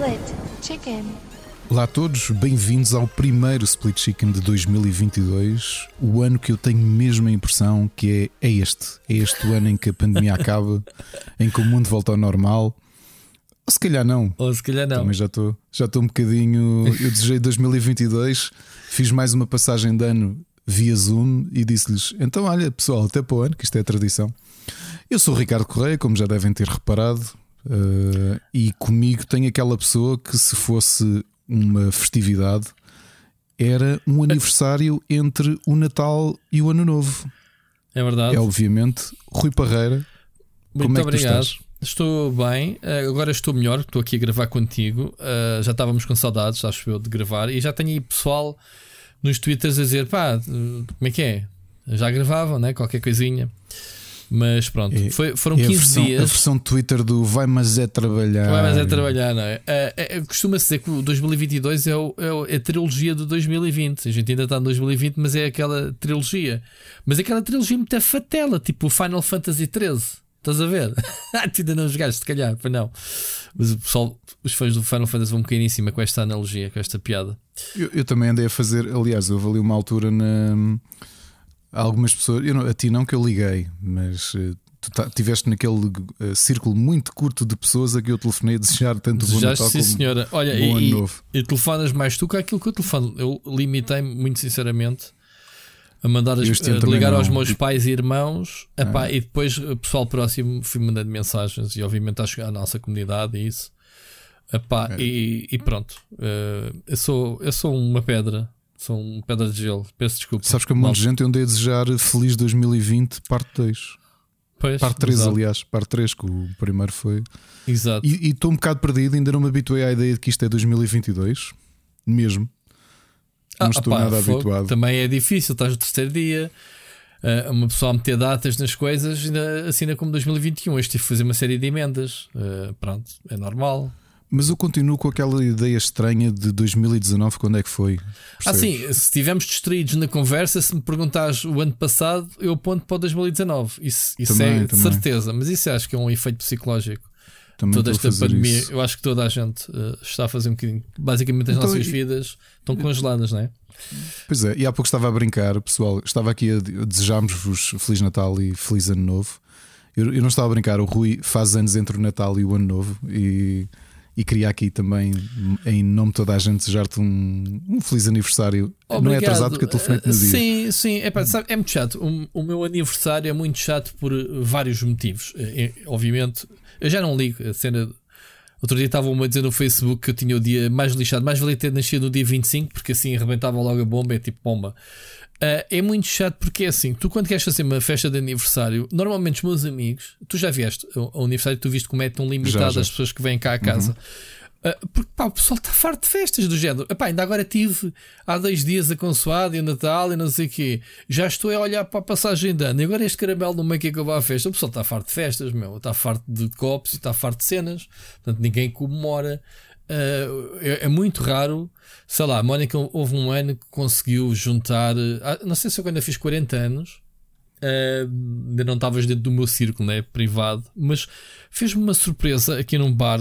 Split Chicken. Olá a todos, bem-vindos ao primeiro Split Chicken de 2022, o ano que eu tenho mesmo a impressão que é, é este. É este o ano em que a pandemia acaba, em que o mundo volta ao normal. Ou se calhar não. Ou se calhar não. Também já estou já estou um bocadinho. Eu desejei 2022, fiz mais uma passagem de ano via Zoom e disse-lhes: então, olha, pessoal, até para o ano, que isto é a tradição. Eu sou o Ricardo Correia, como já devem ter reparado, uh, e comigo tem aquela pessoa que, se fosse uma festividade, era um aniversário entre o Natal e o Ano Novo. É verdade. É obviamente Rui Parreira. Muito como é obrigado. Estou bem, uh, agora estou melhor, estou aqui a gravar contigo. Uh, já estávamos com saudades, acho eu, de gravar, e já tenho aí pessoal nos twitters a dizer: pá, como é que é? Já gravavam, né? Qualquer coisinha. Mas pronto, É- foi, foram é a 15 versão, dias. A versão Twitter do Vai, mas é trabalhar. Vai mais é trabalhar, não é? É, é, Costuma-se dizer que o 2022 é, o, é o- é a trilogia do 2020. A gente ainda está em 2020, mas é aquela trilogia. Mas é aquela trilogia muito fatela, tipo o Final Fantasy XIII. Estás a ver? Tu ainda não jogaste, se calhar, foi não. Mas o pessoal, os fãs do Final Fantasy vão cair em cima com esta analogia, com esta piada. Eu, eu também andei a fazer, aliás, houve ali uma altura na. Algumas pessoas, eu não- a ti não que eu liguei, mas eh, tu tá, tiveste naquele eh, círculo muito curto de pessoas a que eu telefonei a desejar tanto bom Desejaste, Natal sim, como senhora. Olha, bom ano e, novo. e telefonas mais tu que aquilo que eu telefono. Eu limitei-me, muito sinceramente, a mandar as, ano a ligar não. aos meus pais e irmãos epá, e depois o pessoal próximo fui mandando mensagens e obviamente a chegar à nossa comunidade e isso. Epá, É. e, e pronto. Eh, eu, sou, eu sou uma pedra. Sou uma pedra de gelo. Peço desculpa. Sabes que um monte Malta. de gente eu andei a desejar Feliz 2020, parte 2. Pois, Parte 3, exato, aliás, parte 3, que o primeiro foi. Exato. E estou um bocado perdido, ainda não me habituei à ideia de que isto é 2022, mesmo. Não Ah, estou opá, nada habituado. Também é difícil, estás no terceiro dia. ah, uma pessoa a meter datas nas coisas, ainda assina como 2021. Este tive que fazer uma série de emendas. Ah, pronto, é normal. Mas eu continuo com aquela ideia estranha de 2019, quando é que foi? Ah, Percebes? sim, se estivermos distraídos na conversa, se me perguntares o ano passado, eu aponto para o 2019. Isso, isso Também, é de certeza, mas isso acho que é um efeito psicológico. Também Toda esta pandemia, isso. eu acho que toda a gente ah, está a fazer um bocadinho. Basicamente, as Então, nossas e- vidas estão congeladas, não é? Pois é, e há pouco estava a brincar, pessoal. Estava aqui a a desejarmos-vos Feliz Natal e Feliz Ano Novo. Eu, eu não estava a brincar, o Rui faz anos entre o Natal e o Ano Novo e, e queria aqui também, em nome de toda a gente, desejar-te um, um feliz aniversário. Não é Obrigado. atrasado porque eu telefonei-te no dia. Sim, sim, Epá, sabe, é muito chato. O, o meu aniversário é muito chato por uh, vários motivos. Eh, eh, obviamente, eu já não ligo a cena. Outro dia estavam-me a dizer no Facebook que eu tinha o dia mais lixado, mais valia ter nascido no dia 25, porque assim arrebentava logo a bomba, é tipo bomba. Uh, é muito chato porque é assim: tu, quando queres fazer uma festa de aniversário, normalmente os meus amigos, tu já vieste o, o aniversário, tu viste como é tão limitado Já, já. as pessoas que vêm cá à casa. Uh, porque pá, o pessoal está farto de festas do género. Epá, ainda agora tive há dois dias a consoada e o Natal e não sei o quê. Já estou a olhar para a passagem de ano. E agora este caramelo no meio que é que vou à festa. O pessoal está farto de festas, meu. Está farto de copos e está farto de cenas. Portanto, ninguém comemora. Uh, é, é muito raro. Sei lá, a Mónica houve um ano que conseguiu juntar. ah, não sei se eu ainda fiz 40 anos. Uh, ainda não estavas dentro do meu círculo, né? Privado, mas fez-me uma surpresa aqui num bar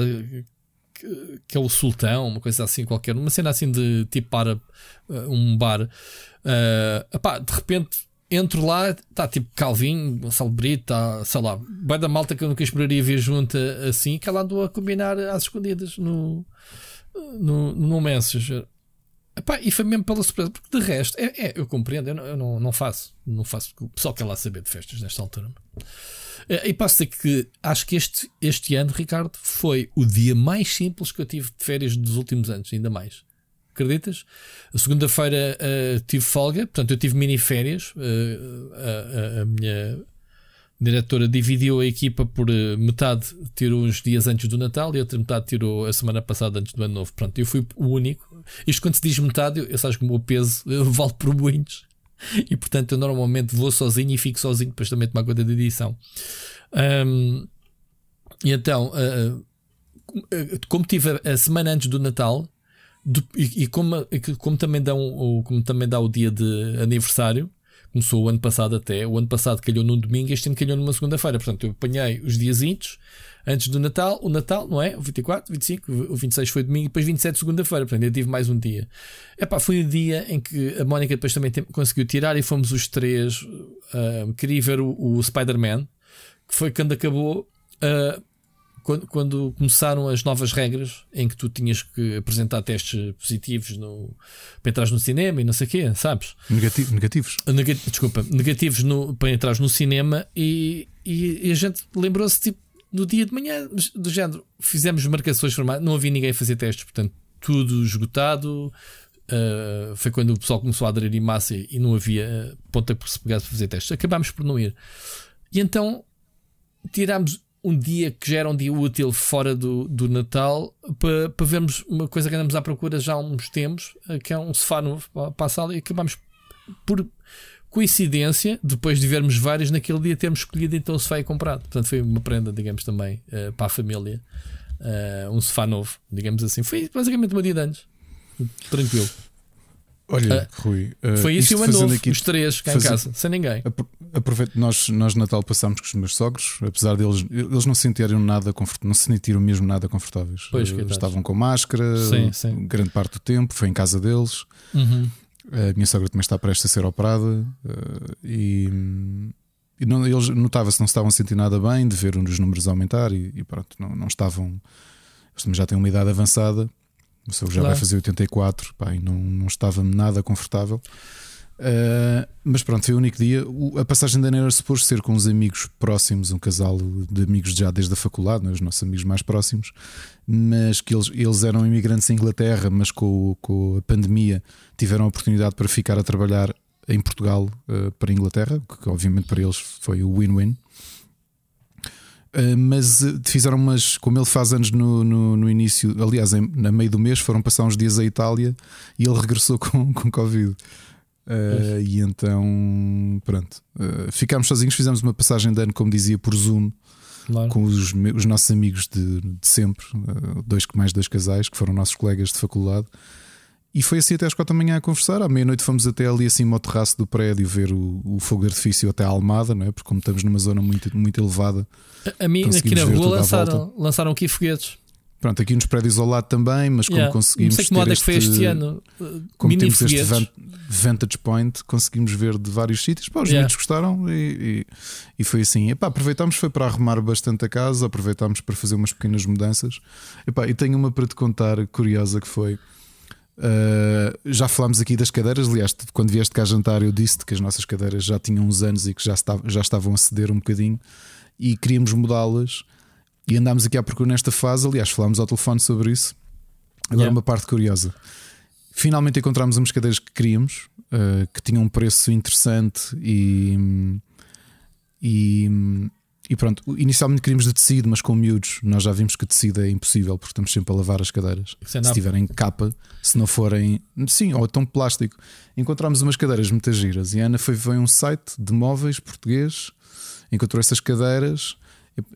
que, que é o Sultão, uma coisa assim qualquer, uma cena assim de tipo árabe, uh, um bar. Uh, epá, de repente entro lá, está tipo Calvin, Gonçalo Brito, tá, sei lá, vai da malta que eu nunca esperaria ver junta assim, que ela andou a combinar às escondidas no, no, no Messenger. Epá, e foi mesmo pela surpresa, porque de resto, é, é, eu compreendo, eu, não, eu não, não faço, não faço, porque o pessoal quer lá saber de festas nesta altura. É, E posso dizer que acho que este, este ano, Ricardo, foi o dia mais simples que eu tive de férias dos últimos anos, ainda mais. Acreditas? Segunda-feira eh, tive folga, portanto eu tive mini férias. eh, a, a- minha diretora dividiu a equipa por eh, metade tirou uns dias antes do Natal e outra metade tirou a semana passada antes do Ano Novo. Pronto, eu fui o único. Isto quando se diz metade, eu, eu sabes que o meu peso vale por muitos. E portanto eu normalmente vou sozinho e fico sozinho, depois também tomar conta da edição. Ahm, e então, ah, como tive a, a semana antes do Natal, do- e, e como, como também dá como também dá o dia de aniversário, Começou o ano passado até. O ano passado calhou num domingo, este ano calhou numa segunda-feira. Portanto, eu apanhei os dias antes do Natal, o Natal, não é? O 24, 25, o 26 foi domingo depois 27 segunda-feira. Portanto, eu tive mais um dia. Epá, foi o dia em que a Mónica depois também conseguiu tirar e fomos os três. Uh, queria ver o, o Spider-Man, que foi quando acabou. Uh, quando, quando, começaram as novas regras em que tu tinhas que apresentar testes positivos no, para entrar no cinema e não sei o quê, sabes? Negativo, negativos. Neg desculpa, negativos no, para entrar no cinema e, e, e a gente lembrou-se tipo no dia de manhã, do género, fizemos marcações formais, não havia ninguém a fazer testes, portanto, tudo esgotado. Uh, foi quando o pessoal começou a aderir em massa e não havia ponta por se pegar para fazer testes. Acabámos por não ir. E então tirámos um dia que já era um dia útil fora do, do Natal para, para vermos uma coisa que andamos à procura já há uns tempos, eh, que é um sofá novo para a sala, e acabámos por coincidência, depois de vermos vários, naquele dia termos escolhido então o sofá e comprado. Portanto, foi uma prenda, digamos, também uh, para a família. Uh, um sofá novo, digamos assim. Foi basicamente uma dia de anos. Tranquilo. Olha, uh, Rui, uh, foi isso e o ano novo, aqui, os três cá em casa, sem ninguém. Aproveito, nós, nós Natal passámos com os meus sogros, apesar deles, eles não se sentiram nada confortáveis, não se sentiram mesmo nada confortáveis. Pois, uh, estavam com máscara sim, sim. grande parte do tempo, foi em casa deles. Uhum. A minha sogra também está prestes a ser operada e, e não, eles notava-se não estavam a sentir nada bem de ver os números aumentar e, e pronto, não, não estavam. Eles já têm uma idade avançada o seu já claro. vai fazer 84, pá, e não, não estava nada confortável. Uh, mas pronto, foi o único dia. O, a passagem de ano era suposto ser com uns amigos próximos, um casal de amigos já desde a faculdade, né, os nossos amigos mais próximos, mas que eles, eles eram imigrantes em Inglaterra, mas com, com a pandemia tiveram a oportunidade para ficar a trabalhar em Portugal uh, para a Inglaterra, que obviamente para eles foi o win-win. Uh, mas uh, fizeram umas, como ele faz anos no, no, no início, aliás, em, na meio do mês, foram passar uns dias à Itália e ele regressou com, com Covid. Uh, e então, pronto, ficámos sozinhos. Fizemos uma passagem de ano, como dizia, por Zoom claro. com os, os, nossos amigos de, de sempre, dois mais dois casais que foram nossos colegas de faculdade. E foi assim até às quatro da manhã a conversar. À meia-noite fomos até ali assim ao terraço do prédio ver o, o fogo de artifício até a Almada, não é? Porque como estamos numa zona muito, muito elevada. A, a mim aqui na rua lançaram, lançaram aqui foguetes. Pronto, aqui nos prédios ao lado também, mas como yeah. conseguimos. Não sei que moda este, é que foi este ano. Uh, como temos foguetes. este Vantage Point, conseguimos ver de vários sítios. Pá, os yeah. gostaram e, e, e, foi assim. Epá, aproveitámos foi para arrumar bastante a casa, aproveitámos para fazer umas pequenas mudanças. Epá, e tenho uma para te contar curiosa que foi. Uh, já falámos aqui das cadeiras, aliás, quando vieste cá jantar, eu disse-te que as nossas cadeiras já tinham uns anos e que já, já estavam a ceder um bocadinho e queríamos mudá-las. E andámos aqui à procura nesta fase. Aliás, falámos ao telefone sobre isso. Agora, yeah. uma parte curiosa: finalmente encontramos umas cadeiras que queríamos, uh, que tinham um preço interessante e. e e pronto, inicialmente queríamos de tecido, mas com miúdos nós já vimos que tecido é impossível porque estamos sempre a lavar as cadeiras. É se tiverem capa, se não forem. Sim, ou tão plástico. Encontramos umas cadeiras muito giras e a Ana foi, foi um site de móveis português, encontrou essas cadeiras.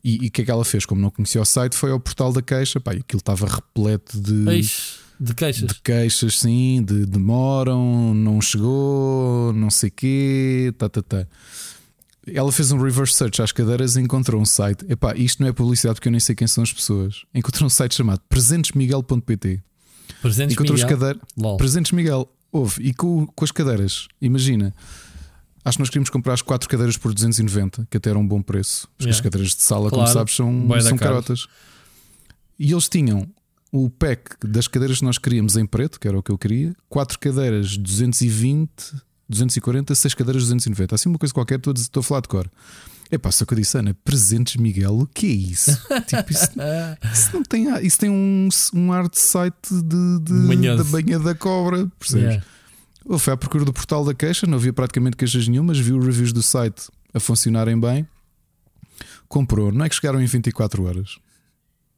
E o que é que ela fez? Como não conhecia o site, foi ao portal da queixa. Pá, aquilo estava repleto de. Eixe, de queixas. De queixas, sim, de demoram, não chegou, não sei quê, tá, tá, tá. Ela fez um reverse search às cadeiras e encontrou um site. Epá, isto não é publicidade porque eu nem sei quem são as pessoas. Encontrou um site chamado presentesmiguel.pt. Presentes encontrou Miguel. Cadeira... Presentes Miguel. Houve. E com, com as cadeiras, imagina. Acho que nós queríamos comprar as 4 cadeiras por 290, que até era um bom preço. Porque yeah. as cadeiras de sala, claro. como sabes, são, são carotas. E eles tinham o pack das cadeiras que nós queríamos em preto, que era o que eu queria, 4 cadeiras 220 240, 6 cadeiras 290. Assim uma coisa qualquer, estou, estou a falar de cor. É pá, só que eu disse, Ana, presentes Miguel, o que é isso? tipo, isso, isso, não tem, isso tem um, um ar de site de, de da banha da cobra, percebes? Yeah. Eu fui à procura do portal da queixa, não havia praticamente queixas nenhumas, vi os reviews do site a funcionarem bem, comprou, não é que chegaram em 24 horas.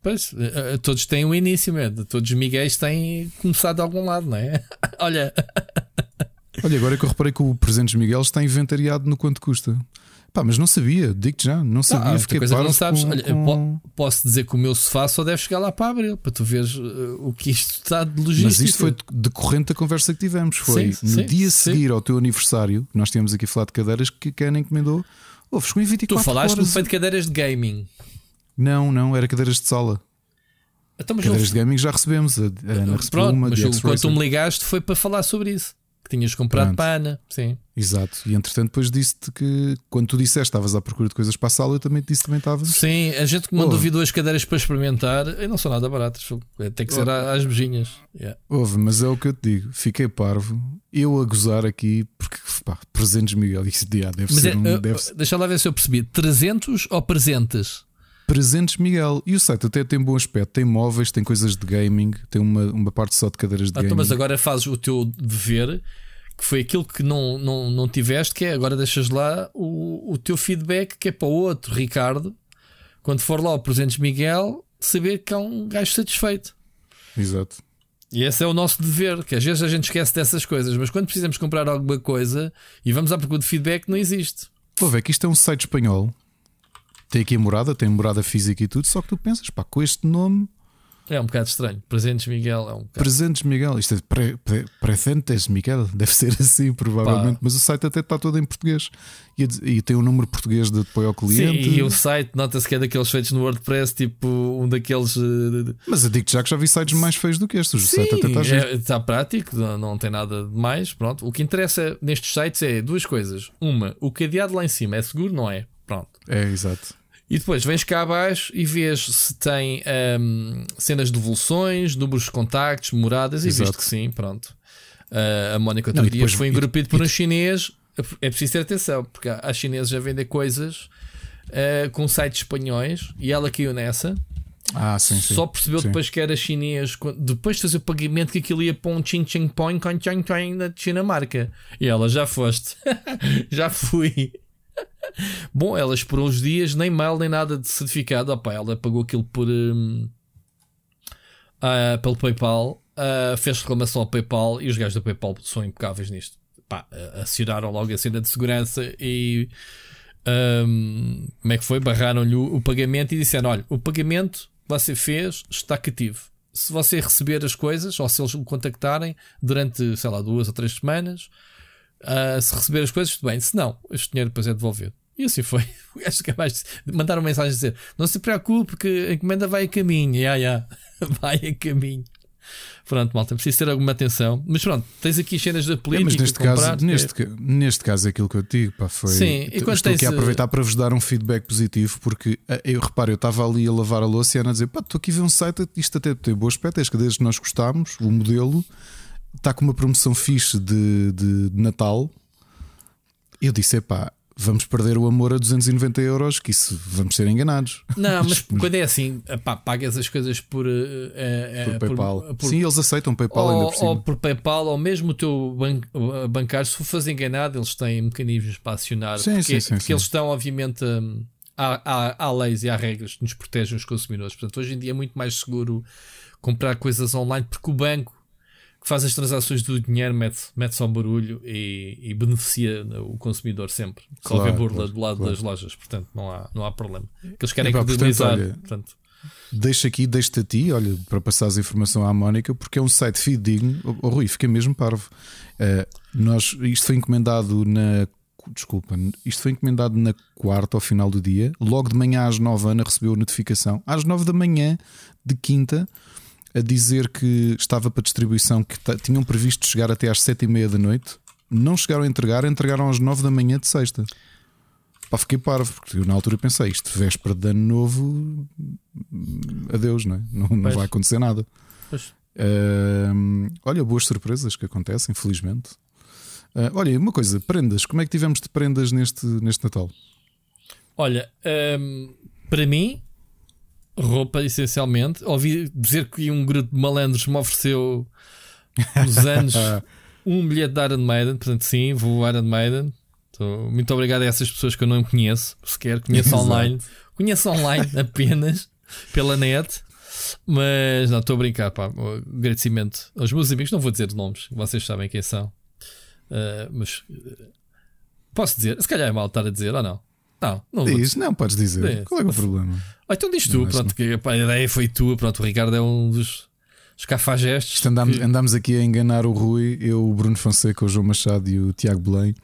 Pois, eh, eh, todos têm um início, mesmo. todos os Miguéis têm começado de algum lado, não é? Olha. Olha, agora é que eu reparei que o Presentes Miguel está inventariado no quanto custa. Pá, mas não sabia, digo-te já, não sabia. Ah, fiquei coisa que não sabes. com- Olha, eu com- po- posso dizer que o meu sofá só deve chegar lá para abril, para tu veres uh, o que isto está de logística. Mas isto foi decorrente da conversa que tivemos. Foi Sim, no sim, dia sim. seguir ao teu aniversário, nós tínhamos aqui a falar de cadeiras, que a Ken encomendou. Oh, ficou em 24 Tu falaste horas. feito de cadeiras de gaming. Não, não, era cadeiras de sala. Então, Cadeiras não- de gaming já recebemos. A Ana recebeu Pronto, uma mas quando tu me ligaste foi para falar sobre isso. Que tinhas comprado Pronto. para a Ana. Sim. Exato. E entretanto, depois disse-te que quando tu disseste que estavas à procura de coisas para a sala, eu também te disse que também estavas. Sim, a gente que mandou vir duas cadeiras para experimentar e não são nada baratas. Tem que ser às beijinhas. Yeah. Houve, mas é o que eu te digo. Fiquei parvo. Eu a gozar aqui, porque pá, presentes Miguel. Isso dia, deve Mas ser é, um. deve ser- deixa lá ver se eu percebi. 300 ou presentes? Presentes Miguel. E o site até tem bom aspecto. Tem móveis, tem coisas de gaming, tem uma, uma parte só de cadeiras de Ah, então, gaming. mas agora fazes o teu dever, que foi aquilo que não, não, não tiveste, que é agora deixas lá o, o teu feedback, que é para o outro, Ricardo, quando for lá o Presentes Miguel, saber que há um gajo satisfeito. Exato. E esse é o nosso dever, que às vezes a gente esquece dessas coisas, mas quando precisamos comprar alguma coisa e vamos à procura de feedback, não existe. Houve, é que isto é um site espanhol. Tem aqui a morada, tem morada física e tudo. Só que tu pensas, pá, com este nome, É um bocado estranho. Presentes Miguel é um bocado. Presentes Miguel. Isto é pre, pre, Presentes Miguel. Deve ser assim, provavelmente. Pá. Mas o site até está todo em português. E, e tem um número português de apoio ao Sim, cliente. e o site nota-se que é daqueles feitos no WordPress, tipo um daqueles. eh, Mas eu digo já que já vi sites mais feios do que estes. O site até está Sim, é, está prático, não, não tem nada de mais. Pronto. O que interessa nestes sites é duas coisas. Uma, o cadeado lá em cima é seguro, não é? Pronto. É, exato. E depois vens cá abaixo e vês se tem ahm, cenas de devoluções, números de contactos, moradas, e visto que sim, pronto. Ah, a Mónica Não, foi engrupido por um chinês. É preciso ter atenção, porque há há chineses a vender coisas ah, com sites espanhóis e ela caiu nessa. Ah, sim, sim. Só percebeu Sim. depois que era chinês, depois de fazer o pagamento, que aquilo ia para um Chin Ching Pong com Chang Chang da Dinamarca. E ela, já foste, já fui. Bom, ela esperou uns dias, nem mail, nem nada de certificado. Opa, ela pagou aquilo por ah, pelo PayPal, ah, fez reclamação ao PayPal e os gajos do PayPal são impecáveis nisto. Pá, acionaram logo a cena de segurança e hum, como é que foi? Barraram-lhe o, o pagamento e disseram: olha, o pagamento que você fez está cativo. Se você receber as coisas, ou se eles o contactarem durante, sei lá, duas ou três semanas, ah, se receber as coisas, tudo bem. Se não, este dinheiro depois é devolvido. E assim foi. O gajo que mais mandaram mensagem a dizer: Não se preocupe, que a encomenda vai a caminho. Ya, ya, vai a caminho. Pronto, malta, preciso ter alguma atenção. Mas pronto, tens aqui cenas da É, política. mas neste de comprar, caso, neste, ca- neste caso, é aquilo que eu digo, pá, foi. Sim, e Estou estou aqui tens, a eh, aproveitar para vos dar um feedback positivo, porque eh, eu reparo, eu estava ali a lavar a louça e a Ana dizer: pá, estou aqui a ver um site, isto até tem boa aspecto, é as cadeiras que nós gostámos, o modelo está com uma promoção fixe de, de Natal. Eu disse: pá, vamos perder o amor a 290 euros, que isso vamos ser enganados. Não, mas quando é assim, pá, pagas as coisas por, eh, eh, Por eh, PayPal. por- Sim, eles aceitam PayPal ainda ou, por cima. ou por PayPal, ou mesmo o teu ban bancário, se for fazer enganado, eles têm mecanismos para acionar. Sim, porque sim, sim, porque eles estão, obviamente, hum, há, há, há leis e há regras que nos protegem os consumidores. Portanto, hoje em dia é muito mais seguro comprar coisas online porque o banco que faz as transações do dinheiro mete, mete só barulho e, e beneficia o consumidor sempre. Só Claro, burla claro, do lado claro. das lojas. Portanto, não há, não há problema. Que eles querem Epá, portanto, credibilizar. olha, portanto, Deixo aqui, deixo-te a ti, olha, para passares a informação à Mónica, porque é um site fidedigno. Oh, oh, Rui, fiquei mesmo parvo. Eh, nós, isto foi encomendado na. Desculpa, isto foi encomendado na quarta, ao final do dia. Logo de manhã às nove, Ana recebeu a notificação. Às nove da manhã de quinta, a dizer que estava para distribuição, que tinham previsto chegar até às sete e meia da noite. Não chegaram a entregar, entregaram às nove da manhã de sexta. Pá, fiquei parvo, porque eu na altura pensei, isto véspera de ano novo, adeus, não é? Não, não vai acontecer nada. Ahm, olha, boas surpresas que acontecem, felizmente. Ah, olha, uma coisa, prendas, como é que tivemos de prendas neste, neste Natal? Olha, hum, para mim, roupa essencialmente. Ouvi dizer que um grupo de malandros me ofereceu uns anos um bilhete da Iron Maiden. Portanto, sim, vou Iron Maiden. Tô- muito obrigado a essas pessoas que eu não conheço, sequer conheço online. Conheço online apenas pela net. Mas não, estou a brincar, pá. Agradecimento aos meus amigos, não vou dizer nomes, vocês sabem quem são. Ah, mas ah, posso dizer, se calhar é mal estar a dizer ou não. Não, não Diz, não podes dizer. Qual é, é o problema? Oh, então diz tu, pronto, que a ideia foi tua, pronto, o Ricardo é um dos, dos cafajestes. Andámos, que... andámos aqui a enganar o Rui, eu, o Bruno Fonseca, o João Machado e o Tiago Belém.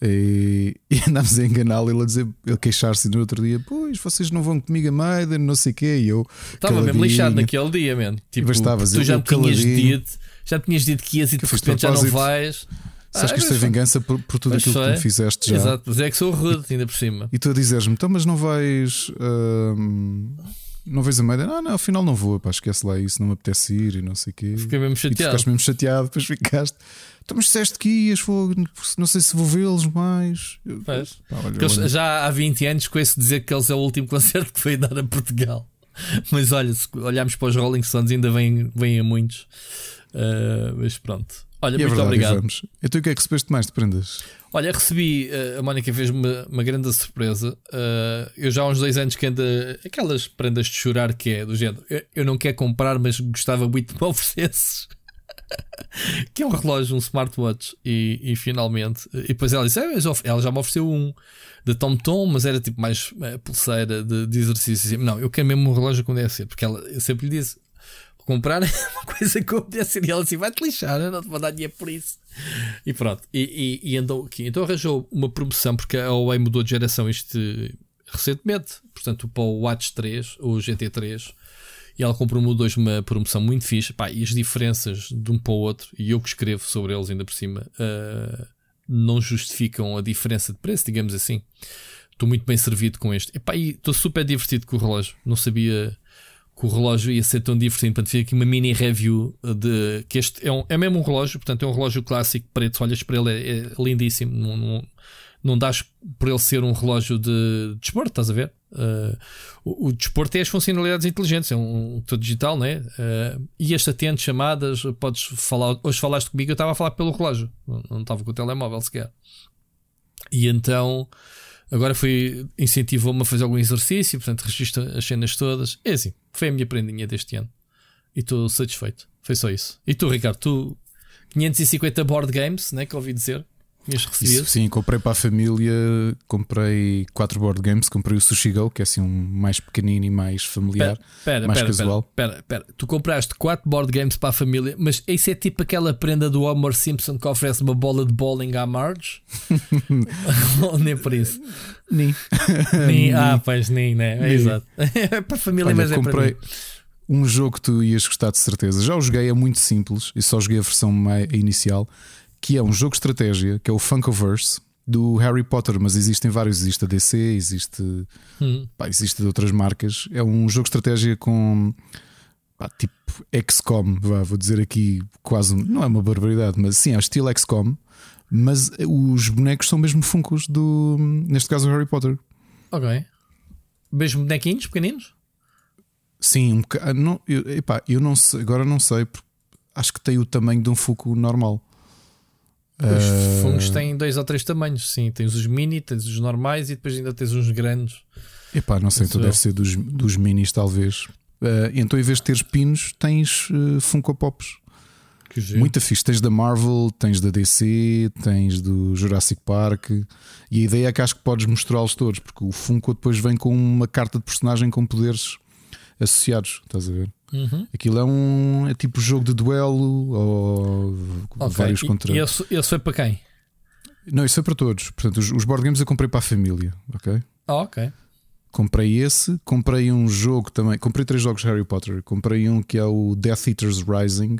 E, e andámos a enganá-lo, ele a dizer, ele queixar-se no outro dia, pois vocês não vão comigo a Maiden, não sei o quê, e eu estava mesmo lixado naquele dia, man. Tipo, tu já tinhas dito, já tinhas dito que ias e de repente já não vais. Sabes ah, que isto é vingança por, por tudo aquilo que tu fizeste já. Exato, mas é que sou rude ainda por cima. E tu a dizeres-me, então, mas não vais. Uh, não vais a Maiden? Ah, não, afinal não vou, pá, esquece lá isso, não me apetece ir e não sei o quê. Fiquei mesmo chateado. E ficaste mesmo chateado, depois ficaste. Então, mas disseste que ias, não sei se vou vê-los mais. Pois. Pá, olha, eles, já há 20 anos com esse dizer que eles é o último concerto que foi dar a Portugal. Mas olha, se olharmos para os Rolling Stones, ainda vêm, vêm a muitos. Uh, mas pronto. Olha, e é muito é verdade, obrigado. Então o que é que recebeste mais de prendas? Olha, recebi, uh, a Mónica fez-me uma, uma, grande surpresa. Uh, eu já há uns dois anos que ando aquelas prendas de chorar que é do género. Eu, eu não quero comprar, mas gostava muito de me oferecesses. que é um relógio, um smartwatch. E, e finalmente, e depois ela disse: ah, Ela já me ofereceu um de Tom Tom, mas era tipo mais uh, pulseira de, de exercício. Não, eu quero mesmo um relógio como deve ser, porque ela, eu sempre lhe disse: comprar uma coisa que obedece e ela assim vai-te lixar, eu não te vou dar dinheiro por isso. E pronto, e, e, e andou aqui. Então arranjou uma promoção porque a Huawei mudou de geração este recentemente, portanto, para o Watch 3, o GT3. E ela comprou-me dois uma promoção muito fixe. Pá, e as diferenças de um para o outro, e eu que escrevo sobre eles ainda por cima, uh, não justificam a diferença de preço, digamos assim. Estou muito bem servido com este. E estou super divertido com o relógio. Não sabia que o relógio ia ser tão divertido. Portanto, fiz aqui uma mini review de que este é, um, é mesmo um relógio, portanto, é um relógio clássico preto. Olhas para ele, é, é lindíssimo. Não, não, não dás por ele ser um relógio de desporto, estás a ver? Uh, o, o, desporto tem as funcionalidades inteligentes, é um, um todo digital, né? Uh, e este atende chamadas, podes falar. Hoje falaste comigo, eu estava a falar pelo relógio, não, não estava com o telemóvel sequer. E então Agora foi incentivou-me a fazer algum exercício, portanto, registro as cenas todas. É assim, foi a minha prendinha deste ano. E estou satisfeito. Foi só isso. E tu, Ricardo, tu 550 board games, né? Que ouvi dizer. Tinhas recebido? sim, comprei para a família, comprei quatro board games, comprei o Sushi Go, que é assim um mais pequenino e mais familiar, pera, mais pera, casual. Pera, pera, tu compraste quatro board games para a família, mas isso é tipo aquela prenda do Homer Simpson que oferece uma bola de bowling à Marge? nem por isso. Nem. nem. Ah, pois nem, né? É exato. É para a família, Olha, mas é comprei... para mim um jogo que tu ias gostar de certeza. Já o joguei, é muito simples e só joguei a versão inicial que é um jogo de estratégia, que é o Funkoverse do Harry Potter, mas existem vários, existe a DC, existe, hum. pá, existe de outras marcas. É um jogo de estratégia com pá, tipo XCOM, vá, vou dizer aqui quase, não é uma barbaridade, mas sim, é estilo XCOM, mas os bonecos são mesmo Funkos do, neste caso, o Harry Potter. Ok. Mesmo bonequinhos pequeninos? Sim, um bocado. Não, eu, epá, eu não sei, agora não sei, acho que tem o tamanho de um Funko normal. Os uh... fungos têm dois ou três tamanhos, sim. Tens os mini, tens os normais e depois ainda tens uns grandes. Epá, não sei, então deve ser dos, dos minis, talvez. Uh, então, em vez de teres pinos, tens uh, Funko Pops. Muita fixe. Tens da Marvel, tens da DC, tens do Jurassic Park. E a ideia é que acho que podes mostrá-los todos, porque o Funko depois vem com uma carta de personagem com poderes associados. Estás a ver? Uhum. Aquilo é um é tipo jogo de duelo ou okay. vários contra. E esse, esse foi para quem? Não, isso foi para todos. Portanto, os, os board games eu comprei para a família, ok? Ah, ok. Comprei esse, comprei um jogo também. Comprei três jogos de Harry Potter. Comprei um que é o Death Eaters Rising,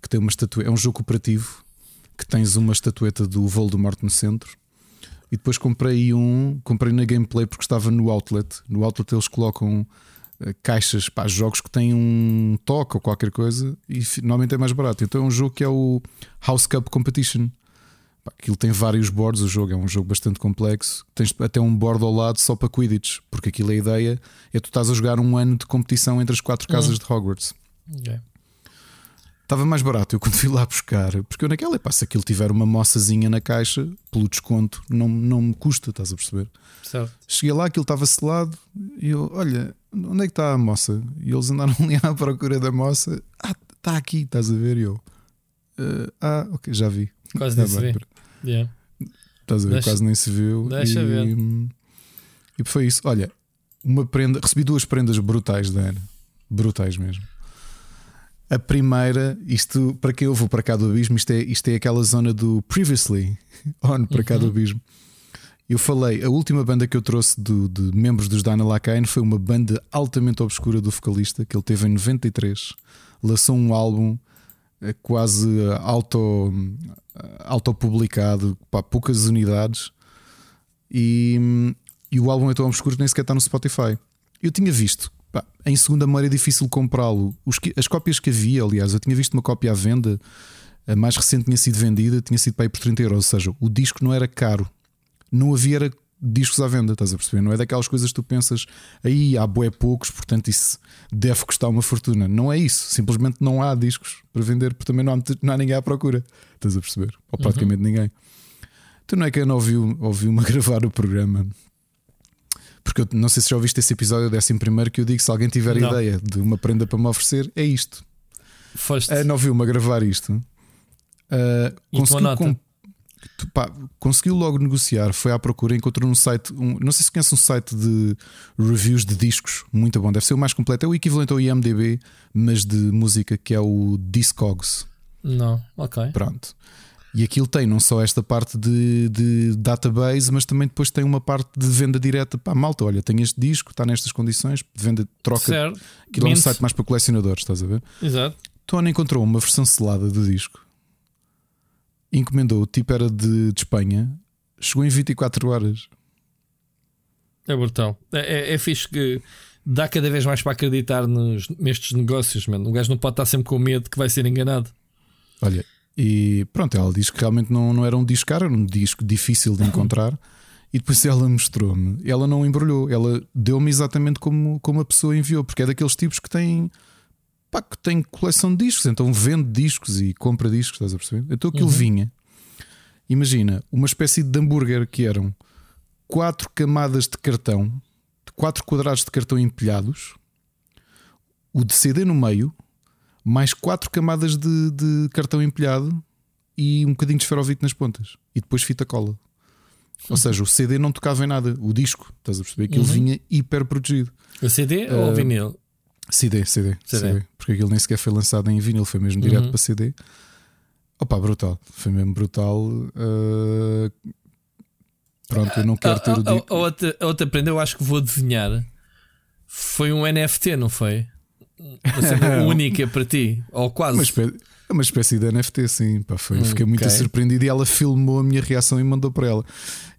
que tem uma estatueta. É um jogo cooperativo que tens uma estatueta do Voldemort no centro. E depois comprei um, comprei na gameplay porque estava no outlet. No outlet eles colocam caixas para jogos que têm um toque ou qualquer coisa e normalmente é mais barato. Então é um jogo que é o House Cup Competition. Aquilo tem vários boards, o jogo é um jogo bastante complexo. Tens até um board ao lado só para Quidditch, porque aquilo é a ideia é tu estás a jogar um ano de competição entre as quatro casas uhum. de Hogwarts. Okay. Estava mais barato eu quando fui lá buscar, porque eu naquela, pá, se aquilo tiver uma moçazinha na caixa, pelo desconto, não, não me custa, estás a perceber? Certo. Cheguei lá, aquilo estava selado e eu, olha, onde é que está a moça? E eles andaram ali à procura da moça. Ah, está aqui, estás a ver? E eu, uh, ah, ok, já vi. Quase nem se vê. Yeah. Estás a ver? Deixa, quase nem se viu. Deixa e, ver. E foi isso. Olha, uma prenda, recebi duas prendas brutais da Ana. Brutais mesmo. A primeira, isto para quem eu vou para cá do abismo, isto é, isto é aquela zona do previously on para cá do uhum. abismo. Eu falei, a última banda que eu trouxe de membros dos Dana Lacaine foi uma banda altamente obscura do vocalista que ele teve em 93. Lançou um álbum eh, quase auto, autopublicado, pá, poucas unidades. E, e o álbum é tão obscuro que nem sequer está no Spotify. Eu tinha visto Pá, em segunda mão era difícil comprá-lo. As cópias que havia, aliás, eu tinha visto uma cópia à venda, a mais recente tinha sido vendida, tinha sido para aí por 30 euros. Ou seja, o disco não era caro, não havia era discos à venda, estás a perceber? Não é daquelas coisas que tu pensas aí há boé poucos, portanto isso deve custar uma fortuna. Não é isso, simplesmente não há discos para vender, porque também não há, não há ninguém à procura, estás a perceber? Ou uhum. praticamente uhum. ninguém. Tu não é que eu não ouviu, ouviu-me gravar o programa porque eu não sei se já ouviste esse episódio, décimo primeiro, que eu digo: se alguém tiver não. ideia de uma prenda para me oferecer, é isto. Foste. Uh, não viu-me a gravar isto. Uh, conseguiu, com, pá, conseguiu logo negociar, foi à procura, encontrou um site, um, não sei se conhece um site de reviews de discos, muito bom, deve ser o mais completo, é o equivalente ao IMDB, mas de música, que é o Discogs. Não, ok. Pronto. E aquilo tem não só esta parte de, de, database, mas também depois tem uma parte de venda direta. Pá, malta, olha, tem este disco, está nestas condições, venda, troca. Certo. Aquilo é um site mais para colecionadores, estás a ver? Exato. Tony encontrou uma versão selada do disco, encomendou, o tipo era de, de Espanha, chegou em 24 horas. É brutal. É, é, é fixe que dá cada vez mais para acreditar nos, nestes negócios, mano. O gajo não pode estar sempre com medo que vai ser enganado. Olha, e pronto, ela disse que realmente não, não era um disco caro, era um disco difícil de encontrar. e depois ela mostrou-me, ela não embrulhou, ela deu-me exatamente como, como a pessoa enviou, porque é daqueles tipos que têm, pá, que têm coleção de discos, então vende discos e compra discos, estás a perceber? Então aquilo uhum. vinha, imagina, uma espécie de hambúrguer que eram quatro camadas de cartão, quatro quadrados de cartão empilhados, o de CD no meio, mais quatro camadas de, de cartão empilhado e um bocadinho de esferovite nas pontas e depois fita cola. Ou seja, o CD não tocava em nada, o disco, estás a perceber? Aquilo uhum. vinha hiper protegido. O CD uh, ou o vinil? CD, CD, CD, CD, Porque aquilo nem sequer foi lançado em vinil, foi mesmo direto uhum. para CD. Opa, brutal, foi mesmo brutal. Uh, pronto, eu não quero ter o. A, a, outra, a outra prenda, eu acho que vou adivinhar. Foi um NFT, não foi? Uma única para ti, ou quase. Uma espécie, é uma espécie de NFT, sim. Pá, foi, hum, fiquei muito okay. surpreendido e ela filmou a minha reação e mandou para ela.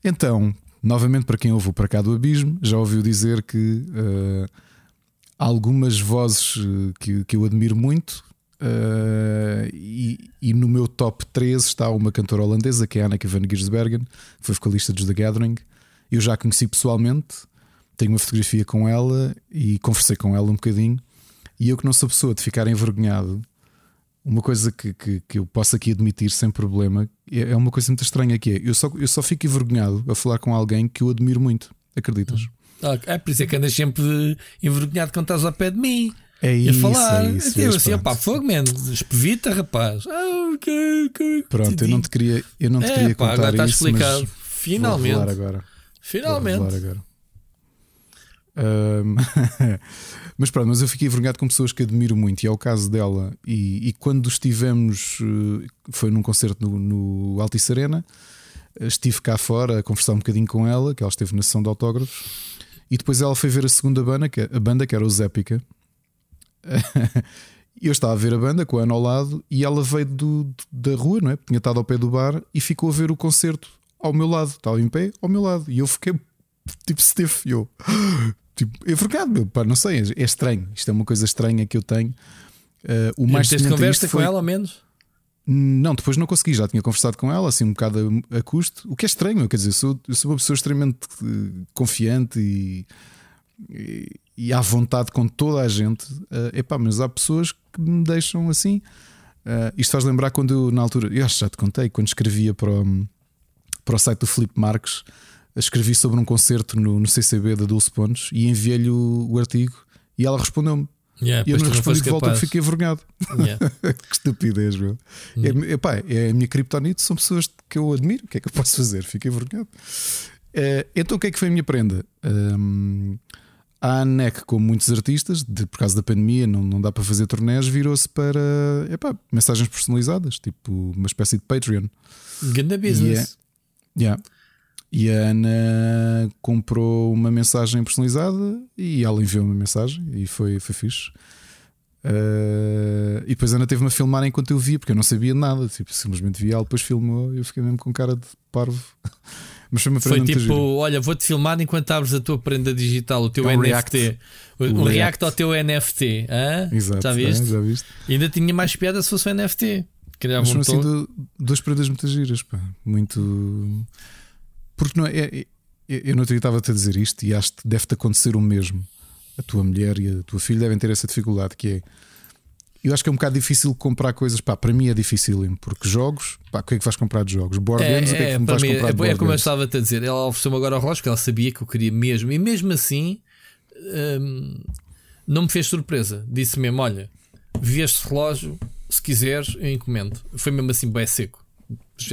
Então, novamente, para quem ouve para cá do abismo, já ouviu dizer que uh, algumas vozes eh, que, que eu admiro muito. Uh, e, e, no meu top 3 está uma cantora holandesa que é Anneke van Giersbergen, que foi vocalista dos The Gathering. Eu já a conheci pessoalmente, tenho uma fotografia com ela e conversei com ela um bocadinho. E eu que não sou pessoa de ficar envergonhado, uma coisa que, que, que, eu posso aqui admitir sem problema é, é uma coisa muito estranha que é eu só, eu só fico envergonhado a falar com alguém que eu admiro muito. Acreditas? Ah, é por isso é que andas sempre envergonhado quando estás ao pé de mim. É isso, falar. é isso. Eu assim, pá, fogo, man, espevita, rapaz. Ah, okay, okay. Pronto, eu não te queria, eu não te é, queria pá, contar agora está isso, explicado. Finalmente. Vou agora. Finalmente. Vou agora. Um... Mas pronto, mas eu fiquei envergonhado com pessoas que admiro muito, e é o caso dela. E, e quando estivemos, eh, foi num concerto no, no Altice Arena, eh, estive cá fora a conversar um bocadinho com ela, que ela esteve na sessão de autógrafos, e depois ela foi ver a segunda banda, que, é, a banda que era o Zépica. eu estava a ver a banda com a Ana ao lado e ela veio do, da rua, não é? Tinha estado ao pé do bar e ficou a ver o concerto ao meu lado. Estava em pé ao meu lado. E eu fiquei tipo stiff. E eu, tipo, envergado, meu, pá, não sei, é estranho. Isto é uma coisa estranha que eu tenho. Uh, o mais Tens conversa foi... com ela ao menos? Não, depois não consegui, já tinha conversado com ela, assim, um bocado a, custo, o que é estranho, quer dizer, eu sou, eu sou uma pessoa extremamente uh, confiante e, e, e, à vontade com toda a gente. Uh, epá, mas há pessoas que me deixam assim. Uh, isto faz lembrar quando eu, na altura, eu acho que já te contei, quando escrevia para o, para o site do Felipe Marques escrevi sobre um concerto no, no CCB da Dulce Pontes e enviei-lhe o, o, artigo e ela respondeu-me. Yeah, e eu não respondi de volta porque fiquei envergonhado. Yeah. que estupidez, meu. Yeah. É, epá, é a minha criptonite, são pessoas que eu admiro. O que é que eu posso fazer? Fiquei envergonhado. Uh, então o que é que foi a minha prenda? Um, a ANEC, como muitos artistas, de, por causa da pandemia, não, não dá para fazer torneios, virou-se para epá, mensagens personalizadas, tipo uma espécie de Patreon. Ganda business. É, yeah. E a Ana comprou uma mensagem personalizada e ela enviou uma mensagem e foi, foi fixe. Uh, e depois a Ana teve-me a filmar enquanto eu via, porque eu não sabia nada. Tipo, simplesmente via ela, depois filmou e eu fiquei mesmo com cara de parvo. Mas foi uma Foi tipo: olha, vou-te filmar enquanto abres a tua prenda digital, o teu é um NFT. React. O, react. react. ao teu NFT. Hã? Exato, já viste? É, já viste? E ainda tinha mais piada se fosse o NFT. Criava Mas um assim, do, duas prendas muito giras, pá. Muito. Porque não é. é, é eu não estava-te a dizer isto e acho que deve-te acontecer o mesmo a tua mulher e a tua filha devem ter essa dificuldade que é. Eu acho que é um bocado difícil comprar coisas. Pá, para mim é difícil, porque jogos, pá, o que é que vais comprar de jogos? Board games, é, o que é que é, vais mim, comprar? É, é como eu estava a dizer, ela ofereceu-me agora o relógio, que ela sabia que eu queria mesmo, e mesmo assim hum, não me fez surpresa. Disse mesmo: Olha, vi este relógio, se quiseres, eu encomendo. Foi mesmo assim, bem seco.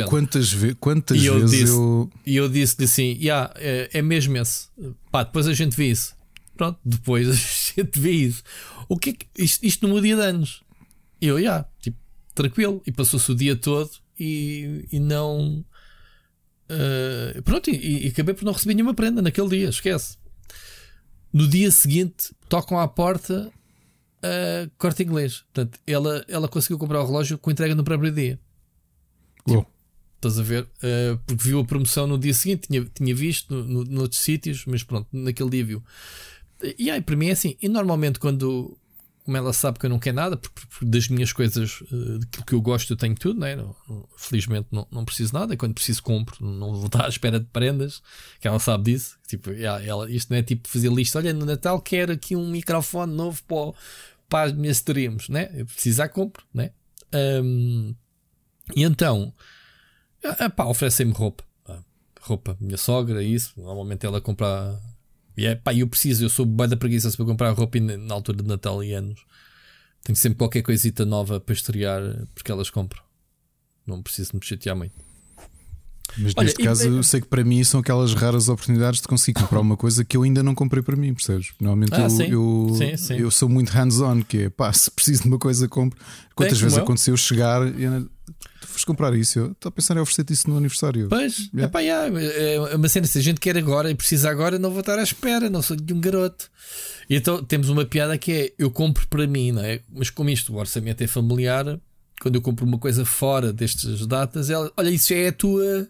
Quantas, ve quantas e vezes disse, eu. E eu disse-lhe assim: yeah, é, é mesmo esse. Pá, depois a gente vê isso. Pronto, depois a gente vê isso. O que é que, isto, isto no meu dia de anos. Eu, já, yeah, tipo, tranquilo. E passou-se o dia todo e, e não. Uh, pronto, e, e, acabei por não receber nenhuma prenda naquele dia, esquece. No dia seguinte, tocam à porta uh, corte inglês. Portanto, ela, ela conseguiu comprar o relógio com entrega no próprio dia. Tipo, estás a ver? Uh, porque viu a promoção no dia seguinte, tinha, tinha visto no, no, noutros sítios, mas pronto, naquele dia viu. E aí, para mim é assim. E normalmente, quando, como ela sabe que eu não quero nada, porque, porque das minhas coisas, uh, daquilo que eu gosto, eu tenho tudo, né? Não, felizmente não, não preciso nada. Quando preciso, compro. Não vou estar à espera de prendas, que ela sabe disso. Tipo, ela, isto não é tipo fazer lista. Olha, no Natal quero aqui um microfone novo para, para as minhas streams, né? Eu precisar, compro, né? Um, e então, pá, oferecem-me roupa. Roupa, minha sogra, isso. Normalmente ela compra e é pá, eu preciso, eu sou bem da preguiça para comprar roupa na altura de Natal e anos. Tenho sempre qualquer coisita nova para estrear porque elas compram. Não preciso me chatear muito. Mas Olha, neste caso, eu sei que para mim são aquelas raras oportunidades de conseguir comprar uma coisa que eu ainda não comprei para mim, percebes? Normalmente ah, eu, sim. Eu, sim, sim. eu, sou muito hands-on, que é pá, se preciso de uma coisa, compro. Quantas vezes aconteceu chegar e foste comprar isso? Eu estou a pensar em oferecer-te isso no aniversário. Pois, yeah. Epá, yeah, é uma cena, se a gente quer agora e precisa agora, não vou estar à espera, não sou de um garoto. E então temos uma piada que é: eu compro para mim, não é? Mas como isto, o orçamento é familiar, quando eu compro uma coisa fora destas datas, ela, olha, isso já é a tua.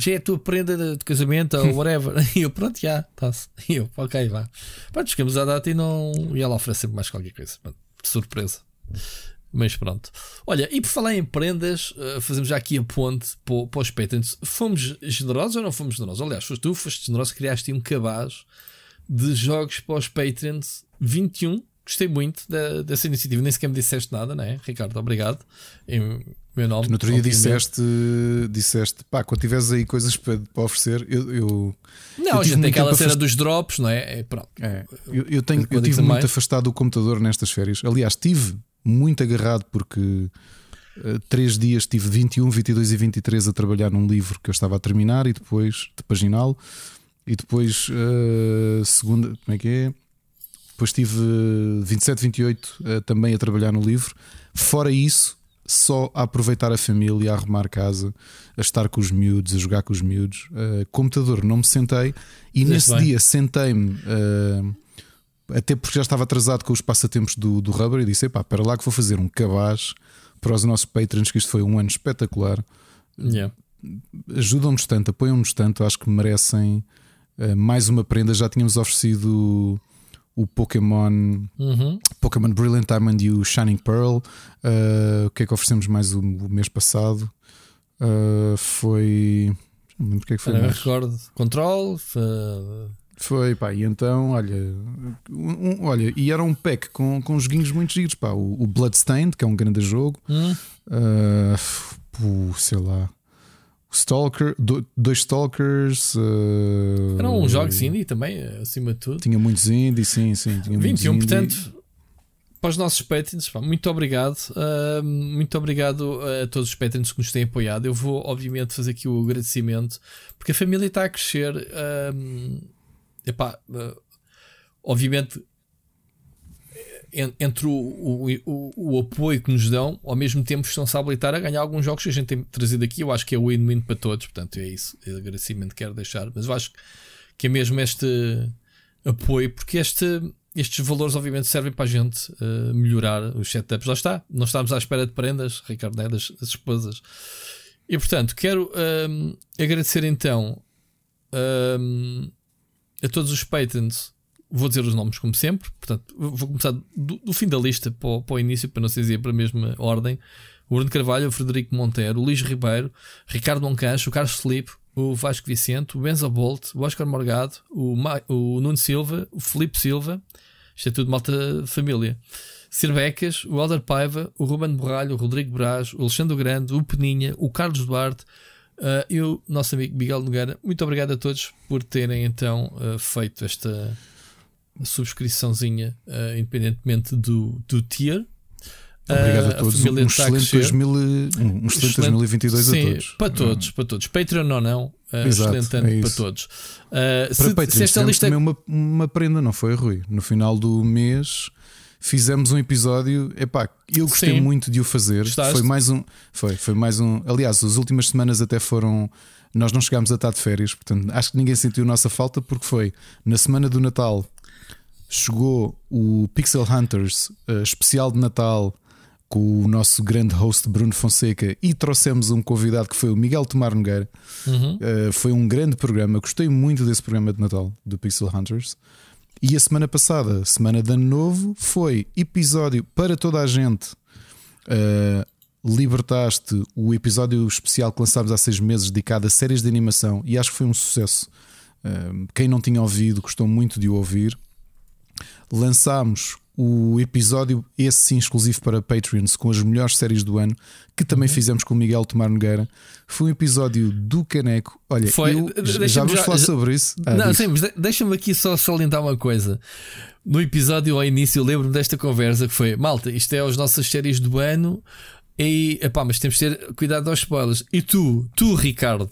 Já é a tua prenda de casamento ou whatever. e eu, pronto, já, está-se. E eu, ok, vá. Pronto, chegamos à data e não. E ela oferece sempre mais qualquer coisa. Pronto, surpresa. Mas pronto. Olha, e por falar em prendas, uh, fazemos já aqui a ponte para, os patrons. Fomos generosos ou não fomos generosos? Aliás, foste tu, foste generoso, criaste um cabaz de jogos para os patrons 21. Gostei muito da, dessa iniciativa. Nem sequer me disseste nada, não é? Ricardo, obrigado. Em meu nome. No outro dia disseste, disseste, pá, quando tiveres aí coisas para, para oferecer, eu. eu não, eu a gente tem aquela cena dos drops, não é? é pronto. É, eu, eu, tenho, eu tive muito afastado do computador nestas férias. Aliás, tive muito agarrado porque uh, três dias tive 21, 22 e 23 a trabalhar num livro que eu estava a terminar e depois de paginal e depois uh, segunda, como é que é? Depois tive 27, 28 uh, também a trabalhar no livro. Fora isso, só a aproveitar a família, a arrumar casa, a estar com os miúdos, a jogar com os miúdos. Uh, computador, não me sentei e nesse bem. dia sentei-me. Uh, até porque já estava atrasado com os passatempos do, do Rubber e disse: pá, para lá que vou fazer um cabaz para os nossos patrons, que isto foi um ano espetacular. Yeah. Ajudam-nos tanto, apoiam-nos tanto, acho que merecem uh, mais uma prenda. Já tínhamos oferecido o Pokémon, uhum. Pokémon Brilliant Diamond e o Shining Pearl. Uh, o que é que oferecemos mais o, o mês passado? Uh, foi. Não lembro o que é que foi. Não recordo. Control. Foi... Foi, pá, e então, olha, um, olha, e era um pack com, com joguinhos muito giros, pá, o, o Bloodstained, que é um grande jogo, hum. uh, sei lá, Stalker, do, dois Stalkers. Uh, Eram um jogos indie também, acima de tudo. Tinha muitos indie, sim, sim. Tinha 21, portanto, para os nossos patrons, muito obrigado. Uh, muito obrigado a todos os patrons que nos têm apoiado. Eu vou, obviamente, fazer aqui o agradecimento porque a família está a crescer. Uh, epá, uh, obviamente, entre o, o, o, o, apoio que nos dão, ao mesmo tempo estão-se a habilitar a ganhar alguns jogos que a gente tem trazido aqui. Eu acho que é win-win para todos, portanto, é isso. É agradecimento que quero deixar. Mas eu acho que é mesmo este apoio, porque este, estes valores, obviamente, servem para a gente uh, melhorar os setups. Lá está, não estamos à espera de prendas, Ricardo, né, das, das esposas. E portanto, quero um, agradecer então um, a todos os patrons vou dizer os nomes como sempre, portanto, vou começar do, do fim da lista para o, para o, início, para não ser dizer para a mesma ordem. O Bruno Carvalho, o Frederico Monteiro, o Luís Ribeiro, Ricardo Moncancho, o Carlos Felipe, o Vasco Vicente, o Benza Bolt, o Oscar Morgado, o, Ma, o Nuno Silva, o Felipe Silva, isto é tudo malta família. Sirbecas, o Alder Paiva, o Ruben Borralho, o Rodrigo Braz, o Alexandre Grande, o Peninha, o Carlos Duarte uh, e o nosso amigo Miguel Nogueira. Muito obrigado a todos por terem então uh, feito esta subscriçãozinha, uh, independentemente do, do tier. Obrigado a todos. A um, excelente 2000, um excelente, excelente 2022 sim, a todos. Para todos, para todos. Patreon ou não, uh, Exato, excelente ano é para todos. Uh, para se, Patreon, se esta lista... também uma, uma prenda, não foi, Rui? No final do mês fizemos um episódio. Epá, eu gostei sim. muito de o fazer. Gostaste? Foi mais um. Foi, foi mais um. Aliás, as últimas semanas até foram. Nós não chegámos a estar de férias, portanto, acho que ninguém sentiu nossa falta porque foi na semana do Natal chegou o Pixel Hunters uh, especial de Natal com o nosso grande host Bruno Fonseca e trouxemos um convidado que foi o Miguel Tomar Nogueira. Uhum. Uh, foi um grande programa, gostei muito desse programa de Natal do Pixel Hunters. E a semana passada, semana de Ano Novo, foi episódio para toda a gente. Uh, libertaste o episódio especial que lançámos há seis meses, dedicado a séries de animação, e acho que foi um sucesso. Uh, quem não tinha ouvido, gostou muito de o ouvir lançámos o episódio, esse sim exclusivo para Patreons, com as melhores séries do ano, que também uhum. fizemos com o Miguel Tomar Nogueira. Foi um episódio do Caneco. Olha, Foi, eu, já vamos já, falar já, sobre isso. Ah, não, sim, mas deixa-me aqui só salientar uma coisa. No episódio ao início, lembro-me desta conversa que foi: Malta, isto é as nossas séries do ano, e epá, mas temos de ter cuidado aos spoilers. E tu, tu, Ricardo,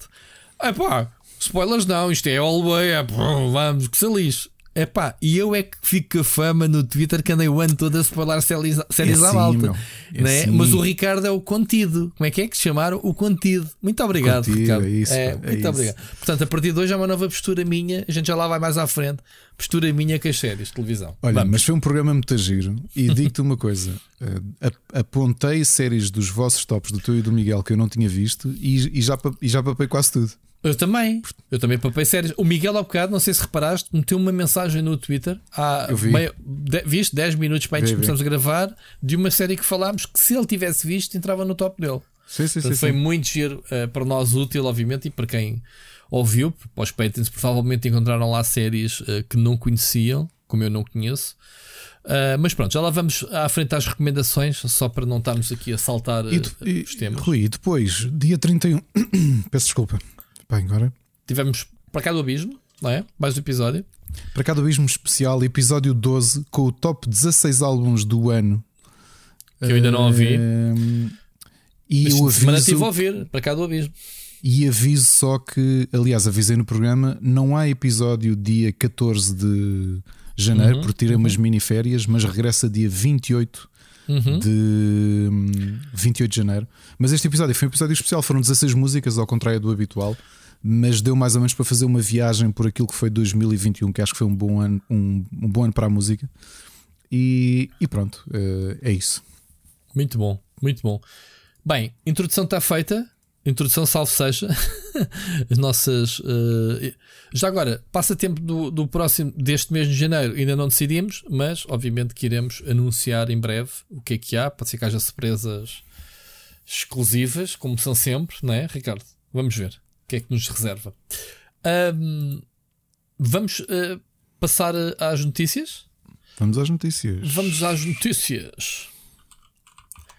epá, spoilers não, isto é all way, é, vamos, que se lixe. Epá, e eu é que fico com a fama no Twitter que andei o ano todo a spoiler séries, séries é à malta. É né? Assim. Mas o Ricardo é o contido. Como é que é que se chamaram? O contido. Muito obrigado, contido, Ricardo. É isso, é, muito isso. obrigado. Portanto, a partir de hoje é uma nova postura minha. A gente já lá vai mais à frente. Postura minha com as séries de televisão. Olha, Vamos. mas foi um programa muito giro. E digo-te uma coisa: uh, apontei séries dos vossos tops, do teu e do Miguel, que eu não tinha visto, e, e já, e já papei quase tudo. Eu também. Eu também papei séries. O Miguel, há bocado, não sei se reparaste, meteu uma mensagem no Twitter. Há vi. meio, de, viste 10 minutos para antes de começarmos a gravar. De uma série que falámos que se ele tivesse visto, entrava no top dele. Sim, sim, Portanto, sim, foi sim. muito giro uh, para nós útil, obviamente, e para quem ouviu. Para os provavelmente encontraram lá séries uh, que não conheciam, como eu não conheço. Uh, mas pronto, já lá vamos à frente às recomendações, só para não estarmos aqui a saltar e, e, os temas. Rui, depois, dia 31, peço desculpa, Bem, agora. Tivemos para cá do abismo, não é? Mais um episódio. Para cá do abismo especial, episódio 12, com o top 16 álbuns do ano. Que eu ainda não ouvi. Uh, e Mas eu aviso. estive a ouvir, para cá do abismo. E aviso só que, aliás, avisei no programa: não há episódio dia 14 de janeiro, uhum, porque tirei uhum. umas mini férias, mas regressa dia 28 uhum. de 28 hum, de janeiro. Mas este episódio foi um episódio especial, foram 16 músicas, ao contrário do habitual. Mas deu mais ou menos para fazer uma viagem por aquilo que foi 2021, que acho que foi um bom ano, um, um bom ano para a música. E, e pronto, é, é isso. Muito bom, muito bom. Bem, introdução está feita. Introdução, salve seja. As nossas. Uh, já agora, passatempo do, do próximo, deste mês de janeiro, ainda não decidimos, mas obviamente que iremos anunciar em breve o que é que há. Pode ser que haja surpresas exclusivas, como são sempre, não é, Ricardo? Vamos ver o que é que nos reserva. Um, vamos uh, passar às notícias? Vamos às notícias. Vamos às notícias.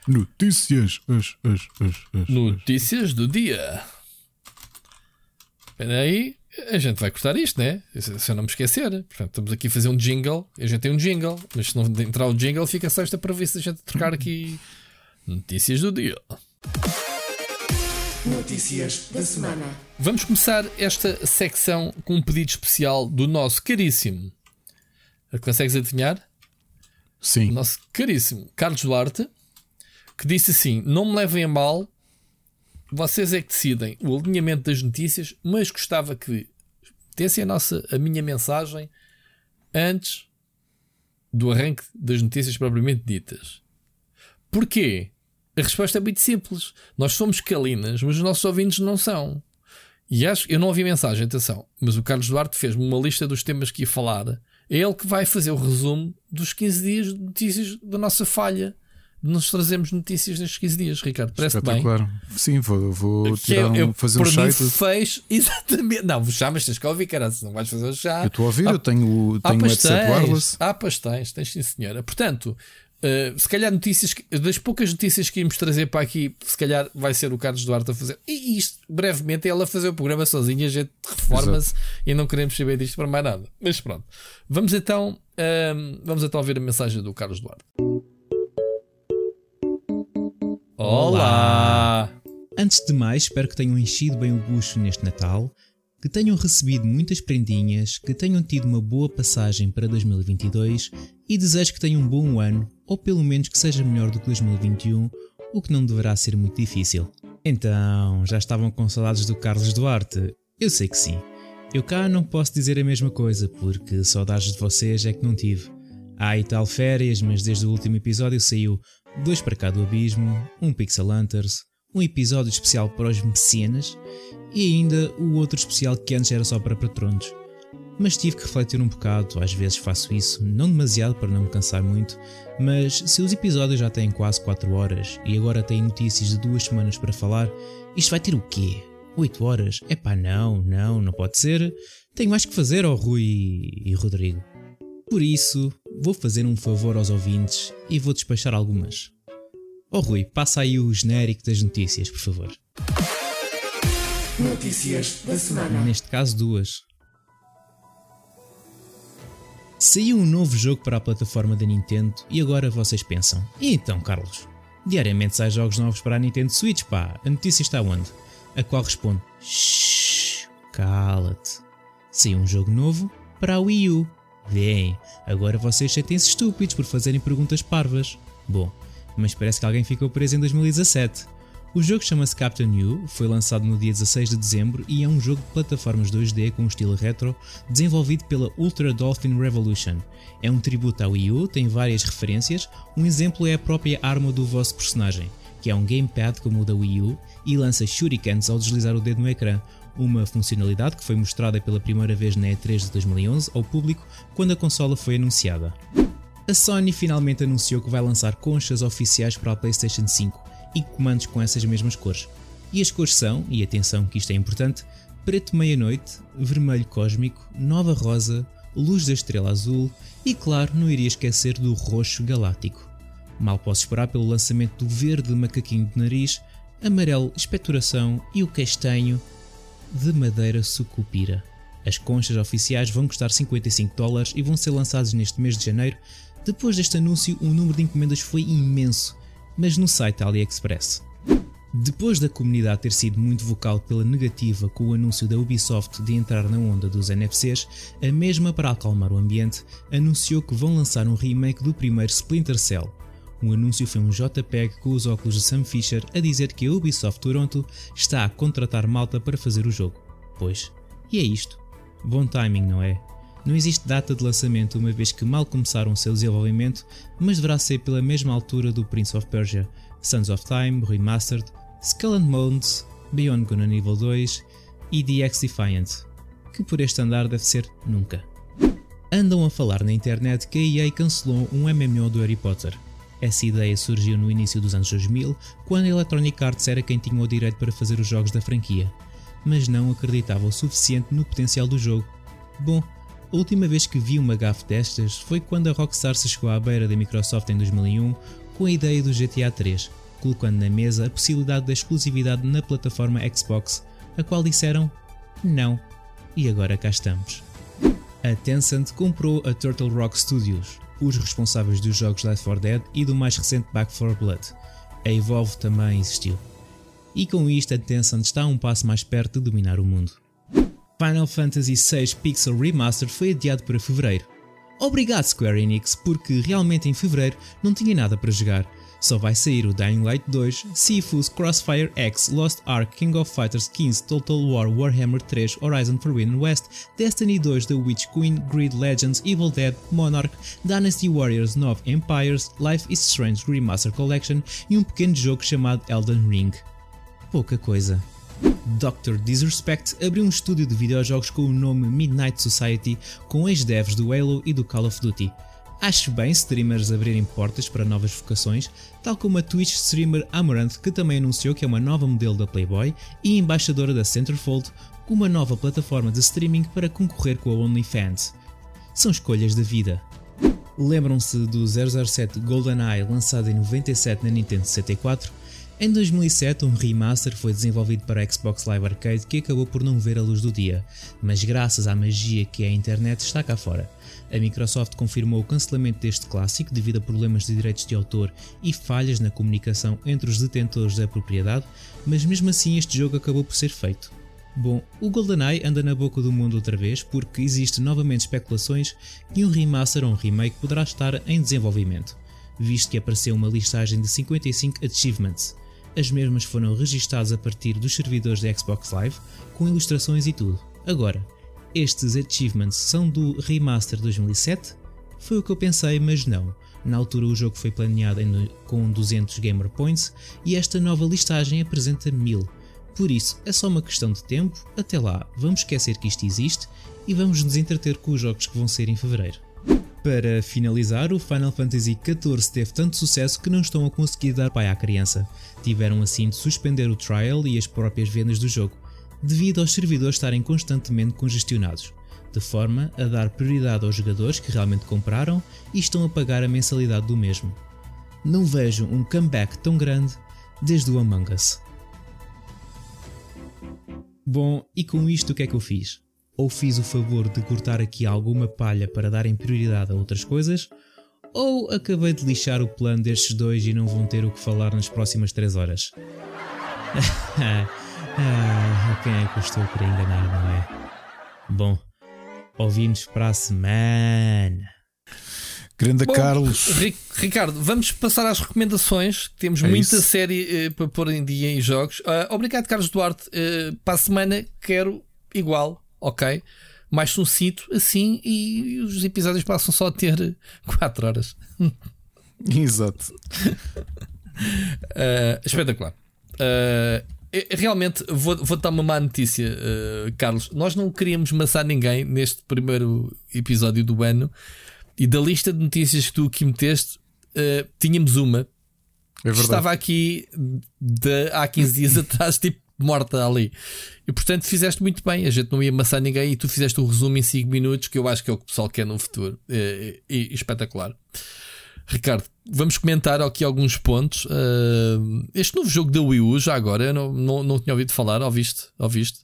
Notícias. As, as, as, Notícias do dia. Espera aí. A gente vai cortar isto, né? Se eu não me esquecer. Portanto, estamos aqui a fazer um jingle. A gente tem um jingle, mas se não entrar o jingle, fica só esta para ver se a gente trocar aqui notícias do dia. Notícias da semana. Vamos começar esta secção com um pedido especial do nosso caríssimo. Consegues adivinhar? Sim. O nosso caríssimo Carlos Duarte, que disse assim: Não me levem a mal, vocês é que decidem o alinhamento das notícias, mas gostava que dessem a, nossa, a minha mensagem antes do arranque das notícias propriamente ditas. Porquê? A resposta é muito simples. Nós somos calinas, mas os nossos ouvintes não são. E acho, eu não ouvi mensagem, atenção, mas o Carlos Duarte fez-me uma lista dos temas que ia falar. É ele que vai fazer o resumo dos 15 dias de notícias da nossa falha. Nos trazemos notícias nestes 15 dias, Ricardo. Parece bem. Sim, vou, vou tirar eu, um, fazer um chá fez exatamente. Não, chá, mas tens que ouvir, cara. Se não vais fazer o chá. Eu estou a ouvir, eu tenho, Há tenho o headset pastéis. wireless. Há pastéis, tens sim, senhora. Portanto, eh, se calhar notícias, que- das poucas notícias que íamos trazer para aqui, se calhar vai ser o Carlos Duarte a fazer. E isto, brevemente, é ela a fazer o programa sozinha, a gente reforma-se e não queremos saber disto para mais nada. Mas pronto. Vamos então, ehm, vamos então ouvir a mensagem do Carlos Duarte. Olá! Antes de mais, espero que tenham enchido bem o bucho neste Natal, que tenham recebido muitas prendinhas, que tenham tido uma boa passagem para 2022 e desejo que tenham um bom ano, ou pelo menos que seja melhor do que 2021, o que não deverá ser muito difícil. Então, já estavam com saudades do Carlos Duarte? Eu sei que sim. Eu cá não posso dizer a mesma coisa, porque saudades de vocês é que não tive. Há e tal férias, mas desde o último episódio saiu dois para cá do abismo, um Pixel Hunters, um episódio especial para os mecenas e ainda o outro especial que antes era só para patronos. Mas tive que refletir um bocado, às vezes faço isso, não demasiado para não me cansar muito, mas se os episódios já têm quase 4 horas e agora têm notícias de duas semanas para falar, isto vai ter o quê? 8 horas? Epá, não, não, não pode ser. Tenho mais que fazer ao Rui e Rodrigo. Por isso, vou fazer um favor aos ouvintes e vou despachar algumas. Oh Rui, passa aí o genérico das notícias, por favor. Notícias da semana. Neste caso, duas. Saiu um novo jogo para a plataforma da Nintendo e agora vocês pensam: e então, Carlos? Diariamente saem jogos novos para a Nintendo Switch, pá. A notícia está onde? A qual responde: Shhh, cala-te. Saiu um jogo novo para a Wii U. Vêem, agora vocês sentem-se estúpidos por fazerem perguntas parvas. Bom, mas parece que alguém ficou preso em 2017. O jogo chama-se Captain U, foi lançado no dia 16 de dezembro e é um jogo de plataformas 2D com um estilo retro, desenvolvido pela Ultra Dolphin Revolution. É um tributo ao Wii U, tem várias referências, um exemplo é a própria arma do vosso personagem, que é um gamepad como o da Wii U e lança shurikens ao deslizar o dedo no ecrã, uma funcionalidade que foi mostrada pela primeira vez na E3 de 2011 ao público quando a consola foi anunciada. A Sony finalmente anunciou que vai lançar conchas oficiais para a PlayStation 5 e comandos com essas mesmas cores. E as cores são, e atenção que isto é importante, preto meia-noite, vermelho cósmico, nova rosa, luz da estrela azul e, claro, não iria esquecer do roxo galáctico. Mal posso esperar pelo lançamento do verde macaquinho de nariz, amarelo expectoração e o castanho de madeira sucupira. As conchas oficiais vão custar 55 dólares e vão ser lançadas neste mês de janeiro. Depois deste anúncio, o número de encomendas foi imenso, mas no site AliExpress. Depois da comunidade ter sido muito vocal pela negativa com o anúncio da Ubisoft de entrar na onda dos NFCs, a mesma, para acalmar o ambiente, anunciou que vão lançar um remake do primeiro Splinter Cell. O anúncio foi um JPEG com os óculos de Sam Fisher a dizer que a Ubisoft Toronto está a contratar malta para fazer o jogo. Pois, e é isto. Bom timing, não é? Não existe data de lançamento uma vez que mal começaram o seu desenvolvimento, mas deverá ser pela mesma altura do Prince of Persia, Sons of Time Remastered, Skull and Bones, Beyond Good and Evil 2 e The X-Defiant, que por este andar deve ser nunca. Andam a falar na internet que a EA cancelou um MMO do Harry Potter. Essa ideia surgiu no início dos anos 2000, quando a Electronic Arts era quem tinha o direito para fazer os jogos da franquia, mas não acreditava o suficiente no potencial do jogo. Bom, a última vez que vi uma gafe destas foi quando a Rockstar se chegou à beira da Microsoft em 2001 com a ideia do GTA 3, colocando na mesa a possibilidade da exclusividade na plataforma Xbox, a qual disseram não. e agora cá estamos. A Tencent comprou a Turtle Rock Studios, os responsáveis dos jogos Left 4 Dead e do mais recente Back 4 Blood. A Evolve também existiu. E com isto a Tencent está um passo mais perto de dominar o mundo. Final Fantasy VI Pixel Remastered foi adiado para fevereiro. Obrigado Square Enix, porque realmente em fevereiro não tinha nada para jogar. Só vai sair o Dying Light 2, Sifu's Crossfire X, Lost Ark, King of Fighters 15, Total War, Warhammer 3, Horizon Forbidden West, Destiny 2, The Witch Queen, Grid Legends, Evil Dead, Monarch, Dynasty Warriors 9 Empires, Life is Strange Remaster Collection e um pequeno jogo chamado Elden Ring. Pouca coisa. Dr. Disrespect abriu um estúdio de videojogos com o nome Midnight Society com ex-devs do Halo e do Call of Duty. Acho bem streamers abrirem portas para novas vocações, tal como a Twitch streamer Amaranth, que também anunciou que é uma nova modelo da Playboy e embaixadora da Centerfold, uma nova plataforma de streaming para concorrer com a OnlyFans. São escolhas da vida. Lembram-se do 007 GoldenEye lançado em 97 na Nintendo 64? Em 2007, um remaster foi desenvolvido para a Xbox Live Arcade que acabou por não ver a luz do dia, mas graças à magia que é a internet está cá fora. A Microsoft confirmou o cancelamento deste clássico devido a problemas de direitos de autor e falhas na comunicação entre os detentores da propriedade, mas mesmo assim este jogo acabou por ser feito. Bom, o GoldenEye anda na boca do mundo outra vez porque existe novamente especulações que um remaster ou um remake poderá estar em desenvolvimento, visto que apareceu uma listagem de 55 achievements. As mesmas foram registadas a partir dos servidores da Xbox Live, com ilustrações e tudo. Agora, estes achievements são do remaster 2007? Foi o que eu pensei, mas não. Na altura o jogo foi planeado com 200 Gamer Points e esta nova listagem apresenta 1000. Por isso, é só uma questão de tempo. Até lá, vamos esquecer que isto existe e vamos nos entreter com os jogos que vão sair em fevereiro. Para finalizar, o Final Fantasy XIV teve tanto sucesso que não estão a conseguir dar pai à criança. Tiveram assim de suspender o trial e as próprias vendas do jogo, devido aos servidores estarem constantemente congestionados, de forma a dar prioridade aos jogadores que realmente compraram e estão a pagar a mensalidade do mesmo. Não vejo um comeback tão grande desde o Among Us. Bom, e com isto o que é que eu fiz? Ou fiz o favor de cortar aqui alguma palha para darem prioridade a outras coisas, ou acabei de lixar o plano destes dois e não vão ter o que falar nas próximas 3 horas. ah, quem é que eu estou a querer enganar, não é? Bom, ouvimos para a semana. Grande Bom, Carlos. Ri- Ricardo, vamos passar às recomendações. Temos É muita isso. série eh, para pôr em dia em jogos. Ah, obrigado, Carlos Duarte. Eh, para a semana quero igual, ok? Mais sucinto, assim, e os episódios passam só a ter 4 horas. Exato. Uh, espetacular. Uh, eh, realmente, vou, vou dar uma má notícia, uh, Carlos. Nós não queríamos maçar ninguém neste primeiro episódio do ano e da lista de notícias que tu aqui meteste, uh, tínhamos uma É que estava aqui de, há 15 dias atrás, tipo morta ali. E portanto fizeste muito bem. A gente não ia amassar ninguém e tu fizeste o resumo em 5 minutos, que eu acho que é o que o pessoal quer no futuro. E- e espetacular. Ricardo, vamos comentar aqui alguns pontos. Uh, este novo jogo da Wii U, já agora, eu não, não, não tinha ouvido falar, ouviste? Ouviste?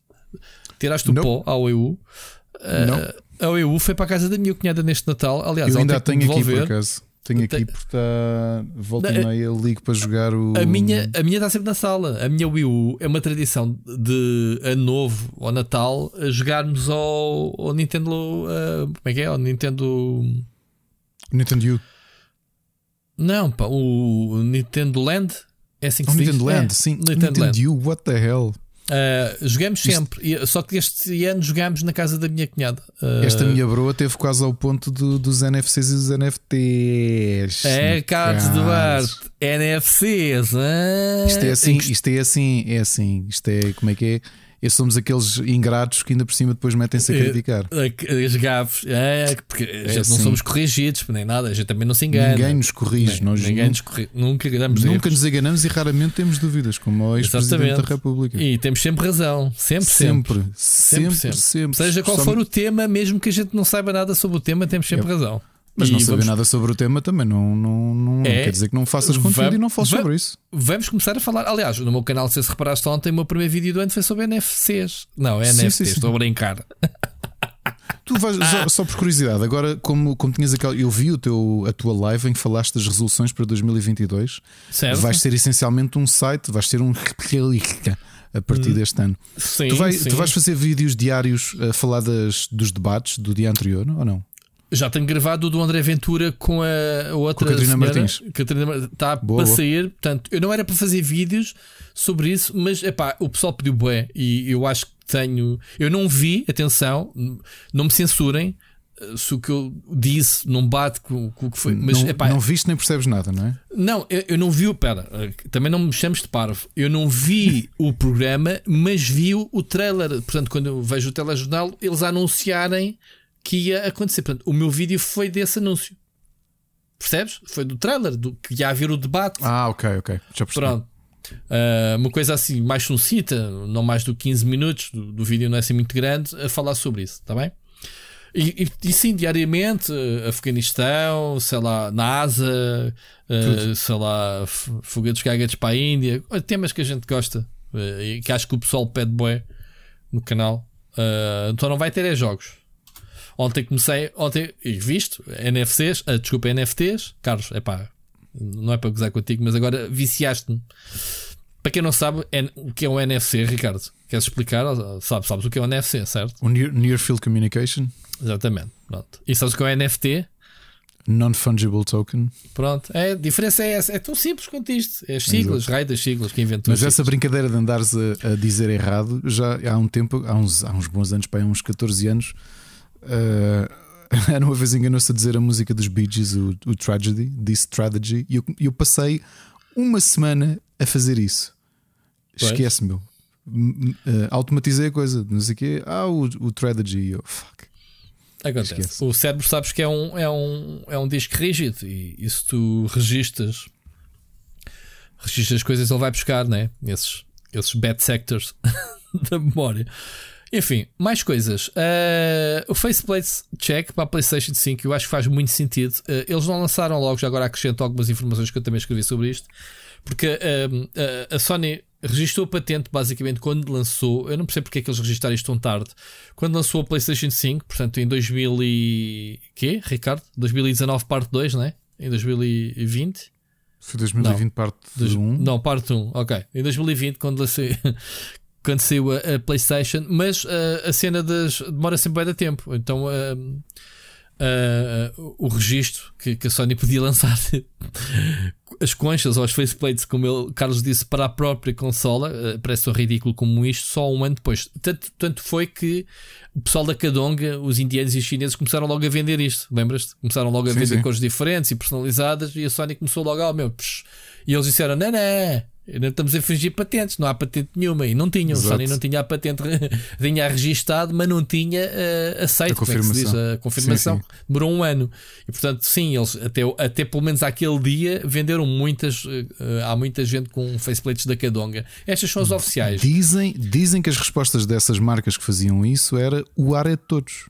Tiraste o Não. pó à Wii U. Uh, Não. A Wii U foi para a casa da minha cunhada neste Natal. Aliás, Eu ainda tenho aqui por acaso. Tenho aqui porque está. Volta Não, e meia, ligo para jogar o. A minha, a minha está sempre na sala. A minha Wii U é uma tradição de ano novo ou Natal a jogarmos ao, ao Nintendo. uh, como é que é? Ao Nintendo. Nintendo U. Não, pá, o Nintendo Land. É assim que Oh, se Nintendo diz? Land, É, sim. Nintendo Land. Nintendo U, what the hell? Uh, jogamos sempre, E- só que este ano jogámos na casa da minha cunhada. Uh, Esta minha broa teve quase ao ponto do- dos NFCs e dos NFTs. É, Carlos. Duarte, NFCs. ah, Isto é assim, que- isto é assim, é assim. Isto é, como é que é? Estes somos aqueles ingratos que ainda por cima depois metem-se a É, criticar. As gafes, é, porque a gente não assim. somos corrigidos, nem nada, a gente também não se engana. Ninguém nos corrige, Nem- nós ninguém nos corrige, nunca damos nunca erros. nos enganamos e raramente temos dúvidas, como o ex-presidente da. República. E temos sempre razão, sempre, sempre. sempre, sempre, sempre. sempre. Seja qual for o tema, mesmo que a gente não saiba nada sobre o tema, temos sempre razão. Mas E não saber vamos, nada sobre o tema também não, não, não, É. quer dizer que não faças conteúdo Vam- e não fales sobre isso. Vamos começar a falar. Aliás, no meu canal, se reparaste ontem, o meu primeiro vídeo do ano foi sobre NFCs. Não, é Sim, NFTs, sim, sim. estou a brincar. tu vais, só, só por curiosidade, agora, como, como tinhas aquela. Eu vi o teu, a tua live em que falaste das resoluções para 2022. Certo? Vais ser essencialmente um site, vais ser um a partir deste ano. Sim, Tu, vai- sim. tu vais fazer vídeos diários a falar das, dos debates do dia anterior ou não? Já tenho gravado o do André Ventura com a outra Com a Catarina senhora, Martins. Catarina Está Boa, para boa. sair. Portanto, eu não era para fazer vídeos sobre isso, mas epá, o pessoal pediu bué e eu acho que tenho. Eu não vi, atenção, não me censurem eh, se o que eu disse não bate com, com o que foi. Mas não, epá, não viste nem percebes nada, não é? Não, eu, eu não vi o. Pera, eh, também não me chames de parvo. Eu não vi o programa, mas vi o, trailer. Portanto, quando eu vejo o telejornal, eles anunciarem que ia acontecer. Portanto, o meu vídeo foi desse anúncio. Percebes? Foi do trailer, do que ia haver o debate. Ah, ok, ok. Já percebi. Pronto. Ah, uma coisa assim, mais suncita, não mais do que 15 minutos, do, do vídeo não é assim muito grande, a falar sobre isso, está bem? E, e, e sim, diariamente, eh, Afeganistão, sei lá, NASA, eh, sei lá, foguetes gagates para a Índia, temas que a gente gosta eh, e que acho que o pessoal pede bué no canal. Ah, então não vai ter é jogos. Ontem comecei, ontem, visto, NFCs, ah, desculpa, NFTs, Carlos, é pá, não é para gozar contigo, mas agora viciaste-me. Para quem não sabe N- o que é um NFC, Ricardo, queres explicar? Sabes, sabes o que é um NFC, certo? O Near, Near Field Communication, Exatamente. Pronto. E sabes o que é um NFT? Non-Fungible Token. Pronto. É, a diferença é essa. É tão simples quanto isto. É as siglas, raio das siglas que inventou. Mas as essa brincadeira de andares a, a dizer errado, já há um tempo, há uns, há uns bons anos, para uns 14 anos, uh, era uma vez enganou-se a dizer a música dos Bee Gees, o, o Tragedy, disse Tragedy, e eu, eu passei uma semana a fazer isso. Esquece, meu. Uh, automatizei a coisa, não sei o quê. Ah, o, o Tragedy, eu, fuck. Acontece. Esquece. O cérebro sabes que é um, é um, é um disco rígido e, e se tu registas registas as coisas, ele vai buscar, né? Esses, esses bad sectors da memória. Enfim, mais coisas. Uh, o Faceplate Check para a PlayStation 5 eu acho que faz muito sentido. Uh, eles não lançaram logo, já agora acrescento algumas informações que eu também escrevi sobre isto. Porque um, a, Sony registrou a patente basicamente quando lançou. Eu não percebo porque é que eles registraram isto tão tarde. Quando lançou a PlayStation 5, portanto em 2000 e. quê, Ricardo? 2019, parte 2, não é? Em 2020. Foi 2020, parte Dois- 1. Não, parte 1, ok. Em 2020, quando, lancei, quando saiu a, a PlayStation, mas uh, a cena das. demora sempre bem de tempo. Então uh, uh, o registro que, que a Sony podia lançar as conchas ou as faceplates, como ele, Carlos disse, para a própria consola, uh, parece tão ridículo como isto, só um ano depois. Tanto, tanto foi que o pessoal da Cadonga, os indianos e os chineses, começaram logo a vender isto. Lembras-te? Começaram logo a Sim, vender sim. cores diferentes e personalizadas, e a Sony começou logo, ah, meu, psh. e eles disseram: não, não. Ainda estamos a fingir patentes, não há patente nenhuma. E não tinham, Exato. Sony não tinha a patente, tinha registado, mas não tinha uh, aceito A como é que se diz? confirmação. a confirmação. Sim, Demorou um ano. E portanto, sim, eles até, até pelo menos aquele dia venderam muitas. uh, há muita gente com faceplates da Cadonga. Estas são as oficiais. Dizem, dizem que as respostas dessas marcas que faziam isso era o ar é de todos.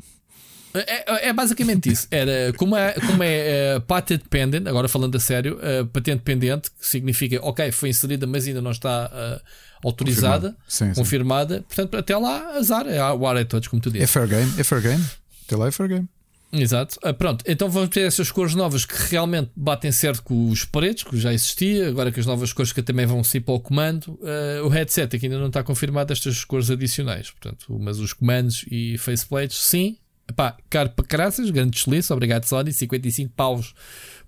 É, é basicamente isso. Era como é, como é uh, patent pending, agora falando a sério, uh, patente pendente, que significa, ok, foi inserida, mas ainda não está uh, autorizada. Sim, sim. confirmada. Portanto, até lá, azar. É, o ar é todos, como tu É dizes. fair game, é fair game. Até lá é fair game. Exato. Ah, pronto, então vamos ter essas cores novas que realmente batem certo com os pretos, que já existia, agora que as novas cores que também vão sair para o comando. Ah, o headset aqui ainda não está confirmado estas cores adicionais, portanto, mas os comandos e faceplates, sim. Epá, caro para caraças, grande deslize, obrigado Sony, 55 paus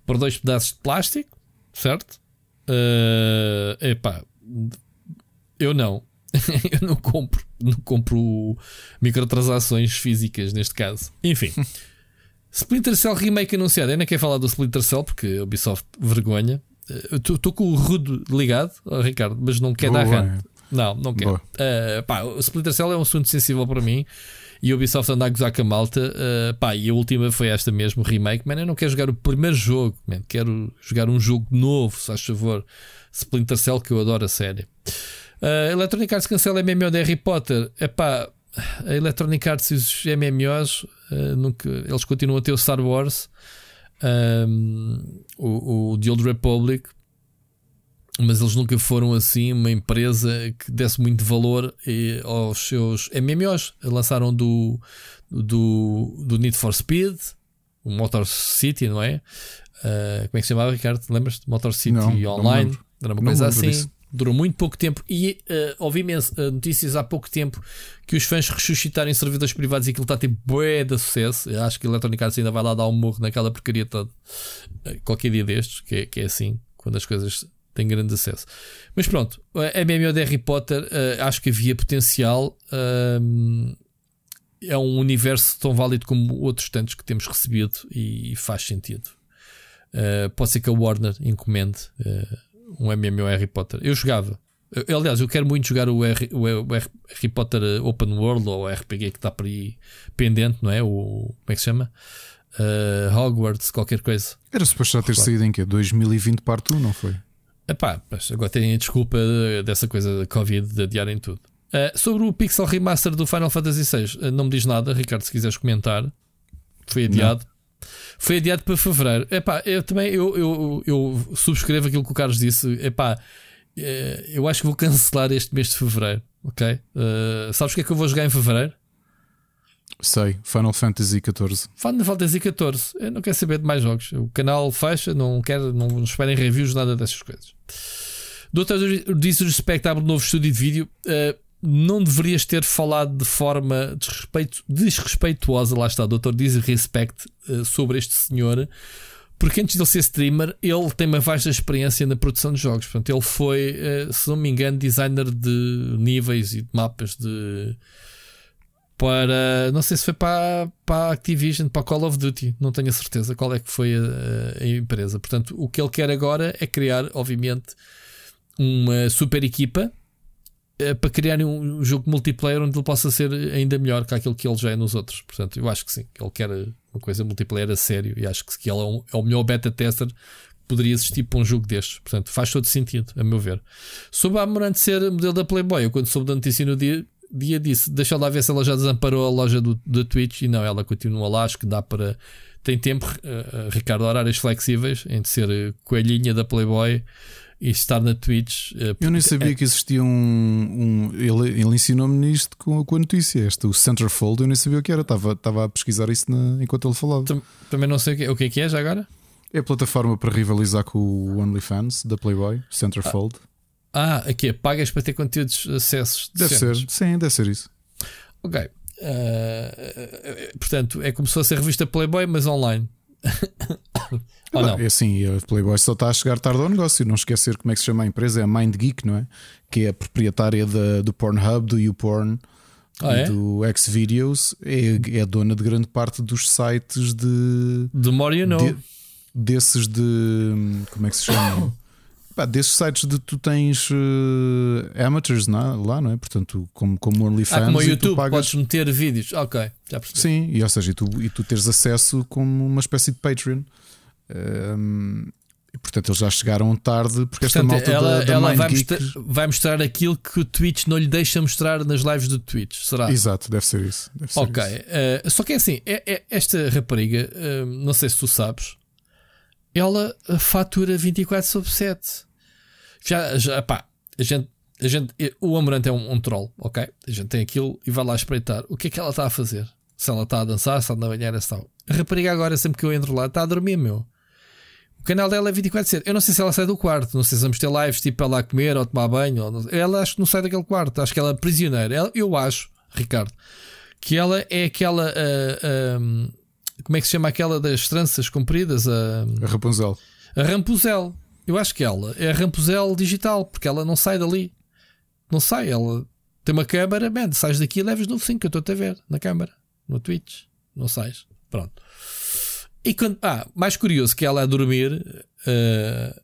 por dois pedaços de plástico, certo? Ah, epá, eu não. eu não compro, não compro microtransações físicas neste caso. Enfim. Splinter Cell Remake anunciado. Eu nem quero falar do Splinter Cell porque a Ubisoft vergonha. Estou com o Rude ligado, oh, Ricardo, mas não quer Boa, dar rant. Não, não quero. Uh, pá, o Splinter Cell é um assunto sensível para mim e a Ubisoft anda a gozar com a malta. Uh, pá, e a última foi esta mesmo, remake. Man, eu não quero jogar o primeiro jogo, man. quero jogar um jogo novo, se faz favor. Splinter Cell, que eu adoro a série. Uh, Electronic Arts cancela MMO de Harry Potter. Epá, a Electronic Arts e os MMOs, uh, nunca, eles continuam a ter o Star Wars, um, o, o The Old Republic, mas eles nunca foram assim uma empresa que desse muito valor eh, aos seus MMOs. Lançaram do, do, do Need for Speed, o Motor City, não é? Uh, como é que se chamava, Ricardo? Lembras-te? Motor City Não, não Online. lembro. Era uma Não coisa assim. disso. Durou muito pouco tempo e uh, ouvi imenso, uh, notícias há pouco tempo que os fãs ressuscitarem servidores privados e aquilo está a ter bué de sucesso. Eu acho que a Electronic Arts ainda vai lá dar um morro naquela porcaria toda qualquer dia destes, que é, que é assim, quando as coisas têm grande acesso. Mas pronto, a MMO de Harry Potter uh, acho que havia potencial. um, é um universo tão válido como outros tantos que temos recebido e faz sentido. Uh, pode ser que a Warner encomende uh, um MMO Harry Potter. Eu jogava. Eu, aliás, eu quero muito jogar o, R, o, o Harry Potter Open World ou o RPG que está por aí pendente, não é? O, como é que se chama? Uh, Hogwarts, qualquer coisa. Era suposto já ter saído em quê? 2020 parte 1, não foi? Epá, mas agora têm a desculpa dessa coisa da Covid de adiarem tudo. Uh, sobre o Pixel Remaster do Final Fantasy VI, uh, não me diz nada, Ricardo, se quiseres comentar. Foi adiado. Não. Foi adiado para fevereiro. Epá, eu também eu, eu, eu subscrevo aquilo que o Carlos disse. Epá, uh, eu acho que vou cancelar este mês de fevereiro. Ok? sabes o que é que eu vou jogar em fevereiro? Sei, Final Fantasy XIV. Final Fantasy XIV. Eu não quero saber de mais jogos. O canal fecha, não quero, não esperem reviews, nada dessas coisas. Doutor Disrespectable, novo estúdio de vídeo. Uh, não deverias ter falado de forma desrespeito, desrespeituosa, lá está, Dr. Disrespect, uh, sobre este senhor, porque antes de ele ser streamer, ele tem uma vasta experiência na produção de jogos. Portanto, ele foi, uh, se não me engano, designer de níveis e de mapas de para. Não sei se foi para, para a Activision, para a Call of Duty, não tenho a certeza qual é que foi a, a, empresa. Portanto, o que ele quer agora é criar, obviamente, uma super equipa eh, para criar um jogo multiplayer onde ele possa ser ainda melhor que aquilo que ele já é nos outros. Portanto, eu acho que sim, ele quer uma coisa multiplayer a sério e acho que ele é, um, é o melhor beta tester que poderia existir para um jogo destes. Portanto, faz todo sentido, a meu ver. Sobre a Amorante ser modelo da Playboy, eu quando soube da notícia no dia dia disse: Deixa lá ver se ela já desamparou a loja do, do Twitch. E não, ela continua lá. Acho que dá para. Tem tempo, uh, Ricardo, horários flexíveis entre ser uh, coelhinha da Playboy e estar na Twitch. Uh, Eu nem sabia é... que existia um. um ele ele ensinou-me nisto com, com a notícia. Este, o Centerfold, eu nem sabia o que era. Estava, estava a pesquisar isso na, enquanto ele falava. Também não sei o que, o que é que é já agora. É a plataforma para rivalizar com o OnlyFans da Playboy, Centerfold. Ah. Ah, aqui é pagas para ter conteúdos acessos. Deve ser, sim, deve ser isso. Ok. Uh, portanto, é como se fosse a revista Playboy, mas online. Ou não? É assim, a Playboy só está a chegar tarde ao negócio. Não esquecer como é que se chama a empresa, é a Mind Geek, não é? Que é a proprietária da, do Pornhub, do YouPorn ah, e é? do Xvideos. É, é dona de grande parte dos sites de. The more you know. De, desses de. Como é que se chama? Pá, desses sites de tu tens uh, amateurs não, lá, não é? Portanto, como, como OnlyFans. Ah, como o YouTube, tu pagas... podes meter vídeos. Ok, já percebi. Sim, e ou seja, e tu, e tu teres acesso como uma espécie de Patreon. Um, e, portanto, eles já chegaram tarde porque portanto, esta malta ela, da, da ela vai, Geek... mostrar, vai mostrar aquilo que o Twitch não lhe deixa mostrar nas lives do Twitch, será? Exato, deve ser isso. Deve ser ok, isso. Uh, só que é assim, é, é, esta rapariga, uh, não sei se tu sabes, ela fatura 24 sobre 7. Já, já pá, a gente, a gente, o Amorante é um, um, troll, ok? A gente tem aquilo e vai lá espreitar. O que é que ela está a fazer? Se ela está a dançar, se está na banheira, se tal. A rapariga agora, sempre que eu entro lá, está a dormir, meu. O canal dela é 24 7. Eu não sei se ela sai do quarto, não sei se vamos ter lives tipo ela a comer ou tomar banho. Ou ela acho que não sai daquele quarto, acho que ela é prisioneira. Ela, eu acho, Ricardo, que ela é aquela. Uh, um, como é que se chama aquela das tranças compridas? A, a Rapunzel. A Rapunzel. Eu acho que ela é a Rapunzel digital, porque ela não sai dali. Não sai, ela tem uma câmara, man, sais daqui e levas no fim que eu estou a ver na câmara, no Twitch. Não sais. Pronto. E quando. Ah, mais curioso que ela a dormir uh,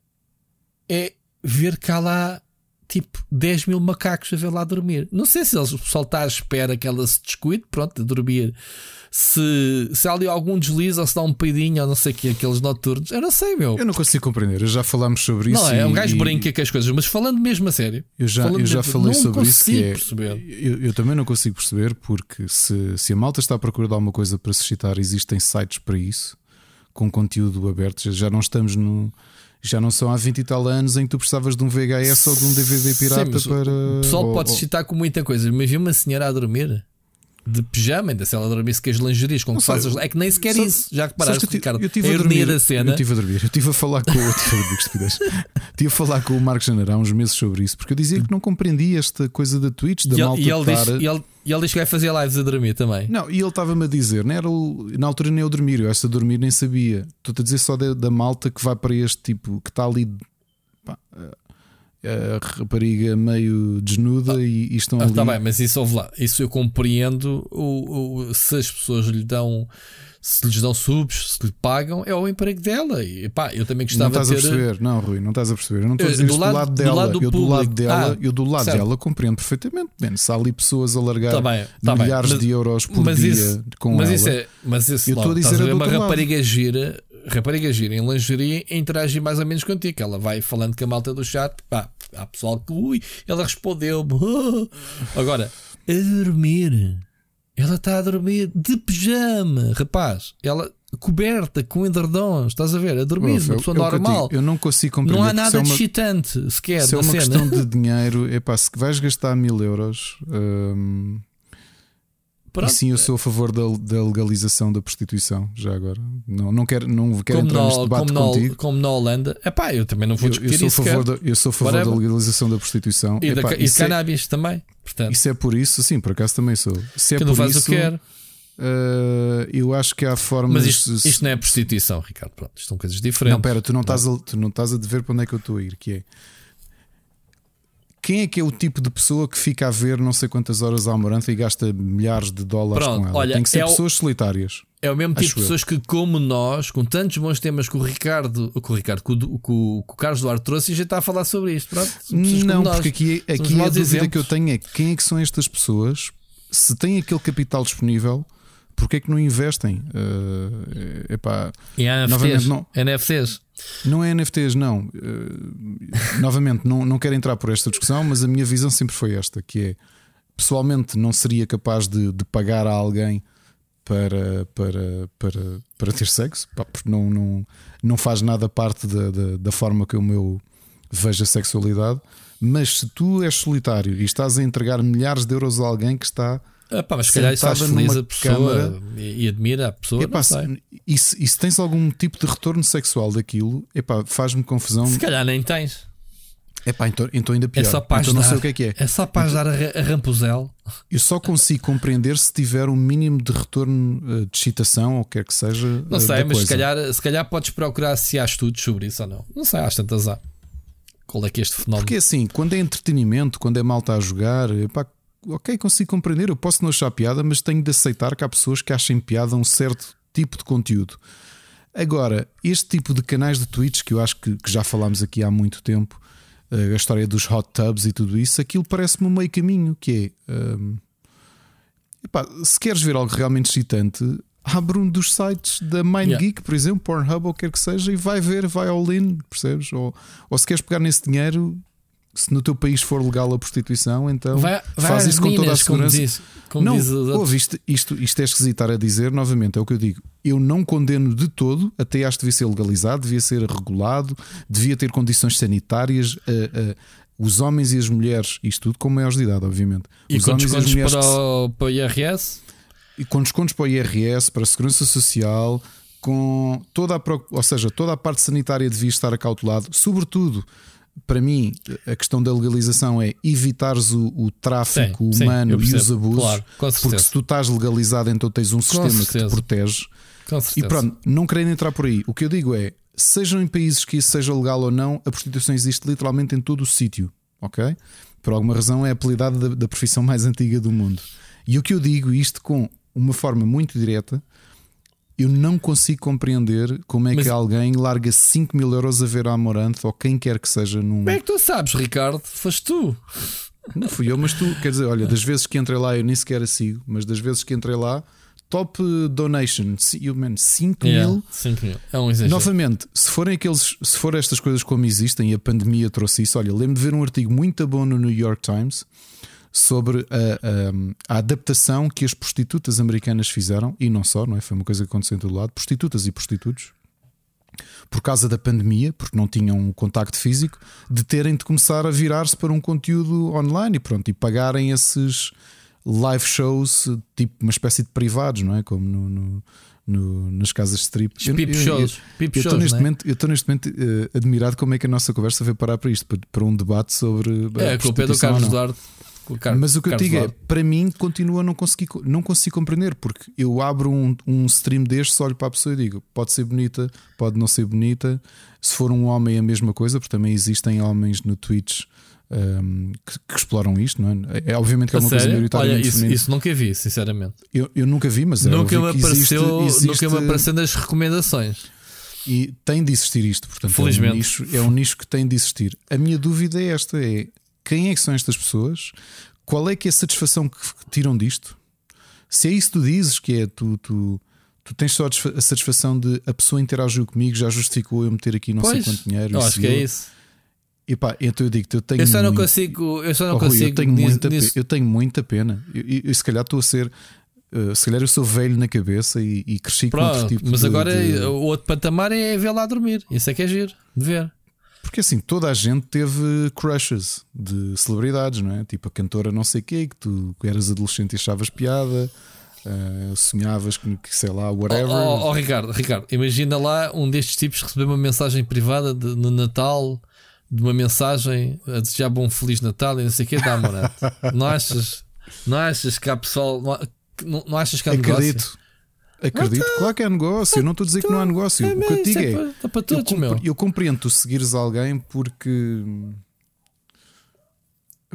é ver que há lá tipo 10 mil macacos a ver lá dormir. Não sei se eles, o pessoal está à espera que ela se descuide, pronto, a dormir. Se, se há ali algum deslize ou se dá um peidinho ou não sei o que, aqueles noturnos, eu não sei, meu. Eu não consigo compreender, já falámos sobre isso. Não, é um gajo e, brinca com as coisas, mas falando mesmo a sério. Eu já, eu já mesmo, falei sobre isso. Que é. Eu, eu, também não consigo perceber, porque se, se a malta está a procurar de alguma coisa para se citar, existem sites para isso, com conteúdo aberto. Já não estamos no. Já não são há 20 e tal anos em que tu precisavas de um VHS ou de um DVD pirata Sim, para. O pessoal ou, pode citar com muita coisa, mas vi uma senhora a dormir. De pijama, ainda se ela dormisse com as lingeries com que fazes. É que nem sequer Sabe- isso. Já Sabes reparaste, que Ricardo? eu tive a a dormir, da cena. Eu estive a dormir. Eu estive a falar com o. estupidez. Estive a falar com o Marco Janará há uns meses sobre isso, porque eu dizia que não compreendia esta coisa da Twitch, da E ele, malta e ele estar- e ele, e ele diz que vai fazer lives a dormir também. Não, e ele estava-me a dizer, não era o- na altura nem eu dormir, eu essa dormir nem sabia. Estou-te a dizer só da, da malta que vai para este tipo, que está ali pá, a, a rapariga meio desnuda e, e estão Ah, ali. tá bem, mas isso ouve lá. Isso eu compreendo. O, o- se as pessoas lhe dão, se lhes dão subs, se lhe pagam, é o emprego dela. E pá, eu também não gostava estás de a ter. perceber, não, Rui, não estás a perceber. Eu não estou a Eh, dizer do isto do lado- lado do dela. lado do eu do lado dela, Ah, eu do lado dela compreendo perfeitamente. Man, se há ali pessoas a largar Tá bem, tá bem, milhares mas- de euros por dia isso, com mas ela. isso é, mas isso Eu estou a estás dizer ver é do uma lado. rapariga gira, rapariga gira em lingerie interage mais ou menos contigo. Ela vai falando com a malta do chat, pá, há pessoal que ui, ela respondeu agora a dormir. Ela está a dormir de pijama, rapaz. Ela coberta com edredons, estás a ver? A dormir, Ouve, uma é pessoa é eu normal. digo, Eu não consigo compreender. Não há nada é de uma- excitante sequer Se é uma cena. questão de dinheiro, epá, se vais gastar mil euros, hum, Pronto. e sim, eu sou a favor da, da legalização da prostituição, já agora. Não, não quero, não quero como, entrar neste na, debate como, contigo. na, como na Holanda, epá, eu também não vou Eu, eu discutir sou a isso. favor da, eu sou a favor da Whatever. legalização da prostituição. E, da, Epá, e de isso, é, cannabis também. Portanto, isso é por isso, sim, por acaso também sou. Se é um por faz isso, o que quer. eh, eu acho que há formas. Mas isto, isto não é prostituição, Ricardo. Pronto, isto são coisas diferentes. Não, pera, tu não, estás a, tu não estás a dever para onde é que eu estou a ir, que é quem é que é o tipo de pessoa que fica a ver não sei quantas horas à Amaranta e gasta milhares de dólares Pronto, com ela? olha, Tem que ser é o- pessoas solitárias. É o mesmo tipo de pessoas que, como nós, com tantos bons temas que o Ricardo, com o Ricardo, que o, que o, que o Carlos Duarte trouxe, e já está a falar sobre isto. Pronto, Não, porque aqui, Somos aqui a maus dúvida exemplos. que eu tenho é quem é que são estas pessoas, se têm aquele capital disponível, porque é que não investem? Eh, epá, E há NFTs. não. NFTs. Não é NFTs, não. Eh, novamente, não, não quero entrar por esta discussão, mas a minha visão sempre foi esta: que é pessoalmente não seria capaz de, de pagar a alguém para, para, para, para ter sexo, pá, porque não, não, não faz nada parte da, da, da forma como eu vejo a sexualidade. Mas se tu és solitário e estás a entregar milhares de euros a alguém que está Ah, pá, mas se calhar isso faz feliz a pessoa câmara. e, e admira a pessoa. Epá, não sei. se, e, se, e se tens algum tipo de retorno sexual daquilo, epá, faz-me confusão. Se calhar nem tens. Epá, então, então ainda É pior. só para então não sei o que é que é. É só para ajudar a, a Rampusel. Eu só consigo compreender se tiver um mínimo de retorno eh, de excitação ou quer que seja. Não eh, sei, da mas se calhar, se calhar podes procurar se há estudos sobre isso ou não. Não sei, às tantas há. Qual é que é este fenómeno? Porque assim, quando é entretenimento, quando é malta a jogar, epá, ok, consigo compreender. Eu posso não achar piada, mas tenho de aceitar que há pessoas que achem piada a um certo tipo de conteúdo. Agora, este tipo de canais de Twitch, que eu acho que, que já falámos aqui há muito tempo, eh, a história dos hot tubs e tudo isso, aquilo parece-me um meio caminho, que é. hum, epá, se queres ver algo realmente excitante, abre um dos sites da MindGeek, por exemplo, Pornhub ou o que quer que seja, e vai ver, vai all in, percebes? Ou, ou se queres pegar nesse dinheiro, se no teu país for legal a prostituição, então Vai, vai faz isso com toda a minas, como segurança. diz, como não, diz ouve, isto, isto, isto é esquisito estar a dizer, novamente, é o que eu digo. Eu não condeno de todo, até acho que devia ser legalizado, devia ser regulado, devia ter condições sanitárias. eh, eh, os homens e as mulheres, isto tudo com maiores de idade, obviamente. E os com homens e as mulheres para o, para o IRS? e com descontos para o IRS, para a Segurança Social, com toda a, ou seja, toda a parte sanitária devia estar acautelado, sobretudo. Para mim, a questão da legalização é evitares o, o tráfico Sim, sim, humano eu e os abusos, Claro, porque se tu estás legalizado, então tens um sistema que te protege. E pronto, não querendo entrar por aí, o que eu digo é: sejam em países que isso seja legal ou não, a prostituição existe literalmente em todo o sítio, ok? Por alguma razão é apelidada da, da profissão mais antiga do mundo. E o que eu digo, isto com uma forma muito direta, eu não consigo compreender como é Mas- que alguém larga 5 mil euros a ver a Amorante ou quem quer que seja num. Como é que tu sabes, Ricardo? Foste tu. Não fui eu, mas tu, quer dizer, olha, das vezes que entrei lá eu nem sequer a sigo, mas das vezes que entrei lá, top donation, eu, man, 5 mil. 5 mil. É um exagero. Novamente, se forem aqueles, se for estas coisas como existem e a pandemia trouxe isso, olha, lembro de ver um artigo muito bom no New York Times sobre a, a- a adaptação que as prostitutas americanas fizeram, e não só, não é? Foi uma coisa que aconteceu em todo lado, prostitutas e prostitutos, por causa da pandemia, porque não tinham um contacto físico, de terem de começar a virar-se para um conteúdo online e pronto, e pagarem esses live shows, tipo uma espécie de privados, não é? Como no, no- no- nas casas de strip. Os peep shows. Eu estou neste é? momento, eu neste momento eh, admirado como é que a nossa conversa veio parar para isto, para, para um debate sobre É, a culpa é do Carlos não. Mas o que eu digo é, para mim, continua a não conseguir, não consigo compreender, porque eu abro um, um stream deste, olho para a pessoa e digo: pode ser bonita, pode não ser bonita. Se for um homem, é a mesma coisa, porque também existem homens no Twitch hum, que, que exploram isto, não é? É obviamente que é uma coisa? Olha, maioritariamente isso, isso nunca vi, sinceramente. Eu, eu nunca vi, mas é Nunca me, que existe- apareceu, existe- nunca me apareceu nas recomendações. E tem de existir isto, portanto, é um, Felizmente. nicho, é um nicho que tem de existir. A minha dúvida é esta: é quem é que são estas pessoas? Qual é que é a satisfação que tiram disto? Se é isso que tu dizes, que é tu, tu, tu tens só a satisfação de a pessoa interagiu comigo, já justificou eu meter aqui não Pois, sei quanto dinheiro. eu acho que é isso. E pá, então eu digo-te, eu tenho Eu só não muito- consigo. Eu só não Oh, Rui, consigo. eu, tenho nisso- muita nisso- eu tenho muita pena. Eu, eu- se calhar estou a ser. uh, se calhar eu sou velho na cabeça e, e cresci com outro Pronto, tipo mas de- agora de- o outro patamar é ver lá dormir. Isso é que é giro de ver. Porque assim, toda a gente teve crushes de celebridades, não é? Tipo a cantora não sei quê, que tu eras adolescente e achavas piada, eh, sonhavas que, que sei lá, whatever. Oh, oh, oh, Ricardo, Ricardo, imagina lá um destes tipos receber uma mensagem privada de- no Natal, de uma mensagem a desejar bom Feliz Natal e não sei o que, dá morato. não achas? Não achas que há pessoal. Não, não- achas que há negócio? Acredito. Acredito, claro que é negócio. Eu não estou a dizer que não há negócio. É, o que eu digo é. é para, é para Eu, todos, compre- meu. eu compreendo tu seguires alguém porque.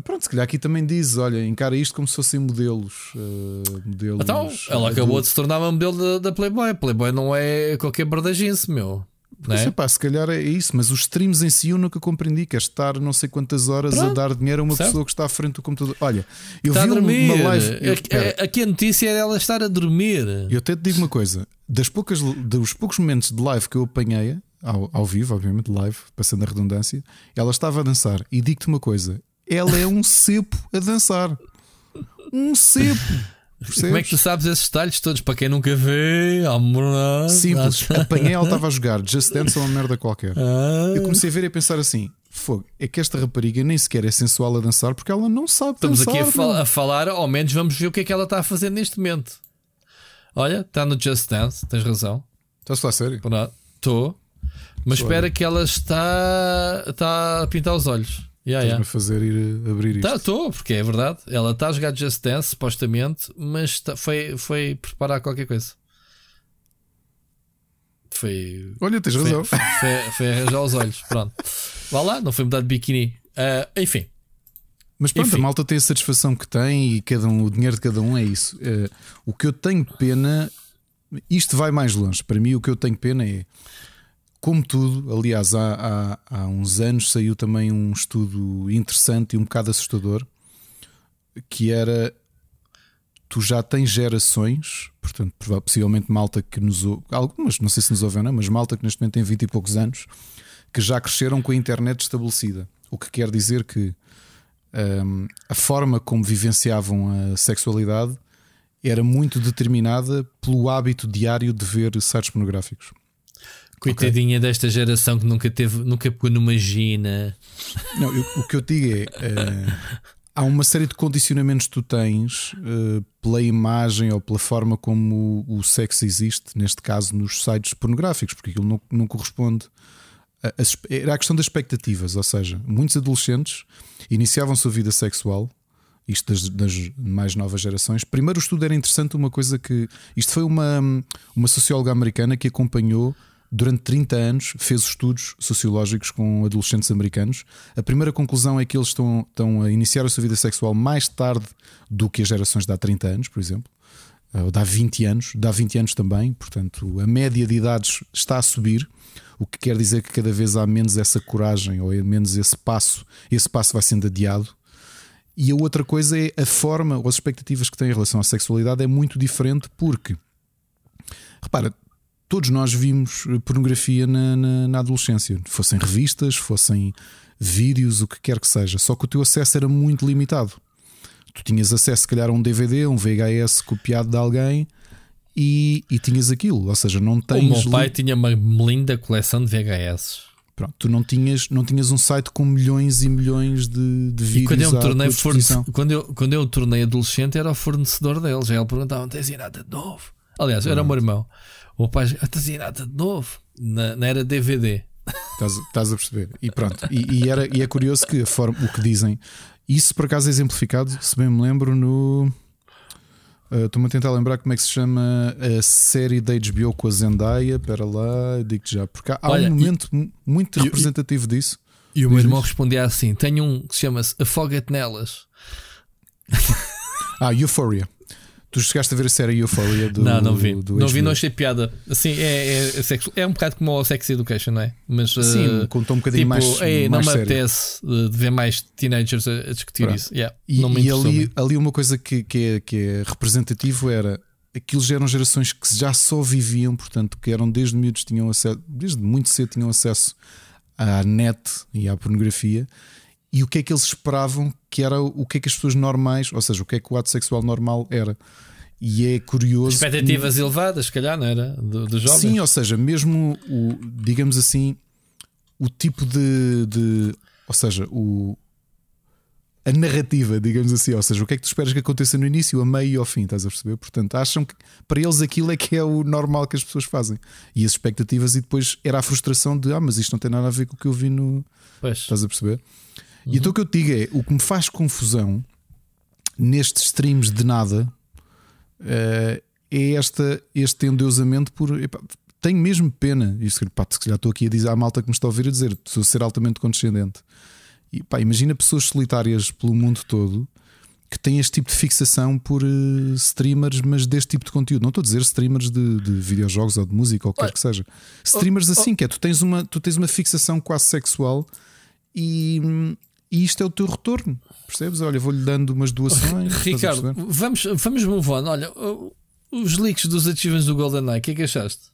Pronto, se calhar aqui também dizes: olha, encara isto como se fossem modelos. eh, modelos Então, ela acabou de adultos. se tornar uma modelo da, da Playboy. Playboy não é qualquer bardagem-se, meu. Mas, é? epá, se calhar é isso, mas os streams em si eu nunca compreendi. Que é estar não sei quantas horas a Pronto, dar dinheiro a uma certo. pessoa que está à frente do computador. Olha, eu Está a vi uma- live. eu- Aqui- pera, Aqui a notícia é dela estar a dormir. Eu até te digo uma coisa: das poucas, dos poucos momentos de live que eu apanhei, ao, ao vivo, obviamente, live, passando a redundância, ela estava a dançar. E digo-te uma coisa: ela é um cepo a dançar. Um cepo. Percebes? Como é que tu sabes esses detalhes todos? Para quem nunca vê, amor. Simples. Apanhei, ela estava a jogar Just Dance ou uma merda qualquer. Ah, Eu comecei a ver e a pensar assim: fogo, é que esta rapariga nem sequer é sensual a dançar porque ela não sabe Estamos dançar. aqui a, fal- a falar, ao menos vamos ver o que é que ela está a fazer neste momento. Olha, está no Just Dance, tens razão. Estás a falar sério? Estou. Mas espera que ela está, está a pintar os olhos. Yeah, Estás-me yeah. a fazer ir a abrir isto. Estou, porque é verdade. Ela está a jogar Just Dance, supostamente, mas tá- foi, foi preparar qualquer coisa. Foi, Olha, tens foi, razão. foi, foi arranjar os olhos. Pronto. Vá lá, não foi mudar de biquíni. Ah, enfim, Mas pronto, Enfim. a malta tem a satisfação que tem e cada um, o dinheiro de cada um é isso. Eh, o que eu tenho pena, isto vai mais longe. Para mim, o que eu tenho pena é, como tudo, aliás, há, há, há uns anos saiu também um estudo interessante e um bocado assustador que era tu já tens gerações, portanto, possivelmente malta que nos algumas, não sei se nos ouvem, não, mas malta que neste momento tem 20 e poucos anos que já cresceram com a internet estabelecida. O que quer dizer que hum, a forma como vivenciavam a sexualidade era muito determinada pelo hábito diário de ver sites pornográficos. Coitadinha desta geração que nunca teve, nunca pegou numa gina. Não, eu- o que eu digo é. eh, há uma série de condicionamentos que tu tens eh, pela imagem ou pela forma como o, o sexo existe, neste caso nos sites pornográficos, porque aquilo não, não corresponde. a- a era a questão das expectativas, ou seja, muitos adolescentes iniciavam sua vida sexual, isto das, das mais novas gerações. Primeiro, o estudo era interessante, uma coisa que. Isto foi uma, uma socióloga americana que acompanhou durante 30 anos, fez estudos sociológicos com adolescentes americanos. A primeira conclusão é que eles estão, estão a iniciar a sua vida sexual mais tarde do que as gerações de há 30 anos, por exemplo. eh, Ou de há 20 anos, de há 20 anos também, portanto, a média de idades está a subir, o que quer dizer que cada vez há menos essa coragem ou menos esse passo, esse passo vai sendo adiado. E a outra coisa é a forma ou as expectativas que têm em relação à sexualidade é muito diferente porque repara, todos nós vimos pornografia na, na, na adolescência, fossem revistas, fossem vídeos, o que quer que seja, só que o teu acesso era muito limitado. Tu tinhas acesso, se calhar, a um DVD, um VHS copiado de alguém e, e tinhas aquilo, ou seja, não O tens. meu pai li- tinha uma linda coleção de VHS. Pronto, tu não tinhas, não tinhas um site com milhões e milhões de, de vídeos. E quando eu me tornei fornece- quando eu, quando eu tornei adolescente era o fornecedor deles. Aí ele perguntava: tens aí nada de novo? Aliás, era o meu irmão. O pai, "Ah, tens aí nada de novo? Na, na era DVD. Estás, estás a perceber? E pronto. E, e era, e é curioso que a forma, o que dizem, isso por acaso é exemplificado, se bem me lembro, no. ah, Estou-me a tentar lembrar como é que se chama a série da HBO com a Zendaya. Espera lá, digo-te já. Porque há, Olha, um e- momento mu- muito e- representativo disso. E o meu irmão respondia assim: tenho um que se chama-se Afoga-te nelas. Ah, Euphoria. Tu chegaste a ver a série Euphoria do não, não vi. do não vi, não achei piada. Assim, é, é, é, sexo- é um bocado como o Sex Education, não é? Mas Sim, eh, contou um bocadinho tipo, mais, ei, mais não me sério. apetece eh, de ver mais teenagers a, discutir Pronto. isso. Yeah, E, e ali, ali uma coisa que, que, é, que é representativo era aquilo já eram gerações que já só viviam, portanto, que eram desde miúdos, tinham acesso, desde muito cedo tinham acesso à net e à pornografia. E o que é que eles esperavam que era o que é que as pessoas normais, ou seja, o que é que o ato sexual normal era. E é curioso. Expectativas elevadas, se calhar, não era? Do, do jovem. Sim, ou seja, mesmo o, digamos assim, o tipo de, de- ou seja, o a narrativa, digamos assim, ou seja, o que é que tu esperas que aconteça no início, a meio e ao fim, estás a perceber? Portanto, acham que para eles aquilo é que é o normal que as pessoas fazem. E as expectativas, e depois era a frustração de ah, mas isto não tem nada a ver com o que eu vi no. Pois. Estás a perceber? E então o que eu te digo é: o que me faz confusão nestes streams de nada eh, é esta, este endeusamento por. epá, tenho mesmo pena. Isto, pá, se calhar estou aqui a dizer à malta que me está a ouvir a dizer, estou a ser altamente condescendente. E, pá, imagina pessoas solitárias pelo mundo todo que têm este tipo de fixação por eh, streamers, mas deste tipo de conteúdo. Não estou a dizer streamers de, de videojogos ou de música ou o que quer que seja. Streamers assim, que é tu tens, uma, tu tens uma fixação quase sexual e, e isto é o teu retorno. Percebes? Olha, vou-lhe dando umas doações. Ricardo, vamos, vamos move on. Olha, os leaks dos achievements do GoldenEye, o que é que achaste?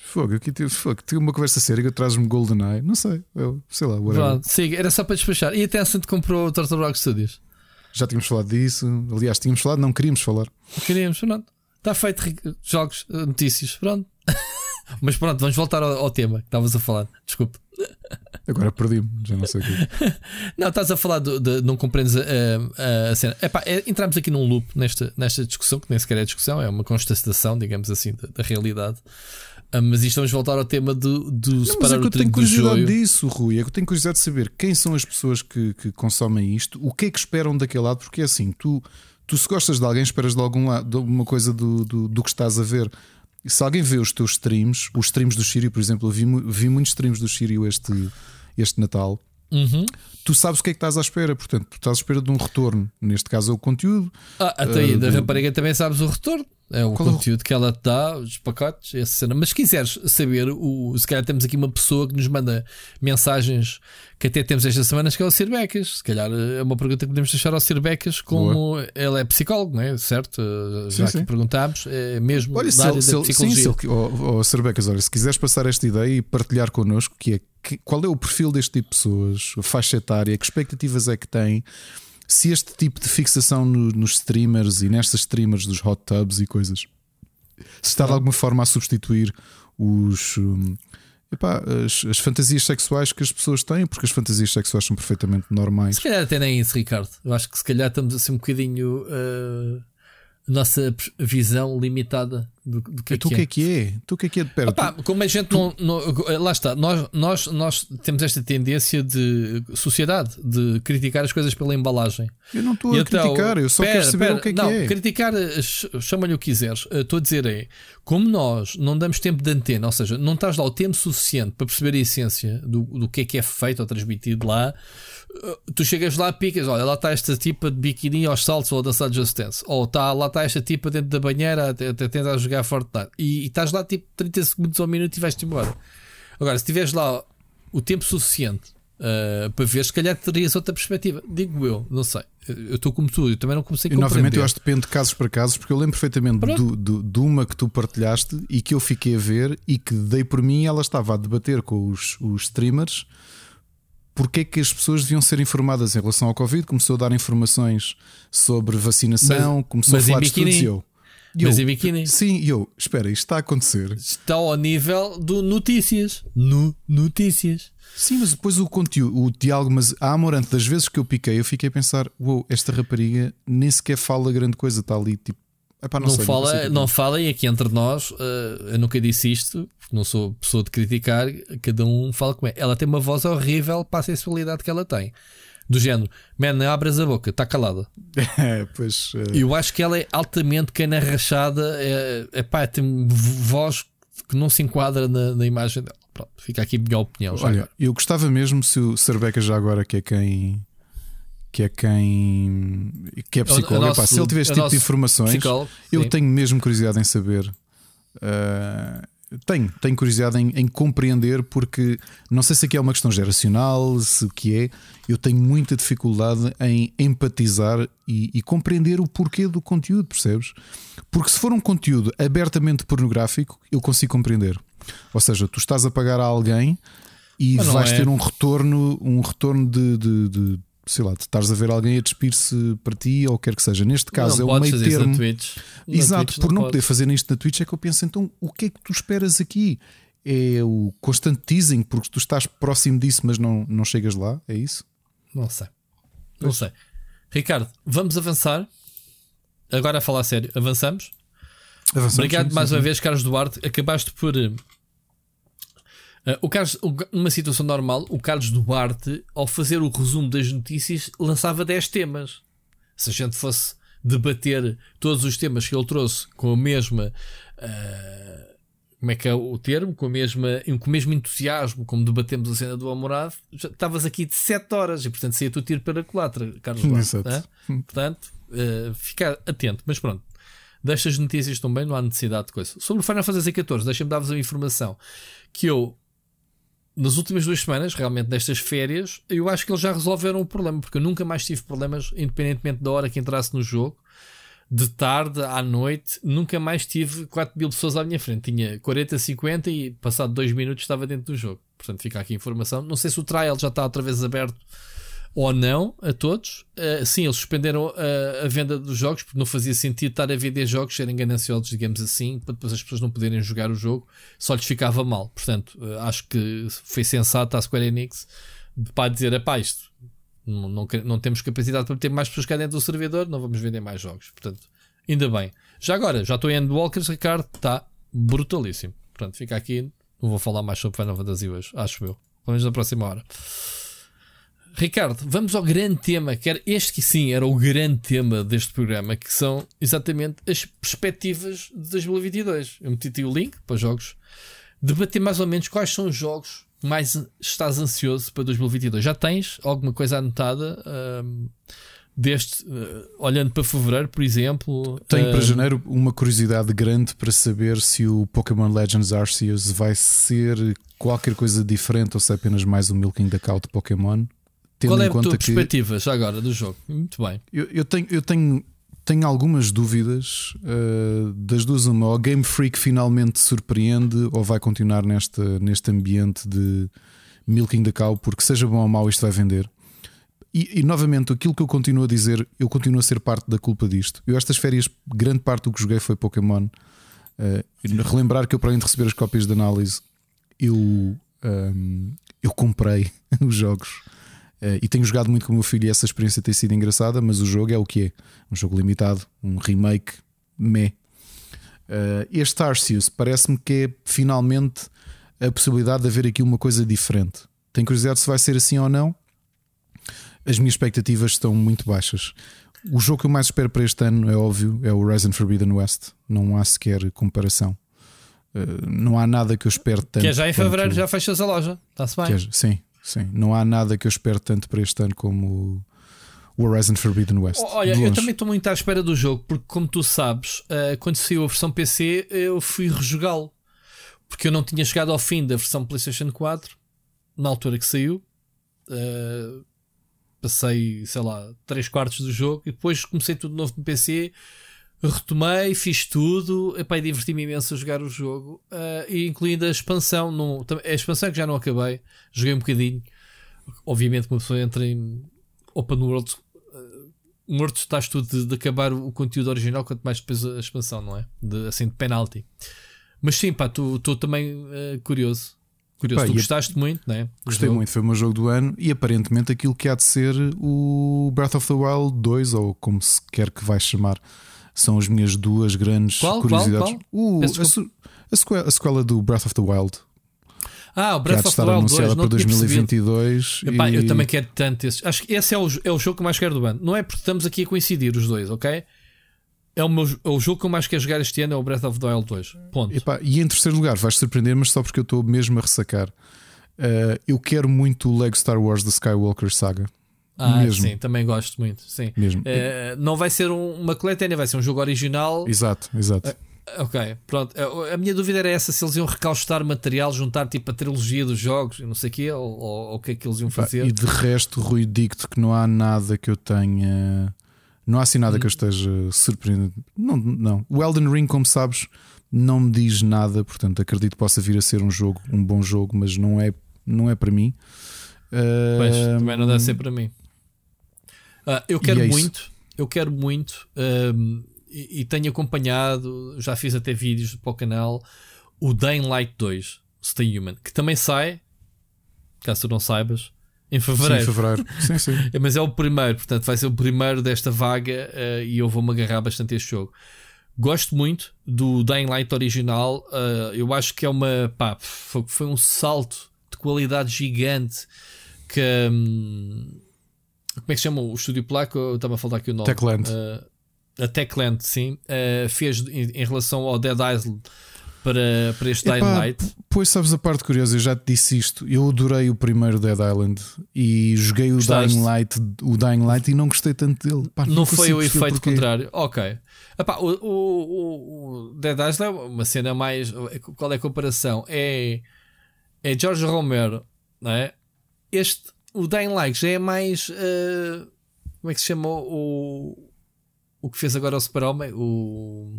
Fogo, aqui tive, fogo, tive uma conversa séria que traz-me GoldenEye. Não sei, eu, sei lá, whatever. Pronto, siga, era só para despachar. E até a Tencent comprou o Turtle Rock Studios. Já tínhamos falado disso. Aliás, tínhamos falado, não queríamos falar. Queríamos, pronto. Está feito, jogos, eh, notícias, pronto. Mas pronto, vamos voltar ao, ao tema que estavas a falar. Desculpe. Agora perdi-me, já não sei o quê. Não, estás a falar de, de- não compreendes a, a- a cena. Epá, é, entramos aqui num loop nesta, nesta discussão, que nem sequer é discussão, é uma constatação, digamos assim, da, da realidade. Ah, mas isto vamos voltar ao tema do, do Não, mas separar é que eu tenho curiosidade disso, Rui. É que eu tenho curiosidade de saber quem são as pessoas que, que consomem isto, o que é que esperam daquele lado, porque é assim, tu, tu se gostas de alguém, esperas de algum lado, de alguma coisa do, do, do que estás a ver. E se alguém vê os teus streams, os streams do Sírio, por exemplo, eu vi, vi muitos streams do Sírio este, este Natal. Uhum. Tu sabes o que é que estás à espera, portanto, tu estás à espera de um retorno. Neste caso é o conteúdo. Ah, até aí, Ah, da do- rapariga também sabes o retorno. É o Qual é conteúdo que ela te dá, os pacotes, essa cena. Mas se quiseres saber, o, se calhar temos aqui uma pessoa que nos manda mensagens que até temos esta semana, que é o Sir Becas. Se calhar é uma pergunta que podemos deixar ao Sir Becas, como ele é psicólogo, não é? Certo? Uh, Já Sim, que sim. perguntámos, é mesmo Olha, da área ele, se da ele, sim, psicologia. se ele, oh, oh, Sr. Becas, olha, se quiseres passar esta ideia e partilhar connosco, que é que- qual é o perfil deste tipo de pessoas, faixa etária, que expectativas é que tem, se este tipo de fixação no- nos streamers e nestas streamers dos hot tubs e coisas se está de alguma forma a substituir os. hum, epá, as, as fantasias sexuais que as pessoas têm, porque as fantasias sexuais são perfeitamente normais. Se calhar até nem isso, Ricardo. Eu acho que se calhar estamos assim um bocadinho. uh, nossa visão limitada do, do que é tu que é. é que é? Tu o que é que é de perto? Opá, como a gente não, não- Lá está, nós, nós, nós temos esta tendência de sociedade de criticar as coisas pela embalagem. eu não estou a então, criticar, eu só pera, quero saber pera, o que é não, que é. criticar, ch- chama-lhe o que quiseres. Estou a dizer é, como nós não damos tempo de antena, ou seja, não estás lá o tempo suficiente para perceber a essência do, do que é que é feito ou transmitido lá, tu chegas lá, picas, olha, lá está esta tipa de biquíni aos saltos ou a dançar Just Dance, ou tá, lá está esta tipa dentro da banheira até tentar jogar Fortnite, e, e estás lá tipo 30 segundos ou um minuto e vais-te embora. Agora, se tiveres lá o tempo suficiente uh, para ver, se calhar terias outra perspectiva. Digo eu, não sei. Eu estou como tu, eu também não comecei a E novamente compreender. eu acho que depende de casos para casos, porque eu lembro perfeitamente do, do- de uma que tu partilhaste e que eu fiquei a ver e que dei por mim, ela estava a debater com os, os streamers porque é que as pessoas deviam ser informadas em relação ao Covid, começou a dar informações sobre vacinação, começou mas a falar de estudos e eu. E Mas eu- em biquíni. Sim, e eu, espera, isto está a acontecer. Está ao nível do notícias. No notícias. Sim, mas depois o conteúdo, o diálogo, mas a Amorante, das vezes que eu piquei, eu fiquei a pensar: uou, esta rapariga nem sequer fala grande coisa, está ali tipo. Epá, não, Não, sei, fala, não fala, e aqui entre nós, eh, eu nunca disse isto, não sou pessoa de criticar, cada um fala como é. Ela tem uma voz horrível para a sensibilidade que ela tem. Do género, man, abras a boca, está calada. É, pois. E eu acho que ela é altamente cana rachada, é, é pá, tem voz que não se enquadra na, na imagem dela. Pronto, fica aqui a minha opinião. Olha, agora. eu gostava mesmo se o Sarbeca já agora, que é quem. Que é quem. Que é psicólogo. o Epá, nosso- se ele tiver este tipo de nosso informações, psicólogo, eu tenho mesmo curiosidade em saber. Uh, tenho, tenho curiosidade em, em compreender, porque não sei se aqui é uma questão geracional, se o que é. Eu tenho muita dificuldade em empatizar e, e compreender o porquê do conteúdo, percebes? Porque se for um conteúdo abertamente pornográfico, eu consigo compreender. Ou seja, tu estás a pagar a alguém e vais é. ter um retorno, um retorno de, de, de sei lá, de estares a ver alguém a despir-se para ti ou quer que seja. Neste caso não é o meio termo. na Twitch. Na Exato, Twitch por não podes. poder fazer isto na Twitch é que eu penso, então o que é que tu esperas aqui? É o constante teasing, porque tu estás próximo disso, mas não, não chegas lá, é isso? Não sei. Não sei. Ricardo, vamos avançar. Agora a falar sério, avançamos. Avançamos, Obrigado sim, mais sim, uma vez, Carlos Duarte. Acabaste por. Eh, o Carlos, o- numa situação normal, o Carlos Duarte, ao fazer o resumo das notícias, lançava 10 temas. Se a gente fosse debater todos os temas que ele trouxe com a mesma. eh, como é que é o termo? Com, a mesma, com o mesmo entusiasmo, como debatemos a cena do Amorado, já estavas aqui de 7 horas e, portanto, saía tu tiro pela culatra, Carlos Duarte. Né? Portanto, fica atento. Mas pronto, destas notícias também não há necessidade de coisa. Sobre o Final Fantasy XIV, deixem-me dar-vos a informação que eu, nas últimas duas semanas, realmente nestas férias, eu acho que eles já resolveram o problema, porque eu nunca mais tive problemas, independentemente da hora que entrasse no jogo. De tarde à noite, nunca mais tive 4 mil pessoas à minha frente. Tinha 40, 50 e passado 2 minutos estava dentro do jogo. Portanto, fica aqui a informação. Não sei se o trial já está outra vez aberto ou não a todos. Uh, sim, eles suspenderam a, a venda dos jogos porque não fazia sentido estar a vender jogos serem gananciosos, digamos assim, para depois as pessoas não poderem jogar o jogo, só lhes ficava mal. Portanto, uh, acho que foi sensato a Square Enix para dizer: pá, isto não, não, não temos capacidade para ter mais pessoas cá dentro do servidor, não vamos vender mais jogos. Portanto, ainda bem. Já agora, já estou em Endwalkers, Ricardo, está brutalíssimo. Portanto, fica aqui. Não vou falar mais sobre Final Fantasy hoje, acho eu. Vamos na próxima hora. Ricardo, vamos ao grande tema, que era este que sim era o grande tema deste programa, que são exatamente as perspectivas de 2022. Eu meti o link para os jogos, debater mais ou menos quais são os jogos que mais estás ansioso para 2022. Já tens alguma coisa anotada ahm, deste, ah, olhando para fevereiro, por exemplo? Tenho para Ahm, janeiro uma curiosidade grande para saber se o Pokémon Legends Arceus vai ser qualquer coisa diferente ou se é apenas mais um milking da cow de Pokémon. Qual é a tua perspectiva já agora do jogo? Muito bem. eu, eu tenho, eu tenho, tenho algumas dúvidas uh, das duas. Uma, ou o Game Freak finalmente surpreende ou vai continuar neste, neste ambiente de milking da cow, porque seja bom ou mau, isto vai vender. E, e, novamente, aquilo que eu continuo a dizer, eu continuo a ser parte da culpa disto. Eu, estas férias, grande parte do que joguei foi Pokémon. Uh, relembrar que eu, para além de receber as cópias de análise, eu, um, eu comprei os jogos. Uh, e tenho jogado muito com o meu filho e essa experiência tem sido engraçada, mas o jogo é o que é: um jogo limitado, um remake, meh. Uh, este Arceus parece-me que é finalmente a possibilidade de haver aqui uma coisa diferente. Tenho curiosidade se vai ser assim ou não. As minhas expectativas estão muito baixas. O jogo que eu mais espero para este ano é óbvio, é o Horizon Forbidden West. Não há sequer comparação. Uh, não há nada que eu espere tanto. Que é já em quanto- fevereiro, já fechas a loja. Está-se bem. é- sim, sim. Não há nada que eu espere tanto para este ano como o Horizon Forbidden West. Olha, eu também estou muito à espera do jogo, porque como tu sabes, eh, quando saiu a versão PC, eu fui rejogá-lo. Porque eu não tinha chegado ao fim da versão PlayStation 4, na altura que saiu. Eh, passei, sei lá, 3 quartos do jogo e depois comecei tudo de novo no PC. Retomei, fiz tudo, epá, e diverti-me imenso a jogar o jogo, e incluindo a expansão. No, a expansão que já não acabei, joguei um bocadinho. Obviamente, uma pessoa entra em Open World morto estás tu de, de acabar o conteúdo original, quanto mais depois a expansão, não é? De, assim, de penalty. Mas sim, pá, estou também uh, curioso. Curioso, Pá, tu e a- gostaste muito, não é? Do Gostei jogo. muito, foi o meu jogo do ano e aparentemente aquilo que há de ser o Breath of the Wild 2, ou como se quer que vai chamar, são as minhas duas grandes Qual, qual, curiosidades. qual? O- Peço a, sequela, a sequela do Breath of the Wild, Ah, o Breath of the Wild 2, anunciada não para tinha percebido. 2022. Epá, e- Eu também quero tanto esse. Acho que esse é o, é o jogo que eu mais quero do ano. Não é porque estamos aqui a coincidir os dois, ok? É o, meu, é o jogo que eu mais quero jogar este ano, é o Breath of the Wild 2. Ponto. Epá, e em terceiro lugar, vais surpreender, mas só porque eu estou mesmo a ressacar. Uh, eu quero muito o Lego Star Wars da Skywalker Saga. Ah, mesmo. sim, também gosto muito. Sim. Mesmo. Eh, não vai ser um- uma coletânea, vai ser um jogo original. Exato, exato. Ok, pronto. A, a minha dúvida era essa: se eles iam recaustar material, juntar tipo a trilogia dos jogos, e não sei o quê, ou, ou- o que é que eles iam Pá, fazer. E de resto, Rui, digo-te que não há nada que eu tenha. Não há assim nada Hum. que eu esteja surpreendido. Não, não. O Elden Ring, como sabes, não me diz nada. Portanto, acredito que possa vir a ser um jogo, um bom jogo, mas não é, não é para mim. Pois, Ah, também não deve ser para mim. Ah, eu quero é muito, eu quero muito, e, e tenho acompanhado, já fiz até vídeos para o canal, o Dying Light 2, Stay Human, que também sai, caso tu não saibas, em Sim, em fevereiro. fevereiro. Sim, sim. É, Mas é o primeiro, portanto, vai ser o primeiro desta vaga eh, e eu vou-me agarrar bastante a este jogo. Gosto muito do Dying Light original. eh, eu acho que é uma. Pá, foi, foi um salto de qualidade gigante que. hum, como é que se chama o estúdio polaco? Eu estava a falar aqui o nome. Techland. Eh, a Techland, sim. eh, fez em, em relação ao Dead Island para, para este Dying Epá, Light. Pois sabes a parte curiosa, eu já te disse isto. Eu adorei o primeiro Dead Island e joguei o Gostaste? Dying Light, o Dying Light e não gostei tanto dele. Pá, Não foi consigo o efeito porquê. contrário. Ok. Epá, o, o, o- o Dead Island é uma cena mais. Qual é a comparação? É, é George Romero, não é? Este, o Dying Light já é mais. eh, como é que se chama o. O que fez agora o Super-Homem? O.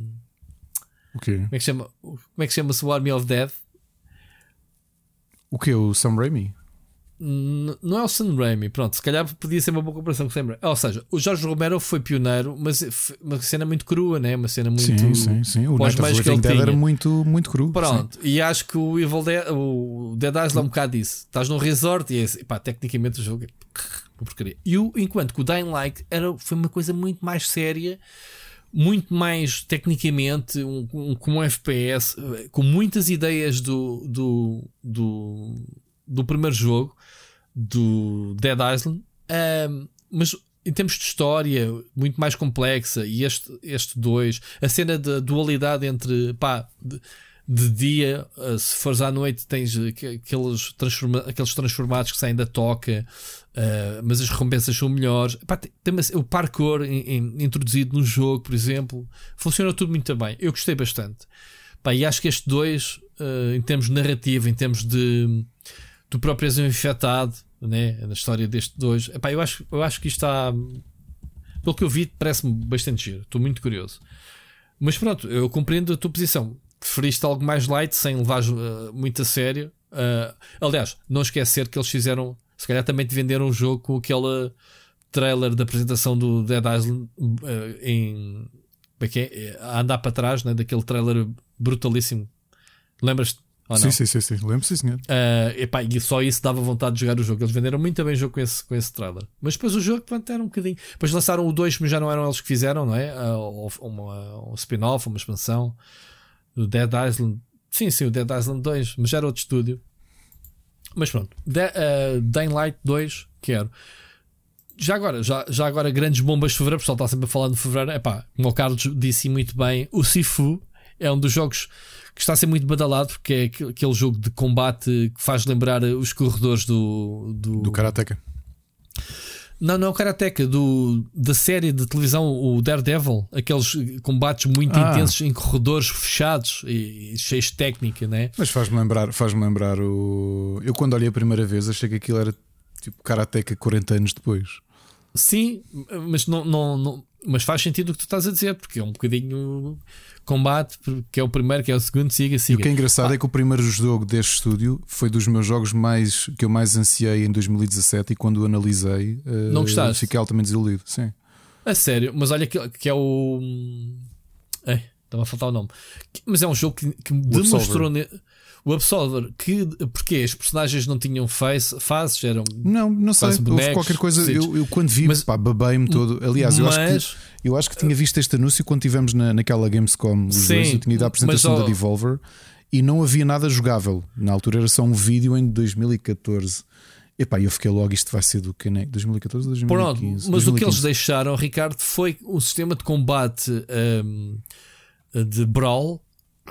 O quê? Como é que chama? o- é que chama-se o Army of Dead? O quê? O Sam Raimi? Não é o Sam Raimi, pronto, se calhar podia ser uma boa comparação com o Sam Raimi. Ou seja, o Jorge Romero foi pioneiro, mas uma cena muito crua, né? Uma cena muito. sim, sim, sim. O Night of que ele Dead era muito, muito cru. Pronto, e acho que o Evil Dead, o Dead Island é um bocado disso. Estás num resort e é, assim, pá, tecnicamente o jogo é uma porcaria. E o, enquanto que o Dying Light era, foi uma coisa muito mais séria, muito mais tecnicamente, um, um, com um FPS, eh, com muitas ideias do, do, do, do primeiro jogo, do Dead Island, ahm, mas em termos de história, muito mais complexa. E este, este dois, a cena da dualidade entre pá, de, de dia, eh, se fores à noite, tens aqu- aqueles, transforma aqueles transformados que saem da toca, eh, mas as recompensas são melhores. Pá, tem, tem o parkour in- in- introduzido no jogo, por exemplo, funciona tudo muito bem. Eu gostei bastante. Pá, e acho que este dois, eh, em termos de narrativa, em termos de do próprio és um infectado, né? na história deste dois, epá, eu, acho, eu acho que isto está, pelo que eu vi, parece-me bastante giro. Estou muito curioso. Mas pronto, eu compreendo a tua posição. Preferiste algo mais light, sem levar eh, muito a sério. Eh, aliás, não esquecer que eles fizeram, se calhar também te venderam um jogo com aquele trailer da apresentação do Dead Island eh, em. É é? A andar para trás, né? daquele trailer brutalíssimo. Lembras-te? Sim, sim, sim, sim. Lembro, sim, senhor. Uh, epá, e só isso dava vontade de jogar o jogo. Eles venderam muito bem o jogo com esse, com esse trailer. Mas depois o jogo pronto, era um bocadinho. Depois lançaram o 2, mas já não eram eles que fizeram, não é? Uh, uma- um spin-off, uma expansão. O Dead Island. Sim, sim, o Dead Island 2, mas já era outro estúdio. Mas pronto. De, uh, Dying Light 2, quero. Já agora, já, já agora, grandes bombas de fevereiro. O pessoal está sempre a falar de fevereiro. Epá, como o Carlos disse muito bem, o Sifu é um dos jogos que está a ser muito badalado porque é aquele- jogo de combate que faz lembrar os corredores do. Do, Do Karateka. Não, não é o Karateka, do, da série de televisão, o Daredevil. Aqueles combates muito Ah. intensos em corredores fechados e, e cheios de técnica, né? Mas faz-me lembrar, faz lembrar o. Eu quando olhei a primeira vez achei que aquilo era tipo Karateka 40 anos depois. Sim, mas não, não, não- mas faz sentido o que tu estás a dizer, porque é um bocadinho combate, que é o primeiro, que é o segundo, siga, E o siga. que é engraçado Ah. é que o primeiro jogo deste estúdio foi dos meus jogos mais que eu mais ansiei em 2017 e quando o analisei Não gostaste? fiquei altamente desiludido. Sim. A sério, mas olha que, que é o. Ei, estava a faltar o nome. Mas é um jogo que, que demonstrou. ne- O Absolver, que porque as personagens não tinham face, faces, eram. Não, não sei. Quase Houve bonecos, qualquer coisa. Eu, eu quando vi, Mas- pá, babei-me todo. Aliás, eu acho, mas, que, eu acho que tinha visto este anúncio quando estivemos na, naquela Gamescom. Os Sim, dois, eu tinha ido à apresentação mas, da Devolver e não havia nada jogável. Na altura era só um vídeo em 2014. Epá, eu fiquei logo, isto vai ser do que né? 2014 ou Pronto, 2015? mas o que eles 2015. deixaram, Ricardo, foi o sistema de combate hum, de Brawl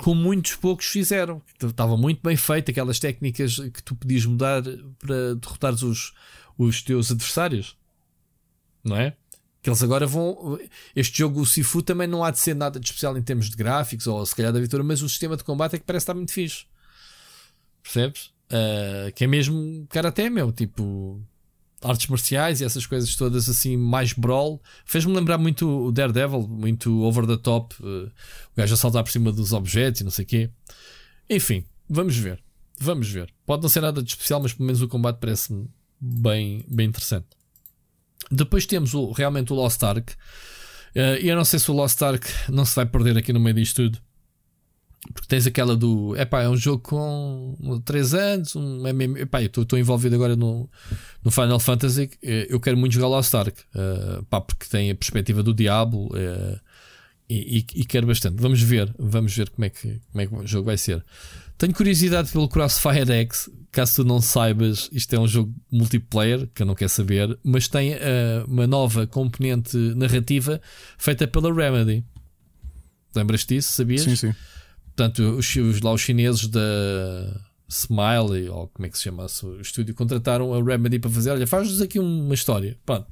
como muitos poucos fizeram. Estava muito bem feito, aquelas técnicas que tu podias mudar para derrotares os, os teus adversários, não é? Que eles agora vão. Este jogo, o Sifu, também não há de ser nada de especial em termos de gráficos ou se calhar da vitória, mas o sistema de combate é que parece estar muito fixe. Percebes? Ah, que é mesmo karaté, meu, tipo artes marciais e essas coisas todas assim, mais brawl. Fez-me lembrar muito o Daredevil, muito over the top, eh, o gajo a saltar por cima dos objetos e não sei o quê. Enfim, vamos ver. Vamos ver. Pode não ser nada de especial, mas pelo menos o combate parece-me bem, bem interessante. Depois temos o, realmente o Lost Ark. Eh, E eu não sei se o Lost Ark não se vai perder aqui no meio disto tudo. Porque tens aquela do. Epá, é um jogo com 3 anos. Um MM, epá, eu estou envolvido agora no, no Final Fantasy. eh, Eu quero muito jogar Lost Ark. eh, pá, porque tem a perspectiva do Diablo. eh, e, e- e quero bastante. Vamos ver. Vamos ver como é, que, como é que o jogo vai ser. Tenho curiosidade pelo Crossfire X. Caso tu não saibas, isto é um jogo multiplayer que eu não quero saber. Mas tem eh, uma nova componente narrativa feita pela Remedy. Lembras-te disso? Sabias? Sim, sim. Portanto, os, os- lá os chineses da Smiley, ou como é que se chama o estúdio, contrataram a Remedy para fazer. Olha, faz-nos aqui uma história. Pronto.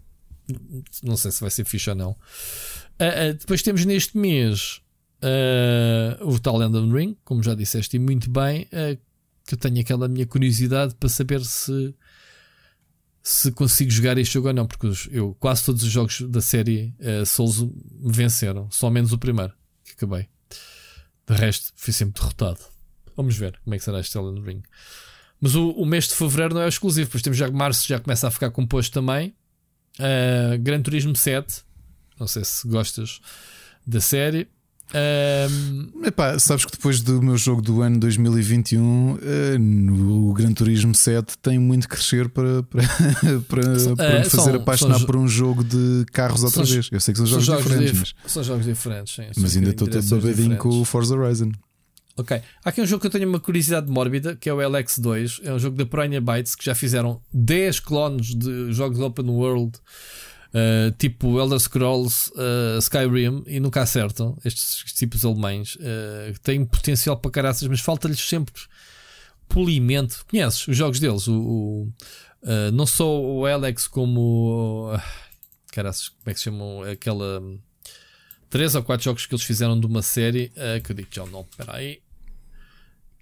Não sei se vai ser fixe ou não. Ah, ah, depois temos neste mês ah, o tal Elden Ring, como já disseste, e muito bem. Que eu tenho aquela minha curiosidade para saber se se consigo jogar este jogo ou não, porque eu quase todos os jogos da série ah, Souls me venceram, só menos o primeiro que acabei. De resto, fui sempre derrotado. Vamos ver como é que será este Elden Ring. Mas o, o mês de fevereiro não é exclusivo, pois temos já março, já começa a ficar composto também. Uh, Gran Turismo 7. Não sei se gostas da série. Um, Epá, sabes que depois do meu jogo do ano 2021, eh, no Gran Turismo 7 tem muito que crescer para, para, para, para me eh, fazer são- apaixonar são- por um jogo de carros outra vez. Eu sei que são são jogos, diferentes, dif- são jogos diferentes. sim, mas, mas ainda estou todo babadinho com o Forza Horizon. Ok. Há aqui um jogo que eu tenho uma curiosidade mórbida, que é o LX2. É um jogo da Piranha Bytes que já fizeram 10 clones de jogos open world, uh, tipo Elder Scrolls, uh, Skyrim, e nunca acertam. Estes tipos alemães uh, têm potencial para caraças, mas falta-lhes sempre polimento. Conheces os jogos deles? O, o, não só o LX, como. Uh, caraças, como é que se chamam? Aquela. Três ou quatro jogos que eles fizeram de uma série que eu digo já o nome, espera aí.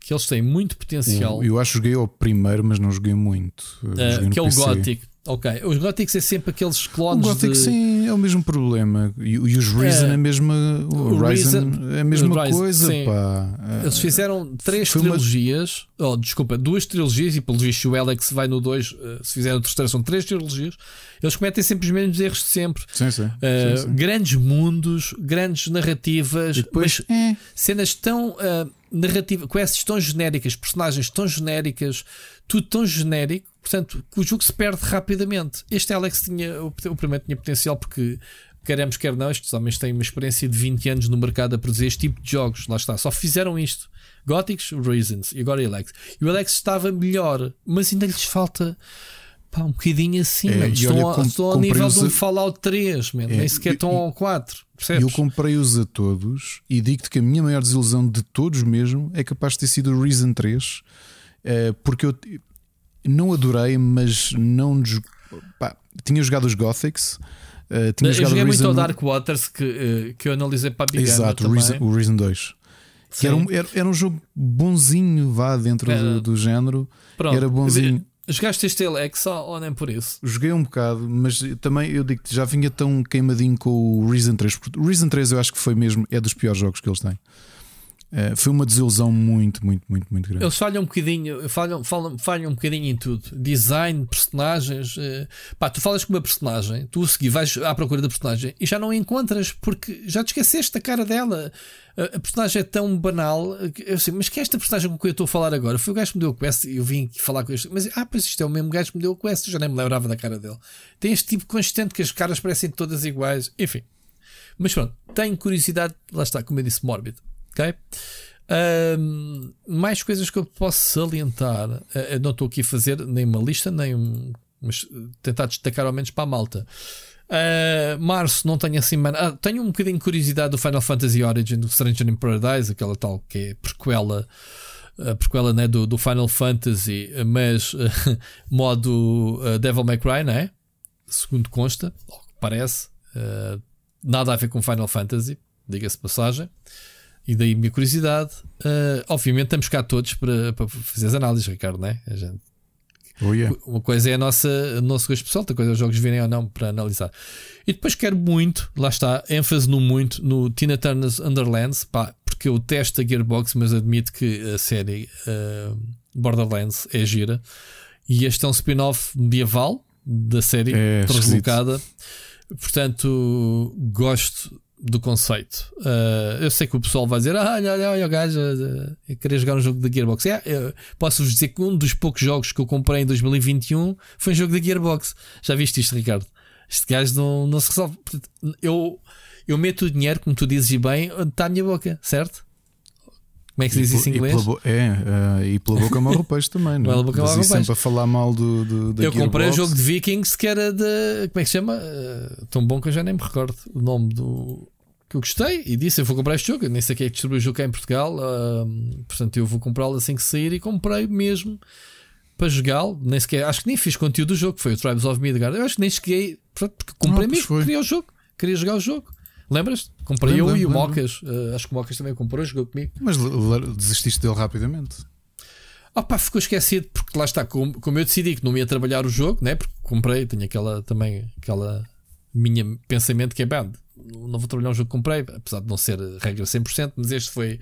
Que eles têm muito potencial. O- Eu acho que joguei ao primeiro, mas não joguei muito. Eu uh, joguei que é o PC. Gothic. Ok, os Gothics é sempre aqueles O clones Gothic de. sim, é o mesmo problema. E, e os Reason É, é, a mesma, o o Reason- é a mesma o coisa. sim. Pá. Eles fizeram três foi uma- trilogias, oh, desculpa, duas trilogias, e pelo visto o Alex vai no 2, se fizeram a terceira, são três trilogias. Eles cometem sempre os mesmos erros de sempre. Sim, sim. Uh. Grandes mundos, grandes narrativas, E depois, é, cenas tão uh, narrativas, quests tão genéricas, personagens tão genéricas, tudo tão genérico, portanto, que o jogo se perde rapidamente. Este Alex tinha, o primeiro tinha potencial porque queremos, quer não, estes homens têm uma experiência de 20 anos no mercado a produzir este tipo de jogos. Lá está, só fizeram isto. Gothics, Reasons e agora Alex. E o Alex estava melhor, mas ainda lhes falta. Pá, um bocadinho assim, É, estão, olha, estão ao nível de um Fallout 3, man. É, nem sequer e- estão ao 4. Percebes? eu comprei-os a todos e digo-te que a minha maior desilusão de todos mesmo é capaz de ter sido o Reason 3, eh, porque eu não adorei, mas não. pá, tinha jogado os Gothics, eh, tinha eu jogado joguei o muito Reason. ao Dark Waters que, eh, que eu analisei para a Big Exato, o. Reason, o Reason 2. Que era, um, era, era um jogo bonzinho, vá dentro do, do género. Pronto. Era bonzinho. Jogaste este Alex ou nem por isso? Joguei um bocado, mas também eu digo que já vinha tão queimadinho com o Reason 3. porque O Reason 3 eu acho que foi mesmo, é dos piores jogos que eles têm. Eh, foi uma desilusão muito, muito, muito, muito grande. Eles falham um bocadinho, falham, falham, falham um bocadinho em tudo. Design, personagens. eh, pá, tu falas com uma personagem, tu a seguir vais à procura da personagem e já não a encontras porque já te esqueceste da cara dela. A, a personagem é tão banal. Eu assim, mas que é esta personagem com que eu estou a falar agora? Foi o gajo que me deu o quest e eu vim aqui falar com este. Mas, ah, pois isto é o mesmo gajo que me deu o quest, eu já nem me lembrava da cara dele. Tem este tipo consistente que as caras parecem todas iguais. Enfim. Mas pronto, tenho curiosidade, lá está, como eu disse, mórbido. Ok? Ahm, mais coisas que eu posso salientar. Eu não estou aqui a fazer nem uma lista, nem um. Mas uh, tentar destacar ao menos para a malta. Ah, março não tenho assim. man- Ah, tenho um bocadinho de curiosidade do Final Fantasy Origin do Stranger in Paradise, aquela tal que é prequela. A prequela né, do, do Final Fantasy, mas ah, modo Devil May Cry, não é? Segundo consta, parece. Nada a ver com Final Fantasy, diga-se passagem. E daí a minha curiosidade. Ah, obviamente estamos cá todos para, para fazer as análises, Ricardo, não é? A gente- Oh, yeah. uma coisa é a nossa, o nosso gosto pessoal, outra coisa é os jogos virem ou não para analisar. E depois quero muito, lá está, ênfase no muito, no Tina Turner's Underlands, pá, porque eu testo a Gearbox, mas admito que a série ah, Borderlands é gira. E este é um spin-off medieval da série, É translocada. Portanto, gosto do conceito. Uh, eu sei que o pessoal vai dizer: ah, olha, olha, olha, o gajo uh, eu queria jogar um jogo da Gearbox. É, posso-vos dizer que um dos poucos jogos que eu comprei em 2021 foi um jogo da Gearbox. Já viste isto, Ricardo? Este gajo não, não se resolve. Eu, eu meto o dinheiro, como tu dizes bem, está a minha boca, certo? Como é que se diz isso em pela- e inglês? pela é, eh, e pela boca morre o peixe também, não Pela é? boca morre o peixe. sempre a falar mal do, do, da Eu comprei um Gearbox. jogo de Vikings que era de. Como é que se chama? Uh, tão bom que eu já nem me recordo o nome do. Que eu gostei e disse: Eu vou comprar este jogo. Eu nem sei quem é que distribui o jogo cá em Portugal. uh, portanto, eu vou comprá-lo assim que sair e comprei mesmo para jogá-lo. Nem sequer, acho que nem fiz conteúdo do jogo. Foi o Tribes of Midgard. Eu acho que nem cheguei. pronto, Porque comprei Ah, mesmo. foi. Queria o jogo. Queria jogar o jogo. Lembras? Comprei Lembro, eu e o lembro, Mocas. uh, acho que o Mocas também comprou, jogou comigo. Mas desististe dele rapidamente. Ah pá, ficou esquecido porque lá está, como, como eu decidi que não ia trabalhar o jogo, né? Porque comprei, tenho aquela também, aquela minha pensamento que é bem, não vou trabalhar um jogo que comprei, apesar de não ser regra 100%, mas este foi.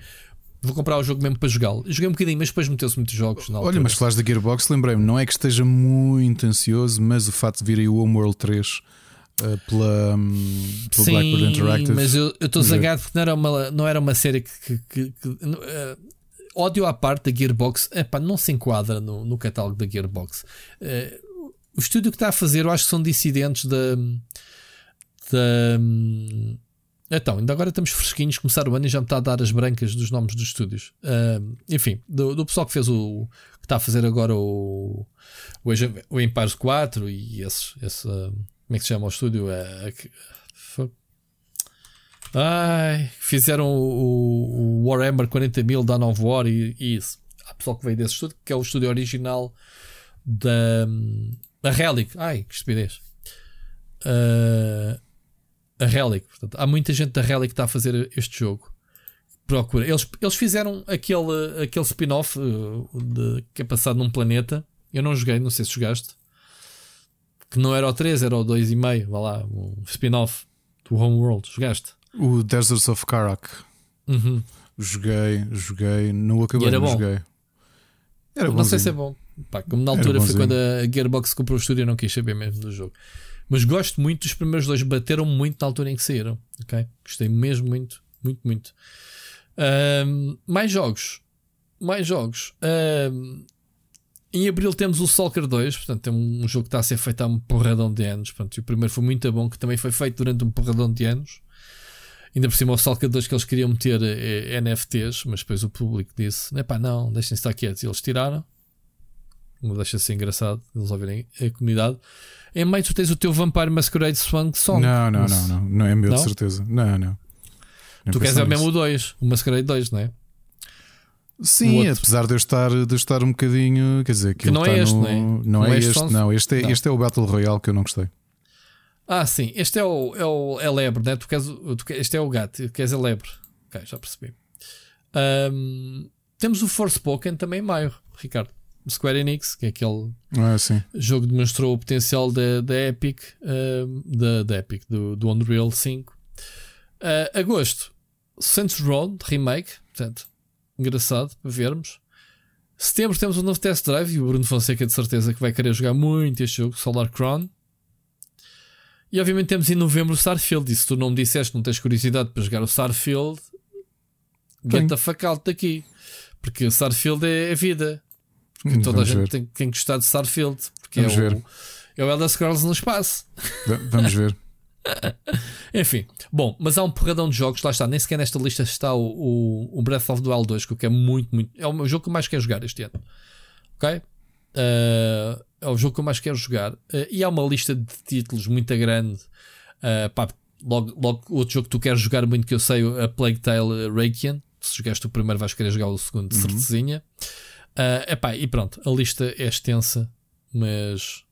Vou comprar o jogo mesmo para jogá-lo. Joguei um bocadinho, mas depois meteu-se muitos jogos na Olha, mas falaste da Gearbox, lembrei-me, não é que esteja muito ansioso, mas o facto de vir aí o Homeworld 3 eh, pela, hum, pela Sim, Blackbird Interactive. mas eu estou zangado porque não era uma, não era uma série que. que, que- que- eh, ódio à parte da Gearbox, epá, não se enquadra no, no catálogo da Gearbox. Eh, o estúdio que está a fazer, eu acho que são dissidentes da. da então, ainda agora estamos fresquinhos, começar o ano e já me está a dar as brancas dos nomes dos estúdios. Eh, enfim, do, do pessoal que fez o. que está a fazer agora o. o, o Empires 4 e esse. esse eh, como é que se chama o estúdio? É, foi- Ai, fizeram o, o Warhammer 40 mil Dawn of War e, e isso. Há pessoal que veio desse estúdio, que é o estúdio original da a Relic. Ai, que estupidez. Ah, a Relic. Portanto, há muita gente da Relic que está a fazer este jogo. Procura. Eles, eles fizeram aquele, aquele spin-off uh, de- que é passado num planeta. Eu não joguei, não sei se jogaste. Que não era o 3, era o 2,5. Vá lá, um spin-off do Homeworld. Jogaste? O Deserts of Karak. Uhum. Joguei, joguei, não o acabei, era bom? joguei. Era não sei se é bom. Pá, como na altura foi quando a Gearbox comprou o estúdio, eu não quis saber mesmo do jogo. Mas gosto muito dos primeiros dois, bateram muito na altura em que saíram. ok? Gostei mesmo muito, muito, muito. Ahm, mais jogos. Mais jogos. Ahm, em abril temos o Stalker 2, portanto, é um jogo que está a ser feito há um porradão de anos. Portanto, e o primeiro foi muito bom, que também foi feito durante um porradão de anos. Ainda por cima, o Stalker 2 que eles queriam meter eh, NFTs, mas depois o público disse: Epá, não, deixem-se estar quietos. E eles tiraram. Não deixa ser engraçado eles ouvirem a comunidade. Em meio, tu tens o teu Vampire Masquerade Swan Song. Não, não, não, não. Não é meu, Não? de certeza. Não, não. Nem Tu queres é mesmo o 2, o Masquerade 2, não é? Sim, outro. apesar de eu estar, de eu estar um bocadinho. Quer dizer, Que não é está este, no- não é? Não, Não é é este este, não. Este é, Não. este é o Battle Royale que eu não gostei. Ah, sim. Este é o, é o é lebre, né? Tu queres, tu queres- este é o gato, tu queres a lebre. Ok, já percebi. Ahm, temos o Forspoken também em maio, Ricardo. Square Enix, que é aquele Ah, jogo que demonstrou o potencial da, da Epic, da, da Epic, do, do Unreal 5. Ah, agosto, Saints Row Remake, portanto, engraçado para vermos. Setembro temos um novo test drive e o Bruno Fonseca de certeza que vai querer jogar muito este jogo, Solar Crown. E obviamente temos em novembro o Starfield. E se tu não me disseste, não tens curiosidade para jogar o Starfield, get the fuck out daqui. Porque o Starfield é, é vida. Porque Hum, toda a gente ver. tem, tem que gostar de Starfield. Porque Vamos é ver. o, é o Elder Scrolls no espaço. Va- Vamos ver. Enfim, bom, mas há um porradão de jogos, lá está, nem sequer nesta lista está o, o, o Breath of the Wild 2, que eu quero muito, muito. É o jogo que eu mais quero jogar este ano. Ok? Uh, é o jogo que eu mais quero jogar. Uh, e há uma lista de títulos muito grande. Uh, pá, logo, logo, outro jogo que tu queres jogar muito que eu sei, a Plague Tale Reikian. Se jogaste o primeiro, vais querer jogar o segundo, de certezinha. Uh, epá, e pronto, a lista é extensa, mas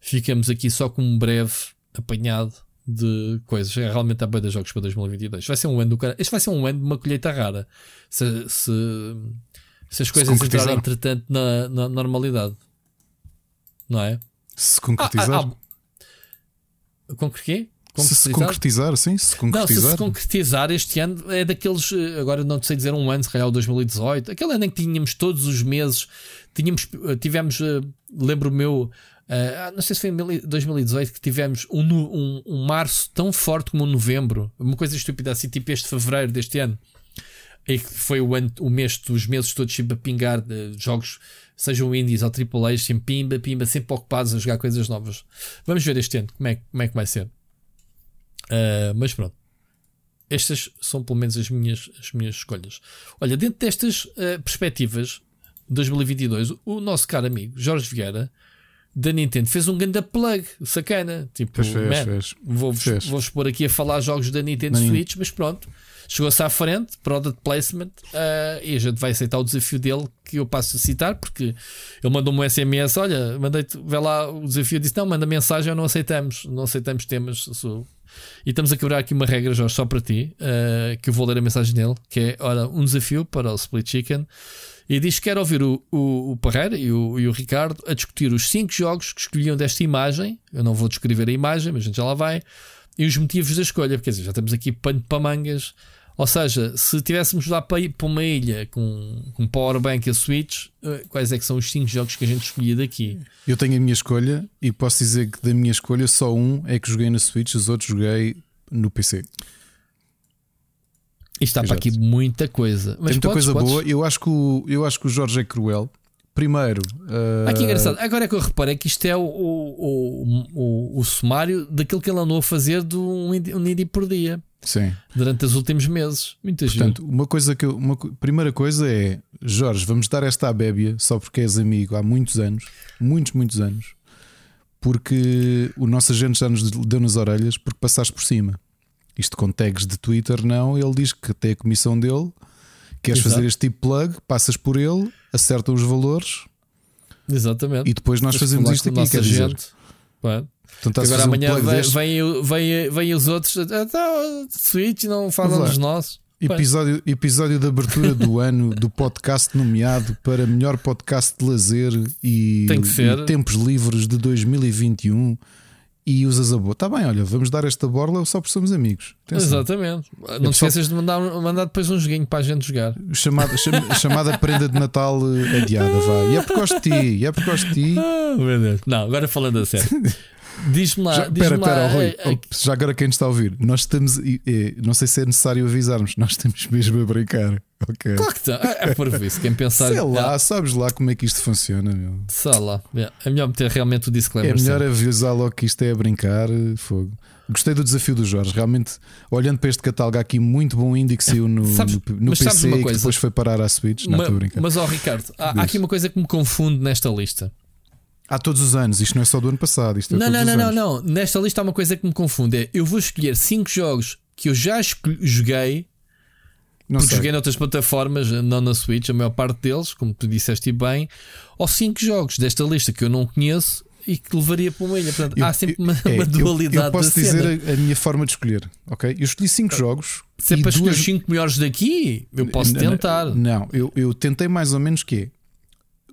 ficamos aqui só com um breve apanhado de coisas. É, Realmente há bem de jogos para 2022. Vai ser um ano do cara. Este vai ser um ano de uma colheita rara. Se, se, se as coisas concretizar. entrarem, entretanto, na, na normalidade, não é? Se concretizar. Ah, ah, ah, com quê? se se Concretizar? concretizar, sim, se Não, se concretizar. se concretizar este ano é daqueles, eh, agora não sei dizer um ano, se calhar o 2018, aquele ano em que tínhamos todos os meses, tínhamos, eh, tivemos, eh, lembro ah, não sei se foi em mil- 2018 que tivemos um, um, um março tão forte como um novembro, uma coisa estúpida assim, tipo este fevereiro deste ano. E que foi o, ano, o mês, os meses todos sempre a pingar de jogos, sejam indies ou AAA, sempre pimba, pimba, sempre ocupados a jogar coisas novas. Vamos ver este ano como é, como é que vai ser. Uh, mas pronto. Estas são pelo menos as minhas, as minhas escolhas. Olha, dentro destas uh, perspectivas 2022, o nosso caro amigo Jorge Vieira da Nintendo fez um grande plug sacana. Tipo, Pois fez, fez. vou-vos Fez. vou-vos pôr aqui a falar jogos da Nintendo Switch, mas pronto. Chegou-se à frente, product placement, uh, e a gente vai aceitar o desafio dele que eu passo a citar, porque ele mandou-me um SMS: Olha, mandei-te, vê lá o desafio. Disse: Não, manda mensagem, não aceitamos, não aceitamos temas. sou- E estamos a quebrar aqui uma regra, Jorge, só para ti, uh, que eu vou ler a mensagem dele: que é, ora, um desafio para o Split Chicken. E diz que quer ouvir o, o, o Parreira e o, e o Ricardo a discutir os 5 jogos que escolhiam desta imagem. Eu não vou descrever a imagem, mas a gente já lá vai. E os motivos da escolha, porque já temos aqui pano para mangas. Ou seja, se tivéssemos lá para, ir para uma ilha com, com powerbank e a Switch, eh, quais é que são os 5 jogos que a gente escolhia daqui? Eu tenho a minha escolha e posso dizer que da minha escolha só um é que joguei na Switch, os outros joguei no PC. E está para Exato. aqui muita coisa. Mas Tem muita podes- coisa podes- boa. Eu acho, que o, eu acho que o Jorge é cruel. Primeiro, Ah, que uh, engraçado. Agora é que eu reparei que isto é o, o, o, o, sumário daquilo que ele andou a fazer de um um indie por dia sim. durante os últimos meses. Muita gente. Portanto, uma coisa que eu, uma primeira coisa é Jorge, vamos dar esta à bébia só porque és amigo há muitos anos, muitos, muitos anos, porque o nosso agente já nos deu nas orelhas porque passaste por cima. Isto com tags de Twitter, não. Ele diz que até a comissão dele queres Exato. fazer este tipo de plug, passas por ele, acertam os valores Exatamente. e depois nós que fazemos falar isto aqui. Quer dizer, agente. Pá. Portanto, Agora um amanhã plug vem, vem, vem, vem os outros. Ah, tá, Switch não falam dos nossos. Episódio, episódio de abertura do ano do podcast nomeado para melhor podcast de lazer e, Tem e tempos livres de 2021 e usas a boa. Está bem, olha, vamos dar esta borla só porque somos amigos. Atenção. Exatamente. Não te pessoal- esqueças de mandar, mandar depois um joguinho para a gente jogar. Chamada, cham- chamada prenda de Natal eh, adiada, vá. E é porque gosto de ti, é porque gosto de ti. Ah, meu Deus. Não, agora falando a sério. Diz-me lá. Já, diz-me pera, lá, pera, Rui, eh, eh, já agora quem nos está a ouvir, nós estamos, e- e- não sei se é necessário avisarmos, nós estamos mesmo a brincar. Ok. Claro que tá. É, é por isso. Quem pensar. Sei lá, Ah, sabes lá como é que isto funciona, meu. sei lá. É é melhor meter realmente o É disclaimer. melhor sempre. avisar logo que isto é a brincar. eh, Fogo. Gostei do desafio do Jorge. Realmente, olhando para este catálogo há aqui, muito bom indie que saiu no, Sabes- no, no sabes PC e que coisa? depois foi parar à Switch. Não estou a brincar. mas, ó Ricardo, há, há aqui uma coisa que me confunde nesta lista. Há todos os anos, isto não é só do ano passado. Isto é Não, todos não, não, não, não. Nesta lista há uma coisa que me confunde. É eu vou escolher 5 jogos que eu já joguei, Não porque sei. joguei noutras plataformas, não na Switch, a maior parte deles, como tu disseste bem, ou 5 jogos desta lista que eu não conheço e que levaria para uma ilha. Portanto, Eu- há sempre eu- uma, é, uma eu- dualidade Eu, posso da dizer a, a minha forma de escolher. Ok? Eu escolhi 5 jogos. Se é para escolher duas- os 5 melhores daqui, eu posso Não, não, tentar. Não, eu, eu tentei mais ou menos que é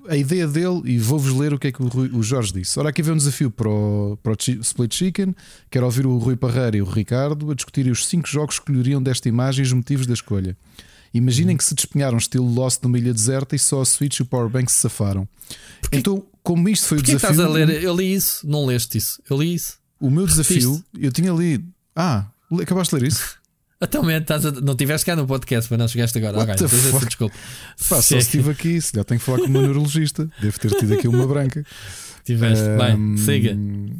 a ideia dele, e vou-vos ler o que é que o, Rui- o Jorge disse. Ora, aqui vem um desafio para o, para o Split Chicken. Quero ouvir o Rui Parreira e o Ricardo a discutirem os cinco jogos que escolheriam desta imagem e os motivos da escolha. Imaginem que se despenharam estilo Lost numa ilha deserta e só a Switch e o Powerbank se safaram. Então, como isto foi o Porquê que desafio. estás a ler? Eu li isso, não leste isso. Eu li isso. O meu desafio, Repetiste? eu tinha lido. Ah, acabaste de ler isso? Até o momento estás a- não tiveste cá no podcast, mas não chegaste agora. What Ok, the depois essa desculpa. Pá, só se estive aqui, se já tenho que falar com meu neurologista. Devo ter tido aqui uma branca. Tiveste. Ahm, Bem, siga.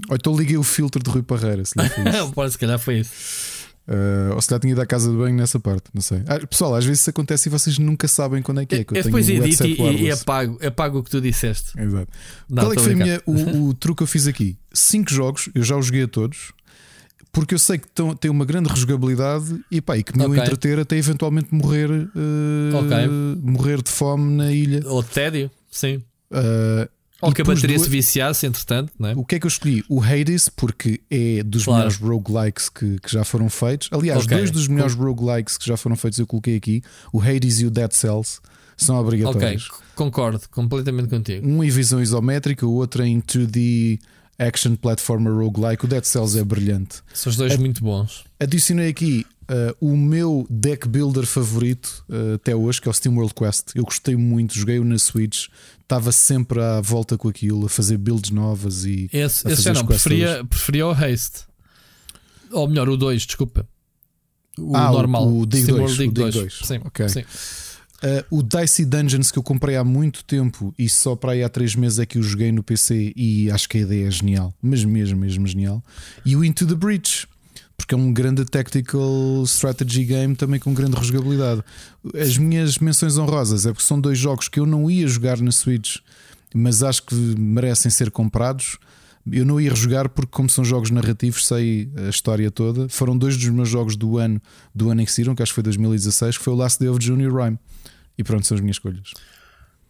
Ou então liguei o filtro de Rui Parreira. Se não foi se calhar foi isso. Ah, ou se já tinha ido à casa de banho nessa parte, não sei. Ah, pessoal, às vezes isso acontece e vocês nunca sabem quando é que é. Que eu Eu tenho depois um edito headset e, e wireless. apago, apago o que tu disseste. Exato. Não, Qual é que foi minha, o, o truque que eu fiz aqui? Cinco jogos, eu já os joguei a todos, porque eu sei que tão- têm uma grande rejogabilidade e, pá, e que me iam Ok. entreter até eventualmente morrer, eh, Ok. morrer de fome na ilha. Ou tédio, sim. Ah, Ou e que a bateria duas- se viciasse, entretanto, não é? O que é que eu escolhi? O Hades, porque é dos Claro. melhores roguelikes que, que já foram feitos. Aliás, Ok. dois dos melhores roguelikes que já foram feitos eu coloquei aqui: o Hades e o Dead Cells. São Ok, obrigatórios. c- concordo completamente contigo. Um em visão isométrica, o outro em 2D action platformer roguelike. O Dead Cells é brilhante. São os dois É- muito bons. Adicionei aqui uh, o meu deck builder favorito uh, até hoje, que é o Steam World Quest. Eu gostei muito, joguei-o na Switch, estava sempre à volta com aquilo, a fazer builds novas e Esse, a esse fazer já não, preferia, preferia o Haste. Ou melhor, o 2, desculpa. O Ah, o- normal. o Dig Steam 2, World Dig o Dig 2. 2. Sim, Ok. sim. Uh, o Dicey Dungeons que eu comprei há muito tempo e só para aí há 3 meses é que o joguei no PC e acho que a ideia é genial, mas mesmo, mesmo genial. E o Into the Breach, porque é um grande tactical strategy game também com grande rejogabilidade. As minhas menções honrosas é porque são dois jogos que eu não ia jogar na Switch, mas acho que merecem ser comprados. Eu não ia rejogar porque, como são jogos narrativos, sei a história toda. Foram dois dos meus jogos do ano, do ano em que saíram, que acho que foi 2016, que foi o Last Day of Junior Rhyme. E pronto, são as minhas escolhas.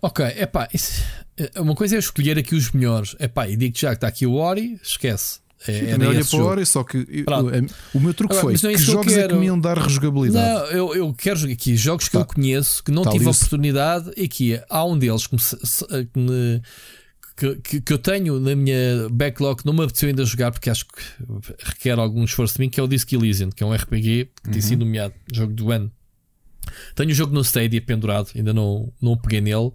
Ok, epá, isso, é- uma coisa é escolher aqui os melhores. Epá, e digo já que está aqui o Ori, esquece. É, era Também olha esse para jogo. hora, só que Pronto. o meu truque Agora, foi é que isso que jogos é que me iam dar rejogabilidade. Não, eu, eu quero jogar aqui jogos que Tá. eu conheço que não Tá tive a o- oportunidade e que há um deles que, me se- que, que- eu tenho na minha backlog não me apeteceu ainda jogar porque acho que requer algum esforço de mim, que é o Disc Elysium, que é um RPG que tem Uhum. sido nomeado jogo do ano. Tenho o jogo no Stadia pendurado, ainda não, não o peguei nele.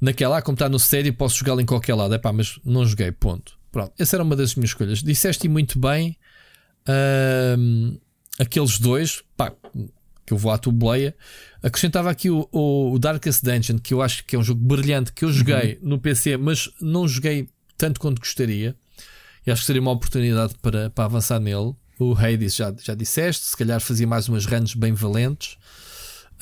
Naquela, ah, como está no Stadia, posso jogá-lo em qualquer lado. Epá, mas não joguei, ponto. Pronto, essa era uma das minhas escolhas. Disseste muito bem aqueles dois, pá, que eu vou à tua boleia. Acrescentava aqui o, o, Darkest Dungeon, que eu acho que é um jogo brilhante, que eu joguei no PC, mas não joguei tanto quanto gostaria. E acho que seria uma oportunidade para, para avançar nele. O Hades já, já disseste, se calhar fazia mais umas runs bem valentes.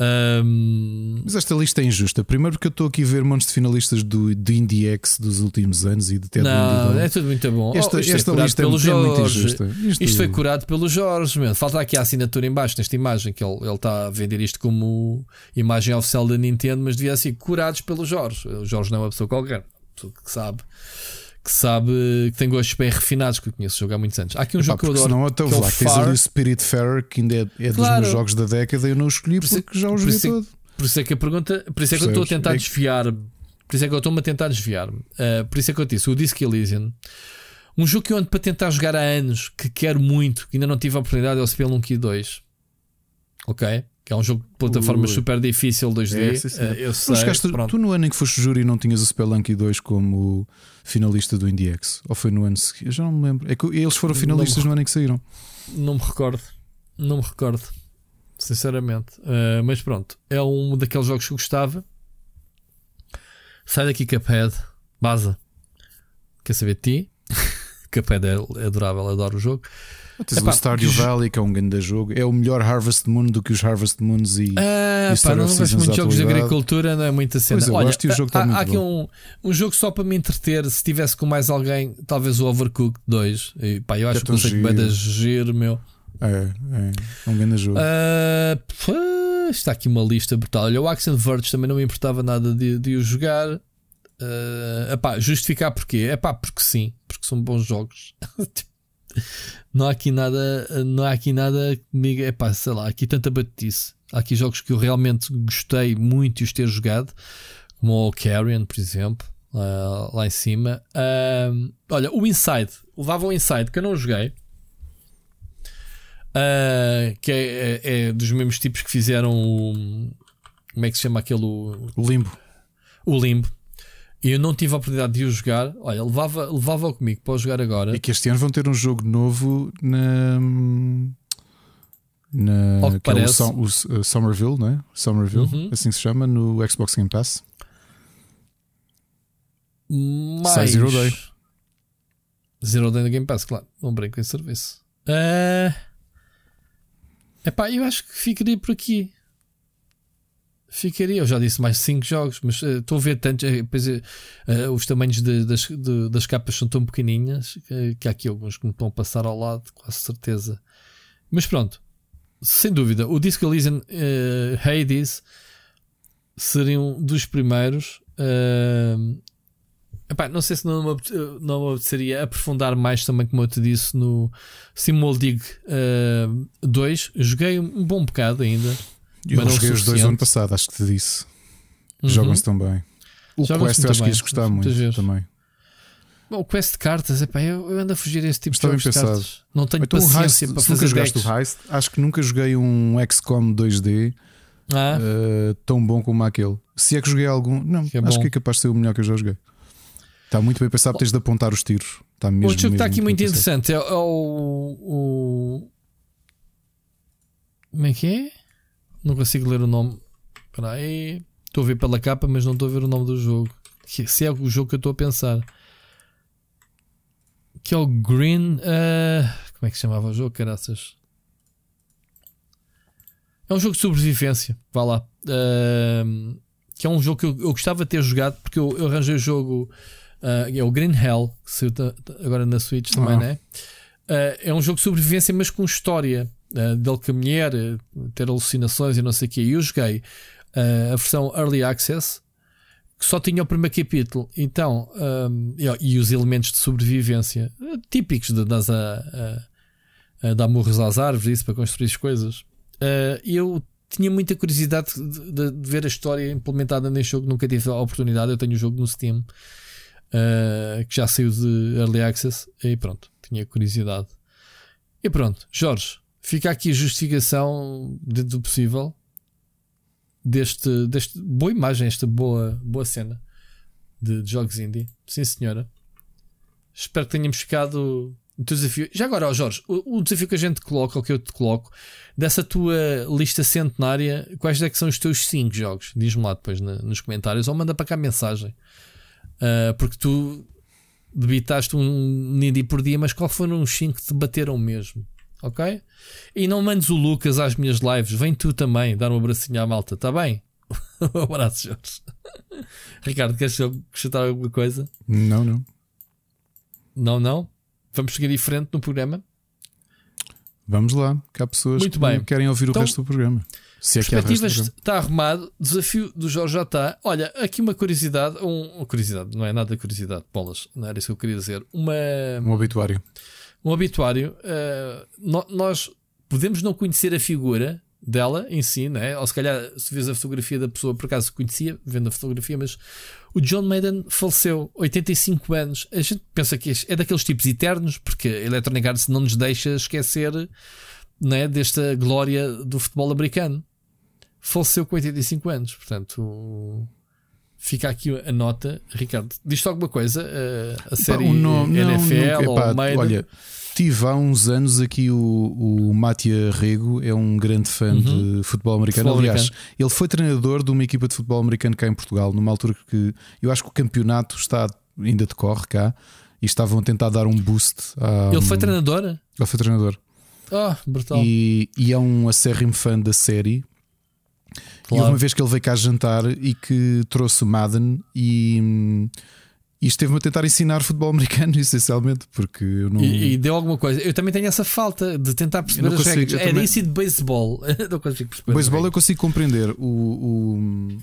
Ahm, Mas esta lista é injusta. Primeiro, porque eu estou aqui a ver montes de finalistas do, do IndieX dos últimos anos e de Ted não, Bundy. é tudo muito bom. Esta, Oh, isto esta curado lista é, muito- é muito injusta. Isto, Isto foi curado pelo Jorge, meu. Falta aqui a assinatura em baixo nesta imagem, que ele ele está a vender isto como imagem oficial da Nintendo, mas devia ser curados pelo Jorge. O Jorge não é uma pessoa qualquer, uma pessoa que sabe, que sabe, que tem gostos bem refinados, que eu conheço jogo há muitos anos. Há aqui um Epá, jogo que eu adoro. senão então que é o tens ali o Spirit Fair, que ainda é, é dos Claro. meus jogos da década, eu não escolhi Por isso- porque já o por joguei isso é todo. Por isso é que a pergunta, por isso é que eu estou a Percebes? tentar É desviar, por isso é que eu estou-me a tentar desviar. Uh, por isso é que eu disse o Disc Elysium. Um jogo que eu ando para tentar jogar há anos, que quero muito, que ainda não tive a oportunidade, é o Spelunky 2. Ok? Que é um jogo de plataforma Ui. super difícil 2D. É, sim, sim. Uh, eu Não sei. pronto. tu no ano em que foste júri não tinhas o Spelunky 2 como finalista do IndieX? Ou foi no ano seguinte? Eu já não me lembro. É que eles foram finalistas no ano em que saíram. Não me recordo. Não me recordo. Sinceramente. Uh, mas pronto. É um daqueles jogos que eu gostava. Sai daqui, Cuphead. Baza. Quer saber de ti? Cuphead é adorável, adoro o jogo. Tens Epá, o Stardew Valley, que é um grande jogo. É o melhor Harvest Moon do que os Harvest Moons e. Ah, Isso pá, não gosto muito de jogos de agricultura, não é muita cena. Pois, eu Olha, gosto e o jogo está há, muito há aqui um, um jogo só para me entreter. Se tivesse com mais alguém, talvez o Overcooked 2. E, pá, eu acho É que consigo bem de giro, meu. É, é, é um grande jogo. Ah, pá, está aqui uma lista brutal. Olha, o Accent Verge também não me importava nada de, de o jogar. Ah, epá, justificar porquê? É pá, porque sim, porque são bons jogos. não há aqui nada, não há aqui nada comigo. É pá, sei lá, aqui tanta batice. Há aqui jogos que eu realmente gostei muito de os ter jogado, como o Carrion, por exemplo, lá, lá em cima. Ah, olha, o Inside, levava o Inside que eu não joguei. Uh, que é, é- é dos mesmos tipos que fizeram o, como é que se chama aquele. O, O limbo. o Limbo. E eu não tive a oportunidade de o jogar. Olha, levava, levava comigo para o jogar agora. E que este ano vão ter um jogo novo na. na Ao que que é o, o uh, Somerville, não é? Somerville, Uhum. assim se chama, no Xbox Game Pass. Mais... Sai Zero Day. Zero Day no Game Pass, claro. Não brinco em serviço. É Epá, eu acho que ficaria por aqui. Ficaria. Eu já disse mais 5 jogos, mas eh, estou a ver tantos. eh, eh, os tamanhos de- das, de- das capas são tão pequenininhas que há aqui alguns que me estão a passar ao lado, quase certeza. Mas pronto, sem dúvida, o Disco Elysium Hades seria um dos primeiros. Epá, não sei se não não apeteceria aprofundar mais também, como eu te disse, no Simuldig uh, 2. Joguei um bom bocado ainda. Eu Mas não o joguei os dois ano passado, acho que te disse. Uhum. Jogam-se tão bem. O Quest eu acho que ias gostar muito também. Bom, o Quest de cartas, epá, eu, eu ando a fugir a esse tipo Está de bem de pensado. cartas. Não tenho Então o Heist, paciência se para nunca fazer jogaste decks. o Heist, acho que nunca joguei um XCOM 2D Ah, uh, tão bom como aquele. Se é que joguei algum, não, Que é acho que é capaz de ser o melhor que eu já joguei. Está muito bem pensado, tens de apontar os tiros. Está mesmo, Outro jogo que está aqui muito pensado. interessante é, é o, o. Como é que é? Não consigo ler o nome. Espera aí. Estou a ver pela capa, mas não estou a ver o nome do jogo. Que- Se é o jogo que eu estou a pensar. Que é o Green. ah, como é que se chamava o jogo, caraças? É um jogo de sobrevivência. Vá lá. Ah, que é um jogo que eu, eu gostava de ter jogado porque eu, eu arranjei o jogo. ah, é o Green Hell, que saiu agora na Switch também, Ah. né? Ah, é um jogo de sobrevivência, mas com história. Ah, dele mulher, ah, ter alucinações e não sei o quê. E eu joguei ah, a versão Early Access, que só tinha o primeiro capítulo. Então, ahm, e, e os elementos de sobrevivência típicos de das a, a, a dar murros às árvores, isso para construir as coisas. Ah, eu tinha muita curiosidade de, de- de ver a história implementada neste jogo, nunca tive a oportunidade. Eu tenho o jogo no Steam. Uh, que já saiu de Early Access e pronto, tinha curiosidade. E pronto, Jorge, fica aqui a justificação dentro do possível deste, deste boa imagem, esta boa, boa cena de, de jogos indie. Sim, senhora. Espero que tenhamos ficado o teu desafio. Já agora, ó Jorge, o, o desafio que a gente coloca, o que eu te coloco, dessa tua lista centenária, quais é que são os teus 5 jogos? Diz-me lá depois na- nos comentários ou manda para cá mensagem. Uh, porque tu debitaste um Nindi por dia, mas qual foram os 5 que te bateram mesmo? Ok? E não mandes o Lucas às minhas lives, vem tu também dar um abracinho à malta, tá bem? um abraço, Jorge. Ricardo, queres acrescentar alguma coisa? Não, não. Não, não? Vamos seguir em frente no programa? Vamos lá, que há pessoas Muito que bem. querem ouvir Então, o resto do programa. Se é Perspectivas está arrumado, desafio do Jorge já está. Olha, aqui uma curiosidade, um, uma curiosidade, não é nada de curiosidade, bolas, não era isso que eu queria dizer. Uma, Um obituário. Um obituário, eh, no- nós podemos não conhecer a figura dela em si, né? ou se calhar se vês a fotografia da pessoa, por acaso conhecia, vendo a fotografia, mas o John Maiden faleceu, 85 anos. A gente pensa que é daqueles tipos eternos, porque a Electronic Arts não nos deixa esquecer né, desta glória do futebol americano. Faleceu com 85 anos, portanto. Fica aqui a nota, Ricardo. Diz-te alguma coisa? a série Pá, nome- não, NFL nunca- epá, ou Maiden? Olha, tive há uns anos aqui o, o Matia Rego, é um grande fã de futebol americano. Futebol Aliás, americano. ele foi treinador de uma equipa de futebol americano cá em Portugal, numa altura que eu acho que o campeonato está, ainda decorre cá e estavam a tentar dar um boost. Ele foi treinador? Ele foi treinador. Ah, brutal. E, e é um acérrimo fã da série. E Claro. houve uma vez que ele veio cá jantar e que trouxe o Madden e, e esteve-me a tentar ensinar futebol americano, essencialmente, porque eu não. E, e deu alguma coisa. Eu também tenho essa falta de tentar perceber as consigo, regras. eu É também- disso e de beisebol. não consigo perceber. O beisebol eu consigo compreender. O, o,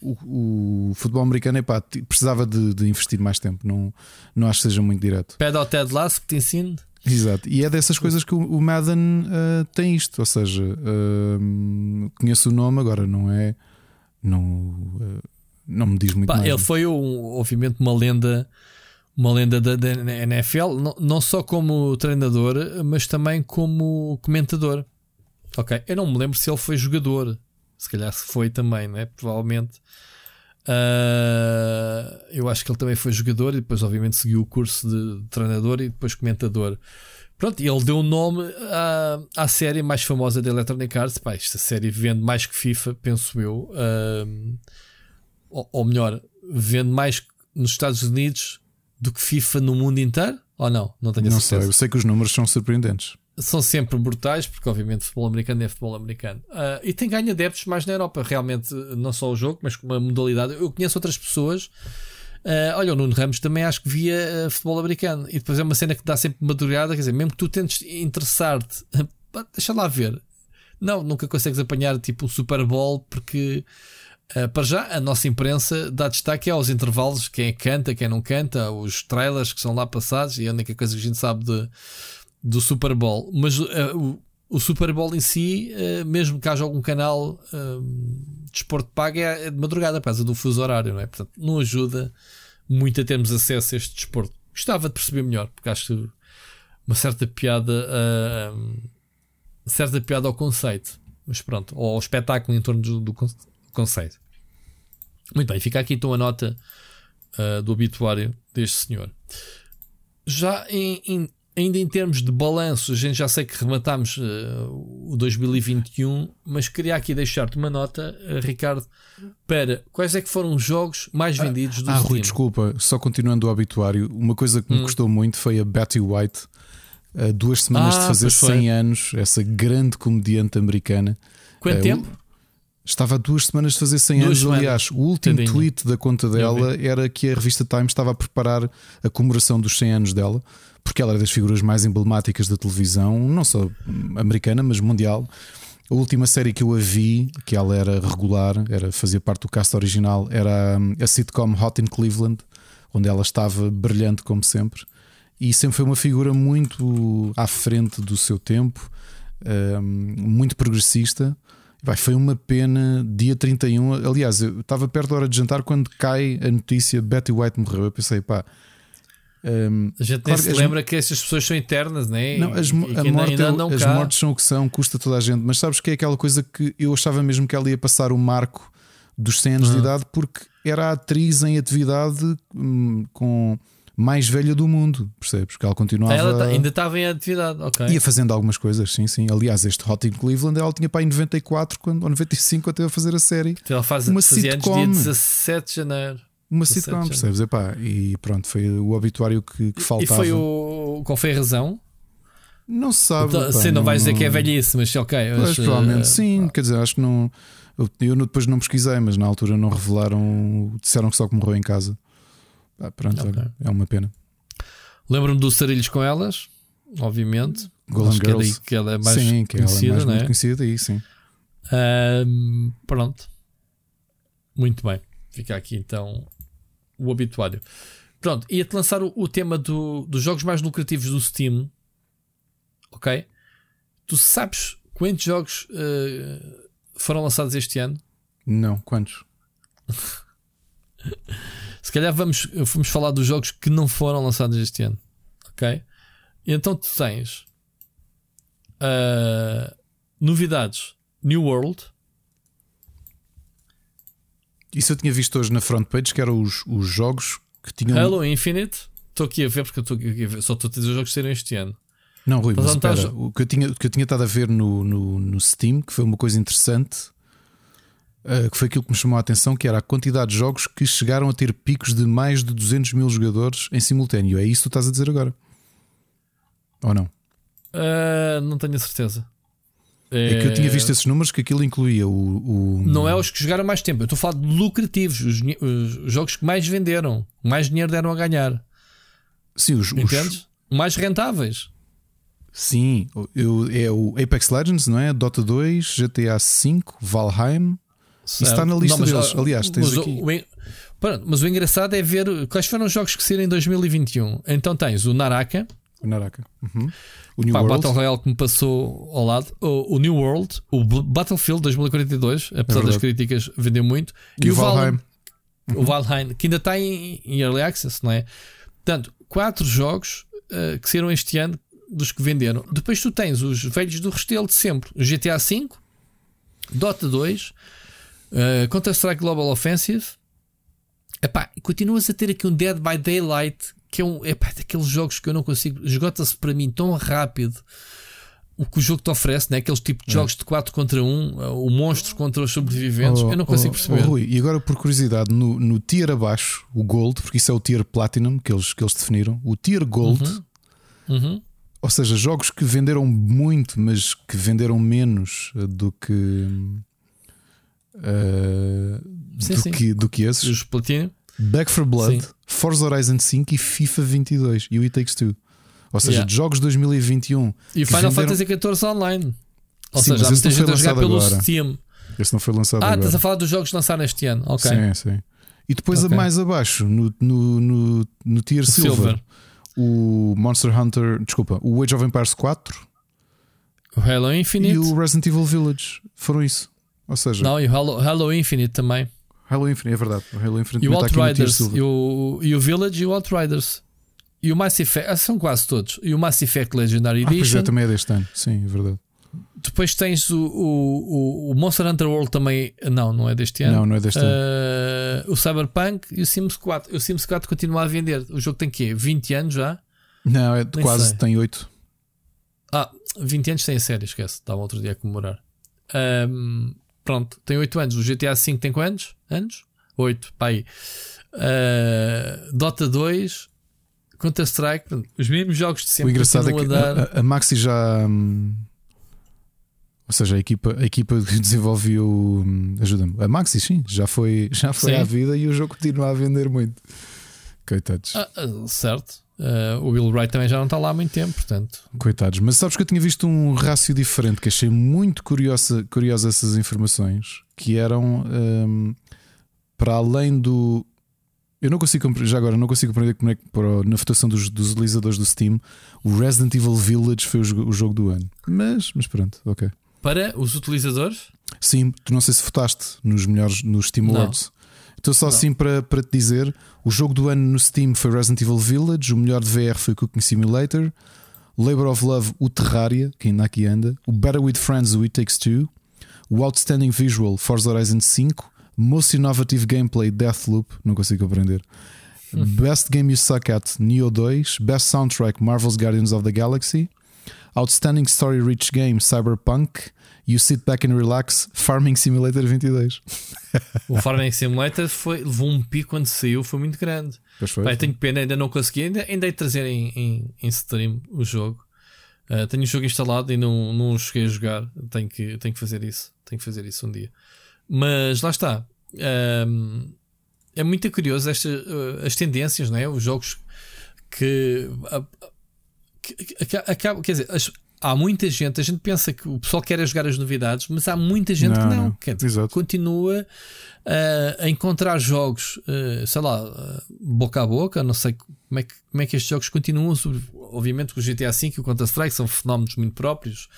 o, o futebol americano epá, precisava de, de investir mais tempo. Não, não acho que seja muito direto. Pede ao Ted Lasso que te ensine. Exato. E é dessas coisas que o, Madden ah, tem isto. Ou seja, ah, conheço o nome, agora não é. Não, ah, não me diz muito Pá, mais. ele foi, obviamente, uma lenda. Uma lenda da, da NFL, não, não só como treinador, mas também como comentador. Ok, eu não me lembro se ele foi jogador. Se calhar se foi também, né? Provavelmente. Uh, eu acho que ele também foi jogador e depois, obviamente, seguiu o curso de treinador e depois comentador. Pronto, e ele deu o nome à, à série mais famosa da Electronic Arts. Pá, esta série vende mais que FIFA, penso eu. Uh, ou, ou, melhor, vende mais nos Estados Unidos do que FIFA no mundo inteiro? Ou não? Não tenho não certeza. Sei, eu sei que os números são surpreendentes. São sempre brutais, porque obviamente futebol americano é futebol americano. Uh, e tem ganho adeptos mais na Europa, realmente, não só o jogo, mas como a modalidade. Eu conheço outras pessoas. Uh, olha, o Nuno Ramos também acho que via uh, futebol americano. E depois é uma cena que dá sempre madrugada, quer dizer, mesmo que tu tentes interessar-te, deixa lá ver. Não, nunca consegues apanhar tipo um Super Bowl, porque Uh, para já, a nossa imprensa dá destaque aos intervalos, quem canta, quem não canta, os trailers que são lá passados, e a única coisa que a gente sabe de, do Super Bowl. Mas uh, o, o, Super Bowl em si, uh, mesmo que haja algum canal de esporte pago, é, é de madrugada, por causa do fuso horário, não é? Portanto, não ajuda muito a termos acesso a este desporto. Gostava de perceber melhor, porque acho uma certa piada, certa piada ao conceito, mas pronto, ou ao espetáculo em torno do, do conceito. Muito bem, fica aqui então a nota uh, do obituário deste senhor. Já em, em, ainda em termos de balanço, a gente já sei que rematámos uh, o 2021, mas queria aqui deixar-te uma nota, uh, Ricardo, para quais é que foram os jogos mais vendidos do Ah. Rui, desculpa, só continuando o obituário, uma coisa que me Hum. custou muito foi a Betty White. uh, duas semanas Ah, de fazer pois foi. 100 anos, essa grande comediante americana. Quanto tempo? Estava há duas semanas de fazer 100 Duas anos. semanas. Aliás, o último Tadinha. tweet da conta dela era que a revista Time estava a preparar a comemoração dos 100 anos dela, porque ela é das figuras mais emblemáticas da televisão, não só americana, mas mundial. A última série que eu a vi, que ela era regular, era, fazia parte do cast original, era hum, a sitcom Hot in Cleveland, onde ela estava brilhante como sempre. E sempre foi uma figura muito à frente do seu tempo, hum, muito progressista. Foi uma pena, dia 31. Aliás, eu estava perto da hora de jantar quando cai a notícia Betty White morreu. Eu pensei, pá. Hum, A gente nem claro se que as- lembra que essas pessoas são eternas, né? não, as, E- a que ainda- morte, ainda é- as cá. mortes são o que são, custa toda a gente. Mas sabes que é aquela coisa que eu achava mesmo que ela ia passar o marco dos 100 anos de Ah. idade, porque era a atriz em atividade hum, com mais velha do mundo, percebes? Porque ela continuava. Ela tá- ainda estava em atividade, ok. Ia fazendo algumas coisas, sim, sim. Aliás, este Hot in Cleveland ela tinha para em 94 quando, ou 95 até a fazer a série. Então ela faz, uma fazia antes sitcom. dia 17 de janeiro. Uma 17 sitcom, percebes? Epá, e pronto, foi o obituário que, que E faltava. foi o. Qual foi a razão? Não se sabe. Então, pá, não vais dizer que é velhice, mas ok. Mas, provavelmente eh, sim, quer dizer, acho que não. Eu, depois não pesquisei, mas na altura não revelaram. Disseram que só que morreu em casa. Pá, pronto, Ok. olha, é uma pena. Lembro-me do Sarilhos com elas, obviamente. Golden Acho que é Girls. que ela é mais sim, que ela é conhecida, mais não muito é? conhecida aí, sim. Ahm, pronto. Muito bem. Fica aqui então o obituário. Pronto, ia-te lançar o, o tema do- dos jogos mais lucrativos do Steam. Ok? Tu sabes quantos jogos eh, foram lançados este ano? Não, quantos? Se calhar vamos, vamos falar dos jogos que não foram lançados este ano. Ok? Então tu tens ah, novidades New World. Isso eu tinha visto hoje na front page, que eram os, os jogos que tinham. Halo Infinite. Estou aqui a ver porque eu estou aqui a ver. Só estou a dizer os jogos que saíram este ano. Não, Rui, Mas mas espera, estás? o que eu tinha, o que eu tinha estado a ver no, no, no Steam, que foi uma coisa interessante, eh, que foi aquilo que me chamou a atenção, que era a quantidade de jogos que chegaram a ter picos de mais de 200 mil jogadores em simultâneo. É isso que tu estás a dizer agora? Ou não? Ah, não tenho a certeza. É que eu tinha visto esses números que aquilo incluía o. o- Não é os que jogaram mais tempo. Eu estou a falar de lucrativos, os, os jogos que mais venderam, mais dinheiro deram a ganhar. Sim, os, os- Entendes? Mais rentáveis. Sim, eu, é o Apex Legends, não é? Dota 2, GTA V, Valheim. Isso está na lista mas, deles. Aliás, tens mas o- aqui. o pronto, mas o engraçado é ver quais foram os jogos que saíram em 2021. Então tens o Naraka, O Naraka. Uhum. O New pá, World. Battle Royale que me passou ao lado, o, o New World, o Battlefield 2042, apesar das É verdade. críticas, vendeu muito, E o Valheim. o Valheim, que ainda está em, em Early Access, não é? Portanto, quatro jogos eh, que saíram este ano dos que venderam. Depois tu tens os velhos do Restelo de sempre: o GTA V, Dota 2, uh, Counter-Strike Global Offensive. Epá, e continuas a ter aqui um Dead by Daylight, que é um epá, daqueles jogos que eu não consigo. Esgota-se para mim tão rápido o que o jogo te oferece, né? aqueles tipos de É. jogos de 4 contra 1, o monstro contra os sobreviventes. Oh, eu não consigo oh, perceber. oh, Rui, e agora, por curiosidade, no, no tier abaixo, o Gold, porque isso é o tier Platinum que eles, que eles definiram, o tier Gold, Uhum. ou seja, jogos que venderam muito, mas que venderam menos eh, do que. eh, Sim, do, sim. Que, do que esses. Os Platinum. Back for Blood, Sim. Forza Horizon 5 e FIFA 22 e o It Takes Two. Ou seja, Yeah. de jogos de 2021. E Final venderam- Fantasy XIV Online. Ou Sim, seja, há esse muita não foi gente a jogar lançado pelo agora. Steam. Esse não foi lançado Ah, agora. estás a falar dos jogos que lançaram este ano. Ok. Sim, sim. E depois Ok. mais abaixo, no, no, no, no tier Silver, Silver. o Monster Hunter, desculpa, o Age of Empires 4 O Halo Infinite. e o Resident Evil Village foram isso. Ou seja, Não, e o Halo, Halo Infinite também. Halo Infinite, é verdade. O Halo Infinite E o Outriders. E o, e o Village e o Outriders. E o Mass Effect. ah, São quase todos. E o Mass Effect Legendary Ah, pois Edition. é, também é deste ano. Sim, é verdade. Depois tens o, o, o- Monster Hunter World também. Não, não é deste ano. Não, não é deste ano. Ah, o Cyberpunk e o Sims 4. O Sims 4 continua a vender. O jogo tem quê? 20 anos já? Não, é nem quase, sei. tem 8. Ah, 20 anos tem a série, esquece. Estava outro dia a comemorar. Ahm, pronto, tem 8 anos. O GTA V tem quantos? Anos? 8, pá aí. Ah, Dota 2, Counter-Strike, os mesmos jogos de sempre o engraçado é que a, a Maxi já. hum, ou seja, a equipa, a equipa que desenvolveu. hum, Ajuda-me. A Maxi, sim, já foi, já foi Sim. à vida e o jogo continua a vender muito. Coitados. Ah, ah, certo. Ah, o Will Wright também já não está lá há muito tempo, portanto. Coitados. Mas sabes que eu tinha visto um rácio diferente que achei muito curiosa, curiosa essas informações que eram hum, para além do. Eu não consigo já agora não consigo compreender como é que para, na votação dos, dos utilizadores do Steam o Resident Evil Village foi o, jogo- o jogo do ano. Mas, mas pronto, ok. Para os utilizadores, Sim, tu não sei se votaste nos melhores nos Steam Não. Awards. Então, só assim para, para te dizer: o jogo do ano no Steam foi Resident Evil Village, o melhor de VR foi Cooking Simulator, Labor of Love, o Terraria, que ainda aqui anda, o Better with Friends, o It Takes Two, o Outstanding Visual, Forza Horizon 5, Most Innovative Gameplay, Deathloop, não consigo compreender. Best Game You Suck At, Neo 2, Best Soundtrack, Marvel's Guardians of the Galaxy, Outstanding Story Rich Game, Cyberpunk, You Sit Back and Relax, Farming Simulator 22. o Farming Simulator foi, levou um pico quando saiu, foi muito grande. Pois foi. Pai, tenho pena, ainda não consegui, ainda, ainda hei de trazer em, em, em stream o jogo. Uh, tenho o jogo instalado e não, não cheguei a jogar. Tenho que, tenho que fazer isso. Tenho que fazer isso um dia. Mas lá está. Um, é muito curioso esta, uh, as tendências, não é? Os jogos que, uh, que, que- que. Quer dizer, as- há muita gente. A gente pensa que o pessoal quer é jogar as novidades, mas há muita gente Não, que não. Exato. continua uh, a encontrar jogos, uh, sei lá, uh, boca a boca. Não sei como é que, como é que estes jogos continuam. sobre- Obviamente, o GTA V e o Counter-Strike são fenómenos muito próprios.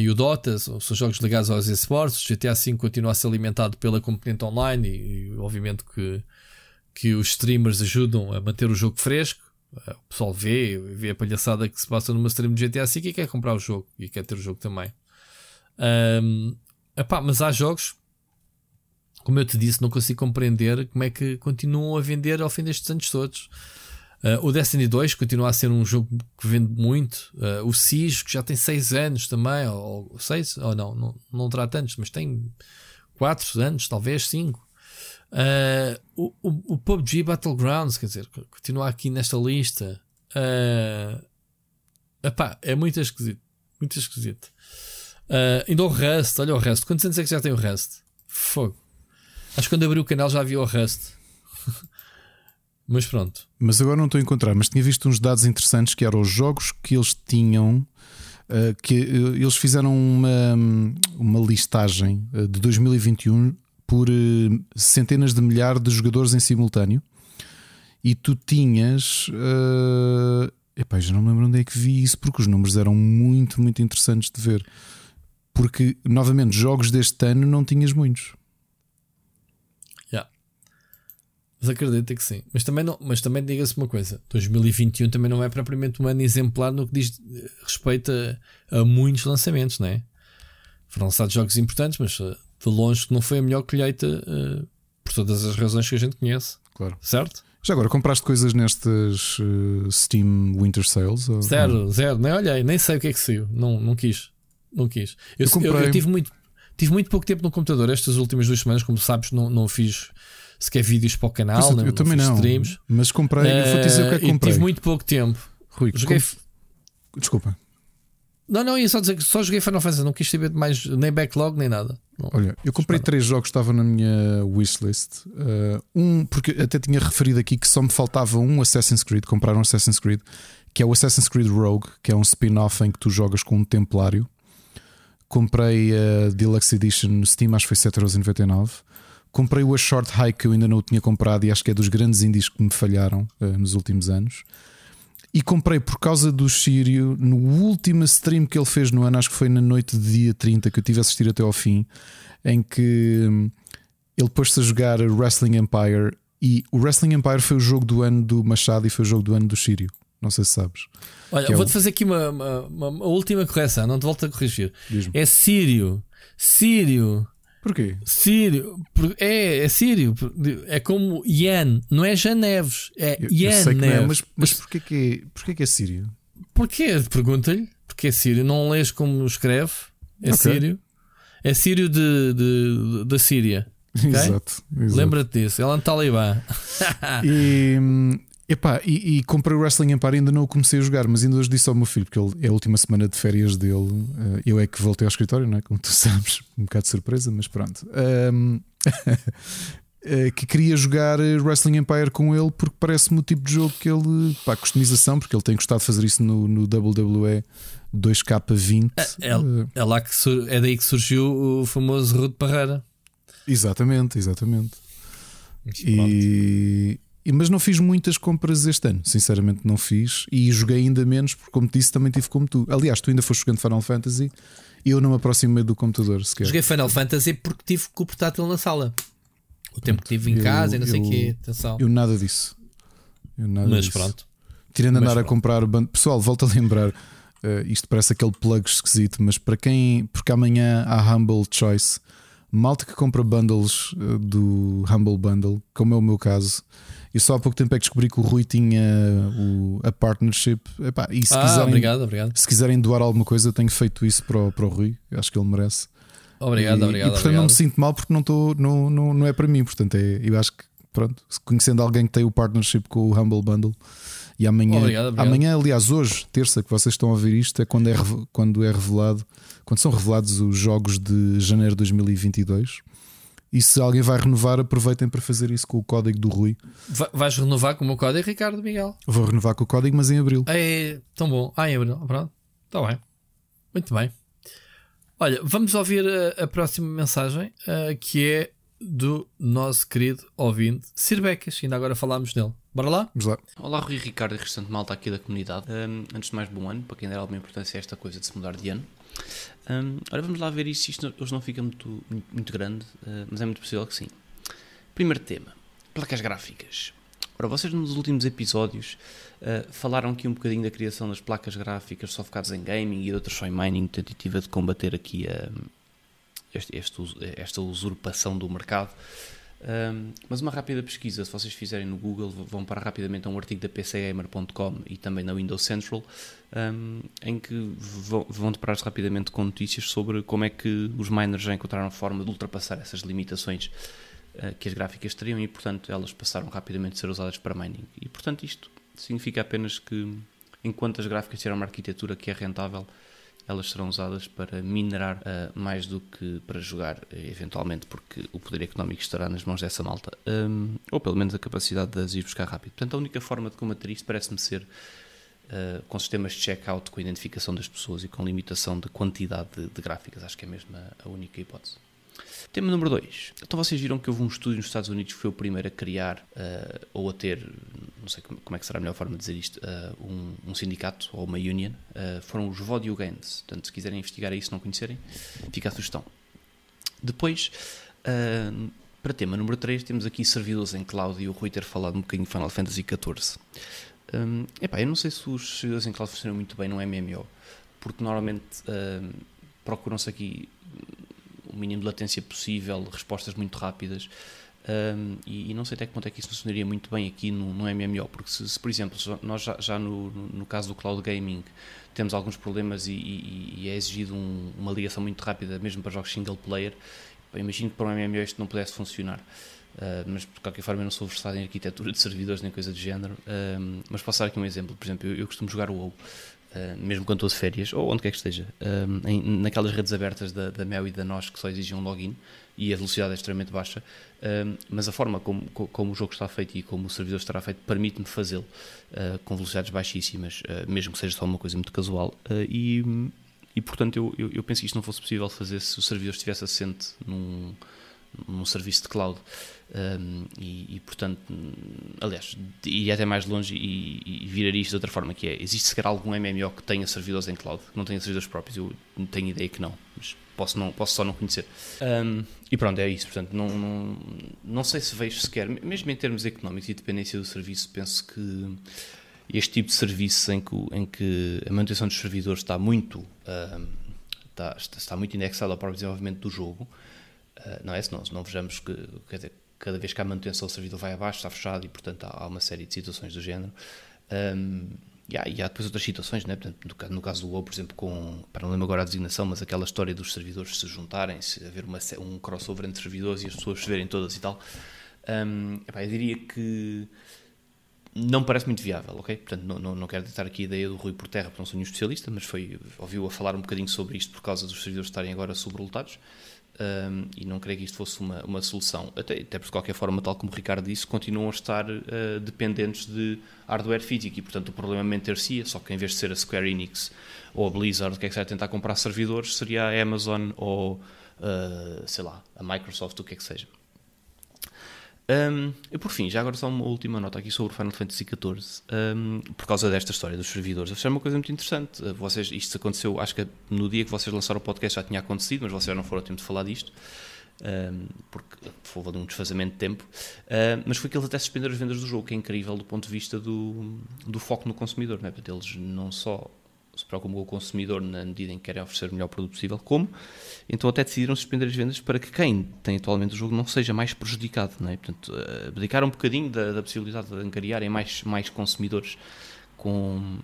E o Dota são, são jogos ligados aos esportes. O GTA V continua a ser alimentado pela componente online e, e, obviamente que, que os streamers ajudam a manter o jogo fresco. Uh, o pessoal vê, vê a palhaçada que se passa numa stream de GTA V e quer comprar o jogo e quer ter o jogo também. Um, epá, mas há jogos, como eu te disse, não consigo compreender como é que continuam a vender ao fim destes anos todos. Uh, o Destiny 2 continua a ser um jogo que vende muito. Uh, o SIS, que já tem 6 anos também, ou 6, ou não, não, não terá tantos, mas tem 4 anos, talvez 5. Uh, o, o, o PUBG Battlegrounds, quer dizer, continua aqui nesta lista. Uh, epá, é muito esquisito. Muito esquisito. Uh, ainda o Rust, olha o Rust. Quantos anos é que já tem o Rust? Fogo. Acho que quando abri o canal já vi o Rust. Mas pronto. Mas agora não estou a encontrar, mas tinha visto uns dados interessantes que eram os jogos que eles tinham. uh, que uh, eles fizeram uma, uma listagem uh, de 2021 por uh, centenas de milhares de jogadores em simultâneo e tu tinhas. Uh, epá, já não me lembro onde é que vi isso, porque os números eram muito, muito interessantes de ver. Porque, novamente, jogos deste ano não tinhas muitos. Mas acredita que sim. Mas também, não, mas também diga-se uma coisa: 2021 também não é propriamente um ano exemplar no que diz eh, respeito a, a muitos lançamentos, não é? Foram lançados jogos importantes, mas de longe que não foi a melhor colheita uh, por todas as razões que a gente conhece. Claro. Certo? Já agora, compraste coisas nestas uh, Steam Winter Sales? Ou... Zero, zero. Nem olhei, nem sei o que é que saiu. Não, não quis. Não quis. Eu, Eu comprei- eu- eu tive, muito, tive muito pouco tempo no computador. Estas últimas duas semanas, como sabes, não, não fiz sequer vídeos para o Pois canal, eu, nem, eu também não. streams. Mas comprei, eu vou dizer o que é que Eh, comprei. tive muito pouco tempo. Rui, Joguei. com- Desculpa. Não, não, ia só dizer que só joguei Final Fantasy, não quis saber de mais nem backlog nem nada. Não. Olha, eu comprei três jogos que estavam na minha wishlist. Uh, um, porque até tinha referido aqui que só me faltava um Assassin's Creed, comprar um Assassin's Creed, que é o Assassin's Creed Rogue, que é um spin-off em que tu jogas com um templário. Comprei a Deluxe Edition no Steam, acho que foi 7,99€. Comprei o A Short Hike, que eu ainda não tinha comprado e acho que é dos grandes indies que me falharam uh, nos últimos anos. E comprei por causa do Sírio no último stream que ele fez no ano, acho que foi na noite de dia 30 que eu tive a assistir até ao fim, em que hum, ele pôs-se a jogar Wrestling Empire e o Wrestling Empire foi o jogo do ano do Machado e foi o jogo do ano do Sírio. Não sei se sabes. Olha, é vou-te o- fazer aqui uma, uma- uma- última correção, não te volto a corrigir. É Sírio. Sírio. Porquê? Sírio. É, é Sírio. É como Ian, não é Janeves, é Eu, eu Ian sei que não é, Neves. mas, mas porquê, que é, porquê que é Sírio? Porquê? Pergunta-lhe. Porque é Sírio. Não lês como escreve. É Ok. Sírio. É Sírio de, de- da Síria. Exato. exato. Lembra-te disso. Ela é um talibã. E, hum, epá, e, e comprei o Wrestling Empire, ainda não o comecei a jogar, mas ainda hoje disse ao meu filho, porque ele, é a última semana de férias dele. eh, eu é que voltei ao escritório, não é? Como tu sabes, um bocado de surpresa, mas pronto. Hum, eh, que queria jogar Wrestling Empire com ele porque parece-me o tipo de jogo que ele. Pá, customização, porque ele tem gostado de fazer isso no, no WWE 2K20. É, Eh, é, lá que sur- é daí que surgiu o famoso Rude Parreira. exatamente, exatamente. E, e- mas não fiz muitas compras este ano, sinceramente não fiz. E joguei ainda menos, porque, como te disse, também tive como tu. Aliás, tu ainda foste jogando Final Fantasy e eu não me aproximei do computador sequer. Joguei Final Fantasy porque tive com o portátil na sala. O tempo que tive em Eu- casa e não sei o quê. Atenção. Eu nada disso. Eu nada Mas disso. pronto. Tirando Mas andar a pronto. comprar band... Pessoal, volto a lembrar. eh, isto parece aquele plug esquisito, mas para quem. Porque amanhã há Humble Choice. Malta que compra bundles eh, do Humble Bundle, como é o meu caso. Eu só há pouco tempo é que descobri que o Rui tinha o, a partnership. Epá, e se ah, quiserem, obrigado, obrigado. se quiserem doar alguma coisa, eu tenho feito isso para o, para o Rui. Acho que ele merece. Obrigado, e, obrigado. e portanto não obrigado. me sinto mal porque não, tô, não, não, não é para mim. Portanto, é, eu acho que, pronto, conhecendo alguém que tem o partnership com o Humble Bundle e amanhã, Obrigado, obrigado. amanhã, aliás, hoje, terça, que vocês estão a ouvir isto, é quando é, quando é revelado, quando são revelados os jogos de janeiro de 2022. E se alguém vai renovar, aproveitem para fazer isso com o código do Rui. Va- Vais renovar com o meu código, Ricardo Miguel. Vou renovar com o código, mas em abril. É tão bom. Ah, em abril. Pronto. Está bem. Muito bem. Olha, vamos ouvir a, a próxima mensagem ah, que é do nosso querido ouvinte Sir Becas. Ainda agora falámos dele. Bora lá? Vamos lá. Olá, Rui Ricardo e restante malta aqui da comunidade. Hum, antes de mais, bom ano, para quem der alguma importância a esta coisa de se mudar de ano. Hum, ora, vamos lá ver isto. Isto hoje não fica muito, muito, grande, uh, mas é muito possível que sim. Primeiro tema: placas gráficas. Ora, vocês nos últimos episódios uh, falaram aqui um bocadinho da criação das placas gráficas só focadas em gaming e outras só em mining, tentativa de combater aqui a, este- este us- esta usurpação do mercado. Um, mas uma rápida pesquisa, se vocês fizerem no Google, vão para rapidamente a um artigo da PCGamer.com e também na Windows Central, um, em que vão, vão deparar-se rapidamente com notícias sobre como é que os miners já encontraram forma de ultrapassar essas limitações uh, que as gráficas teriam e, portanto, elas passaram rapidamente a ser usadas para mining. E, portanto, isto significa apenas que, enquanto as gráficas tiverem uma arquitetura que é rentável, elas serão usadas para minerar ah, mais do que para jogar, eh, eventualmente, porque o poder económico estará nas mãos dessa malta, Hum, ou pelo menos a capacidade de as ir buscar rápido. Portanto, a única forma de combater isto parece-me ser ah, com sistemas de checkout, com identificação das pessoas e com limitação de quantidade de, de gráficas. Acho que é mesmo a, a única hipótese. Tema número 2. Então vocês viram que houve um estúdio nos Estados Unidos que foi o primeiro a criar uh, ou a ter, não sei como, como é que será a melhor forma de dizer isto, uh, um, um sindicato ou uma union. Uh, foram os Vodio Games. Portanto, se quiserem investigar isso não conhecerem, fica a sugestão. Depois, para tema número 3, temos aqui servidores em cloud e o Rui ter falado um bocadinho de Final Fantasy XIV. Um, epá, eu não sei se os servidores em cloud funcionam muito bem no MMO, porque normalmente procuram-se aqui o mínimo de latência possível, respostas muito rápidas. Um, e, e, não sei até que ponto é que isso funcionaria muito bem aqui no, no MMO, porque se, se, por exemplo, nós já, já no, no, caso do cloud gaming temos alguns problemas e, e, e é exigido um, uma ligação muito rápida, mesmo para jogos single player, imagino que para um MMO isto não pudesse funcionar. Uh, mas de qualquer forma eu não sou versado em arquitetura de servidores nem coisa do género. Mas posso dar aqui um exemplo. Por exemplo, eu, eu costumo jogar o WoW Uh, mesmo quando estou de férias, ou onde quer que esteja, uh, em, naquelas redes abertas da, da Mel e da Nós que só exigem um login e a velocidade é extremamente baixa, uh, mas a forma como, como, o jogo está feito e como o servidor estará feito permite-me fazê-lo com velocidades baixíssimas, mesmo que seja só uma coisa muito casual. e, e portanto, eu, eu, eu, penso que isto não fosse possível fazer se o servidor estivesse assente num, num serviço de cloud. Um, e, e, portanto, aliás, e até mais longe e, e viraria isto de outra forma, que é, existe sequer algum MMO que tenha servidores em cloud, que não tenha servidores próprios? Eu tenho ideia que não, mas posso, não, posso só não conhecer. Um, e pronto, é isso, portanto, não, não, não sei se vejo sequer, mesmo em termos económicos e dependência do serviço, penso que este tipo de serviço em que, em que a manutenção dos servidores está muito, um, está, está muito indexada ao próprio desenvolvimento do jogo, não é? Se não, vejamos que, quer dizer, cada vez que a manutenção do servidor vai abaixo, está fechado e, portanto, há, há uma série de situações do género. Um, e, há, e há depois outras situações, né? portanto, no, no caso do WoW, por exemplo, com, para não lembro agora a designação, mas aquela história dos servidores se juntarem, se haver uma, um crossover entre servidores e as pessoas se verem todas e tal, um, epá, eu diria que não parece muito viável, ok? Portanto, não, não, não quero ditar aqui a ideia do Rui por terra, porque não sou nenhum especialista, mas foi, ouviu a falar um bocadinho sobre isto por causa dos servidores estarem agora sobrelotados um, e não creio que isto fosse uma, uma solução. Até, até porque, de qualquer forma, tal como o Ricardo disse, continuam a estar uh, dependentes de hardware físico e, portanto, o problema manter-se só que em vez de ser a Square Enix ou a Blizzard que é que vai tentar comprar servidores, seria a Amazon ou, uh, sei lá, a Microsoft, o que é que seja. Um, e por fim, já agora só uma última nota aqui sobre o Final Fantasy XIV, um, por causa desta história dos servidores. Achei uma coisa muito interessante. Uh, vocês, isto aconteceu, acho que no dia que vocês lançaram o podcast já tinha acontecido, mas vocês não foram a tempo de falar disto, um, porque houve um desfazamento de tempo. Uh, mas foi que eles até suspenderam as vendas do jogo, que é incrível do ponto de vista do, do foco no consumidor. Não é? Portanto, eles não só se preocupam com o consumidor na medida em que querem oferecer o melhor produto possível, como então até decidiram suspender as vendas para que quem tem atualmente o jogo não seja mais prejudicado, não é? portanto, uh, abdicar um bocadinho da, da, possibilidade de angariarem mais, mais consumidores com,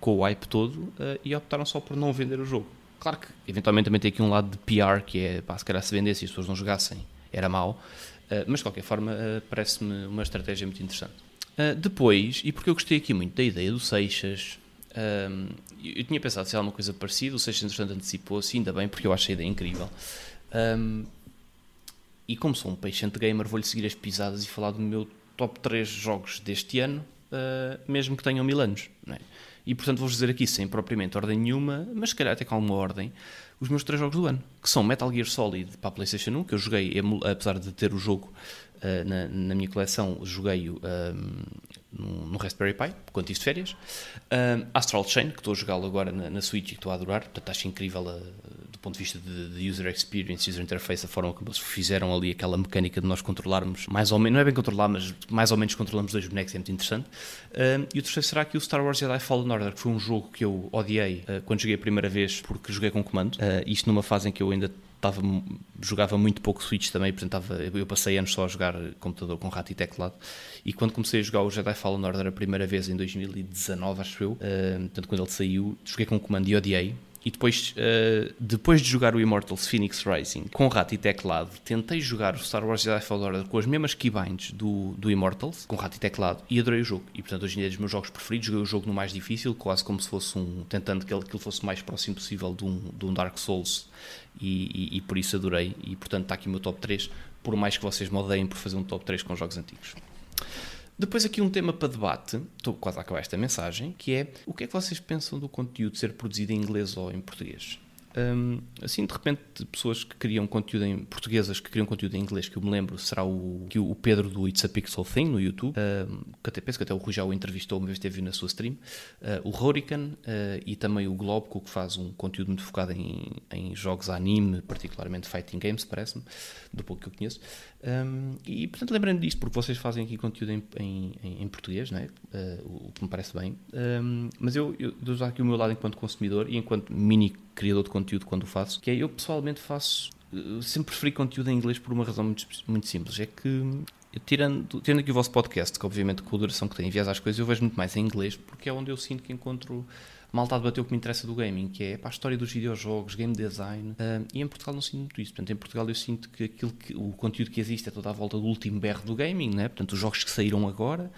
com o hype todo uh, e optaram só por não vender o jogo. Claro que eventualmente também tem aqui um lado de PR que é, pá, se calhar se vendesse e as pessoas não jogassem era mau, uh, mas de qualquer forma parece-me uma estratégia muito interessante. depois, e porque eu gostei aqui muito da ideia do Seixas, um, eu tinha pensado se alguma coisa parecida, o Seixas entretanto antecipou-se, ainda bem, porque eu acho a ideia incrível. Um, e como sou um patient gamer, vou-lhe seguir as pisadas e falar do meu top 3 jogos deste ano, uh, mesmo que tenham mil anos. É? E portanto vou-vos dizer aqui, sem propriamente ordem nenhuma, mas se calhar até com alguma ordem, os meus três jogos do ano, que são Metal Gear Solid para a PlayStation 1, que eu joguei, apesar de ter o jogo uh, na, na, minha coleção, joguei-o um, no, Raspberry Pi, quando estive de férias. Um, Astral Chain, que estou a jogá-lo agora na, na Switch e que estou a adorar, portanto acho incrível a, do ponto de vista de, de, user experience, user interface, a forma como eles fizeram ali aquela mecânica de nós controlarmos, mais ou menos, não é bem controlar, mas mais ou menos controlamos dois bonecos, é muito interessante. Um, e o terceiro será que o Star Wars Jedi Fallen Order, que foi um jogo que eu odiei uh, quando joguei a primeira vez, porque joguei com comando, uh, isto numa fase em que eu ainda Jogava muito pouco Switch também, portanto eu passei anos só a jogar computador com rato e teclado. E quando comecei a jogar o Jedi Fallen Order a primeira vez em 2019, acho eu, uh, portanto quando ele saiu, joguei com o comando e odiei. E depois, uh, depois de jogar o Immortals Phoenix Rising com rato e teclado, tentei jogar o Star Wars Jedi Fallen Order com as mesmas keybinds do, do Immortals, com rato e teclado, e adorei o jogo. E portanto, hoje em dia é dos meus jogos preferidos. Joguei o jogo no mais difícil, quase como se fosse um. tentando que aquilo fosse o mais próximo possível de um, de um Dark Souls, e, e, e por isso adorei. E portanto, está aqui o meu top 3, por mais que vocês me odeiem por fazer um top 3 com jogos antigos. Depois aqui um tema para debate, estou quase a acabar esta mensagem, que é o que é que vocês pensam do conteúdo ser produzido em inglês ou em português? Um, assim, de repente, pessoas que criam conteúdo em portuguesas que criam conteúdo em inglês, que eu me lembro, será o, que o Pedro do It's a Pixel Thing no YouTube, um, que até penso que até o Rui já o entrevistou uma vez teve na sua stream, uh, o Hurricane uh, e também o Globco, que faz um conteúdo muito focado em, em jogos anime, particularmente fighting games, parece-me, do pouco que eu conheço. Um, e portanto, lembrando disto, porque vocês fazem aqui conteúdo em, em, em português, né? Uh, o que me parece bem, mas eu, eu dou aqui o meu lado enquanto consumidor e enquanto mini criador de conteúdo quando o faço, que é eu pessoalmente faço eu sempre preferi conteúdo em inglês por uma razão muito, muito simples. É que, tirando, tirando aqui o vosso podcast, que obviamente com a duração que tem envias às coisas, eu vejo muito mais em inglês, porque é onde eu sinto que encontro malta debater o que me interessa do gaming, que é para a história dos videojogos, game design. Uh, e em Portugal não sinto muito isso. Portanto, em Portugal eu sinto que, aquilo que o conteúdo que existe é toda à volta do último berro do gaming, né? portanto, os jogos que saíram agora.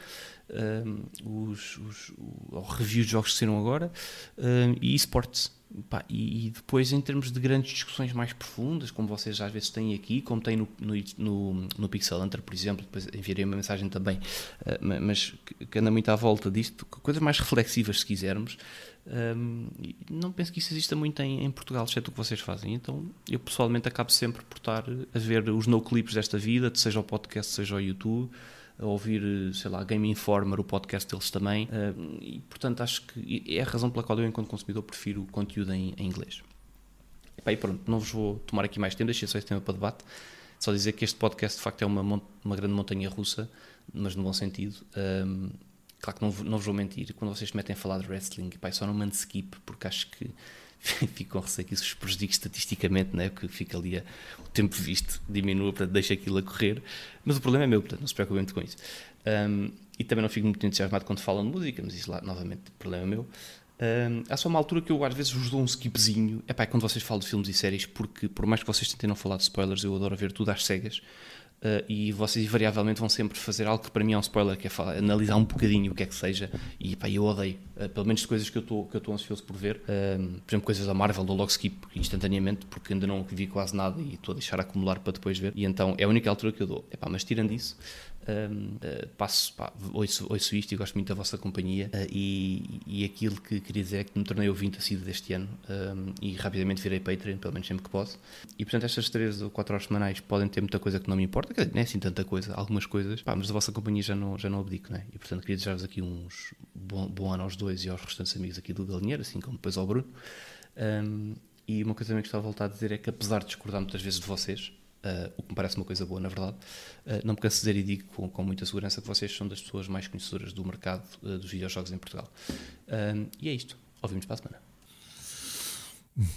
Uh, os, os, o, review de jogos que saíram agora uh, e esportes Pá, e, e, depois, em termos de grandes discussões mais profundas, como vocês às vezes têm aqui, como tem no, no, no, no Pixel Hunter, por exemplo, depois enviarei uma mensagem também, uh, mas que, anda muito à volta disto, coisas mais reflexivas, se quisermos. Um, não penso que isso exista muito em, em, Portugal, exceto o que vocês fazem. Então, eu pessoalmente acabo sempre por estar a ver os no clips desta vida, seja o podcast, seja o YouTube a ouvir, sei lá, Game Informer, o podcast deles também, eh, e portanto acho que é a razão pela qual eu, enquanto consumidor, prefiro o conteúdo em, em inglês. E, pá, e pronto, não vos vou tomar aqui mais tempo, deixei só este tema para debate. Só dizer que este podcast de facto é uma, uma grande montanha russa, mas no bom sentido. Um, claro que não, não vos vou mentir, quando vocês metem a falar de wrestling, pá, só não mando skip, porque acho que fico com receio que isso os prejudique estatisticamente, né? porque fica ali a, o tempo visto diminua, portanto deixa aquilo a correr. Mas o problema é meu, portanto não se preocupem muito com isso. Um, e também não fico muito entusiasmado quando falam de música, mas isso lá, novamente, problema é meu. Um, há só uma altura que eu às vezes vos dou um skipzinho, é pá, quando vocês falam de filmes e séries, porque por mais que vocês tentem não falar de spoilers, eu adoro ver tudo às cegas. Uh, e vocês invariavelmente vão sempre fazer algo que para mim é um spoiler, que é falar, analisar um bocadinho o que é que seja, e pá, eu odeio, uh, pelo menos de coisas que eu estou ansioso por ver, uh, por exemplo, coisas da Marvel, do logo skip instantaneamente, porque ainda não vi quase nada e estou a deixar acumular para depois ver, e então é a única altura que eu dou. Epá, mas tirando isso, um, uh, passo, pá, ouço, ouço isto e gosto muito da vossa companhia uh, e, e aquilo que queria dizer é que me tornei ouvinte assíduo deste ano um, e rapidamente virei Patreon, pelo menos sempre que posso e portanto estas 3 ou 4 horas semanais podem ter muita coisa que não me importa, que não é assim tanta coisa algumas coisas, pá, mas da vossa companhia já não, já não abdico, né? e portanto queria desejar-vos aqui uns bom, bom ano aos dois e aos restantes amigos aqui do Galinheiro, assim como depois ao Bruno um, e uma coisa também que estava a voltar a dizer é que apesar de discordar muitas vezes de vocês Uh, o que me parece uma coisa boa, na verdade. Uh, não me canso de dizer e digo com, com, muita segurança que vocês são das pessoas mais conhecedoras do mercado uh, dos videojogos em Portugal. e é isto. Ouvimos para a semana.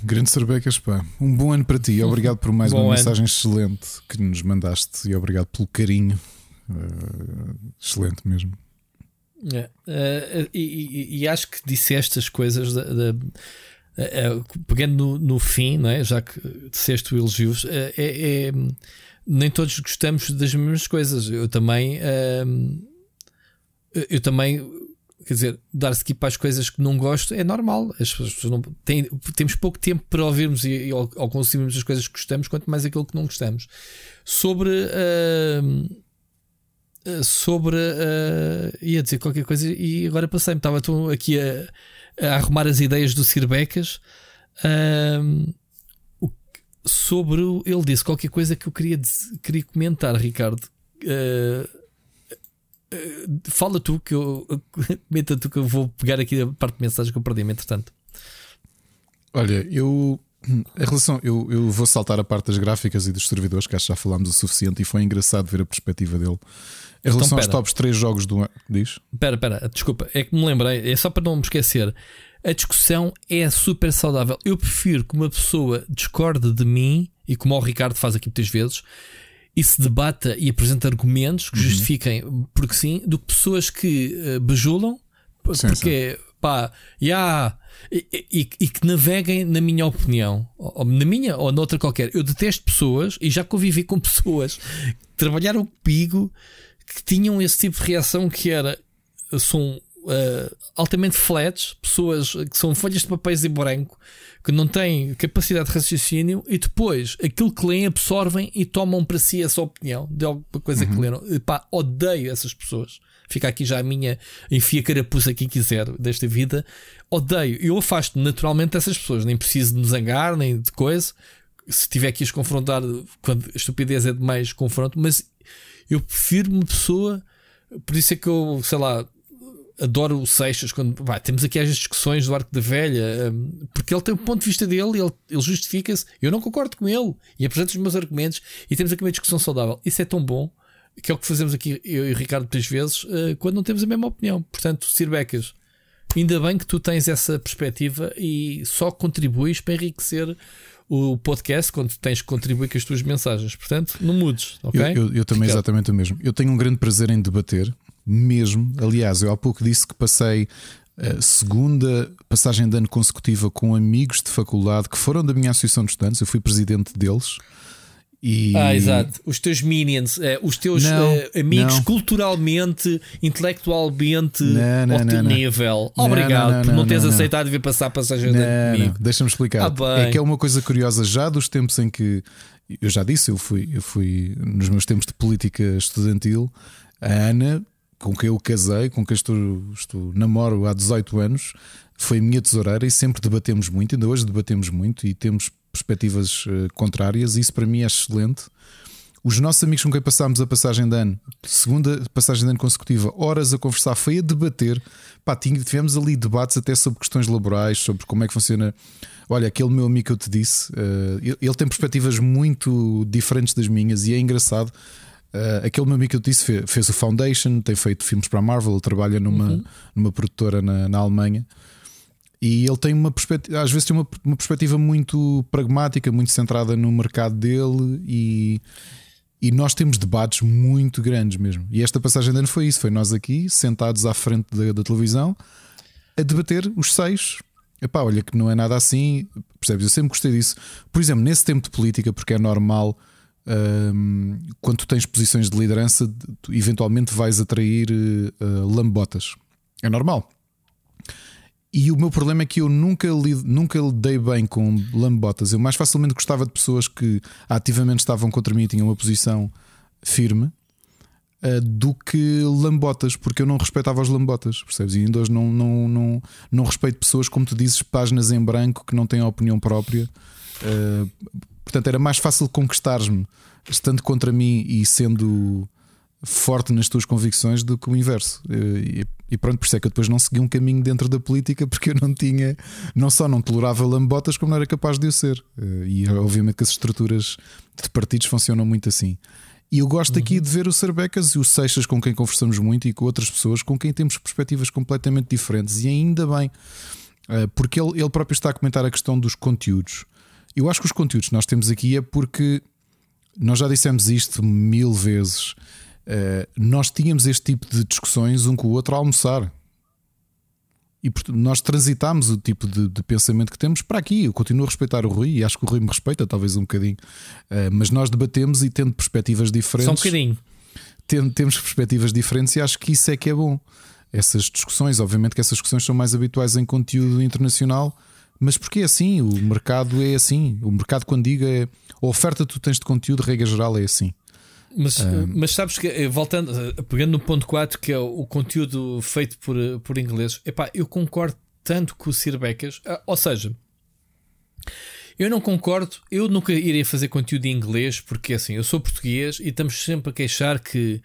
Grande Sorbecas, pá. Um bom ano para ti. Obrigado por mais uma ano. mensagem excelente que nos mandaste e obrigado pelo carinho. excelente mesmo. É, e, e, e, acho que disseste as coisas da, da pegando no, no, fim, não é? já que disseste elogios, é, é, é, nem todos gostamos das mesmas coisas. Eu também, eu também, quer dizer, dar skip às coisas que não gosto é normal. As pessoas não têm, temos pouco tempo para ouvirmos e, ou, ou consumirmos as coisas que gostamos, quanto mais aquilo que não gostamos. Sobre. Uh, sobre. Uh, ia dizer qualquer coisa e agora passei-me. Estava aqui a a arrumar as ideias do Sir Becas. Um, sobre. Ele disse qualquer coisa que eu queria, queria comentar, Ricardo. Uh, fala tu que eu. Comenta tu que eu vou pegar aqui a parte de mensagem que eu perdi, entretanto. Olha, eu. Em relação, eu, eu vou saltar a parte das gráficas e dos servidores, que acho que já falámos o suficiente e foi engraçado ver a perspectiva dele. Em então, relação pera. aos tops 3 jogos do ano. Diz? Espera, espera, desculpa, é que me lembrei, é só para não me esquecer. A discussão é super saudável. Eu prefiro que uma pessoa discorde de mim, e como o Ricardo faz aqui muitas vezes, e se debata e apresenta argumentos que uhum. justifiquem porque sim, do que pessoas que uh, bajulam, sim, porque sim. Pá, yeah, e, e, e, que naveguem na minha opinião, ou, na minha ou noutra qualquer. Eu detesto pessoas e já convivi com pessoas que trabalharam comigo que tinham esse tipo de reação que era são uh, altamente flats, pessoas que são folhas de papéis em branco, que não têm capacidade de raciocínio e depois aquilo que leem absorvem e tomam para si essa opinião de alguma coisa uhum. que leram. E, pá, odeio essas pessoas. Fica aqui já a minha enfia carapuça quem quiser desta vida. Odeio. Eu afasto naturalmente dessas pessoas. Nem preciso de me zangar, nem de coisa. Se tiver que as confrontar, quando a estupidez é demais, confronto. Mas eu prefiro uma pessoa. Por isso é que eu, sei lá, adoro o Seixas. Quando vai, temos aqui as discussões do Arco da Velha, um, porque ele tem o ponto de vista dele, ele, ele justifica-se. Eu não concordo com ele e apresento os meus argumentos e temos aqui uma discussão saudável. Isso é tão bom que é o que fazemos aqui, eu e o Ricardo, muitas vezes, uh, quando não temos a mesma opinião. Portanto, Sir Becas, ainda bem que tu tens essa perspectiva e só contribuis para enriquecer o podcast quando tens que contribuir com as tuas mensagens. Portanto, não mudes, ok? Eu, eu, eu também Fica- exatamente o mesmo. Eu tenho um grande prazer em debater, mesmo. Aliás, eu há pouco disse que passei a segunda passagem de ano consecutiva com amigos de faculdade que foram da minha associação de estudantes. Eu fui presidente deles. E Ah, exato. Os teus minions, eh, os teus Não, eh, amigos não. culturalmente, intelectualmente Não, não, ao teu nível. Obrigado não, por não, teres aceitado vir passar a passagem comigo. deixa-me explicar. Ah, é que é uma coisa curiosa já dos tempos em que eu já disse, eu fui, eu fui nos meus tempos de política estudantil, a Ana, com quem eu casei, com quem estou, estou namoro há 18 anos, foi minha tesoureira e sempre debatemos muito, ainda hoje debatemos muito e temos perspectivas eh, contrárias, e isso para mim é excelente. Os nossos amigos com quem passámos a passagem de ano, segunda passagem de ano consecutiva, horas a conversar, foi a debater. Pá, tivemos ali debates até sobre questões laborais, sobre como é que funciona. Olha, aquele meu amigo que eu te disse, eh, ele- tem perspectivas muito diferentes das minhas e é engraçado. Eh, aquele meu amigo que eu te disse fez, fez o Foundation, tem feito filmes para a Marvel, trabalha numa, numa produtora na, na Alemanha. E ele tem uma perspectiva, às vezes tem uma, uma perspectiva muito pragmática, muito centrada no mercado dele e, e nós temos debates muito grandes mesmo. E esta passagem de ano foi isso: foi nós aqui, sentados à frente da, da televisão, a debater os seis. Epá, olha que não é nada assim, percebes? Eu sempre gostei disso. Por exemplo, nesse tempo de política, porque é normal, hum, quando tu tens posições de liderança, tu eventualmente vais atrair eh, lambotas. É normal. E o meu problema é que eu nunca, li, nunca lidei bem com lambotas. Eu mais facilmente gostava de pessoas que ativamente estavam contra mim e tinham uma posição firme eh, do que lambotas, porque eu não respeitava os lambotas, percebes? E ainda hoje não, não, não, não respeito pessoas, como tu dizes, páginas em branco que não têm opinião própria. Eh, portanto, era mais fácil conquistar-me estando contra mim e sendo forte nas tuas convicções do que o inverso. Eh, E, e pronto, por isso é que eu depois não segui um caminho dentro da política porque eu não tinha, não só não tolerava lambotas, como não era capaz de o ser. Eh, E obviamente que as estruturas de partidos funcionam muito assim. E eu gosto aqui de ver o Sarbecas e o Seixas com quem conversamos muito e com outras pessoas com quem temos perspectivas completamente diferentes, e ainda bem, eh, porque ele, ele próprio está a comentar a questão dos conteúdos. Eu acho que os conteúdos que nós temos aqui é porque nós já dissemos isto mil vezes. Eh, nós tínhamos este tipo de discussões um com o outro a almoçar. E nós transitámos o tipo de, de pensamento que temos para aqui. Eu continuo a respeitar o Rui e acho que o Rui me respeita, talvez um bocadinho. Eh, mas nós debatemos e tendo perspectivas diferentes Só um bocadinho. tem- temos perspectivas diferentes e acho que isso é que é bom. Essas discussões, obviamente que essas discussões são mais habituais em conteúdo internacional, mas porque é assim, o mercado é assim. O mercado, quando diga é a oferta que tu tens de conteúdo, regra geral, é assim. Mas, mas sabes que, eh, voltando, eh, pegando no ponto 4, que é o, o conteúdo feito por, eh, por ingleses, epá, eu concordo tanto com o Sir Becas. Ah, ou seja, eu não concordo, eu nunca irei fazer conteúdo em inglês, porque assim, eu sou português e estamos sempre a queixar que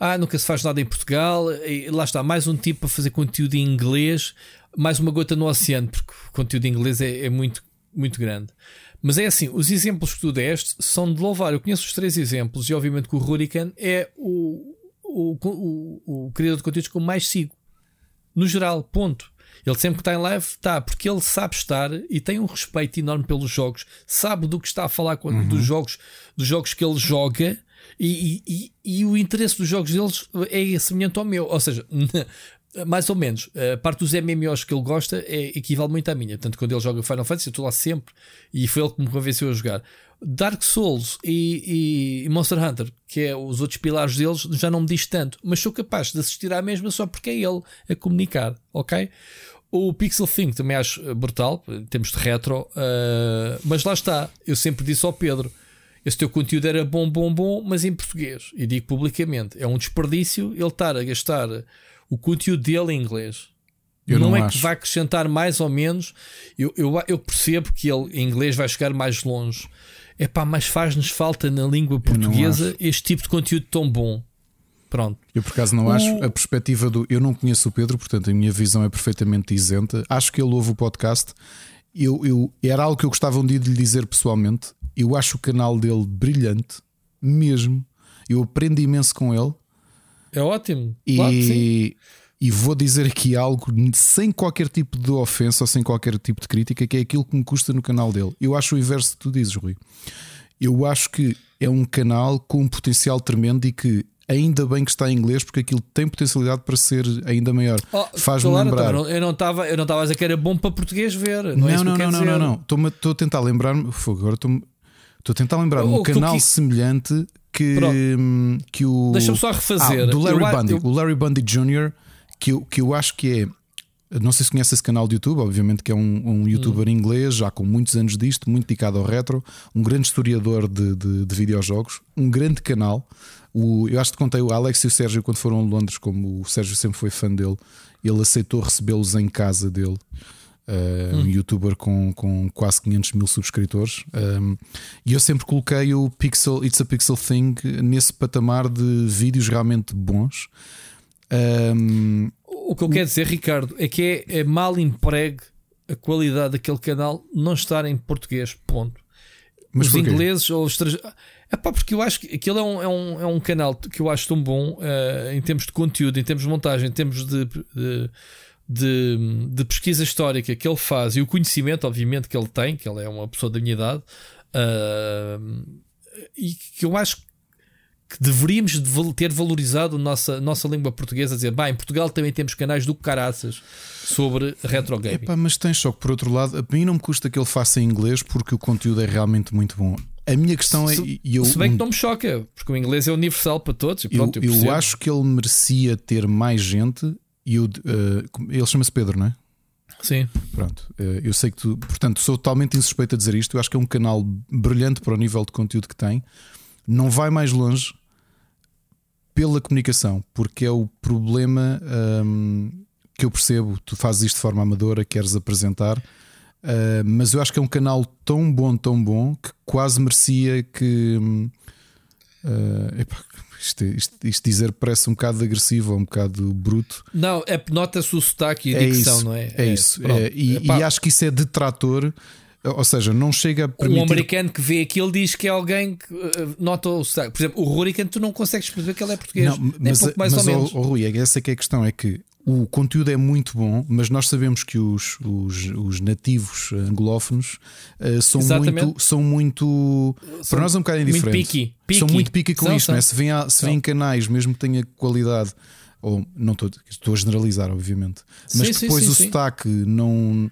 ah, nunca se faz nada em Portugal, e lá está, mais um tipo a fazer conteúdo em inglês, mais uma gota no oceano, porque o conteúdo em inglês é, é muito, muito grande. Mas é assim, os exemplos que tu deste são de louvar. Eu conheço os três exemplos e, obviamente, que o Hurricane é o, o, o, o criador de conteúdos que eu mais sigo. No geral, ponto. Ele sempre que está em live, está, porque ele sabe estar e tem um respeito enorme pelos jogos, sabe do que está a falar quando, dos, jogos, dos jogos que ele joga e, e, e, e o interesse dos jogos deles é semelhante ao meu. Ou seja, mais ou menos, a parte dos MMOs que ele gosta é, equivale muito à minha. Tanto quando ele joga Final Fantasy, eu estou lá sempre e foi ele que me convenceu a jogar. Dark Souls e, e- e Monster Hunter, que é os outros pilares deles, já não me diz tanto, mas sou capaz de assistir à mesma só porque é ele a comunicar, ok? O Pixel Think também acho eh, brutal, em termos de retro, eh, mas lá está, eu sempre disse ao Pedro. Esse teu conteúdo era bom, bom, bom, mas em português. E digo publicamente: é um desperdício ele estar a gastar o conteúdo dele em inglês. Eu não, não é acho. que vai acrescentar mais ou menos. Eu, eu, eu percebo que ele em inglês vai chegar mais longe. É pá, mas faz-nos falta na língua portuguesa este tipo de conteúdo tão bom. Pronto. Eu por acaso não acho a perspectiva do. Eu não conheço o Pedro, portanto a minha visão é perfeitamente isenta. Acho que ele ouve o podcast. Eu, eu, era algo que eu gostava um dia de lhe dizer pessoalmente. Eu acho o canal dele brilhante, mesmo. Eu aprendo imenso com ele. É ótimo. E, Claro. E vou dizer aqui algo sem qualquer tipo de ofensa ou sem qualquer tipo de crítica, que é aquilo que me custa no canal dele. Eu acho o inverso que tu dizes, Rui. Eu acho que é um canal com um potencial tremendo e que ainda bem que está em inglês, porque aquilo tem potencialidade para ser ainda maior. Oh, Faz-me claro, lembrar. então, eu não estava eu não estava a dizer que era bom para português ver. Não, Não, é não, não, não, não, não. Estou a tentar lembrar-me. Agora estou a tentar lembrar-me um canal quis- semelhante que, Pronto. hum, que o. Deixa-me só refazer. Ah, do Larry Eu Bundy. eu- O Larry Bundy Jr., que eu, que eu acho que é. Não sei se conhece esse canal de YouTube, obviamente que é um, um youtuber Hum. inglês, já com muitos anos disto, muito dedicado ao retro, um grande historiador de, de, de videojogos, um grande canal. O, eu acho que contei o Alex e o Sérgio quando foram a Londres, como o Sérgio sempre foi fã dele, ele aceitou recebê-los em casa dele. Uh, Um youtuber com, com quase 500 mil subscritores. Um, e eu sempre coloquei o Pixel, It's a Pixel Thing nesse patamar de vídeos realmente bons. Um, O que eu quero dizer, Ricardo, é que é, é mal empregue a qualidade daquele canal não estar em português. Ponto. Mas os porquê? ingleses ou os estrangeiros. É pá, porque eu acho que aquilo é um, é um, é um canal que eu acho tão bom eh, em termos de conteúdo, em termos de montagem, em termos de, de, de, de pesquisa histórica que ele faz e o conhecimento, obviamente, que ele tem, que ele é uma pessoa da minha idade, ah, e que eu acho que deveríamos ter valorizado a nossa, nossa língua portuguesa, a dizer, bem, em Portugal também temos canais do caraças sobre retro gaming. Epá, mas tens só que por outro lado, a mim não me custa que ele faça em inglês porque o conteúdo é realmente muito bom. A minha questão é. Se, e eu, se bem que não me choca, porque o inglês é universal para todos. E eu, pronto, eu, eu percebo. acho que ele merecia ter mais gente. E eu, eh, ele chama-se Pedro, não é? Sim. Pronto, eh, eu sei que tu, portanto, sou totalmente insuspeito a dizer isto. Eu acho que é um canal brilhante para o nível de conteúdo que tem. Não vai mais longe pela comunicação, porque é o problema hum, que eu percebo. Tu fazes isto de forma amadora, queres apresentar, ah, mas eu acho que é um canal tão bom, tão bom, que quase merecia que. epá, isto, isto- isto dizer parece um bocado agressivo ou um bocado bruto. Não, é, nota-se o sotaque e a É dicção, isso, não é? é isso. pronto. É, e, Epá, e acho que isso é detrator, ou seja, não chega a permitir. Um americano que vê aquilo diz que é alguém que uh, nota o sotaque. Por exemplo, o Hurricane, tu não consegues perceber que ele é português. Não, Nem mas, pouco mais mas ou menos. ó, Rui, é essa que é a questão: é que o conteúdo é muito bom, mas nós sabemos que os, os, os nativos anglófonos eh, são, Exatamente. muito, são muito. São para nós é um bocado muito indiferente. picky, São picky. muito picky com São, isto, são. não é? Se vêem, a- se vêem canais, mesmo que tenha qualidade, ou não estou, estou a generalizar, obviamente, mas Sim, que sim, depois sim, o sotaque não.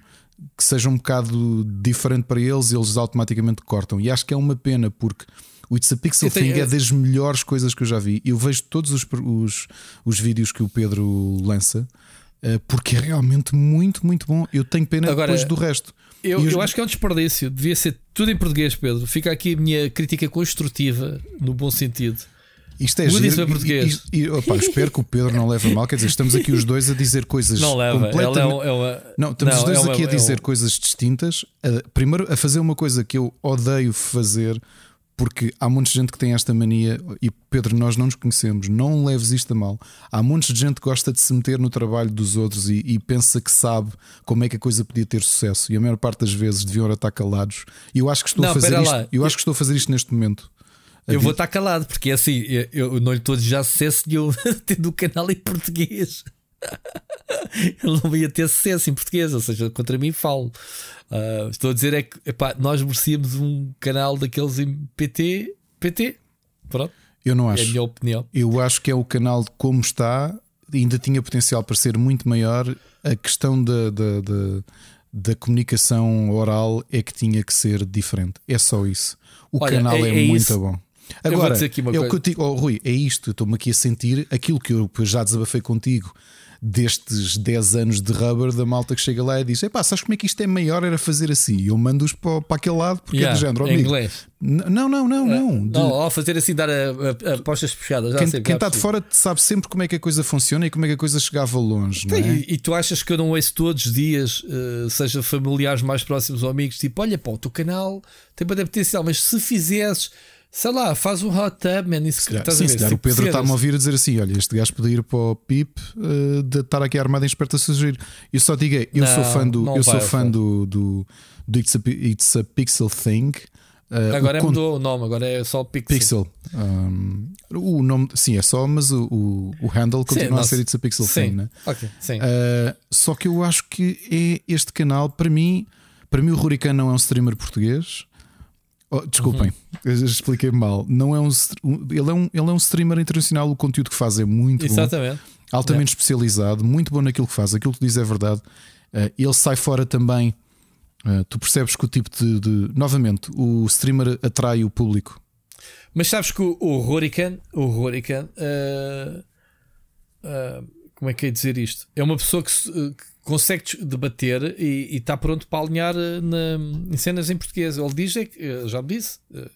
Que seja um bocado diferente para eles, eles automaticamente cortam. E acho que é uma pena porque. O It's a Pixel Eu tenho- Thing é das melhores coisas que eu já vi. Eu vejo todos os, os, os vídeos que o Pedro lança eh, porque é realmente muito, muito bom. Eu tenho pena Agora, depois do resto. Eu, os- eu acho que é um desperdício. Devia ser tudo em português, Pedro. Fica aqui a minha crítica construtiva, no bom sentido. Isto é Muda giro. isso para português. E, e, opá, espero que o Pedro não leve mal. Quer dizer, estamos aqui os dois a dizer coisas Não leva. completamente. Ela é, é uma. Não, estamos os dois é uma- aqui a é dizer um- coisas distintas. A- primeiro, a fazer uma coisa que eu odeio fazer, porque há muita gente que tem esta mania. E Pedro, nós não nos conhecemos, não leves isto a mal. Há de gente que gosta de se meter no trabalho dos outros e, e pensa que sabe como é que a coisa podia ter sucesso. E a maior parte das vezes deviam estar calados. E eu acho que estou Não, a fazer isto. lá. Eu acho que estou a fazer isto neste momento. Eu vou estar calado, porque é assim, eu, eu não lhe estou a desejar sucesso nenhum tendo o canal em português. Ele não ia ter sucesso em português, ou seja, contra mim falo. Ah, estou a dizer é que epá, nós merecíamos um canal daqueles em PT. PT? Pronto, Eu não é a acho. minha opinião. Eu acho que é o canal como está, ainda tinha potencial para ser muito maior. A questão da, da, da, da comunicação oral é que tinha que ser diferente. É só isso. O Olha, canal é- é, é muito isso. bom. Agora, uma é o que eu digo, oh, Rui, é isto. Eu estou-me aqui a sentir aquilo que eu já desabafei contigo destes 10 anos de rubber da malta que chega lá e diz: Epá, sabes como é que isto é maior? Era fazer assim. E eu mando-os para, para aquele lado porque Yeah, é do género. em amigo. inglês. Não, não, não, não. De- Não, ao fazer assim, dar apostas fechadas. Já quem, quem já está de fora sabe sempre como é que a coisa funciona e como é que a coisa chegava longe, não é? E, e tu achas que eu não ouço todos os dias, eh, seja familiares mais próximos ou amigos, tipo, olha, pá, o teu canal tem para potencial, mas se fizesses, sei lá, faz um hot tub, man, isso que estás Sim, a se ver. calhar o Pedro está-me a ouvir a dizer assim: olha, este gajo podia ir para o PIP eh, de estar aqui armado em esperto a sugerir. Eu só digo, é, eu Não, sou fã do, eu sou fã do, do, do It's, a, It's a Pixel Thing. Uh, Agora o mudou o nome, agora é só Pixel. Pixel. Um, o nome, sim, é só, mas o, o, o handle continua a nossa- ser It's a Pixel Sim, Thing, né? ok, sim. Uh, só que eu acho que é este canal, para mim, para mim o Rurican não é um streamer português. Oh, desculpem, já expliquei mal. Não é um, ele, é um, ele é um streamer internacional. O conteúdo que faz é muito bom, Exatamente. altamente especializado, muito bom naquilo que faz. Aquilo que diz é verdade. Uh, ele sai fora também. Uh, tu percebes que o tipo de, de- Novamente, o streamer atrai o público. Mas sabes que o, o Hurricane, o Hurricane, ah, como é que é dizer isto? É uma pessoa que consegue debater e está pronto para alinhar ah, na- em cenas em português. Ele diz, é que, ah, já disse, ah,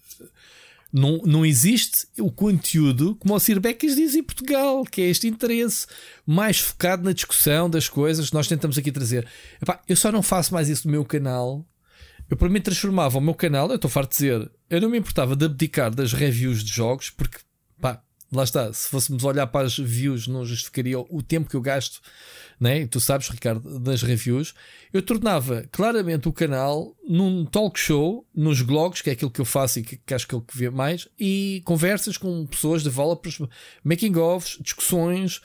não, não existe o conteúdo como o Sir Becas diz em Portugal, que é este interesse mais focado na discussão das coisas que nós tentamos aqui trazer. Epá, eu só não faço mais isso no meu canal. Eu para mim transformava o meu canal, eu estou farto de dizer, eu não me importava de abdicar das reviews de jogos, porque lá está, se fôssemos olhar para as views, não justificaria o tempo que eu gasto, né? E tu sabes, Ricardo, das reviews. Eu tornava claramente o canal num talk show, nos blogs, que é aquilo que eu faço e que, que acho que é o que vê mais, e conversas com pessoas, developers, making ofs, discussões,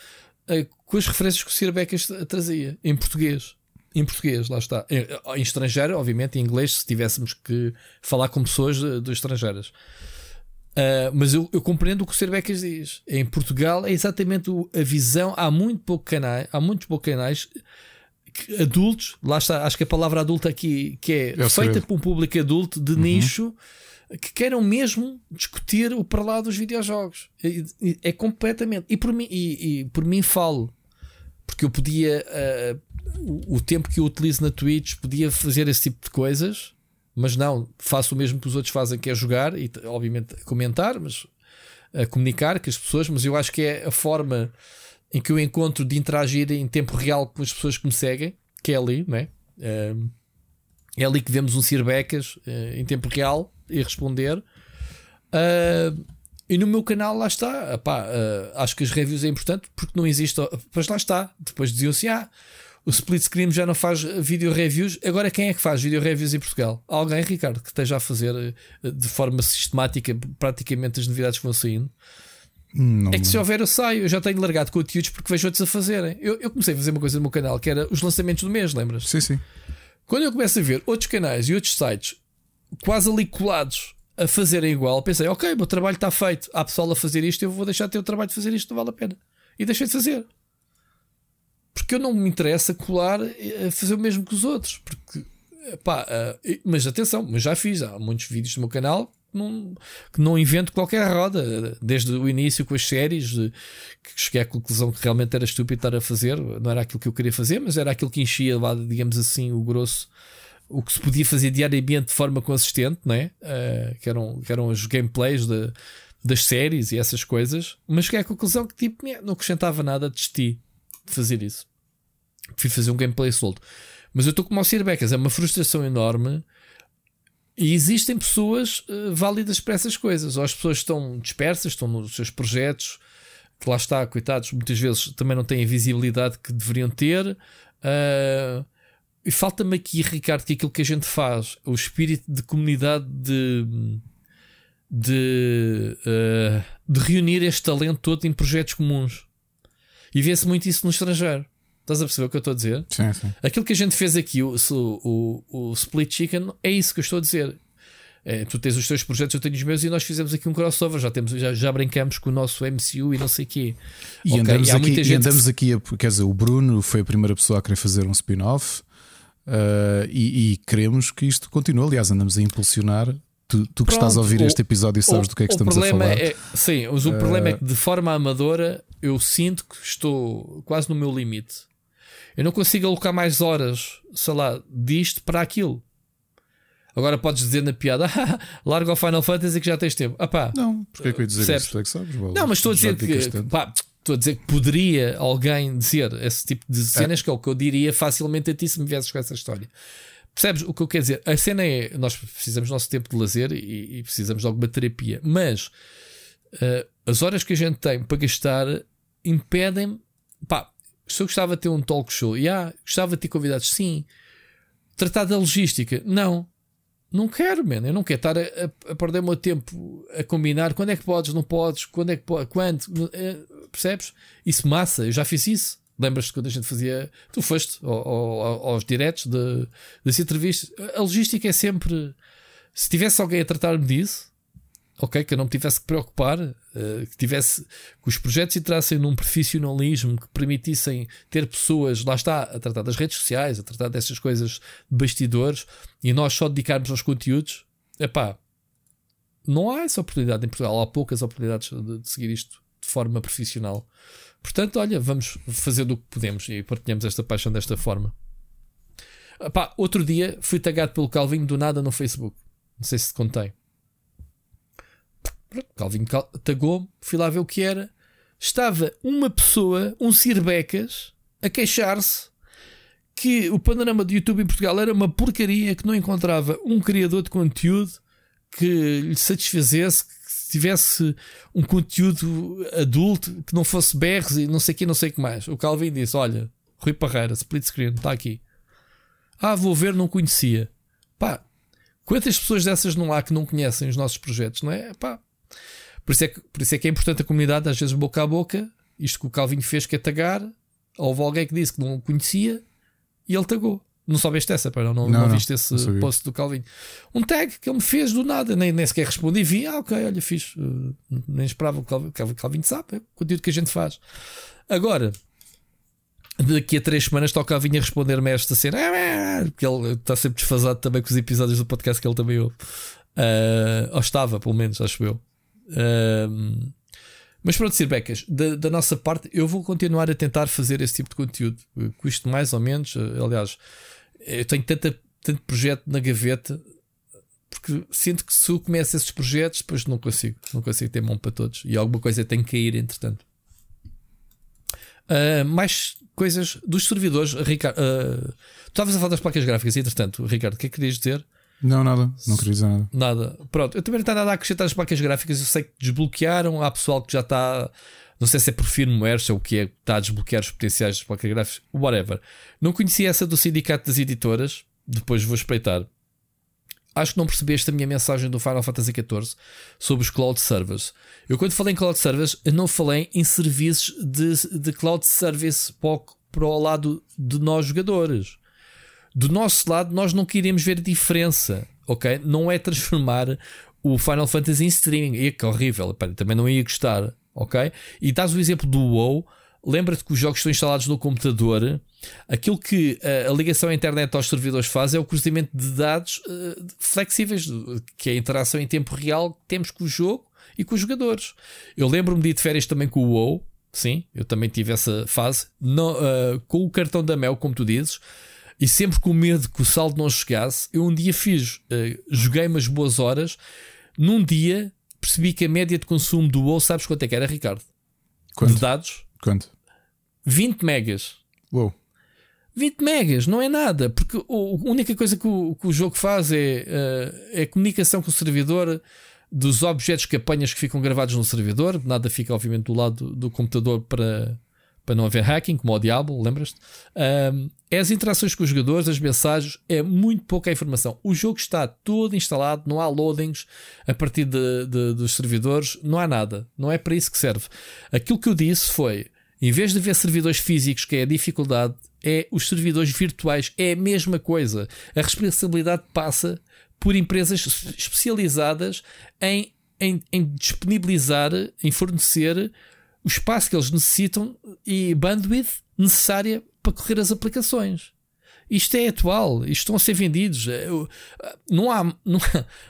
eh, com as referências que o Sir Becas tra- trazia, em português. Em português, lá está. Em, em estrangeiro, obviamente, em inglês, se tivéssemos que falar com pessoas de, de estrangeiras. Uh, mas eu, eu compreendo o que o Sr. Becas diz. Em Portugal é exatamente a visão. Há muito pouco canais, há muitos poucos canais que- adultos. Lá está, acho que a palavra adulta aqui que é, É o feita por um público adulto de nicho que queiram mesmo discutir o para lá dos videojogos. E- É, completamente. E por mim, e, e por mim falo. Porque eu podia, uh, o, o tempo que eu utilizo na Twitch, podia fazer esse tipo de coisas, mas não, faço o mesmo que os outros fazem, que é jogar e, obviamente, comentar, mas a comunicar com as pessoas. Mas eu acho que é a forma em que eu encontro de interagir em tempo real com as pessoas que me seguem, que é ali, não é? Um, é ali que vemos um Sir Becas eh, em tempo real e responder. Ah, e no meu canal lá está. Epá, ah, acho que as reviews é importante porque não existe. Pois lá está. Depois diziam-se: ah, o Split Screen já não faz vídeo reviews. Agora quem é que faz vídeo reviews em Portugal? Alguém, Ricardo, que esteja a fazer eh, de forma sistemática praticamente as novidades que vão saindo. Não, É que se houver, eu saio. Eu já tenho largado conteúdos porque vejo outros a fazerem. Eu, eu comecei a fazer uma coisa no meu canal que era os lançamentos do mês, lembras? Sim, sim. Quando eu começo a ver outros canais e outros sites quase ali colados a fazerem igual, pensei, ok, o meu trabalho está feito. Há pessoal a fazer isto, eu vou deixar de ter o trabalho de fazer isto, não vale a pena. E deixei de fazer. Porque eu não me interessa colar a fazer o mesmo que os outros. Porque, pá, ah, mas atenção, mas já fiz. Há muitos vídeos no meu canal que não, que não invento qualquer roda. Desde o início com as séries, de- que cheguei à conclusão que realmente era estúpido estar a fazer. Não era aquilo que eu queria fazer, mas era aquilo que enchia, lá, digamos assim, o grosso o que se podia fazer diariamente de forma consistente, não é? Eh, que, eram, que eram os gameplays de- das séries e essas coisas, mas cheguei à conclusão que tipo, né, não acrescentava nada de ti fazer isso. Fui fazer um gameplay solto. Mas eu estou como ao Sir Becas, é uma frustração enorme. E existem pessoas eh, válidas para essas coisas. Ou as pessoas estão dispersas, estão nos seus projetos, que lá está, coitados, muitas vezes também não têm a visibilidade que deveriam ter. Ah, e falta-me aqui, Ricardo, que aquilo que a gente faz, o espírito de comunidade de, de, eh, de reunir este talento todo em projetos comuns. E vê-se muito isso no estrangeiro. Estás a perceber o que eu estou a dizer? sim, sim. Aquilo que a gente fez aqui, o, o, o, Split Chicken, é isso que eu estou a dizer. É, tu tens os teus projetos, eu tenho os meus e nós fizemos aqui um crossover. Já, temos, já, já brincamos com o nosso MCU e não sei o quê. E Ok, andamos, aqui, e andamos que- aqui a, quer dizer, o Bruno foi a primeira pessoa a querer fazer um spin-off uh, e, e queremos que isto continue. Aliás, andamos a impulsionar. Tu, tu que estás a Pronto, ouvir o- este episódio sabes o- do que é que estamos a falar. É, sim, mas o problema é que de forma amadora eu sinto que estou quase no meu limite. Eu não consigo alocar mais horas, sei lá, disto para aquilo. Agora podes dizer na piada, "Ah, larga o Final Fantasy que já tens tempo. Ah pá, Não, porque é que eu ia dizer Percebes? isso? É que sabes, Bolas. não, mas estou a dizer que, pá, estou a dizer que poderia alguém dizer esse tipo de cenas que é o que eu diria facilmente a ti se me viesses com essa história. Percebes o que eu quero dizer? A cena é nós precisamos do nosso tempo de lazer e, e precisamos de alguma terapia, mas eh, as horas que a gente tem para gastar impedem-me. Pá, se eu gostava de ter um talk show, e ah, gostava de ter convidados, sim. Tratar da logística, não. Não quero, man. Eu não quero estar a, a, a perder o meu tempo a combinar quando é que podes, não podes, quando é que podes, quando. eh, Percebes? Isso massa, eu já fiz isso. Lembras-te quando a gente fazia. Tu foste ao- ao- aos diretos de, das entrevistas. A logística é sempre. Se tivesse alguém a tratar-me disso, ok, que eu não me tivesse que preocupar, eh, que tivesse que os projetos entrassem num profissionalismo que permitissem ter pessoas, lá está, a tratar das redes sociais, a tratar dessas coisas de bastidores e nós só dedicarmos aos conteúdos, epá, não há essa oportunidade em Portugal, há poucas oportunidades de, de seguir isto de forma profissional. Portanto, olha, vamos fazer do que podemos e partilhamos esta paixão desta forma. Epá, outro dia fui tagado pelo Calvinho do nada no Facebook. Não sei se te contei. Pronto, Calvinho cal- tagou-me, fui lá ver o que era. Estava uma pessoa, um Cirbecas, a queixar-se que o panorama do YouTube em Portugal era uma porcaria, que não encontrava um criador de conteúdo que lhe satisfazesse, que tivesse um conteúdo adulto, que não fosse berros e não sei o que, não sei o que mais. O Calvin disse: Olha, Rui Parreira, split screen, está aqui. Ah, vou ver, não conhecia. Pá, quantas pessoas dessas não há que não conhecem os nossos projetos, não é? Pá, por isso é que, por isso é, que é importante a comunidade, às vezes boca a boca, isto que o Calvinho fez, que é tagar. Houve alguém que disse que não o conhecia e ele tagou. Não soubeste essa, pá, não, não, Não, não viste esse não post do Calvinho. Um tag que ele me fez do nada, nem, nem sequer respondi. Vi, ah, ok, olha, fiz. Uh, nem esperava o Calvinho, Calvinho sabe, é o conteúdo que a gente faz. Agora, daqui a três semanas toca a vinha responder-me esta cena, Ah, ah", porque ele está sempre desfasado também com os episódios do podcast que ele também ouve. Ah, ou estava, pelo menos, acho eu. Mas pronto, Sirbecas, da, da nossa parte, eu vou continuar a tentar fazer esse tipo de conteúdo. Custo mais ou menos. eh, Aliás, eu tenho tanta, tanto projeto na gaveta porque sinto que se eu começo esses projetos, depois não consigo. Não consigo ter mão para todos. E alguma coisa tem que cair, entretanto. Ah, mais coisas dos servidores. Ricardo, ah, tu estavas a falar das placas gráficas, entretanto, Ricardo, o que é que querias dizer? Não, nada, não queria dizer nada. Nada. Pronto, eu também não tenho nada a acrescentar as placas gráficas. Eu sei que desbloquearam. Há pessoal que já está. Não sei se é por firmware, é o que é, que está a desbloquear os potenciais das placas gráficas, whatever. Não conhecia essa do Sindicato das Editoras. Depois vou espreitar. Acho que não percebeste a minha mensagem do Final Fantasy XIV sobre os cloud servers. Eu, quando falei em cloud servers, não falei em serviços de, de cloud service para o, para o lado de nós jogadores. Do nosso lado, nós não queremos ver diferença, ok? Não é transformar o Final Fantasy em streaming. E que horrível, pá, também não ia gostar, ok? E dás o exemplo do WoW. Lembra-te que os jogos estão instalados no computador. Aquilo que eh, a ligação à internet aos servidores faz é o cruzamento de dados eh, flexíveis, que é a interação em tempo real que temos com o jogo e com os jogadores. Eu lembro-me de ir de férias também com o WoW. Sim, eu também tive essa fase. Não, eh, com o cartão da Mel, como tu dizes. E sempre com medo que o saldo não chegasse, eu um dia fiz, eh, joguei umas boas horas. Num dia percebi que a média de consumo do WoW, sabes quanto é que era, Ricardo? Quanto? De dados? Quanto? 20 megas. Uou. 20 megas, não é nada, porque o- a única coisa que o, que o jogo faz é, eh, é a comunicação com o servidor dos objetos que apanhas que ficam gravados no servidor. Nada fica, obviamente, do lado do computador para, para não haver hacking, como ao Diablo, lembras-te? Ahm, é as interações com os jogadores, as mensagens, é muito pouca informação. O jogo está todo instalado, não há loadings a partir de, de- dos servidores, não há nada. Não é para isso que serve. Aquilo que eu disse foi: em vez de haver servidores físicos, que é a dificuldade, é os servidores virtuais, é a mesma coisa. A responsabilidade passa por empresas especializadas em, em, em disponibilizar, em fornecer o espaço que eles necessitam e bandwidth necessária para correr as aplicações. Isto é atual, isto estão a ser vendidos. Eu- Não há, não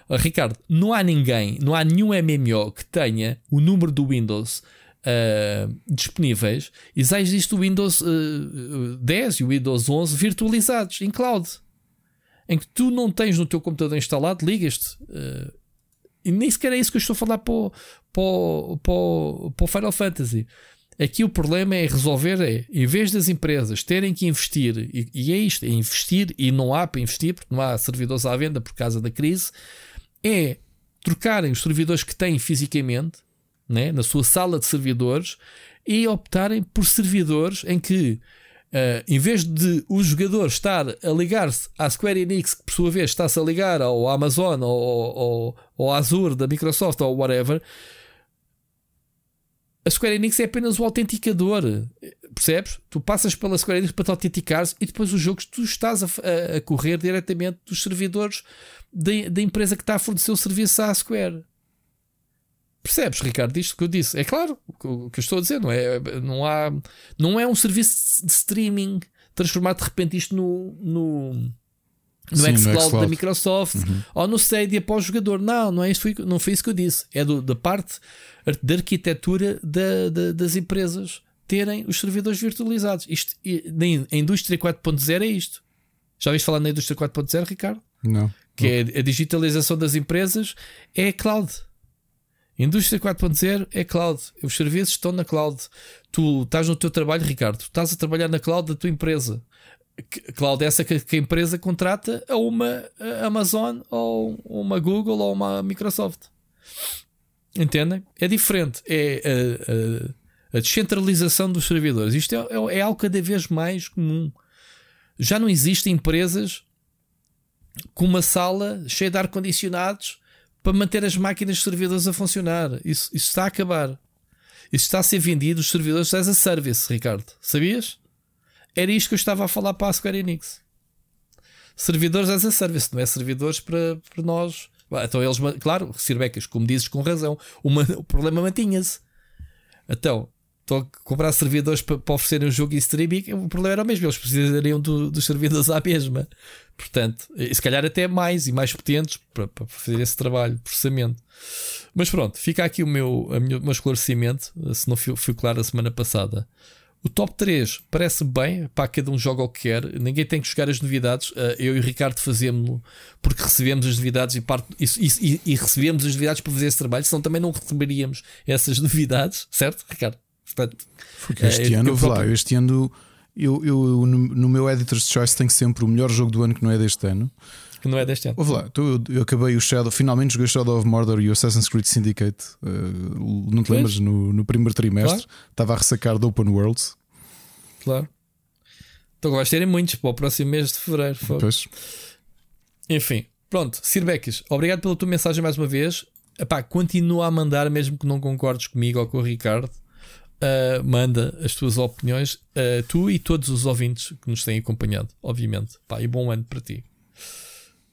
há- Ricardo, não há ninguém, não há nenhum MMO que tenha o número do Windows ah, disponíveis e já existe o Windows ah, 10 e o Windows 11 virtualizados em cloud, em que tu não tens no teu computador instalado, ligas-te. E nem sequer é isso que eu estou a falar para o, para o, para o, para o Final Fantasy. Aqui o problema é resolver é, em vez das empresas terem que investir, e, e é isto, é investir, e não há para investir, porque não há servidores à venda por causa da crise, é trocarem os servidores que têm fisicamente, né, na sua sala de servidores, e optarem por servidores em que Uh, em vez de o jogador estar a ligar-se à Square Enix, que por sua vez está-se a ligar ao Amazon ou, ou Azure da Microsoft ou whatever, a Square Enix é apenas o autenticador. Percebes? Tu passas pela Square Enix para te autenticares e depois os jogos tu estás a, a, a correr diretamente dos servidores da empresa que está a fornecer o serviço à Square. Percebes, Ricardo, isto que eu disse? É claro o que eu estou a dizer, não é? Não, há, não é um serviço de streaming transformar de repente isto no, no, no Sim, xCloud da Microsoft uhum. ou no Stadia para o jogador. Não, não, é isso, não foi isso que eu disse. É do, da parte da arquitetura da, da, das empresas terem os servidores virtualizados. Isto, a indústria 4.0 é isto. Já ouviste falar na indústria 4.0, Ricardo? Não. Que não. é a digitalização das empresas, é cloud. Indústria 4.0 é cloud. Os serviços estão na cloud. Tu estás no teu trabalho, Ricardo. Estás a trabalhar na cloud da tua empresa. Cloud é essa que, a empresa contrata a uma Amazon ou uma Google ou uma Microsoft. Entendem? É diferente. É a, a, a descentralização dos servidores. Isto é, é, é, algo cada vez mais comum. Já não existem empresas com uma sala cheia de ar-condicionados para manter as máquinas de servidores a funcionar. Isso, isso está a acabar. Isso está a ser vendido, os servidores as a service, Ricardo. Sabias? Era isto que eu estava a falar para a Square Enix. Servidores as a service, não é servidores para, para nós. Então eles, claro, Sirbecas, como dizes com razão, uma, o problema mantinha-se. Então, estão a comprar servidores para, para um jogo em streaming, o problema era o mesmo, eles precisariam do, dos servidores à mesma. Portanto, e se calhar até mais e mais potentes para, para fazer esse trabalho, processamento. Mas pronto, fica aqui o meu, a minha, o meu esclarecimento, se não fui, fui claro a semana passada. O top 3 parece bem, para cada um joga o que quer, ninguém tem que jogar as novidades. Eh, eu e o Ricardo fazemos porque recebemos as novidades e, parte, e, e, e recebemos as novidades para fazer esse trabalho, senão também não receberíamos essas novidades, certo, Ricardo? Portanto, Porque este é, ano, eu lá, este ano eu, eu no, no, meu Editor's Choice tenho sempre o melhor jogo do ano que não é deste ano. Que não é deste ano. Ouve lá, eu, eu acabei o Shadow, finalmente joguei Shadow of Mordor e o Assassin's Creed Syndicate. Uh, não te lembras? No, no primeiro trimestre claro. estava a ressacar do Open Worlds. Claro. Então vais terem muitos para o próximo mês de fevereiro. Pois. Enfim, pronto, Sir Beckis, obrigado pela tua mensagem mais uma vez. Epá, continua a mandar, mesmo que não concordes comigo ou com o Ricardo uh, manda as tuas opiniões, uh, tu e todos os ouvintes que nos têm acompanhado, obviamente. Pá, e bom ano para ti.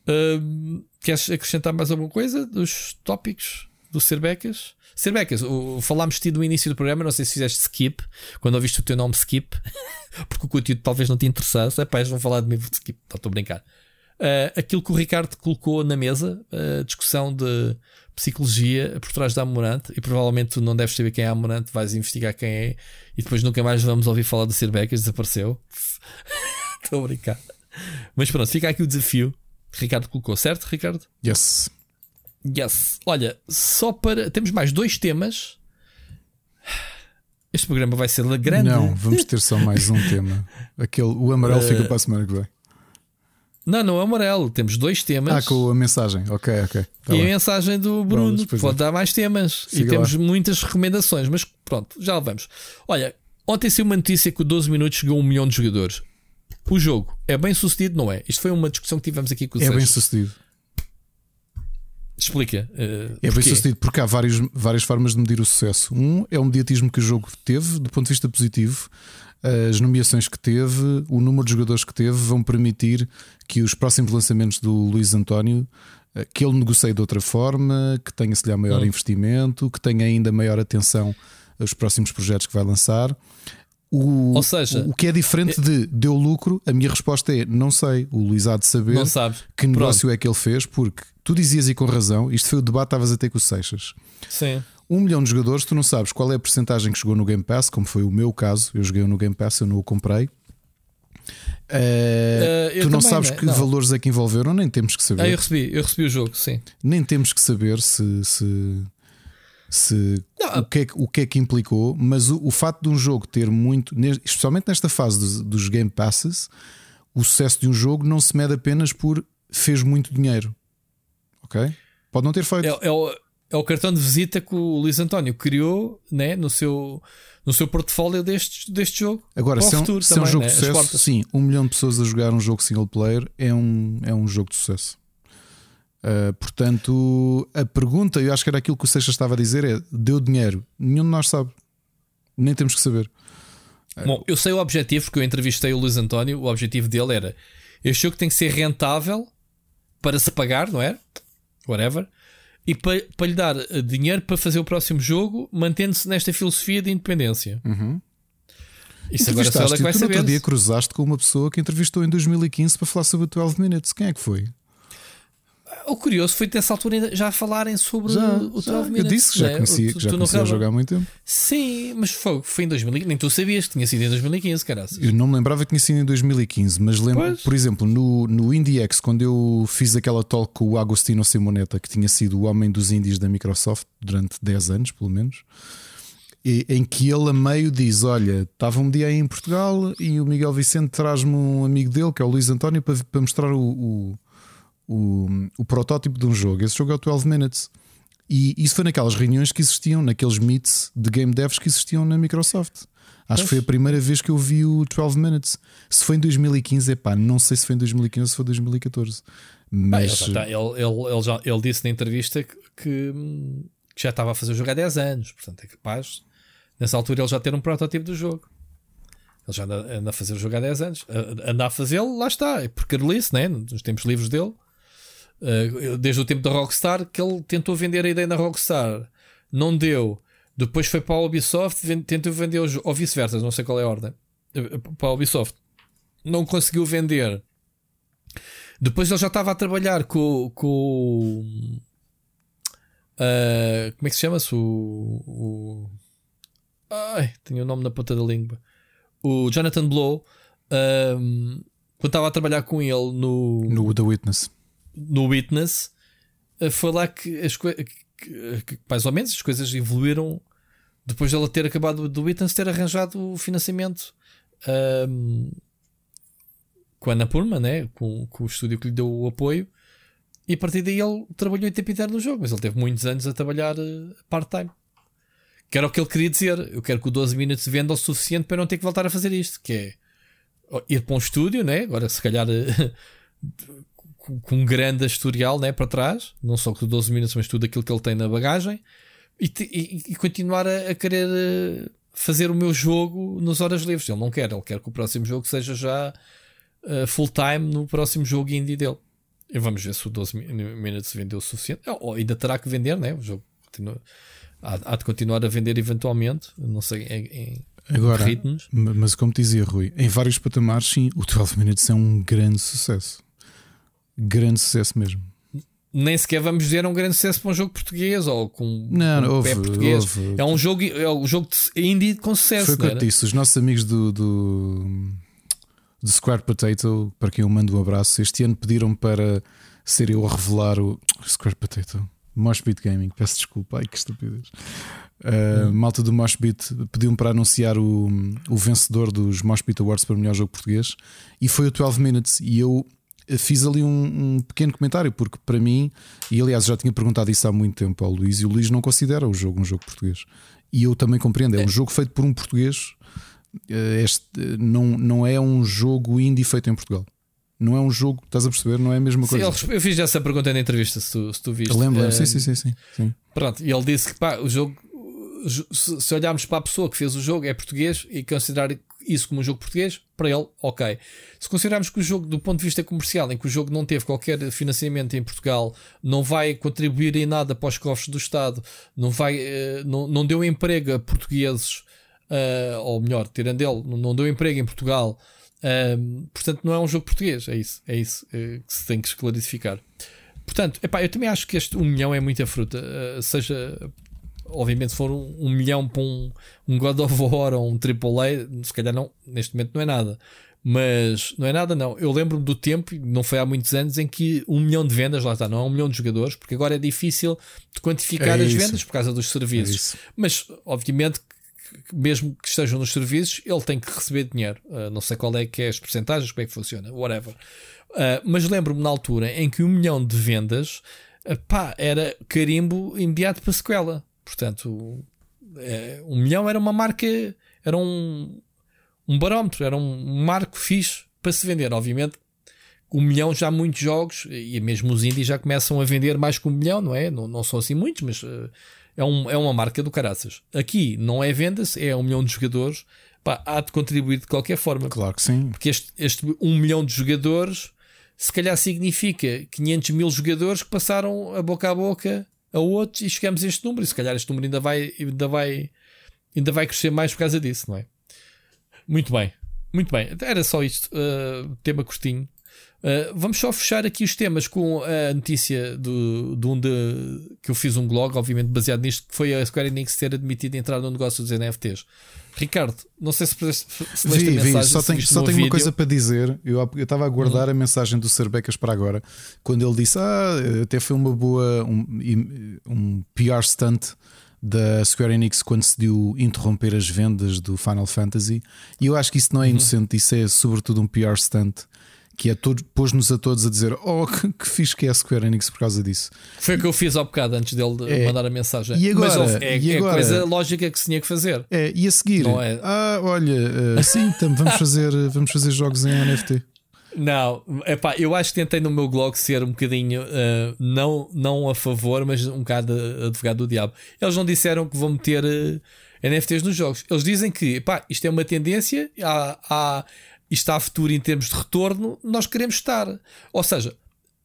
Uh, queres acrescentar mais alguma coisa dos tópicos do Cerbecas? Cerbecas, falámos-te no início do programa, não sei se fizeste skip, quando ouviste o teu nome skip, porque o conteúdo talvez não te interessasse. Epá, eles vão falar de mim de skip, estou a brincar. Uh, aquilo que o Ricardo colocou na mesa, a discussão de psicologia por trás da Amorante e provavelmente tu não deves saber quem é a Amorante, vais investigar quem é e depois nunca mais vamos ouvir falar do Sir Becas, desapareceu. Estou a brincar. Mas pronto, fica aqui o desafio. Ricardo colocou, certo, Ricardo? Yes. Yes. Olha, só para. Temos mais dois temas. Este programa vai ser grande. Não, vamos ter só mais um tema. Aquele, o amarelo uh... fica para a semana que vem. Não, não é amarelo. Temos dois temas. Ah, com a mensagem. Ok, ok. Tá e bem. a mensagem do Bruno. Vamos, Pode é. dar mais temas. Siga e temos lá. muitas recomendações. Mas pronto, já vamos. Olha, ontem saiu uma notícia que o 12 minutos chegou a um milhão de jogadores. O jogo é bem sucedido, não é? Isto foi uma discussão que tivemos aqui com o É bem sucedido. Explica. Uh, é bem sucedido porque há vários, várias formas de medir o sucesso. Um é o mediatismo que o jogo teve, do ponto de vista positivo as nomeações que teve, o número de jogadores que teve, vão permitir que os próximos lançamentos do Luís António eh, que ele negocie de outra forma, que tenha se lhe maior hum. investimento, que tenha ainda maior atenção aos próximos projetos que vai lançar. O, Ou seja, o que é diferente de deu lucro, a minha resposta é não sei. O Luís há de saber que negócio Pronto. é que ele fez, porque tu dizias e com razão, isto foi o debate que estavas a ter com o Seixas. Sim um milhão de jogadores, tu não sabes qual é a porcentagem que chegou no Game Pass, como foi o meu caso, eu joguei no Game Pass, eu não o comprei. Uh, uh, tu não sabes né? que não. valores é que envolveram, nem temos que saber. Ah, eu recebi, eu recebi o jogo, sim. Nem temos que saber se, se, se o, que é, o que é que implicou, mas o, o facto de um jogo ter muito, especialmente nesta fase dos, dos Game Passes, o sucesso de um jogo não se mede apenas por fez muito dinheiro. Ok? Pode não ter feito. É, é, é o cartão de visita que o Luís António criou né, no, seu, no seu portfólio deste, deste jogo. Agora, se é um, se é um também, jogo né? de sucesso, sim, um milhão de pessoas a jogar um jogo single player é um, é um jogo de sucesso. Uh, portanto, a pergunta, eu acho que era aquilo que o Seixas estava a dizer: é deu dinheiro? Nenhum de nós sabe, nem temos que saber. Bom, eu sei o objetivo, porque eu entrevistei o Luís António. O objetivo dele era: este jogo tem que ser rentável para se pagar, não é? Whatever. E para, para lhe dar eh, dinheiro para fazer o próximo jogo, mantendo-se nesta filosofia de independência. Isso agora só ela é que vai tu no outro saber. dia cruzaste com uma pessoa que entrevistou em 2015 para falar sobre o 12 Minutes. Quem é que foi? O curioso foi nessa altura já falarem sobre Já, o 12 já, eu Minutes. disse que já né? conhecia, Tu- que já tu não conhecia jogar há muito tempo. Sim, mas foi, foi em 2015. Nem tu sabias que tinha sido em 2015, caraças. Eu não me lembrava que tinha sido em 2015, mas lembro, Pois. por exemplo, no, no IndieX, quando eu fiz aquela talk com o Agostino Simonetta, que tinha sido o homem dos indies da Microsoft durante 10 anos, pelo menos, e- em que ele a meio diz: Olha, estava um dia aí em Portugal e o Miguel Vicente traz-me um amigo dele, que é o Luís António, para, para mostrar o, o, o, o protótipo de um jogo. Esse jogo é o 12 Minutes. E isso foi naquelas reuniões que existiam, naqueles meets de game devs que existiam na Microsoft. Acho que foi a primeira vez que eu vi o 12 Minutes. Se foi em 2015, epá, não sei se foi em 2015 ou se foi 2014. Bem, ele, Mas já tá- ele, ele- ele já, ele disse na entrevista que, que, já estava a fazer o jogo há 10 anos, portanto é capaz, nessa altura, ele já ter um protótipo do jogo. Ele já anda, anda a fazer o jogo há 10 anos. A- Anda a fazê-lo, lá está, é por carolice, né? nos tempos livres dele. Uh, Desde o tempo da Rockstar, que ele tentou vender a ideia na Rockstar, não deu. Depois foi para a Ubisoft, tentou vender o jogo, ou vice-versa, não sei qual é a ordem. Uh, Para a Ubisoft, não conseguiu vender. Depois ele já estava a trabalhar com, com ah, como é que se chama-se? O, o- Ai, tenho o nome na ponta da língua. O Jonathan Blow. ahm, quando estava a trabalhar com ele no, no The Witness. No Witness, foi lá que as mais ou menos, as coisas evoluíram depois dela ter acabado do Witness, ter arranjado o financiamento ahm, com a Ana Purma, né? com, com o estúdio que lhe deu o apoio. E a partir daí ele trabalhou em tempo inteiro no jogo, mas ele teve muitos anos a trabalhar eh, part-time. Que era o que ele queria dizer. Eu quero que o 12 minutos venda o suficiente para não ter que voltar a fazer isto. Que é ir para um estúdio, né? agora se calhar eh, com com um grande historial né, para trás, não só com 12 minutos, mas tudo aquilo que ele tem na bagagem, e, te- e- e continuar a, a querer eh, fazer o meu jogo nas horas livres. Ele não quer, ele quer que o próximo jogo seja já eh, full time no próximo jogo indie dele. E vamos ver se o 12 mi- minutos vendeu o suficiente. Ou- ainda terá que vender, né? O jogo continua, há, há de continuar a vender eventualmente, não sei em, em Agora, ritmos. ma- mas como dizia Rui, em vários patamares, sim, o 12 Minutes é um grande sucesso. Grande sucesso mesmo. nem sequer vamos dizer um grande sucesso para um jogo português ou com, Não, um houve, pé português. houve. É um jogo, é um jogo de indie com sucesso. Foi o que eu disse. Os nossos amigos do, do, do Square Potato, para quem eu mando um abraço, este ano pediram para ser eu a revelar o Square Potato. Moshpit Gaming, peço desculpa, ai que estupidez. Uh, Malta do Moshpit pediu-me para anunciar o, o vencedor dos Moshpit Awards para o melhor jogo português e foi o 12 Minutes. E eu fiz ali um, um pequeno comentário, porque para mim, e aliás já tinha perguntado isso há muito tempo ao Luís, e o Luís não considera o jogo um jogo português. E eu também compreendo, é um jogo feito por um português. Eh, Este não, não é um jogo indie feito em Portugal. Não é um jogo, estás a perceber? Não é a mesma Sim, coisa. ele resp- eu fiz essa pergunta na entrevista, se tu, se tu viste. Eu lembro, Eh, sim, sim, sim, sim, sim. Pronto, e ele disse que pá, o jogo, se olharmos para a pessoa que fez o jogo, é português e considerar isso como um jogo português, para ele, ok. Se considerarmos que o jogo, do ponto de vista comercial, em que o jogo não teve qualquer financiamento em Portugal, não vai contribuir em nada para os cofres do Estado, não, vai, eh, não, não deu emprego a portugueses, eh, ou melhor, tirando ele, não- deu emprego em Portugal. Ahm, portanto, não é um jogo português, é isso, é isso eh, que se tem que esclarecer. Portanto, epá, eu também acho que este 1 milhão é muita fruta. eh, seja, obviamente, se for um, um milhão para um, um God of War ou um AAA, se calhar não, neste momento não é nada. Mas não é nada, não. Eu lembro-me do tempo, não foi há muitos anos, em que um milhão de vendas, lá está, não é um milhão de jogadores, porque agora é difícil de quantificar É as vendas por causa dos É serviços. isso. Mas, obviamente, mesmo que estejam nos serviços, ele tem que receber dinheiro. Uh, não sei qual é que é as percentagens, como é que funciona, whatever. Uh, mas lembro-me na altura em que um milhão de vendas pá, era carimbo imediato para sequela. Portanto, é, um milhão era uma marca, era um, um barómetro, era um marco fixe para se vender. Obviamente, um milhão já muitos jogos, e mesmo os indies já começam a vender mais que um milhão, não é? Não, não são assim muitos, mas uh, é, um, é uma marca do caraças. Aqui não é vendas, é um milhão de jogadores. Pá, há de contribuir de qualquer forma. Claro que sim. Porque este, este um milhão de jogadores se calhar significa 500 mil jogadores que passaram a boca a boca a outros e chegamos a este número. E se calhar este número ainda vai, ainda vai, ainda vai crescer mais por causa disso, não é? Muito bem, muito bem. Era só isto, uh, tema curtinho. Uh, vamos só fechar aqui os temas com a notícia do, de um de, que eu fiz um blog, obviamente baseado nisto, que foi a Square Enix ter admitido entrar no negócio dos NFTs. Ricardo, não sei se, se vi, a mensagem. Vi, só, tenho, só tenho uma coisa para dizer. Eu estava a guardar uhum. a mensagem do Serbecas para agora, quando ele disse: Ah, até foi uma boa. um, um PR stunt da Square Enix quando decidiu interromper as vendas do Final Fantasy. E eu acho que isso não é uhum. inocente, isso é sobretudo um PR stunt que é todo, pôs-nos a todos a dizer: Oh, que, que fixe que é a Square Enix por causa disso. Foi o que eu fiz ao bocado antes dele é, mandar a mensagem. E agora, Mas é, e agora, é coisa lógica que se tinha que fazer. É, e a seguir, é? ah, olha, uh, sim, vamos, fazer, vamos fazer jogos em NFT. Não, epá, eu acho que tentei no meu blog ser um bocadinho uh, não, não a favor, mas um bocado advogado do diabo. Eles não disseram que vão meter uh, NFTs nos jogos. Eles dizem que epá, isto é uma tendência, há, há, está a futuro em termos de retorno, nós queremos estar. Ou seja,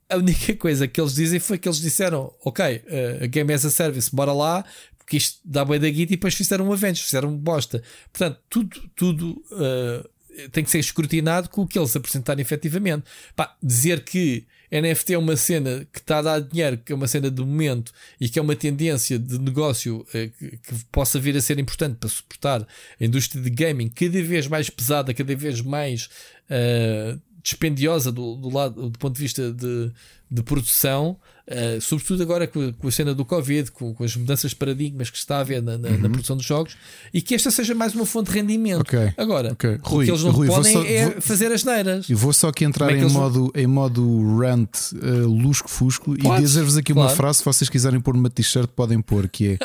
a única coisa que eles dizem foi que eles disseram: Ok, uh, Game as a Service, bora lá, porque isto dá bem da guita e depois fizeram um evento, fizeram bosta. Portanto, tudo, tudo uh, tem que ser escrutinado com o que eles apresentarem efetivamente. Pá, dizer que NFT é uma cena que está a dar dinheiro, que é uma cena de momento e que é uma tendência de negócio eh, que, que, possa vir a ser importante para suportar a indústria de gaming cada vez mais pesada, cada vez mais uh, dispendiosa do, do, lado, do ponto de vista de, de produção, uh, sobretudo agora com, com, a cena do Covid, com, com, as mudanças de paradigmas que está a haver na, na, uhum. na, produção dos jogos, e que esta seja mais uma fonte de rendimento. Okay. Agora, okay. Rui, o que eles não Rui, podem só, é vou, fazer as neiras. E vou só aqui entrar é em, modo, vão... em modo rant uh, lusco-fusco e dizer-vos aqui claro. uma frase, se vocês quiserem pôr uma t-shirt, podem pôr, que é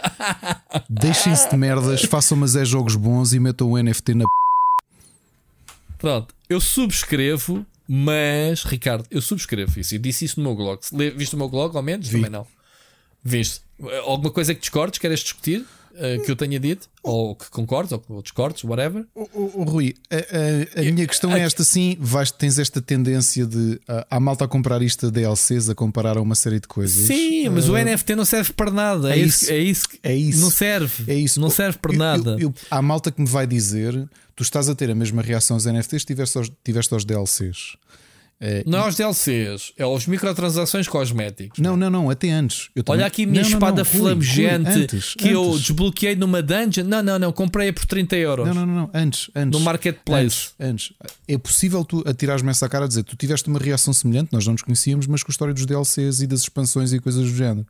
deixem-se de merdas, façam mas é jogos bons e metam o NFT na Pronto, eu subscrevo mas, Ricardo, eu subscrevo isso. Eu disse isso no meu blog. Viste o meu blog, ao menos? Vi. Também não. Viste? Alguma coisa que discordes, queres discutir? Uh, que eu tenha dito? Ou que concordes, ou que discordes, whatever? O, o, o Rui, a, a, a minha questão é esta: sim, vais, tens esta tendência de uh, há malta a comprar isto a DLCs, a comparar a uma série de coisas. Sim, mas uh, o NFT não serve para nada. É, é isso, é isso. É isso. Não serve. É isso. Não serve para eu, nada. Eu, eu, há malta que me vai dizer: tu estás a ter a mesma reação aos NFTs que tiveste aos, tiveste aos DLCs. É, não aos DLCs, é aos microtransações cosméticos. Não, não, não, até antes. Olha aqui a minha não, espada não, não, flamejante Rui, antes, que antes. eu desbloqueei numa dungeon. Não, não, não, comprei-a por 30 euros. Não, não, não, antes, antes. No marketplace. Antes, antes. É possível tu atirares-me essa cara a dizer tu tiveste uma reação semelhante, nós não nos conhecíamos, mas com a história dos DLCs e das expansões e coisas do género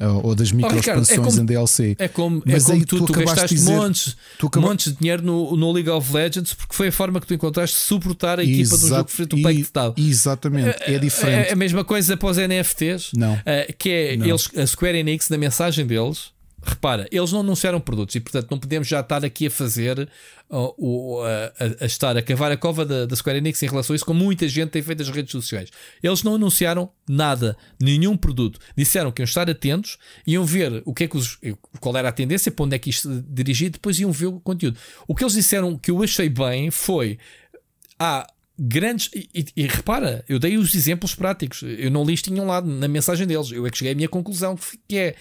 ou das microexpansões oh, é em DLC. É como, é Mas é como tu, tu, tu gastaste dizer, montes, tu acaba... montes de dinheiro no, no League of Legends porque foi a forma que tu encontraste de suportar a equipa do jogo free to play que te Exatamente, é, é diferente. É a mesma coisa para os NFTs, não. Que é não. Eles, a Square Enix, na mensagem deles, repara, eles não anunciaram produtos e, portanto, não podemos já estar aqui a fazer uh, a, a, estar a cavar a cova da, da, Square Enix em relação a isso, como muita gente tem feito nas redes sociais. Eles não anunciaram nada, nenhum produto. Disseram que iam estar atentos, iam ver o que é que os, qual era a tendência, para onde é que isto dirigir, depois iam ver o conteúdo. O que eles disseram que eu achei bem foi. Ah, grandes. E, e, e, repara, eu dei os exemplos práticos. Eu não li isto em um lado na mensagem deles. Eu é que cheguei à minha conclusão, que é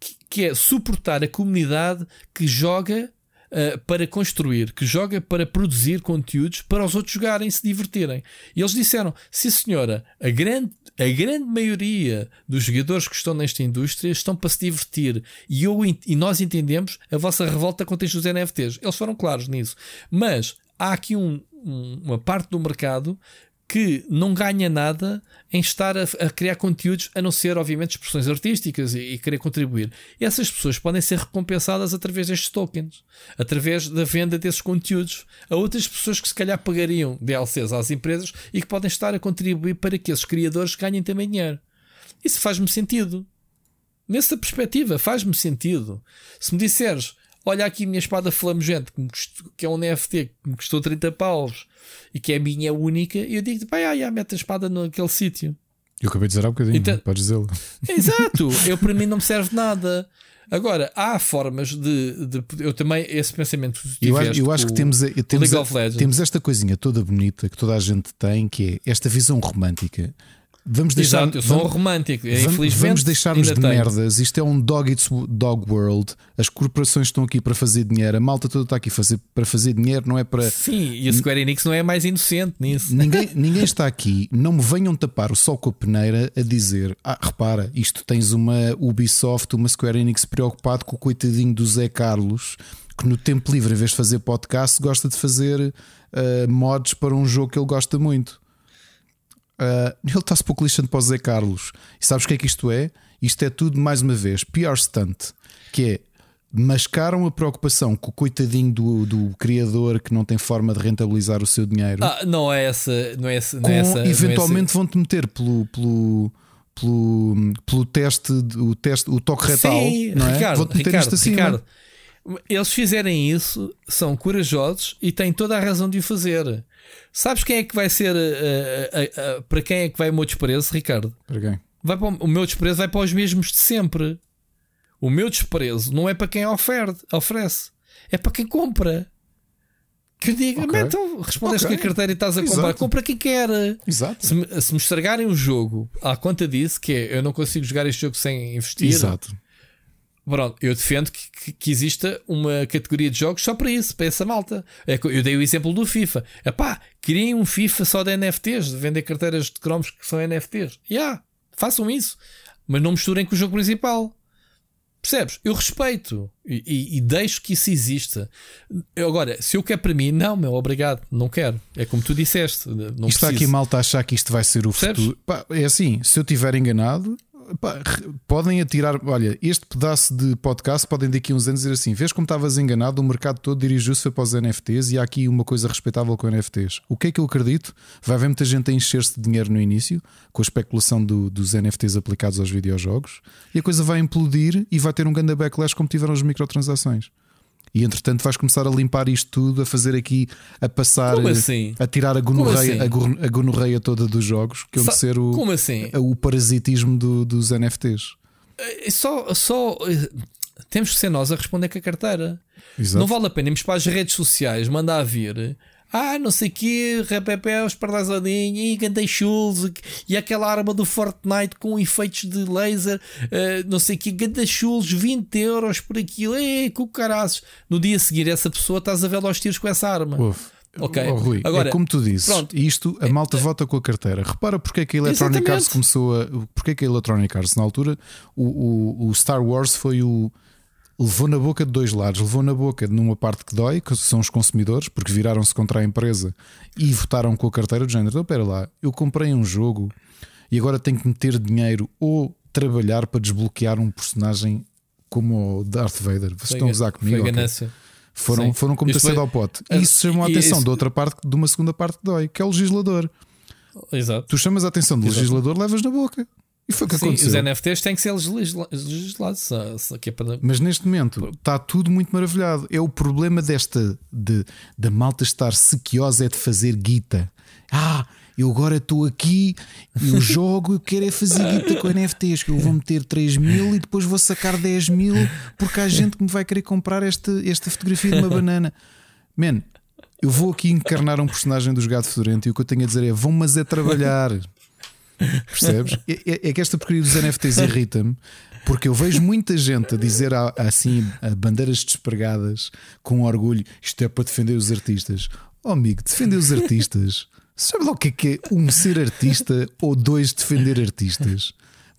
que, que é suportar a comunidade que joga uh, para construir, que joga para produzir conteúdos para os outros jogarem e se divertirem. E eles disseram: sim, senhora, a grande, a grande maioria dos jogadores que estão nesta indústria estão para se divertir. E, eu, e nós entendemos a vossa revolta contra os NFTs. Eles foram claros nisso. Mas há aqui um, um, uma parte do mercado que não ganha nada em estar a, a, criar conteúdos, a não ser, obviamente, expressões artísticas e, e, querer contribuir. E essas pessoas podem ser recompensadas através destes tokens, através da venda desses conteúdos a outras pessoas que se calhar pagariam DLCs às empresas e que podem estar a contribuir para que esses criadores ganhem também dinheiro. Isso faz-me sentido. Nessa perspectiva, faz-me sentido. Se me disseres, olha aqui a minha espada flamejante, que, custou- que é um NFT que me custou 30 paus e que é a minha única, eu digo, já, mete a espada naquele sítio. Eu acabei de dizer há bocadinho, Então- podes dizê-lo. Exato, eu para mim não me serve nada. Agora, há formas de. de- eu também, esse pensamento Eu acho, eu acho que temos, temos, temos esta coisinha toda bonita que toda a gente tem, que é esta visão romântica. Vamos deixar. Exato, eu sou um vamos- romântico. Vamos, ainda de tenho. merdas. Isto é um dog eats dog world. As corporações estão aqui para fazer dinheiro. A malta toda está aqui fazer, para fazer dinheiro, não é para. Sim, e a Square Enix não é mais inocente nisso. Ninguém, ninguém está aqui, não me venham tapar o sol com a peneira a dizer: Ah, repara, isto tens uma Ubisoft, uma Square Enix preocupado com o coitadinho do Zé Carlos, que no tempo livre, em vez de fazer podcast, gosta de fazer ah, mods para um jogo que ele gosta muito. Ah, ele está-se pouco lixando para o Zé Carlos. E sabes o que é que isto é? Isto é tudo, mais uma vez, PR stunt, que é mascaram a preocupação com o coitadinho do, do criador que não tem forma de rentabilizar o seu dinheiro Ah, não é essa. Não é essa. Não é essa é eventualmente vão-te meter pelo, pelo, pelo, pelo teste, o teste, o toque retal, Sim, não é? Ricardo, Vão-te meter Ricardo, isto acima. Ricardo, eles fizerem isso, são corajosos e têm toda a razão de o fazer. Sabes quem é que vai ser. eh, eh, eh, para quem é que vai o meu desprezo, Ricardo? Para quem? Vai para o, meu desprezo vai para os mesmos de sempre. O meu desprezo não é para quem ofere, oferece, é para quem compra. Que diga, Ok. então respondeste Ok. com a carteira e estás a comprar. Compra quem quer. Exato. Se me, se me estragarem o jogo à conta disso, que é eu não consigo jogar este jogo sem investir, Exato. Pronto, eu defendo que, que, que exista uma categoria de jogos só para isso, para essa malta. É eu dei o exemplo do FIFA. Epá, criem um FIFA só de NFTs, de vender carteiras de cromos que são NFTs. Já, façam isso, mas não misturem com o jogo principal. Percebes? Eu respeito e, e- e deixo que isso exista. Eu, agora, se eu quero para mim, não, meu, obrigado, não quero. É como tu disseste. Não isto está aqui preciso. malta a achar que isto vai ser o Percebes? futuro. Pá, é assim, se eu estiver enganado, pá, podem atirar. Olha, este pedaço de podcast podem daqui a uns anos dizer assim: vês como estavas enganado, o mercado todo dirigiu-se para os NFTs e há aqui uma coisa respeitável com NFTs. O que é que eu acredito? Vai haver muita gente a encher-se de dinheiro no início, com a especulação do- dos NFTs aplicados aos videojogos, e a coisa vai implodir e vai ter um grande backlash como tiveram as microtransações. E entretanto vais começar a limpar isto tudo, a fazer aqui, a passar, Como assim? a tirar a gonorreia, assim? a gonorreia toda dos jogos, que é onde ser o, Como assim? o parasitismo do- dos NFTs. É Só, só eh, temos que ser nós a responder com a carteira. Exato. Não vale a pena irmos para as redes sociais, mandar vir. Ah, não sei o quê, rapapé, os pardazadinhos, e gandei chulos, e aquela arma do Fortnite com efeitos de laser, eh, não sei o quê, gandei chulos, 20 euros por aquilo, ei, com caraças. No dia a seguir, essa pessoa estás a ver aos tiros com essa arma. Ouve. Ok. Oh, Rui, Agora, é como tu dizes, pronto. É, isto a malta vota com a carteira. Repara porque é que a Electronic Exatamente. Arts começou a. Porque é que a Electronic Arts, na altura, o, o, o Star Wars foi o. Levou na boca de dois lados. Levou na boca numa parte que dói, que são os consumidores, porque viraram-se contra a empresa e votaram com a carteira do género. Então, espera lá, eu comprei um jogo e agora tenho que meter dinheiro ou trabalhar para desbloquear um personagem como o Darth Vader. Vocês estão a usar comigo? Foi ok? ganância. Foram, Sim. foram como ter foi- ao pote. Ah, Isso chamou a e atenção isso- de outra parte, de uma segunda parte que dói, que é o legislador. Exato. Tu chamas a atenção do Exato. legislador, levas na boca. E foi o que Sim, aconteceu. os NFTs têm que ser legisla- legislados. que é para- Mas neste momento está tudo muito maravilhado. É o problema desta de, da malta estar sequiosa é de fazer guita. Ah, eu agora estou aqui, eu jogo, eu quero é fazer guita com NFTs, que eu vou meter 3 mil e depois vou sacar 10 mil porque há gente que me vai querer comprar esta, esta fotografia de uma banana. Man, eu vou aqui encarnar um personagem dos Gato Fedorento e o que eu tenho a dizer é: vão, mas é trabalhar. Percebes? É, é- é que esta porcaria dos NFTs irrita-me porque eu vejo muita gente a dizer a- assim a bandeiras despregadas com orgulho: isto é para defender os artistas. Oh, amigo, defender os artistas. Sabe lá o que é que é um ser artista ou dois defender artistas?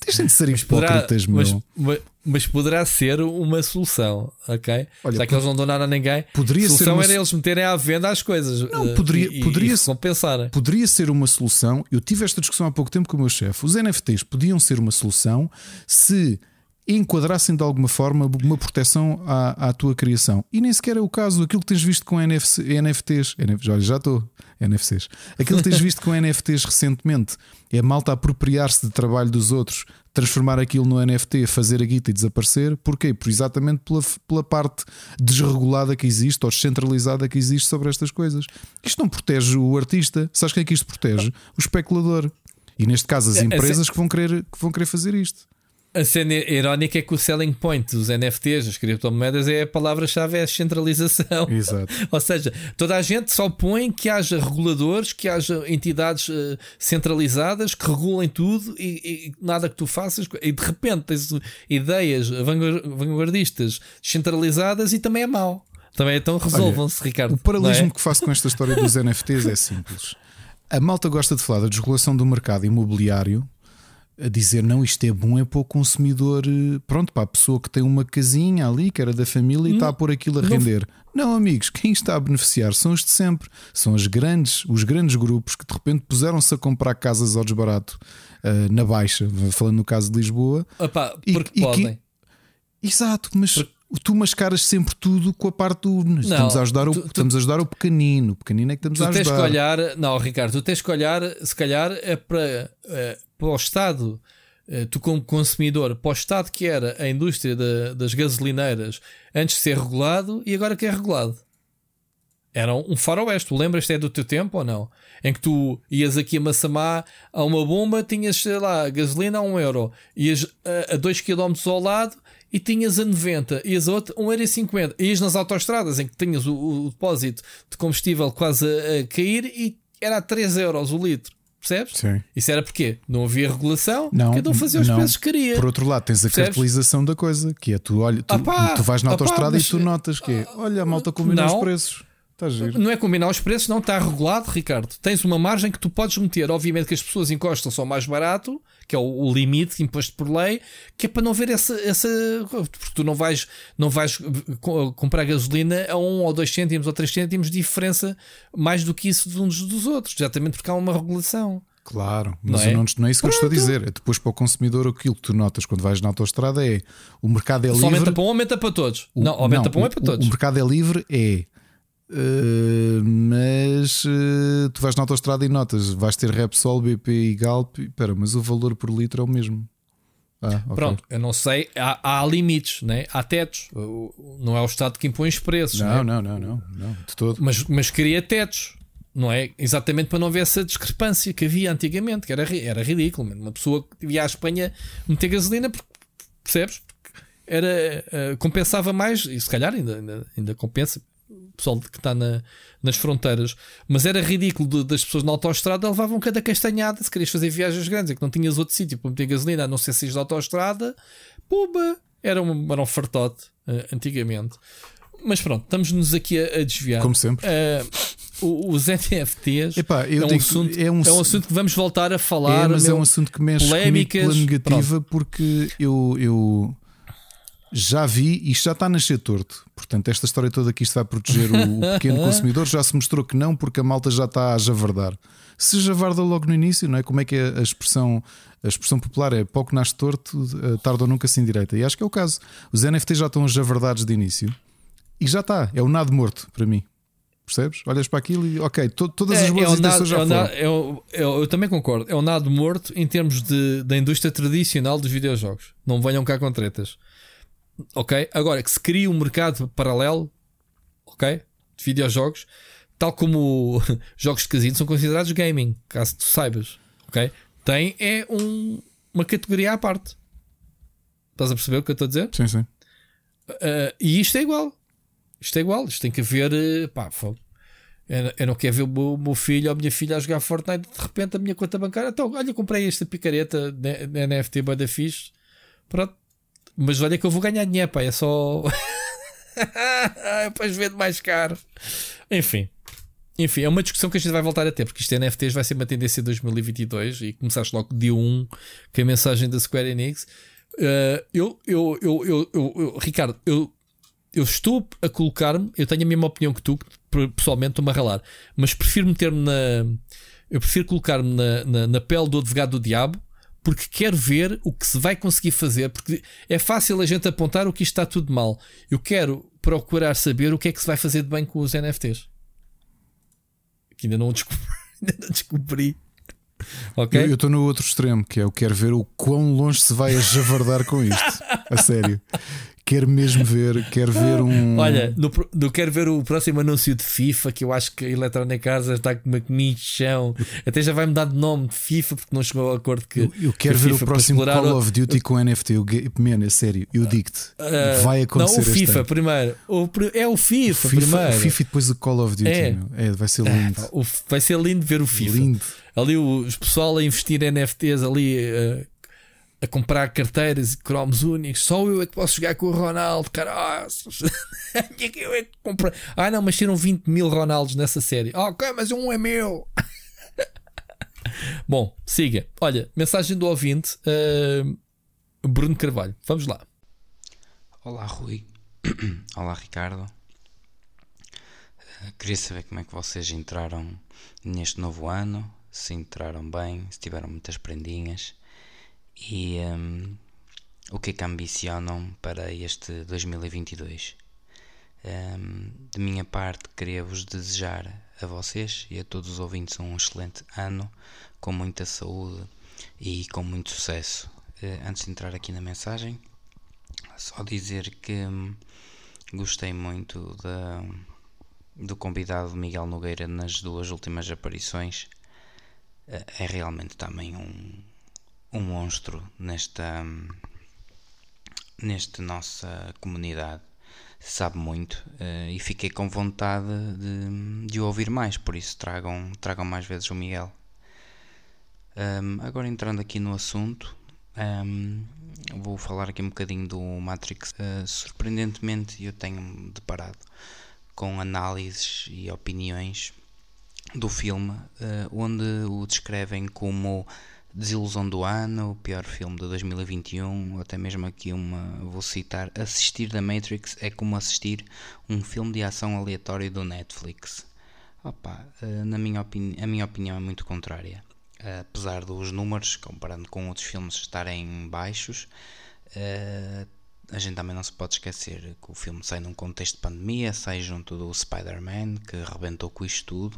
Deixem de ser poderá, hipócritas, meu. mas, mas, mas poderá ser uma solução, ok? Olha, Já que eles não dão nada a ninguém, poderia a solução uma era eles meterem à venda as coisas Não, eh, poderia- e, poderia- e compensarem. Poderia ser uma solução. Eu tive esta discussão há pouco tempo com o meu chefe. Os NFTs podiam ser uma solução se enquadrassem de alguma forma uma proteção à, à tua criação. E nem sequer é o caso. Aquilo que tens visto com NFC, NFTs, NF, olha, já estou, NFCs. Aquilo que tens visto com NFTs recentemente é a malta apropriar-se de trabalho dos outros, transformar aquilo no NFT, fazer a guita e desaparecer. Porquê? Por exatamente pela, pela parte desregulada que existe ou descentralizada que existe sobre estas coisas. Isto não protege o artista. Sabes quem é que isto protege? O especulador. E neste caso as É, empresas que vão querer, que vão querer fazer isto. A cena irónica é que o selling point dos NFTs, das criptomoedas, é a palavra-chave, é a centralização. Exato. Ou seja, toda a gente só põe que haja reguladores, que haja entidades eh, centralizadas que regulem tudo e, e nada que tu faças. E de repente tens ideias vanguar- vanguardistas centralizadas e também é mau. Também então resolvam-se, Ricardo. O paralelismo é? que faço com esta história dos NFTs é simples. A malta gosta de falar da desregulação do mercado imobiliário, a dizer não, isto é bom é para o consumidor, eh, pronto, para a pessoa que tem uma casinha ali, que era da família e está a pôr aquilo a não- render. Não, amigos, quem está a beneficiar são os de sempre. São as grandes, os grandes grupos que de repente puseram-se a comprar casas ao desbarato eh, na Baixa, falando no caso de Lisboa. Opa, E- porque e que- podem. Exato, mas tu mascaras sempre tudo com a parte do. estamos, a ajudar o, tu- tu- estamos a ajudar o pequenino. O pequenino é que estamos Tu a tens que ajudar. olhar, não, Ricardo, tu tens que olhar, se calhar, é para, eh, para o Estado, eh, tu como consumidor, para o Estado que era a indústria da- das gasolineiras antes de ser regulado e agora que é regulado. Era um faroeste. Tu lembras-te é do teu tempo ou não? Em que tu ias aqui a Massamá a uma bomba, tinhas, sei lá, gasolina a 1 euro, ias a 2 km ao lado e tinhas a 90, ias a outra 1,50€. Ias nas autoestradas em que tinhas o, o depósito de combustível quase a, a cair e era a 3 euros o litro. Percebes? Sim. Isso era porque não havia regulação, Não, cada um fazia os não. preços que queria. Por outro lado, tens a Percebes? cartelização da coisa, que é tu, olha, tu, Ah pá, tu vais na ah pá, autostrada mas- e tu notas que é, olha, a malta combinou Não. os preços. Não é combinar os preços, não está regulado, Ricardo. Tens uma margem que tu podes meter. Obviamente que as pessoas encostam só mais barato, que é o, o limite imposto por lei, que é para não ver essa. essa porque tu não vais, não vais co- comprar gasolina a 1 ou 2 cêntimos ou 3 cêntimos de diferença mais do que isso de uns dos outros, exatamente porque há uma regulação. Claro, Não mas é? eu não, não é isso que eu estou a dizer. É depois para o consumidor aquilo que tu notas quando vais na autostrada é o mercado é Se livre. aumenta para um, aumenta para todos. O- não, aumenta para um, é o- para o- todos. O mercado é livre, é. Uh, mas uh, tu vais na autostrada e notas, vais ter Repsol, BP e Galp. Espera, mas o valor por litro é o mesmo. Ah, ok. Pronto, eu não sei, há, há limites, né? há tetos. Não é o Estado que impõe os preços. né? Não, não, não, não, não, de todo. mas, mas cria tetos, não é? Exatamente para não haver essa discrepância que havia antigamente, que era, era ridículo. mano. Uma pessoa que via à Espanha meter gasolina, porque, percebes? Era, eh, compensava mais, e se calhar ainda, ainda, ainda compensa. O pessoal que está na- nas fronteiras, mas era ridículo de- das pessoas na autoestrada levavam cada castanhada. Se querias fazer viagens grandes, é que não tinhas outro sítio para meter gasolina, a não ser se de autoestrada, pumba, era um, era um fartote eh, antigamente. Mas pronto, estamos-nos aqui a, a desviar. Como sempre. O- os NFTs Epá, é, um assunto, é é, um um assunto- que vamos voltar a falar. É, mas é meu. um assunto que mexe polémicas, pela negativa porque eu, eu já vi, isto já está a nascer torto. Portanto, esta história toda que isto vai proteger o, o pequeno consumidor já se mostrou que não, porque a malta já está a javardar. Se javarda logo no início, não é? Como é que é a expressão, a expressão popular é pouco nasce torto, eh, tarde ou nunca se endireita. E acho que é o caso. Os NFTs já estão javardados de início e já está, é o nado morto para mim. Percebes? Olhas para aquilo e ok, to- todas as boas o intenções já é foram. nado- é é eu também concordo. É o nado morto em termos de, da indústria tradicional dos videojogos. Não venham cá com tretas. Ok? Agora que se cria um mercado paralelo, ok? De videojogos, tal como jogos de casino são considerados gaming, caso tu saibas. Ok? Tem é um- uma categoria à parte. Estás a perceber o que eu estou a dizer? Sim, sim. Uh, e isto é igual. Isto é igual. Isto tem que haver. uh, Pá. Eu, eu não quero ver o meu, meu filho ou a minha filha a jogar Fortnite. De repente a minha conta bancária. Então, olha, comprei esta picareta de, de NFT boa da fixe. Pronto. Mas olha que eu vou ganhar dinheiro, pá. É só. Depois vendo mais caro. Enfim. Enfim, é uma discussão que a gente vai voltar a ter, porque isto é NFTs vai ser uma tendência de 2022 e começaste logo dia 1 com a mensagem da Square Enix. Uh, eu, eu, eu, eu, Ricardo, eu, eu estou a colocar-me, eu tenho a mesma opinião que tu, pessoalmente estou-me a ralar, mas prefiro meter-me na. Eu prefiro colocar-me na, na, na pele do advogado do diabo porque quero ver o que se vai conseguir fazer, porque é fácil a gente apontar o que está tudo mal. Eu quero procurar saber o que é que se vai fazer de bem com os NFTs. Que ainda não descobri. ainda não descobri. Ok? Eu estou no outro extremo, que é eu quero ver o quão longe se vai a javardar com isto. A sério. Quero mesmo ver, quero ver um. Olha, no- quero ver o próximo anúncio de FIFA, que eu acho que a Electronic Arts está com uma comichão. Até já vai mudar de nome de FIFA, porque não chegou ao acordo que. Eu, eu quero que ver FIFA o próximo Call o- of Duty com NFT. Eu, ge- man, é sério, eu digo-te. Ah, vai acontecer Não, o FIFA ano. primeiro. O é o FIFA, O FIFA, primeiro. o FIFA e depois o Call of Duty. É. É, vai ser Ah, lindo. o- vai ser lindo ver o FIFA. Lindo. Ali os pessoal a investir em NFTs ali eh, a comprar carteiras e cromos únicos. Só eu é que posso jogar com o Ronaldo, caraças. É que eu é que comprei. Ah, não, mas tiram 20 mil Ronaldos nessa série. Ah, ok, mas um é meu. Bom, siga. Olha, mensagem do ouvinte eh, Bruno Carvalho. Vamos lá. Olá Rui, olá Ricardo. Eh, queria saber como é que vocês entraram neste novo ano, se entraram bem, se tiveram muitas prendinhas e ehm, o que é que ambicionam para este 2022. Ehm, de minha parte, queria vos desejar a vocês e a todos os ouvintes um excelente ano, com muita saúde e com muito sucesso. Eh, antes de entrar aqui na mensagem, só dizer que hum, gostei muito da, do convidado Miguel Nogueira nas duas últimas aparições. Eh, É realmente também um, um monstro nesta, nesta nossa comunidade. Sabe muito eh, e fiquei com vontade de, de ouvir mais, por isso tragam, tragam mais vezes o Miguel. Hum, agora entrando aqui no assunto, hum, vou falar aqui um bocadinho do Matrix. Uh, surpreendentemente, eu tenho deparado com análises e opiniões do filme, uh, onde o descrevem como desilusão do ano, o pior filme de 2021, ou até mesmo aqui uma, vou citar, assistir da Matrix é como assistir um filme de ação aleatório do Netflix. Opa, uh, na minha a minha opinião é muito contrária. Apesar dos números, comparando com outros filmes estarem baixos, uh, a gente também não se pode esquecer que o filme sai num contexto de pandemia, sai junto do Spider-Man, que arrebentou com isto tudo,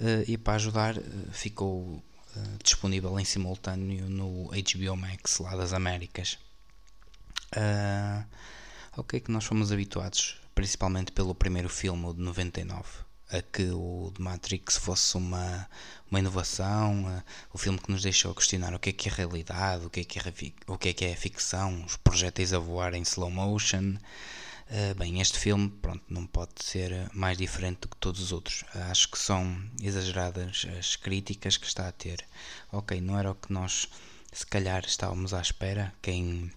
uh, e para ajudar ficou uh, disponível em simultâneo no HBO Max lá das Américas. Uh, ao que é que nós fomos habituados, principalmente pelo primeiro filme, o de 99, a que o de Matrix fosse uma, uma inovação, uh, o filme que nos deixou questionar o que é que é realidade, o que é que é, o que é, que é ficção, os projéteis a voar em slow motion. Uh, bem, este filme pronto, não pode ser mais diferente do que todos os outros. Acho que são exageradas as críticas que está a ter. Ok, não era o que nós se calhar estávamos à espera, quem,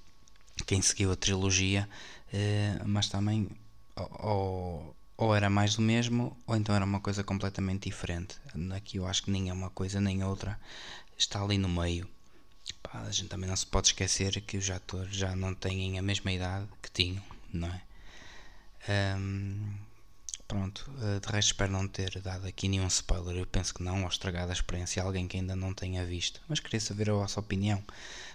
quem seguiu a trilogia, eh, mas também ou, ou era mais do mesmo, ou então era uma coisa completamente diferente. Aqui eu acho que nem é uma coisa nem outra, está ali no meio. A gente também não se pode esquecer que os atores já não têm a mesma idade que tinham, não é? Ahm, pronto, eh, de resto espero não ter dado aqui nenhum spoiler. Eu penso que não, ou estragado a experiência a alguém que ainda não tenha visto. Mas queria saber a vossa opinião.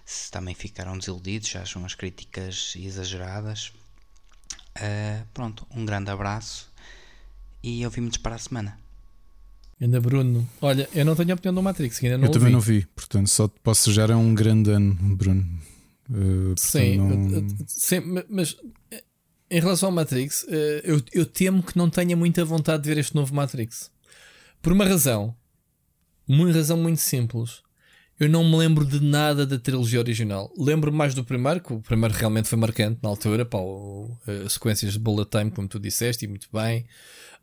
Se também ficaram desiludidos, se acham as críticas exageradas. Eh, pronto, um grande abraço e ouvimos para a semana. Ainda Bruno. Olha, eu não tenho a opinião do Matrix, ainda não eu também não vi, portanto, só te posso sujar é um grande ano, Bruno. Uh, portanto, Sim, não- sim, ma- mas em relação ao Matrix, eh, eu, eu temo que não tenha muita vontade de ver este novo Matrix. Por uma razão. Uma razão muito simples. Eu não me lembro de nada da trilogia original. Lembro mais do primeiro, que o primeiro realmente foi marcante na altura, pá, o- as sequências de bullet time, como tu disseste, e muito bem.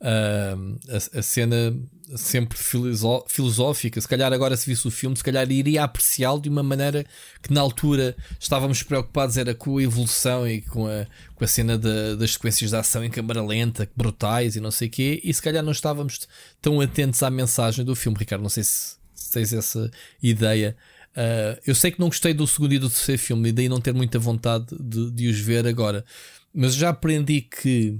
Ahm, a, a cena sempre filosó- filosófica. Se calhar agora se visse o filme, se calhar iria apreciá-lo de uma maneira que na altura estávamos preocupados era com a evolução e com a, com a cena da- das sequências de ação em câmara lenta, brutais e não sei o quê, e se calhar não estávamos tão atentos à mensagem do filme, Ricardo. Não sei se, se tens essa ideia. Ah, eu sei que não gostei do segundo e do terceiro filme, e daí não ter muita vontade de, de os ver agora, mas já aprendi que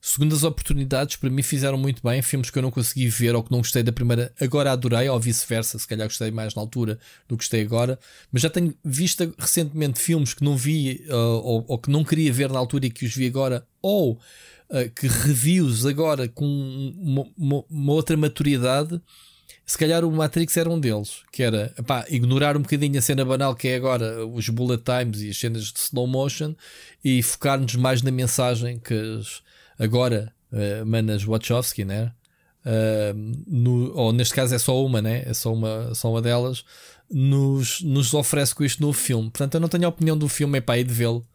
segundas oportunidades para mim fizeram muito bem. Filmes que eu não consegui ver ou que não gostei da primeira, agora adorei, ou vice-versa. Se calhar gostei mais na altura do que gostei agora. Mas já tenho visto recentemente filmes que não vi uh, ou, ou, que não queria ver na altura e que os vi agora, ou uh, que revi-os agora com uma, uma, uma outra maturidade se calhar o Matrix era um deles, que era pá, ignorar um bocadinho a cena banal que é agora os bullet times e as cenas de slow motion e focar-nos mais na mensagem que as, agora uh, Manas Wachowski, né? Uh, no, ou neste caso é só uma, né? É só uma, só uma delas, nos, nos oferece com este novo filme. Portanto, eu não tenho a opinião do filme, é pá, hei de vê-lo.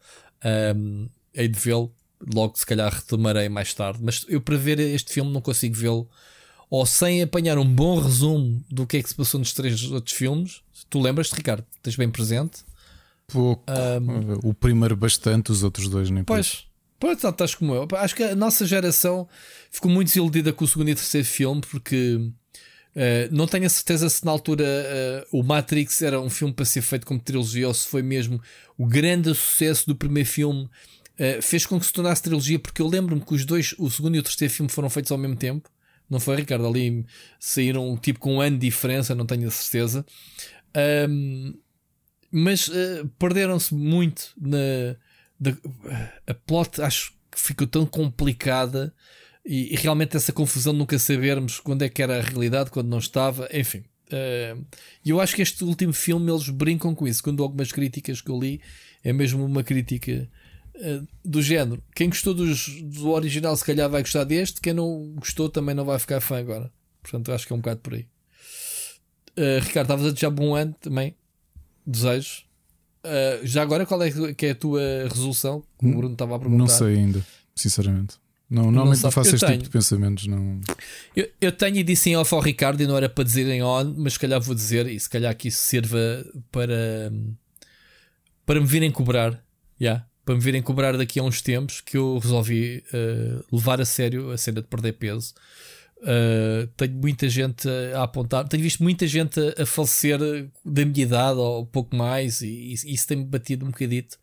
Um, hei de vê-lo, logo se calhar retomarei mais tarde. Mas eu para ver este filme não consigo vê-lo ou sem apanhar um bom resumo do que é que se passou nos três outros filmes. Tu lembras-te, Ricardo? Tens bem presente? Pouco. Um, o primeiro bastante, os outros dois nem Pois, pois estás como eu. Acho que a nossa geração ficou muito desiludida com o segundo e terceiro filme porque uh, não tenho a certeza se na altura uh, o Matrix era um filme para ser feito como trilogia ou se foi mesmo o grande sucesso do primeiro filme. Uh, fez com que se tornasse trilogia, porque eu lembro-me que os dois, o segundo e o terceiro filme, foram feitos ao mesmo tempo. Não foi, Ricardo? Ali saíram tipo com um ano de diferença, não tenho a certeza. Um, mas perderam-se muito na. A plot acho que ficou tão complicada e, e, realmente essa confusão de nunca sabermos quando é que era a realidade, quando não estava, enfim. E uh, eu acho que este último filme eles brincam com isso. Quando algumas críticas que eu li, é mesmo uma crítica eh, do género. Quem gostou dos, do original, se calhar vai gostar deste. Quem não gostou também não vai ficar fã agora. Portanto, acho que é um bocado por aí. Uh, Ricardo, estavas a desejar bom ano também. Desejo. Uh, já agora, qual é que é a tua resolução? O Bruno estava a perguntar. Não sei ainda, sinceramente. Não, normalmente não, não faço eu este tenho. tipo de pensamentos. Não... Eu, eu tenho e disse em off ao Ricardo e não era para dizer em on, mas se calhar vou dizer e se calhar que isso sirva para, para me virem cobrar. Yeah para me virem cobrar daqui a uns tempos que eu resolvi uh, levar a sério a cena de perder peso. Uh, tenho muita gente a apontar, tenho visto muita gente a, a falecer da minha idade ou um pouco mais, e, e isso tem-me batido um bocadito.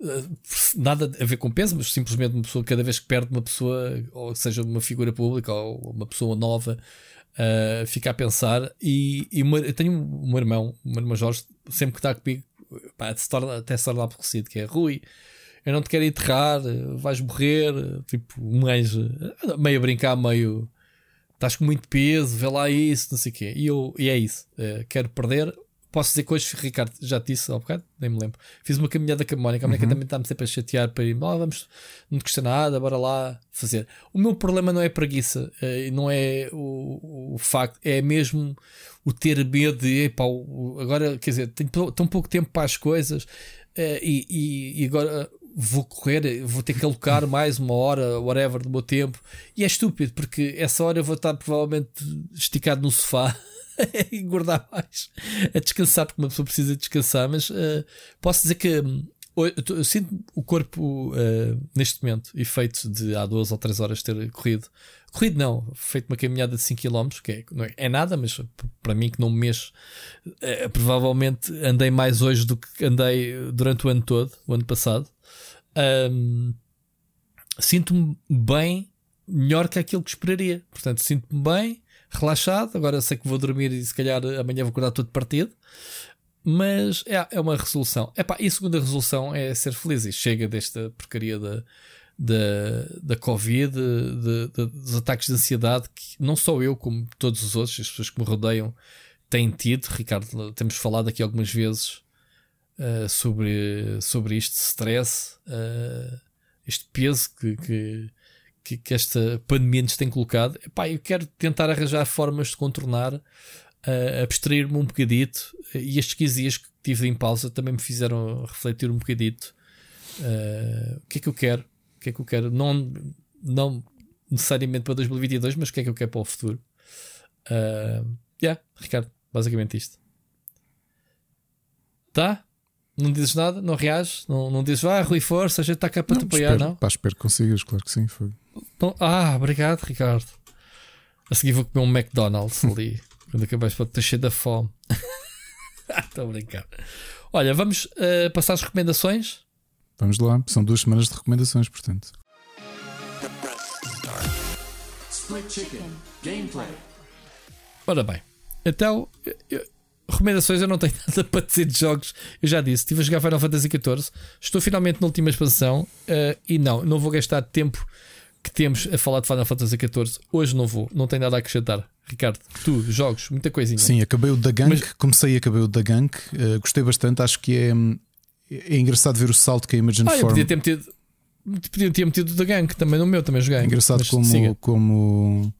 Uh, nada a ver com peso, mas simplesmente uma pessoa, cada vez que perde uma pessoa, ou seja, uma figura pública ou uma pessoa nova, uh, fica a pensar. E, e uma, eu tenho um, irmão, um irmão Jorge, sempre que está comigo, pá, se torna, até se torna aborrecido, que é Rui eu não te quero enterrar, vais morrer. Tipo, um meio a brincar, meio estás com muito peso, vê lá isso, não sei o quê. E, eu, e é isso, é, quero perder. Posso dizer que hoje, Ricardo, já te disse há um bocado, nem me lembro. Fiz uma caminhada com a Mónica, a Mónica uhum. também está-me sempre a chatear para ir, oh, vamos, não te custa nada, bora lá fazer. O meu problema não é preguiça, é, não é o, o facto, é mesmo o ter medo de, epá, agora, quer dizer, tenho tão pouco tempo para as coisas. Uh, e, e, e, agora vou correr, vou ter que alocar mais uma hora, whatever, do meu tempo. E é estúpido, porque essa hora eu vou estar provavelmente esticado no sofá. a engordar mais, a descansar, porque uma pessoa precisa descansar. Mas uh, posso dizer que um, eu, eu, sinto o corpo uh, neste momento, efeito de há duas ou três horas ter corrido. Corrido não, feito uma caminhada de 5 km, que é, não é, é, nada, mas para mim que não me mexo, uh, provavelmente andei mais hoje do que andei durante o ano todo, o ano passado. Um, sinto-me bem, melhor que aquilo que esperaria. Portanto, sinto-me bem, relaxado. Agora sei que vou dormir e se calhar amanhã vou acordar todo partido. Mas é, é uma resolução. Epá, e a segunda resolução é ser feliz. E chega desta porcaria da, da, da Covid, de, de, dos ataques de ansiedade, que não só eu, como todos os outros, as pessoas que me rodeiam, têm tido. Ricardo, temos falado aqui algumas vezes uh, sobre, sobre este stress, uh, este peso que, que, que, que, esta pandemia nos tem colocado. Epá, eu quero tentar arranjar formas de contornar, uh, abstrair-me um bocadito. E estes 15 dias que tive em pausa também me fizeram refletir um bocadito. Uh, o que é que eu quero? O que é que eu quero? Não, não necessariamente para 2022, mas o que é que eu quero para o futuro? Uh, yeah, Ricardo, basicamente isto. Tá? Não dizes nada, não reages, não, não dizes, ah, Rui Força, a gente está cá para não, te apoiar, espero, não? Pá, espero que consigas, claro que sim. Foi. Então, ah, obrigado, Ricardo. A seguir vou comer um McDonald's ali, quando acabares para ter cheio da fome. Estou a brincar. Olha, vamos uh, passar as recomendações. Vamos lá, são duas semanas de recomendações, portanto. Split Chicken. Gameplay. Ora bem, então, eu- recomendações eu não tenho nada para dizer de jogos. Eu já disse, estive a jogar Final Fantasy XIV, estou finalmente na última expansão eh, e não, não vou gastar tempo que temos a falar de Final Fantasy XIV. Hoje não vou, não tenho nada a acrescentar. Ricardo, tu, jogos, muita coisinha. Sim, acabei o da Gank, Mas- comecei e acabei o da Gank, uh, gostei bastante. Acho que é, é engraçado ver o salto que a Imogen Ah, eu Form. podia ter metido. Podia ter metido da Gang também no meu, também joguei. É engraçado Mas como, siga. como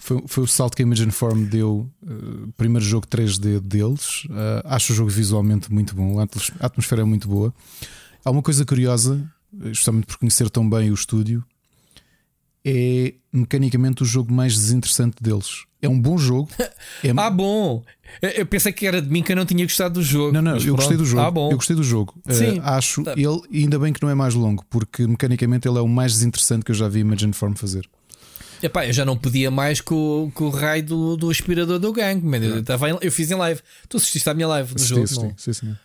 foi, foi o salto que a Imogen Form deu. uh, primeiro jogo 3D deles. Uh, acho o jogo visualmente muito bom, a atmos- a atmosfera é muito boa. Há uma coisa curiosa, justamente por conhecer tão bem o estúdio, é mecanicamente o jogo mais desinteressante deles. É um bom jogo. É, Ah, bom! Eu pensei que era de mim que eu não tinha gostado do jogo. Não, não, eu gostei pronto. do jogo. Ah, bom. Eu gostei do jogo. Uh, Sim. acho Tá. ele, e ainda bem que não é mais longo, porque mecanicamente ele é o mais desinteressante que eu já vi Imogen Form fazer. Epá, eu já não podia mais com, o- com o raio do, do aspirador do gang. man. Eu, tava em- eu fiz em live. Tu assististe à minha live do jogo? assisti, não? sim, sim.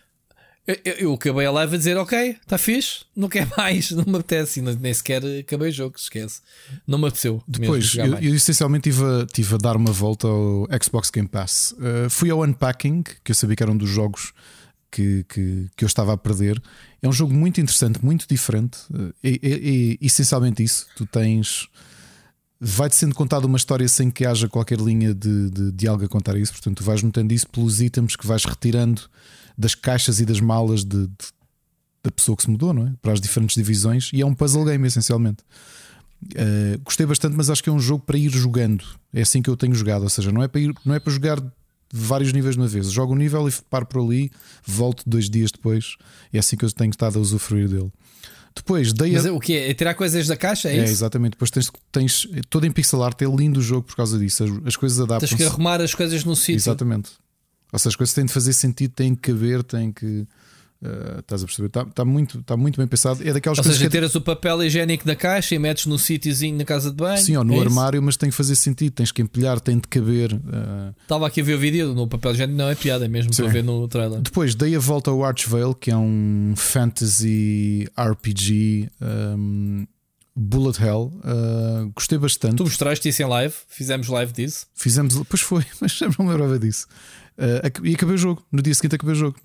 Eu, eu- eu acabei a live a dizer: Ok, está fixe, não quer mais, não me apetece. Nem, nem sequer acabei o jogo, esquece. Não me apeteceu. Depois, eu, eu essencialmente estive a, tive a dar uma volta ao Xbox Game Pass. Uh, fui ao Unpacking, que eu sabia que era um dos jogos que, que, que eu estava a perder. É um jogo muito interessante, muito diferente. É, é- é essencialmente isso. Tu tens. Vai-te sendo contada uma história sem que haja qualquer linha de, de diálogo a contar isso. Portanto, tu vais notando isso pelos itens que vais retirando das caixas e das malas de- de- da pessoa que se mudou, não é? Para as diferentes divisões. E é um puzzle game, essencialmente. Uh, gostei bastante, mas acho que é um jogo para ir jogando. É assim que eu tenho jogado, ou seja, não é para, ir, não é para jogar vários níveis de uma vez. Jogo um nível e paro por ali, volto dois dias depois. É assim que eu tenho estado a usufruir dele. Depois dei Mas a... o que é? É tirar coisas da caixa? É, É, isso? exatamente. Depois tens, tens todo em pixel art, é lindo o jogo por causa disso. As, as coisas Tens que adaptam-se. arrumar as coisas no sítio. Exatamente. Ou seja, as coisas têm de fazer sentido, têm que caber, têm que. Uh, estás a perceber? Está, está muito, está muito bem pensado. É daquelas Ou coisas seja, que. é- tiras o papel higiênico da caixa e metes no sítiozinho na casa de banho. Sim, ou no é isso? armário, mas tem que fazer sentido, tens que empilhar, tem de caber. uh, Estava aqui a ver o vídeo no papel higiênico, não é piada, é mesmo Sim. para ver no trailer. Depois dei a volta ao Archvale, que é um fantasy RPG um, Bullet Hell. Uh, gostei bastante. Tu mostraste isso em live, fizemos live disso. Fizemos. Pois foi, mas já não me lembrava disso. Uh, e acabei o jogo. No dia seguinte acabei o jogo.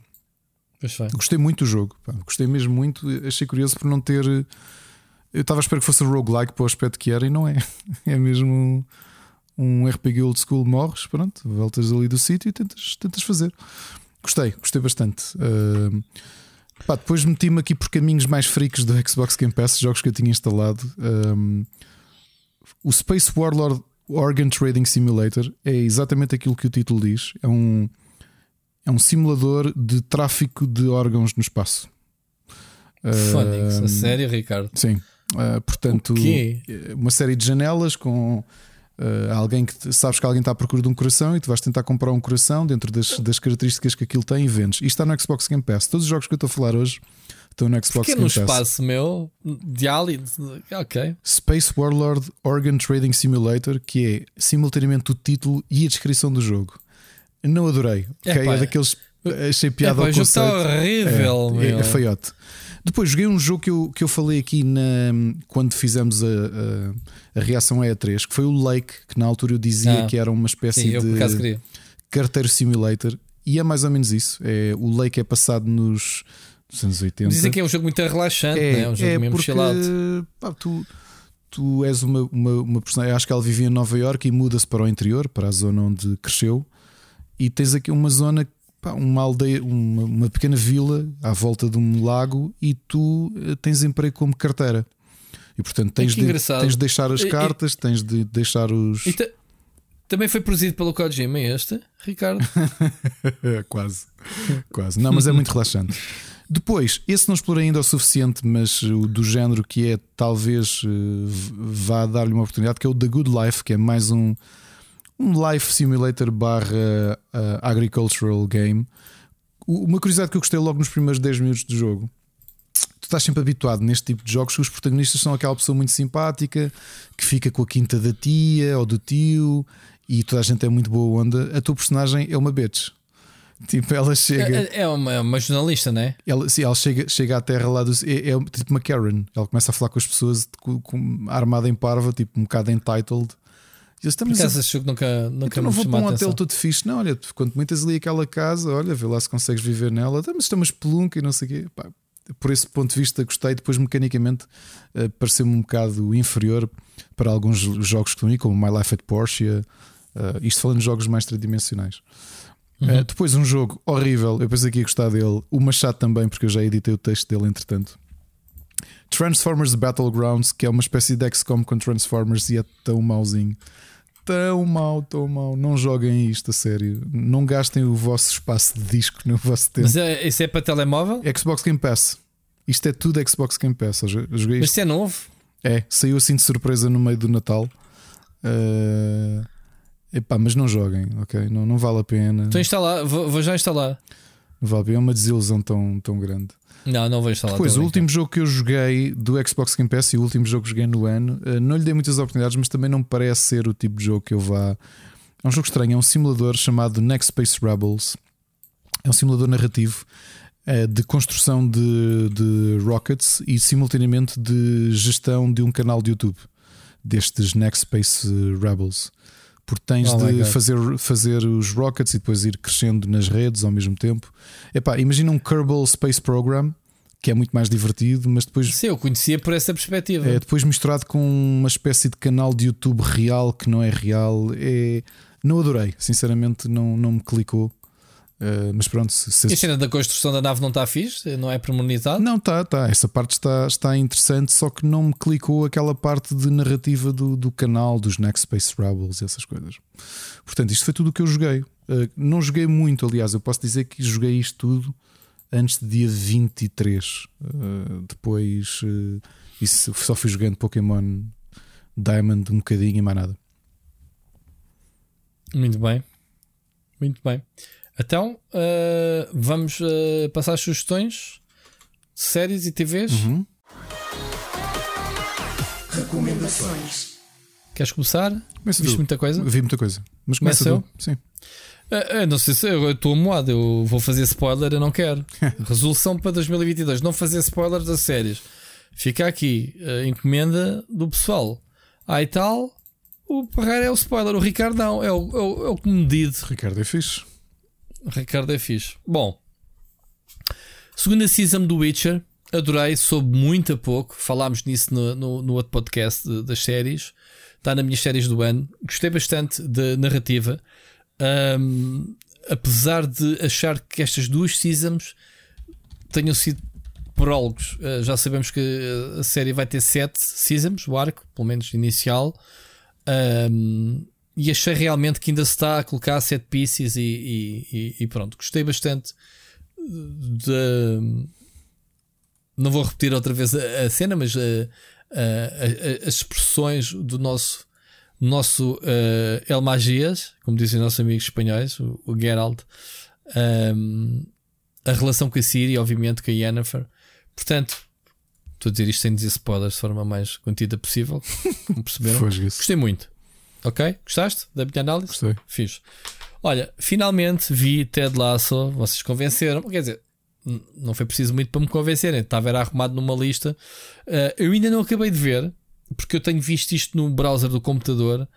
Gostei muito do jogo. pá, Gostei mesmo muito. Achei curioso por não ter. Eu estava a esperar que fosse roguelike para o aspecto que era e não é. É mesmo um RPG old school. Morres, pronto, voltas ali do sítio e tentas, tentas fazer. Gostei, gostei bastante. Uh, pá, depois meti-me aqui por caminhos mais freaks do Xbox Game Pass, jogos que eu tinha instalado. Um, o Space Warlord Organ Trading Simulator é exatamente aquilo que o título diz. É um, é um simulador de tráfico de órgãos no espaço. Fónix, Um, a sério, Ricardo. Sim. Uh, portanto, uma série de janelas com uh, alguém que sabes que alguém está à procura de um coração e tu vais tentar comprar um coração dentro das, das características que aquilo tem e vendes. Isto está no Xbox Game Pass. Todos os jogos que eu estou a falar hoje estão no Xbox Porque é Game no Pass. espaço meu, de alien. Ok. Space Warlord Organ Trading Simulator, que é simultaneamente o título e a descrição do jogo. Não adorei. ok? Epá, é daqueles. Achei É, piada pá, ao o jogo está conceito. horrível, é, é, é feiote. Depois joguei um jogo que eu, que eu falei aqui na, quando fizemos a, a, a reação à E3, que foi o Lake, que na altura eu dizia Ah. que era uma espécie Sim, de carteiro simulator. E é mais ou menos isso. É, o Lake é passado nos, nos anos 80. Dizem que é um jogo muito relaxante, É, né? é um jogo é mesmo porque chillado. pá, tu, tu és uma, uma, uma personagem. Acho que ela vivia em Nova York e muda-se para o interior, para a zona onde cresceu. E tens aqui uma zona, pá, uma aldeia, uma, uma pequena vila à volta de um lago. E tu eh, tens emprego como carteira. E portanto tens, que de, tens de deixar as E- e- cartas, tens de deixar os. E ta- também foi produzido pelo Kojima este, Ricardo. É, quase. Quase. Não, mas é muito relaxante. Depois, esse não explorei ainda o suficiente, mas o do género que é talvez eh, vá dar-lhe uma oportunidade, que é o The Good Life, que é mais um, um life simulator barra eh, agricultural game. Uma curiosidade que eu gostei logo nos primeiros 10 minutos do jogo. Tu estás sempre habituado neste tipo de jogos que os protagonistas são aquela pessoa muito simpática que fica com a quinta da tia ou do tio e toda a gente é muito boa onda. A tua personagem é uma bitch. Tipo, ela chega. É, é uma, é uma jornalista, não é? Ela, sim, ela chega, chega à terra lá do. É, é tipo uma Karen. Ela começa a falar com as pessoas com, com- armada em parva, tipo um bocado entitled. Eles Por também acaso jogo nunca, nunca então me não vou para um a hotel todo fixe, não. Olha, quando muitas ali aquela casa, olha, vê lá se consegues viver nela. Então, mas estamos pelunca e não sei o quê. Pá, por esse ponto de vista, gostei. Depois, mecanicamente, eh, pareceu-me um bocado inferior para alguns jogos que estão aí, como My Life at Porsche. eh, isto falando de jogos mais tridimensionais. Eh, depois, um jogo horrível. Eu pensei que ia gostar dele. O Machado também, porque eu já editei o texto dele entretanto. Transformers Battlegrounds, que é uma espécie de XCOM com Transformers e é tão mauzinho. Tão mau, tão mau. Não joguem isto a sério. Não gastem o vosso espaço de disco no vosso tempo. Mas é, isso é para telemóvel? Xbox Game Pass. Isto é tudo Xbox Game Pass. Eu jo- eu joguei Mas isto. isso é novo? É, saiu assim de surpresa no meio do Natal. Eh, epá, mas não joguem, ok? Não, não vale a pena. Estou a instalar, vou, vou já instalar. Não vale a pena. É uma desilusão tão, tão grande. Não, não vou instalar. Depois, estou o último jogo que eu joguei do Xbox Game Pass e o último jogo que joguei no ano, eh, não lhe dei muitas oportunidades, mas também não me parece ser o tipo de jogo que eu vá. É um jogo estranho, é um simulador chamado Next Space Rebels. É um simulador narrativo eh, de construção de, de rockets e simultaneamente de gestão de um canal de YouTube destes Next Space Rebels. Porque tens Oh de fazer, fazer os rockets e depois ir crescendo nas redes ao mesmo tempo. Epá, imagina um Kerbal Space Program que é muito mais divertido, mas depois Sim, eu conhecia por essa perspectiva. é depois misturado com uma espécie de canal de YouTube real que não é real. É... Não adorei, sinceramente, não, não me clicou. Uh, mas pronto, se, se- E a cena da construção da nave não está fixe? Não é pormenorizado? não está, tá, essa parte está, está interessante, só que não me clicou aquela parte de narrativa do, do canal, dos Next Space Rebels e essas coisas. Portanto, isto foi tudo o que eu joguei. Uh, não joguei muito, aliás, eu posso dizer que joguei isto tudo antes de dia 23. Uh, depois, uh, isso, só fui jogando Pokémon Diamond um bocadinho e mais nada. Muito bem. Muito bem. Então, ah, vamos ah, passar as sugestões de séries e TVs. Uhum. Recomendações. Queres começar? Começa Viste tu. muita coisa? Vi muita coisa. Mas começa Começa tu. Sim. Ah, não sei se eu estou moado, eu vou fazer spoiler, eu não quero. Resolução para 2022, não fazer spoilers das séries. Fica aqui a encomenda do pessoal. Ah, e tal, o Parreira é o spoiler, o Ricardo não, é o, é o, é o comedido. Ricardo é fixe. Ricardo é fixe. Bom, segunda season do Witcher, adorei, soube muito a pouco. Falámos nisso no, no, no outro podcast de- das séries. Está nas minhas séries do ano. Gostei bastante da narrativa. Ahm, apesar de achar que estas duas seasons tenham sido prólogos, eh, já sabemos que eh, a série vai ter sete seasons, o arco, pelo menos inicial. Ahm, e achei realmente que ainda se está a colocar set pieces e, e- e- pronto. Gostei bastante de. Não vou repetir outra vez a, a cena, mas eh, a- a- as expressões do nosso, nosso eh, El Magias, como dizem os nossos amigos espanhóis, o, o Geralt, ahm, a relação com a Siri, obviamente, com a Yennefer. Portanto, estou a dizer isto sem dizer spoilers de forma mais contida possível, como perceberam. Gostei muito. Ok? Gostaste da minha análise? Gostei. Fiz. Olha, finalmente vi Ted Lasso. Vocês convenceram. Quer dizer, não foi preciso muito para me convencerem. Estava era arrumado numa lista. Uh, eu ainda não acabei de ver, porque eu tenho visto isto no browser do computador.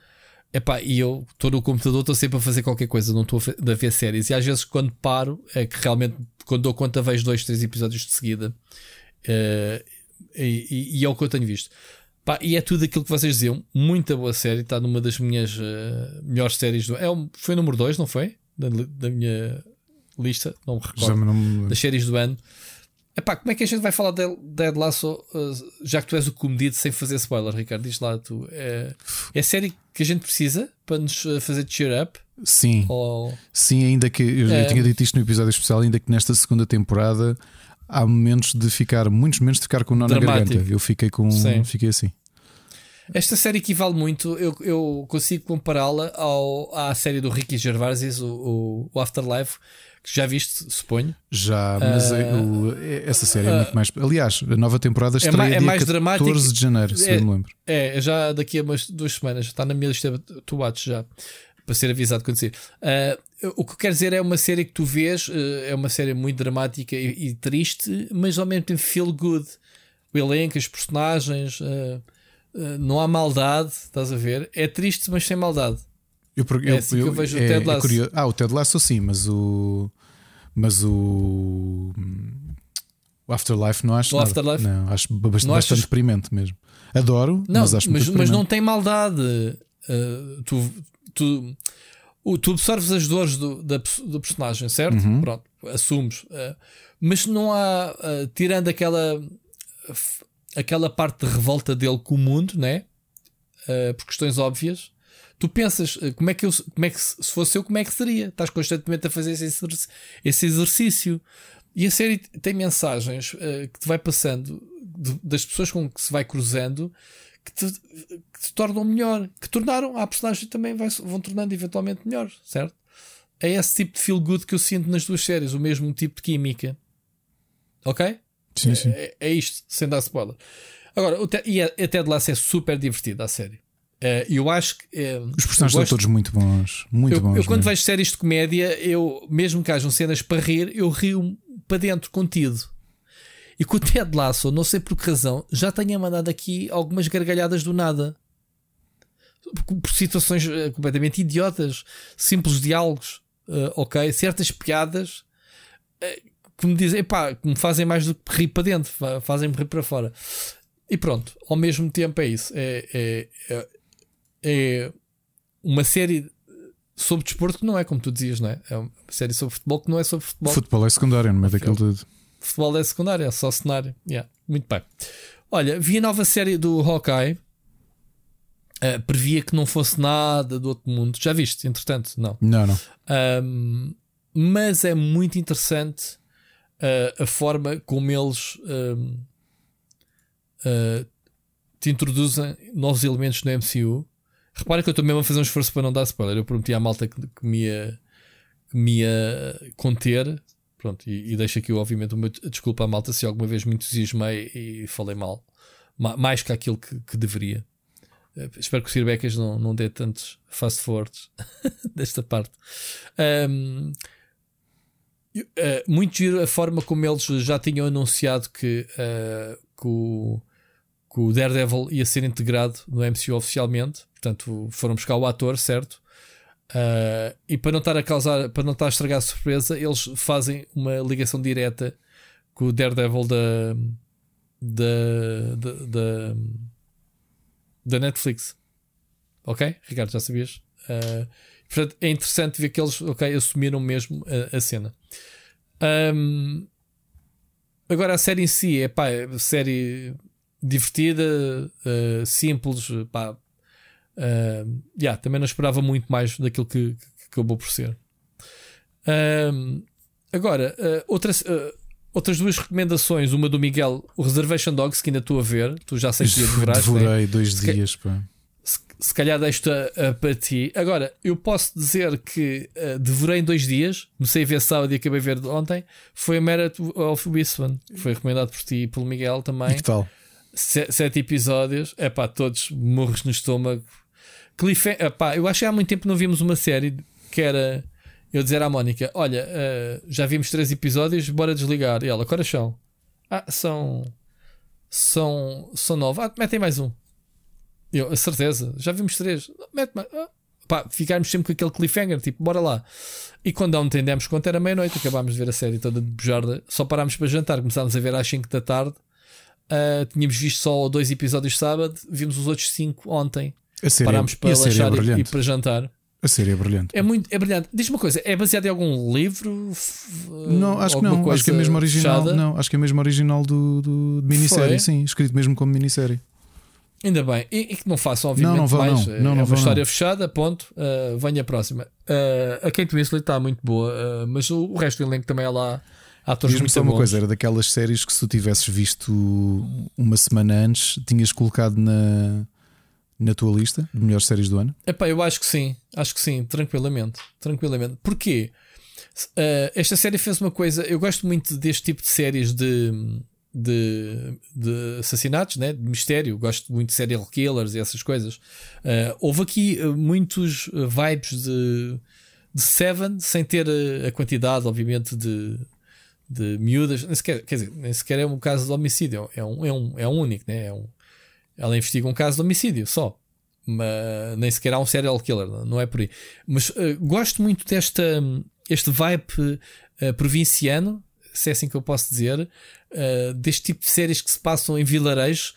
Epá, e eu estou no computador, estou sempre a fazer qualquer coisa, não estou a ver séries. E às vezes, quando paro, é que realmente, quando dou conta, vejo dois, três episódios de seguida. Uh, e, e- e é o que eu tenho visto. Pá, e é tudo aquilo que vocês diziam. Muita boa série. Está numa das minhas uh, melhores séries. Do, é foi o número 2, não foi? Da, da minha lista. Não me recordo. não me- Das séries do ano. Epá, como é que a gente vai falar de Dead Lasso uh, já que tu és o comedido sem fazer spoiler, Ricardo? Diz lá tu. É, é a série que a gente precisa para nos uh, fazer cheer up? Sim, Ou... sim, ainda que eu, eu É. tinha dito isto no episódio especial, ainda que nesta segunda temporada há momentos de ficar, muitos momentos de ficar com o nó na Dramático. garganta. Eu fiquei com Sim. fiquei assim. Esta série equivale muito, eu, eu consigo compará-la ao, à série do Ricky Gervais, o, o, Afterlife, que já viste, suponho. Já, mas Ah, é- é- essa série é muito mais. Aliás, a nova temporada estreia ma- é dia mais 14 dramático. de janeiro, se É- eu me lembro. É, já daqui a umas duas semanas, está na minha lista to watch já, para ser avisado quando sair. Ah, o que eu quero dizer é uma série que tu vês, eh, é uma série muito dramática e, e triste, mas ao mesmo tempo feel good. O elenco, as personagens, ah, Uh, não há maldade, estás a ver? É triste, mas sem maldade. Eu, eu, é assim eu, eu vejo é, o Ted Lasso. É ah, o Ted Lasso sim, mas o. Mas o. O Afterlife não acho. O nada. Afterlife? Não, acho bastante, não deprimente mesmo. Adoro, não, mas acho mas, mas não tem maldade. Uh, tu, tu, tu absorves as dores do, da, do personagem, certo? Uhum. Pronto, assumes. Uh, mas não há, uh, tirando aquela, aquela parte de revolta dele com o mundo, né? por questões óbvias, tu pensas como é que eu, como é que se fosse eu, como é que seria? Estás constantemente a fazer esse, esse exercício. E a série tem mensagens que te vai passando de, das pessoas com que se vai cruzando que te, que te tornam melhor, que tornaram a personagem também vai, vão tornando eventualmente melhor, certo? É esse tipo de feel good que eu sinto nas duas séries, o mesmo tipo de química. Ok? Sim, sim. É, é isto, sem dar spoiler. Agora, o e até de lá é super divertida a série. Uh, eu acho que. Uh, Os personagens são todos muito bons. Muito eu, bons. Eu, quando vejo séries de comédia, eu, mesmo que hajam cenas para rir, eu rio para dentro, contido. E com o Ted Lasso, não sei por que razão, já tenha mandado aqui algumas gargalhadas do nada. Por situações eh, completamente idiotas, simples diálogos, uh, ok? Certas piadas uh, que me dizem, pá, que me fazem mais do que rir para dentro, fazem-me rir para fora. E pronto, ao mesmo tempo é isso. É, é, é, é uma série sobre desporto que não é como tu dizias, não é? É uma série sobre futebol que não é sobre futebol. Futebol é secundário no meio daquilo tudo futebol é secundário, é só cenário. Yeah, muito bem. Olha, vi a nova série do Hawkeye. Uh, previa que não fosse nada do outro mundo. Já viste, entretanto? Não. Não, não. Um, mas é muito interessante uh, a forma como eles um, uh, te introduzem novos elementos no MCU. Repara que eu estou mesmo a fazer um esforço para não dar spoiler. Eu prometi à malta que, que me, ia, que me ia conter Pronto, e, e deixo aqui, obviamente, uma desculpa à malta se alguma vez me entusiasmei e falei mal. mais que aquilo que, que deveria. Uh, espero que o Sir Becas não, não dê tantos fast forwards desta parte. Um, uh, muito giro a forma como eles já tinham anunciado que, uh, que, o, que o Daredevil ia ser integrado no MCU oficialmente. Portanto, foram buscar o ator, certo? Uh, e para não estar a causar, para não estar a estragar a surpresa, eles fazem uma ligação direta com o Daredevil da, da, da, da, Netflix. Ok? Ricardo, já sabias? Uh, portanto, é interessante ver que eles okay, assumiram mesmo a, a cena. Um, agora, a série em si é pá, é série divertida, uh, simples, pá, Uh, yeah, também não esperava muito mais daquilo que, que acabou por ser. Uh, agora, uh, outras, uh, outras duas recomendações: uma do Miguel, o Reservation Dogs, que ainda estou a ver, tu já sei que devoraste. Devorei né? dois se dias, pá. Se, se calhar deixo-te para ti. Agora, eu posso dizer que uh, devorei em dois dias, comecei a ver sábado e acabei a ver ontem. Foi a Merit of Wisman, foi recomendado por ti e pelo Miguel também. E que tal? sete episódios, é pá, todos morros no estômago Cliffhanger, pá, eu acho que há muito tempo não vimos uma série que era eu dizer à Mónica: Olha, uh, já vimos três episódios, bora desligar. E ela, coração. Ah, são. São. São nove. Ah, metem mais um. Eu, a certeza, já vimos três. Mete mais. Ah. Pá, ficarmos sempre com aquele cliffhanger, tipo, bora lá. E quando não entendemos conta, era meia-noite, acabámos de ver a série toda de bujarda. Só parámos para jantar, começámos a ver às 5 da tarde. Uh, tínhamos visto só dois episódios sábado, vimos os outros cinco ontem. Série, Parámos para lanchar é e, e para jantar. A série é brilhante. É muito, é brilhante. Diz uma coisa, é baseado em algum livro? Não, acho que não. Acho que é mesmo original. Fechada? Não, acho que é mesmo original do, do de minissérie, sim, escrito mesmo como minissérie. Ainda bem. E, e, que não façam, obviamente, não, não mais. Não. Não, é não uma história fechada, ponto. Uh, venha a próxima. Uh, a Kate Winslet está muito boa, uh, mas o, o, resto do elenco também é lá. Atores Diz-me só uma coisa, era daquelas séries que se tu tivesses visto uma semana antes, tinhas colocado na, na tua lista de melhores séries do ano? Epá, eu acho que sim, acho que sim, tranquilamente. Tranquilamente. Porquê? Uh, esta série fez uma coisa. Eu gosto muito deste tipo de séries de, de, de assassinatos, né? de mistério. Gosto muito de serial killers e essas coisas. Uh, houve aqui uh, muitos vibes de, de Seven, sem ter a quantidade, obviamente, de, de miúdas. Nem sequer, quer dizer, nem sequer é um caso de homicídio. É um, é um, é um único, né? é um Ela investiga um caso de homicídio só. Mas nem sequer há um serial killer, não é por aí. Mas uh, gosto muito desta este vibe uh, provinciano, se é assim que eu posso dizer, uh, deste tipo de séries que se passam em vilarejos,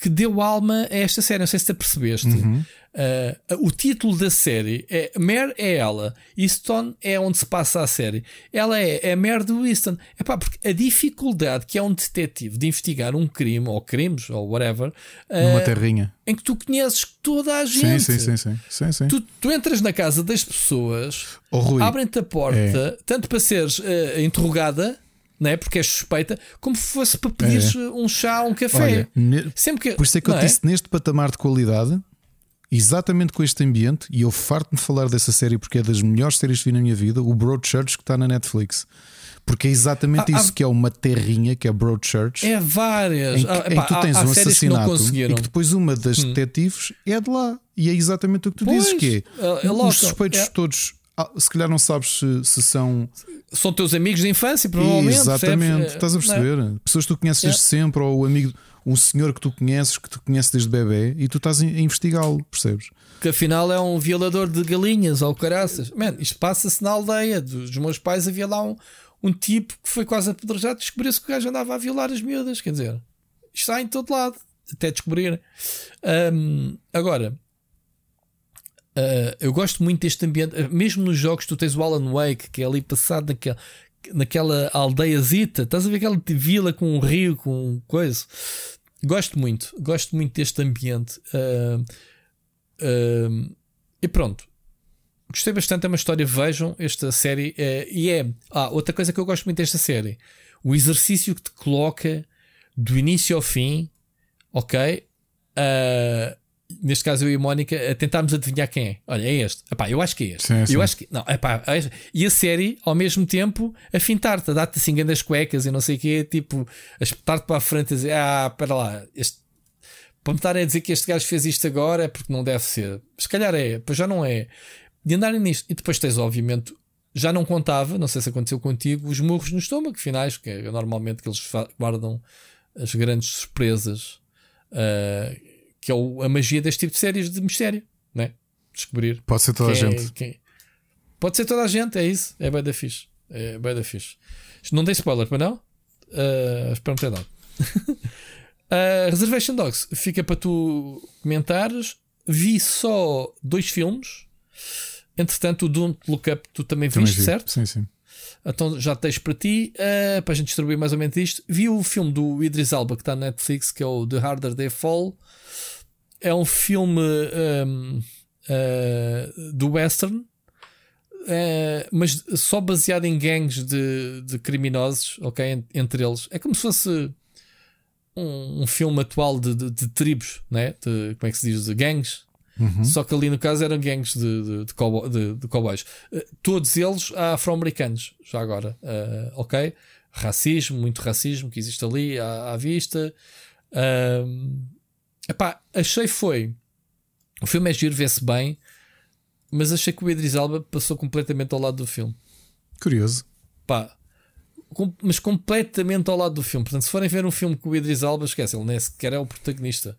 que deu alma a esta série. Não sei se te percebeste. Uhum. Uh, o título da série é Mare é ela, Easton é onde se passa a série. Ela é, é a Mare de Easton. É pá, porque a dificuldade que é um detetive de investigar um crime ou crimes ou whatever numa uh, terrinha em que tu conheces toda a gente. Sim, sim, sim. sim, sim. Tu, tu, entras na casa das pessoas, oh, abrem-te a porta, é. tanto para seres uh, interrogada não é? Porque és suspeita, como fosse para pedir é. um chá, um café. Olha. Sempre que... Por isso é que eu é? disse neste patamar de qualidade, exatamente com este ambiente, e eu farto-me falar dessa série porque é das melhores séries que vi na minha vida, o Broadchurch que está na Netflix. Porque é exatamente ah, isso que é uma terrinha, que é Broadchurch. É várias. Em que, ah, em que tu tens um assassinato e que depois uma das hum. detetives é de lá. E é exatamente o que tu pois, dizes que é. é, é os suspeitos é. todos, ah, se calhar não sabes se, se são são teus amigos de infância, provavelmente. Exatamente, percebes? estás a perceber? É? Pessoas que tu conheces desde sempre, ou o amigo, um senhor que tu conheces, que tu conheces desde bebê, e tu estás a investigá-lo, percebes? Que afinal é um violador de galinhas ou caraças. Man, isto passa-se na aldeia dos meus pais. Havia lá um, um tipo que foi quase apedrejado. Descobriu-se que o gajo andava a violar as miúdas. Quer dizer, está em todo lado, até descobrir. Um, agora, Uh, eu gosto muito deste ambiente, uh, mesmo nos jogos, tu tens o Alan Wake, que é ali passado naquela, naquela aldeiazita, estás a ver aquela vila com um rio, com coisa. Gosto muito, gosto muito deste ambiente. Uh, e pronto, gostei bastante. É uma história. Vejam esta série. e é. Ah, outra coisa que eu gosto muito desta série: o exercício que te coloca do início ao fim, ok? Uh, neste caso eu e a Mónica, a tentarmos adivinhar quem é. Olha, é este. Epá, eu acho que é este. Sim, sim. Eu acho que. Não, epá, é e a série, ao mesmo tempo, a fintar-te, a dar-te assim grandes cuecas e não sei o quê, tipo, a espetar-te para a frente e dizer: Ah, espera lá, este. Para me estarem a dizer que este gajo fez isto agora é porque não deve ser. Se calhar é, pois já não é. De andarem nisto. E depois tens, obviamente, já não contava, não sei se aconteceu contigo, os murros no estômago finais, que é normalmente que eles guardam as grandes surpresas. Uh, que é o, a magia deste tipo de séries de mistério, né? Descobrir. Pode ser toda a é gente. Quem... Pode ser toda a gente, é isso. É bem da fixe. É bem da fixe. Não tem spoiler, para não? Uh, espero não ter dado. uh, Reservation Dogs fica para tu comentares. Vi só dois filmes. Entretanto, o Don't Look Up tu também, também viste, vi. certo? Sim, sim. Então já tens para ti, uh, para a gente distribuir mais ou menos isto. Vi o filme do Idris Alba que está na Netflix, que é o The Harder They Fall é um filme um, uh, eh, do western, uh, mas só baseado em gangues de, de criminosos, ok? Entre eles. É como se fosse um, um filme atual de, de, de, tribos, né? De, como é que se diz? De gangues. Uhum. Só que ali no caso eram gangues de, de, cowboy, cowboys. Uh, todos eles afro-americanos, já agora. ok? Racismo, muito racismo que existe ali à, à vista. Uh, Epá, achei foi. O filme é giro, vê-se bem, mas achei que o Idris Alba passou completamente ao lado do filme. Curioso. Pá, com, mas completamente ao lado do filme. Portanto, se forem ver um filme com o Idris Alba, esquece, ele nem sequer é o protagonista.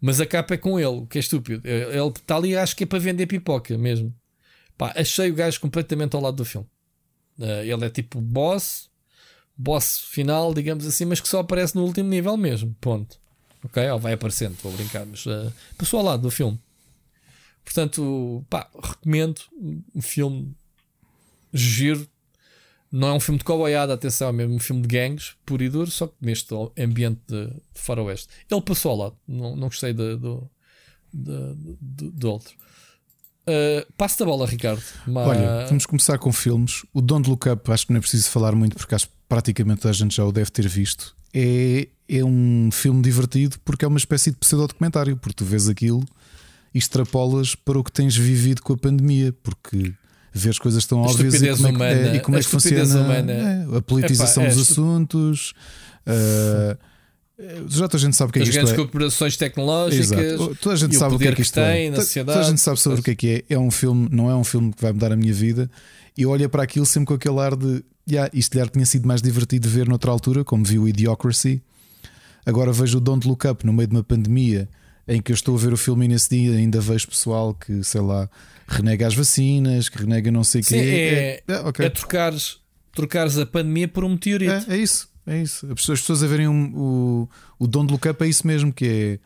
Mas a capa é com ele, o que é estúpido. Ele está ali, acho que é para vender pipoca mesmo. Pá, achei o gajo completamente ao lado do filme. Uh, ele é tipo boss, boss final, digamos assim, mas que só aparece no último nível mesmo. Ponto ok? Ou vai aparecendo, vou brincar, mas uh, passou ao lado do filme. Portanto, pá, recomendo um filme giro. Não é um filme de cowboyada, atenção, é mesmo um filme de gangues, puro e duro, só que neste ambiente de, de faroeste. Ele passou ao lado, não, não gostei do, do outro. Uh, passo da bola, Ricardo. Olha, vamos começar com filmes. O Don't Look Up, acho que não é preciso falar muito, porque acho que praticamente a gente já o deve ter visto. É é um filme divertido porque é uma espécie de pseudo-documentário, porque tu vês aquilo e extrapolas para o que tens vivido com a pandemia, porque vês coisas tão óbvias e como, humana, é, que, é, e como é que funciona é, a politização Epá, é dos assuntos. Uh, já toda a gente sabe o que é As isto. As grandes corporações tecnológicas, Exato. toda a gente sabe o que é que isto tem é. na sociedade. Toda a gente sabe sobre o que é que é. É um filme, não é um filme que vai mudar a minha vida. E eu olho para aquilo sempre com aquele ar de yeah, isto lhe tinha sido mais divertido ver noutra altura, como vi o Idiocracy Agora vejo o Don't Look Up no meio de uma pandemia em que eu estou a ver o filme e nesse dia ainda vejo pessoal que, sei lá, renega as vacinas, que renega não sei o quê. É, é, é, okay. é trocares, trocares a pandemia por um meteorito. É, é isso, é isso. As pessoas, as pessoas a verem um, o, o Don't Look Up é isso mesmo, que é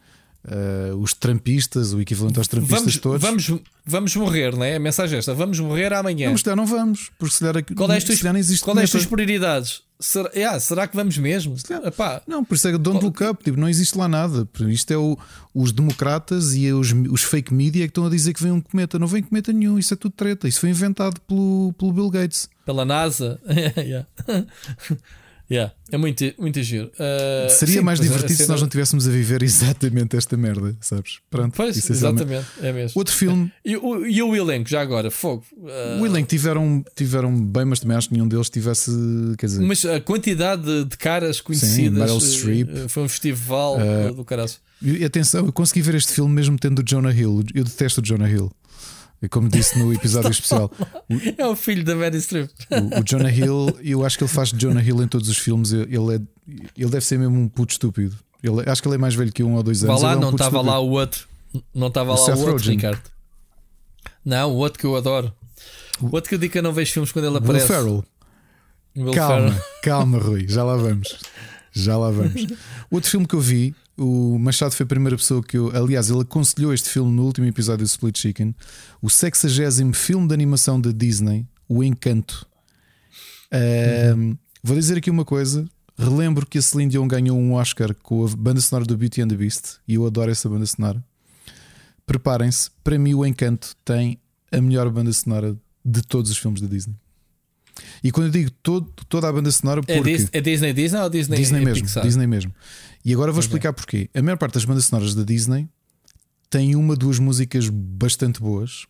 uh, os trampistas, o equivalente aos trampistas vamos, todos. Vamos, vamos morrer, não é? A mensagem é esta: vamos morrer amanhã. Não, vamos, porque se calhar, qual é não existe qual é as tuas prioridades? Será, yeah, será que vamos mesmo? Epá. Não, por isso é Don't Look Up, tipo, não existe lá nada. Isto é o, os democratas e os, os fake media que estão a dizer que vem um cometa. Não vem cometa nenhum, isso é tudo treta. Isso foi inventado pelo, pelo Bill Gates. Pela NASA. Yeah, é muito, muito giro. Uh, Seria sim, mais divertido se nós não estivéssemos a viver exatamente esta merda, sabes? Pronto, pois, é exatamente, é mesmo. Outro filme. E, o, e o elenco, já agora, fogo. Uh... O elenco tiveram, tiveram bem, mas também acho que nenhum deles tivesse. Quer dizer... Mas a quantidade de, de caras conhecidas. Sim, Streep. Uh, foi um festival uh, do caralho. E atenção, eu consegui ver este filme mesmo tendo o Jonah Hill. Eu detesto o Jonah Hill. Como disse no episódio especial. é o filho da Mary Streep. O, o, Jonah Hill, eu acho que ele faz Jonah Hill em todos os filmes. Ele, é, ele deve ser mesmo um puto estúpido. Ele, acho que ele é mais velho que um ou dois anos. Vá lá, é um não estava lá o outro. Não estava lá o outro, Rogen. Ricardo. Não, o outro que eu adoro. O outro que eu digo que eu não vejo filmes quando ele aparece. Will Ferrell. Will calma, Ferrell. calma, Rui. Já lá vamos. Já lá vamos. Outro filme que eu vi o Machado foi a primeira pessoa que eu. Aliás, ele aconselhou este filme no último episódio do Split Chicken. O 60 filme de animação da Disney, O Encanto. Uhum. vou dizer aqui uma coisa. Relembro que a Celine Dion ganhou um Oscar com a banda sonora do Beauty and the Beast e eu adoro essa banda sonora. Preparem-se, para mim, O Encanto tem a melhor banda sonora de todos os filmes da Disney. E quando eu digo todo, toda a banda sonora, é porque... é, Disney, é Disney Disney ou Disney, Disney mesmo, Pixar? Disney mesmo. E agora vou explicar porquê. A maior parte das bandas sonoras da Disney tem uma, duas músicas bastante boas.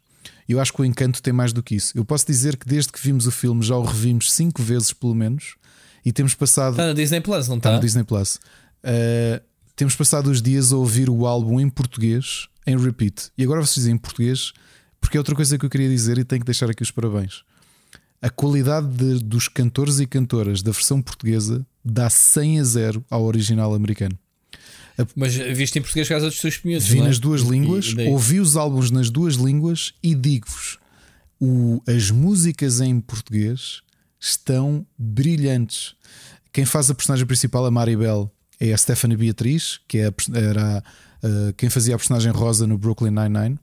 Eu acho que o encanto tem mais do que isso. Eu posso dizer que desde que vimos o filme já o revimos cinco vezes, pelo menos, e temos passado. Está na Disney Plus, não está? Está na Disney Plus. Uh, temos passado os dias a ouvir o álbum em português, em repeat. E agora vocês dizem em português, porque é outra coisa que eu queria dizer e tenho que deixar aqui os parabéns. A qualidade de, dos cantores e cantoras da versão portuguesa dá 100 a 0 ao original americano. Mas viste em português casa dos teus miúdos, Vi é? nas duas línguas, ouvi os álbuns nas duas línguas e digo-vos: as músicas em português estão brilhantes. Quem faz a personagem principal, a Maribel, é a Stephanie Beatriz, que é era uh, quem fazia a personagem Rosa no Brooklyn Nine-Nine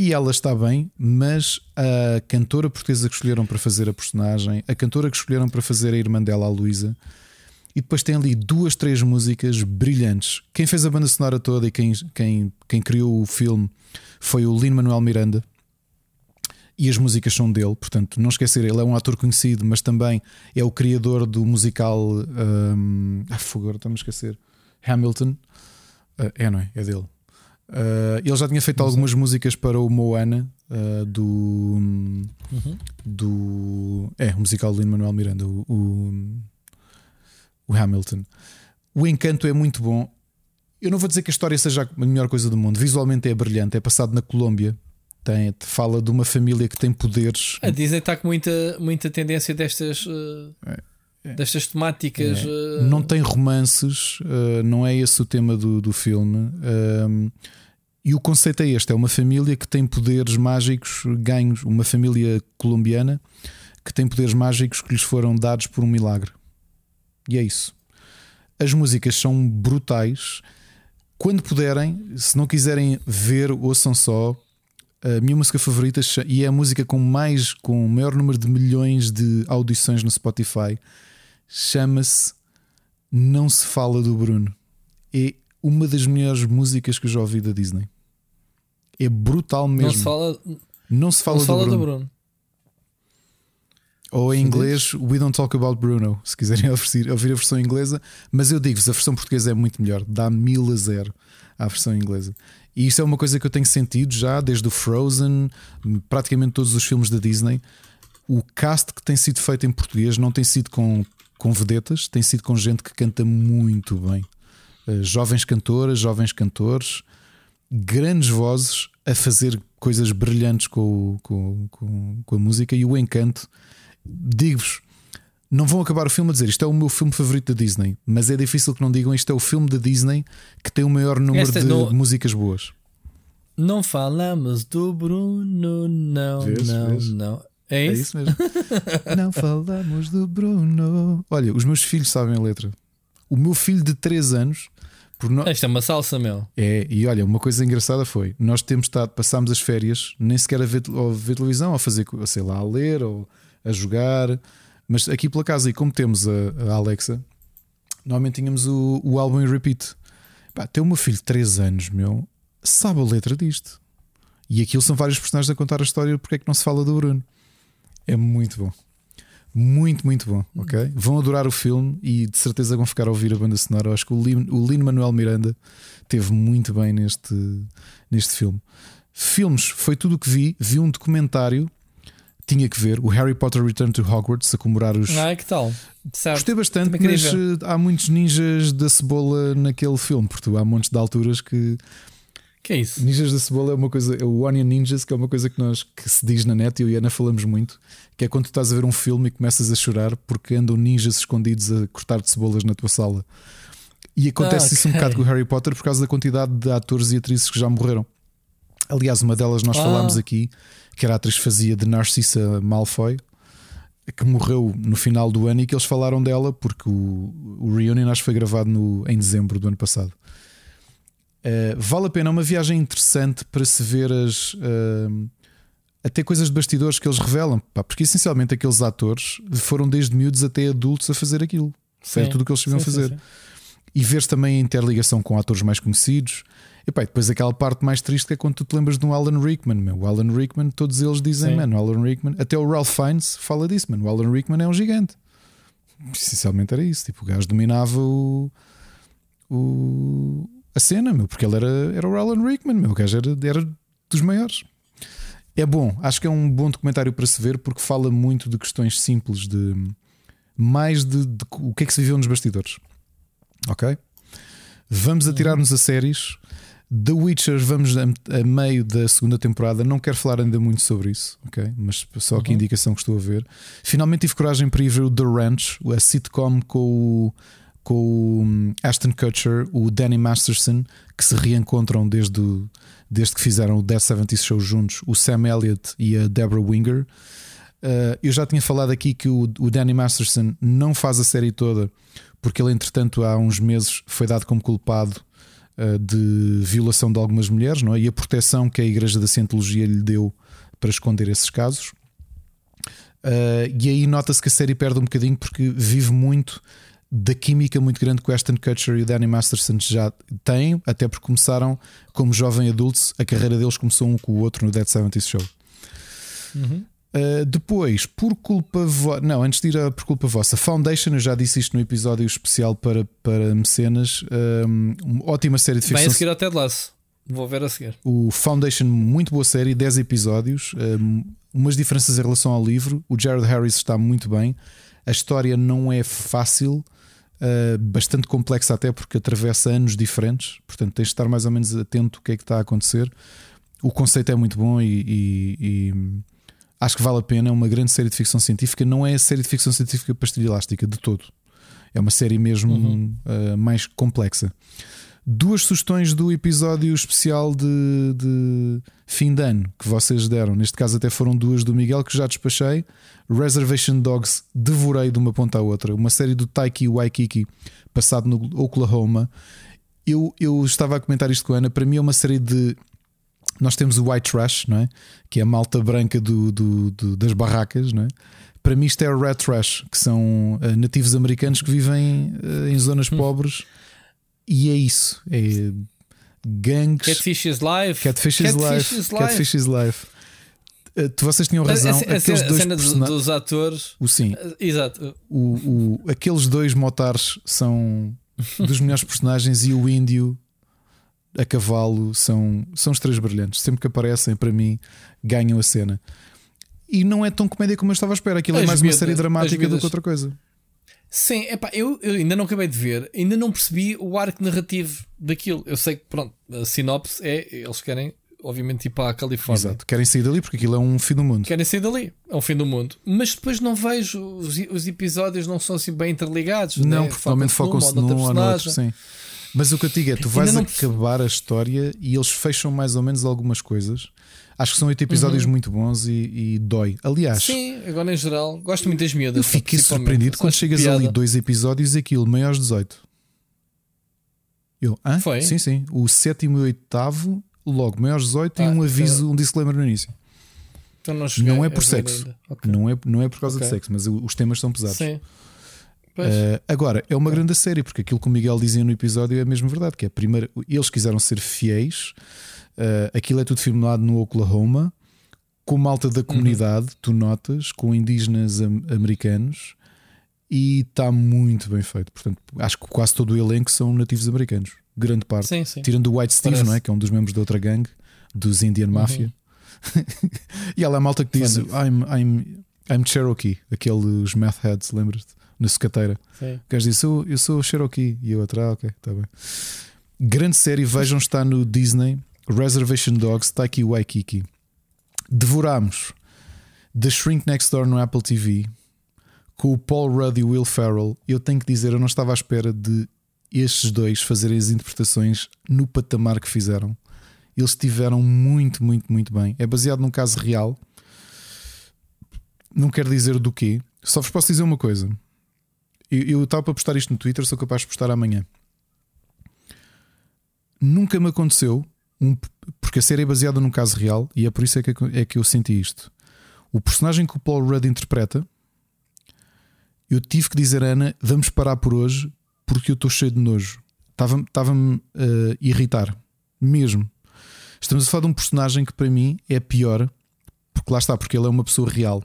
e ela está bem, mas a cantora portuguesa que escolheram para fazer a personagem, a cantora que escolheram para fazer a irmã dela, a Luísa, e depois tem ali duas, três músicas brilhantes. Quem fez a banda sonora toda e quem, quem, quem criou o filme foi o Lin Manuel Miranda. E as músicas são dele, portanto, não esquecer, ele é um ator conhecido, mas também é o criador do musical. Um, ah, agora estamos a esquecer. Hamilton. Uh, é, não é? É dele. Uh, ele já tinha feito algumas músicas para o Moana uh, do. Uhum. do. É, o musical de Lin-Manuel Miranda, o, o, o, Hamilton. O encanto é muito bom. Eu não vou dizer que a história seja a melhor coisa do mundo. Visualmente é brilhante. É passado na Colômbia. Tem, fala de uma família que tem poderes. A Disney está com muita, muita tendência destas. Uh... É. É. destas temáticas. É. Não tem romances, uh, não é esse o tema do, do filme. Uh, e o conceito é este: é uma família que tem poderes mágicos ganhos, uma família colombiana que tem poderes mágicos que lhes foram dados por um milagre. E é isso. As músicas são brutais. Quando puderem, se não quiserem ver, ouçam só. A minha música favorita e é a música com mais com o maior número de milhões de audições no Spotify chama-se Não se fala do Bruno. É uma das melhores músicas que eu já ouvi da Disney. É brutal mesmo. Não se fala, não se fala, não do, fala Bruno. do, Bruno. Ou em inglês, We Don't Talk About Bruno, se quiserem ouvir, ouvir a versão inglesa. Mas eu digo-vos, a versão portuguesa é muito melhor, dá mil a zero à versão inglesa. E isso é uma coisa que eu tenho sentido já desde o Frozen, praticamente todos os filmes da Disney. O cast que tem sido feito em português não tem sido com, com vedetas, tem sido com gente que canta muito bem. Eh, jovens cantoras, jovens cantores, grandes vozes a fazer coisas brilhantes com, com, com, com a música e o encanto. Digo-vos, não vão acabar o filme a dizer isto é o meu filme favorito da Disney, mas é difícil que não digam isto é o filme da Disney que tem o maior número Esta de não- músicas boas. Não falamos do Bruno, não, Vês, não, vês? não. É É isso? isso mesmo. não falamos do Bruno. Olha, os meus filhos sabem a letra. O meu filho de 3 anos, por no... Isto é uma salsa, meu. é, e olha, uma coisa engraçada foi: nós temos estado, passámos as férias, nem sequer a ver, a ver televisão, a fazer, sei lá, a ler ou a jogar, mas aqui pela casa, e como temos a, a Alexa, normalmente tínhamos o, o álbum em repeat. Pá, tem o meu filho de 3 anos, meu, sabe a letra disto. E aquilo são vários personagens a contar a história porque é que não se fala do Bruno. É muito bom. Muito, muito bom, ok? Vão adorar o filme e de certeza vão ficar a ouvir a banda sonora. Eu acho que o Lin- o Lin Manuel Miranda teve muito bem neste, neste filme. Filmes, foi tudo o que vi. Vi um documentário, tinha que ver, o Harry Potter Return to Hogwarts, a comemorar os. Ah, que tal? Certo. Gostei bastante, mas ver. eh, há muitos ninjas da cebola naquele filme, porque há montes de alturas que. Que é isso? Ninjas da Cebola é uma coisa, é o Onion Ninjas, que é uma coisa que nós que se diz na net e eu e a Ana falamos muito, que é quando tu estás a ver um filme e começas a chorar porque andam ninjas escondidos a cortar cebolas na tua sala. E acontece Ah, isso um bocado com o Harry Potter por causa da quantidade de atores e atrizes que já morreram. Aliás, uma delas nós Ah. falámos aqui, que era a atriz que fazia de Narcissa Malfoy, que morreu no final do ano e que eles falaram dela porque o, o Reunion acho que foi gravado no, em dezembro do ano passado. Uh, vale a pena, é uma viagem interessante para se ver as. uh, até coisas de bastidores que eles revelam, pá, porque essencialmente aqueles atores foram desde miúdos até adultos a fazer aquilo. Sim. tudo o que eles sabiam Sim, fazer. sim. E vês também a interligação com atores mais conhecidos. E pá, e depois aquela parte mais triste que é quando tu te lembras de um Alan Rickman. Meu. O Alan Rickman, todos eles dizem, Sim. mano, o Alan Rickman, até o Ralph Fiennes fala disso, mano. O Alan Rickman é um gigante. Essencialmente era isso. Tipo, o gajo dominava o, o- a cena, meu, porque ele era, era o Alan Rickman, meu. O gajo era, era dos maiores. É bom, acho que é um bom documentário para se ver porque fala muito de questões simples, de mais de, de o que é que se viveu nos bastidores. Ok? Vamos atirar-nos a séries. The Witcher, vamos a, a meio da segunda temporada. Não quero falar ainda muito sobre isso, ok? Mas só aqui a indicação que estou a ver. Finalmente tive coragem para ir ver o The Ranch, a sitcom com o, com o hum, Ashton Kutcher, o Danny Masterson, que se reencontram desde, o- desde que fizeram o Death 70 Show juntos, o Sam Elliott e a Deborah Winger. Uh, eu já tinha falado aqui que o, o Danny Masterson não faz a série toda, porque ele, entretanto, há uns meses foi dado como culpado uh, de violação de algumas mulheres, não é? E a proteção que a Igreja da Cientologia lhe deu para esconder esses casos. Uh, e aí nota-se que a série perde um bocadinho porque vive muito da química muito grande que o Ashton Kutcher e o Danny Masterson já têm, até porque começaram como jovem adultos, a carreira deles começou um com o outro no Dead 70 Show. Uh, depois, por culpa vossa, não, antes de ir a por culpa vossa, Foundation, eu já disse isto no episódio especial para, para mecenas, um, uma ótima série de Bem a ficção. seguir ao Ted Lasso. Vou ver a seguir. O Foundation, muito boa série, 10 episódios, um, umas diferenças em relação ao livro. O Jared Harris está muito bem. A história não é fácil, uh, bastante complexa, até porque atravessa anos diferentes, portanto, tens de estar mais ou menos atento ao que é que está a acontecer. O conceito é muito bom e, e- e acho que vale a pena. É uma grande série de ficção científica. Não é a série de ficção científica pastilha elástica de todo, é uma série mesmo uh, mais complexa. Duas sugestões do episódio especial de, de fim de ano que vocês deram. Neste caso, até foram duas do Miguel que já despachei. Reservation Dogs, devorei de uma ponta à outra. Uma série do Taiki Waikiki, passado no Oklahoma. Eu, eu estava a comentar isto com a Ana. Para mim, é uma série de. Nós temos o White Trash, não é? Que é a malta branca do, do- do- das barracas, não é? Para mim, isto é o Red Trash, que são eh, nativos americanos que vivem eh, em zonas pobres. E é isso. É gangues. Catfish is life. Catfish is Catfish life. life. Catfish is life. Uh, tu- vocês tinham razão. a, a, aqueles cena- a dois cena dos, dos atores. o sim, Uh, Exato. o, o- aqueles dois motares são dos melhores personagens e o índio a cavalo são, são os três brilhantes. Sempre que aparecem, para mim, ganham a cena. E não é tão comédia como eu estava à espera. Aquilo é As mais uma série dramática do que outra coisa. Sim, epá, eu, eu ainda não acabei de ver, ainda não percebi o arco narrativo daquilo. Eu sei que, pronto, a sinopse é eles querem obviamente, ir para a Califórnia. Exato. Querem sair dali porque aquilo é um fim do mundo. Querem sair dali, é um fim do mundo. Mas depois não vejo, os, os episódios não são assim bem interligados. Não, né? porque normalmente focam-se num ou no outro, sim. Mas o que eu digo é: tu vais acabar a história e eles fecham mais ou menos algumas coisas. Acho que são oito episódios muito bons e, e dói. Aliás, Uhum. Sim, agora em geral, gosto muito das miúdas. eu fiquei surpreendido quando chegas piada. ali dois episódios e aquilo, maiores 18. Eu, hã? Foi? Sim, sim. O sétimo e o oitavo, logo, maiores 18 e Ah, um então- aviso, um disclaimer no início. Então não, Não é a por sexo. ainda. Ok. Não, é, não é por causa Ok. de sexo, mas os temas são pesados. Sim. Uh, agora, é uma grande série, porque aquilo que o Miguel dizia no episódio é mesmo verdade: que é primeiro, eles quiseram ser fiéis, uh, aquilo é tudo filmado no Oklahoma, com malta da comunidade, tu notas, com indígenas am- americanos, e está muito bem feito. Portanto, acho que quase todo o elenco são nativos americanos, grande parte. sim, sim. Tirando o White Steve, Parece. não é? Que é um dos membros da outra gangue, dos Indian Mafia. e ela é a malta que diz: I'm, I'm, I'm Cherokee, aqueles meth heads, lembras-te? Na sucateira. O gajo disse: eu, eu sou Cherokee. E eu atrás, ok, está bem. Grande série, vejam, está no Disney. Reservation Dogs, Taiki Waikiki. Devorámos The Shrink Next Door no Apple TV com o Paul Rudd e o Will Ferrell. Eu tenho que dizer, eu não estava à espera de estes dois fazerem as interpretações no patamar que fizeram. Eles estiveram muito, muito, muito bem. É baseado num caso real. Não quero dizer do quê. Só vos posso dizer uma coisa. Eu estava para postar isto no Twitter, sou capaz de postar amanhã. Nunca me aconteceu, um- porque a série é baseada num caso real e é por isso é que, é que eu senti isto. O personagem que o Paul Rudd interpreta, eu tive que dizer, Ana, vamos parar por hoje porque eu estou cheio de nojo. Estava-me estava-me a irritar, mesmo. Estamos a falar de um personagem que para mim é pior, porque lá está, porque ele é uma pessoa real.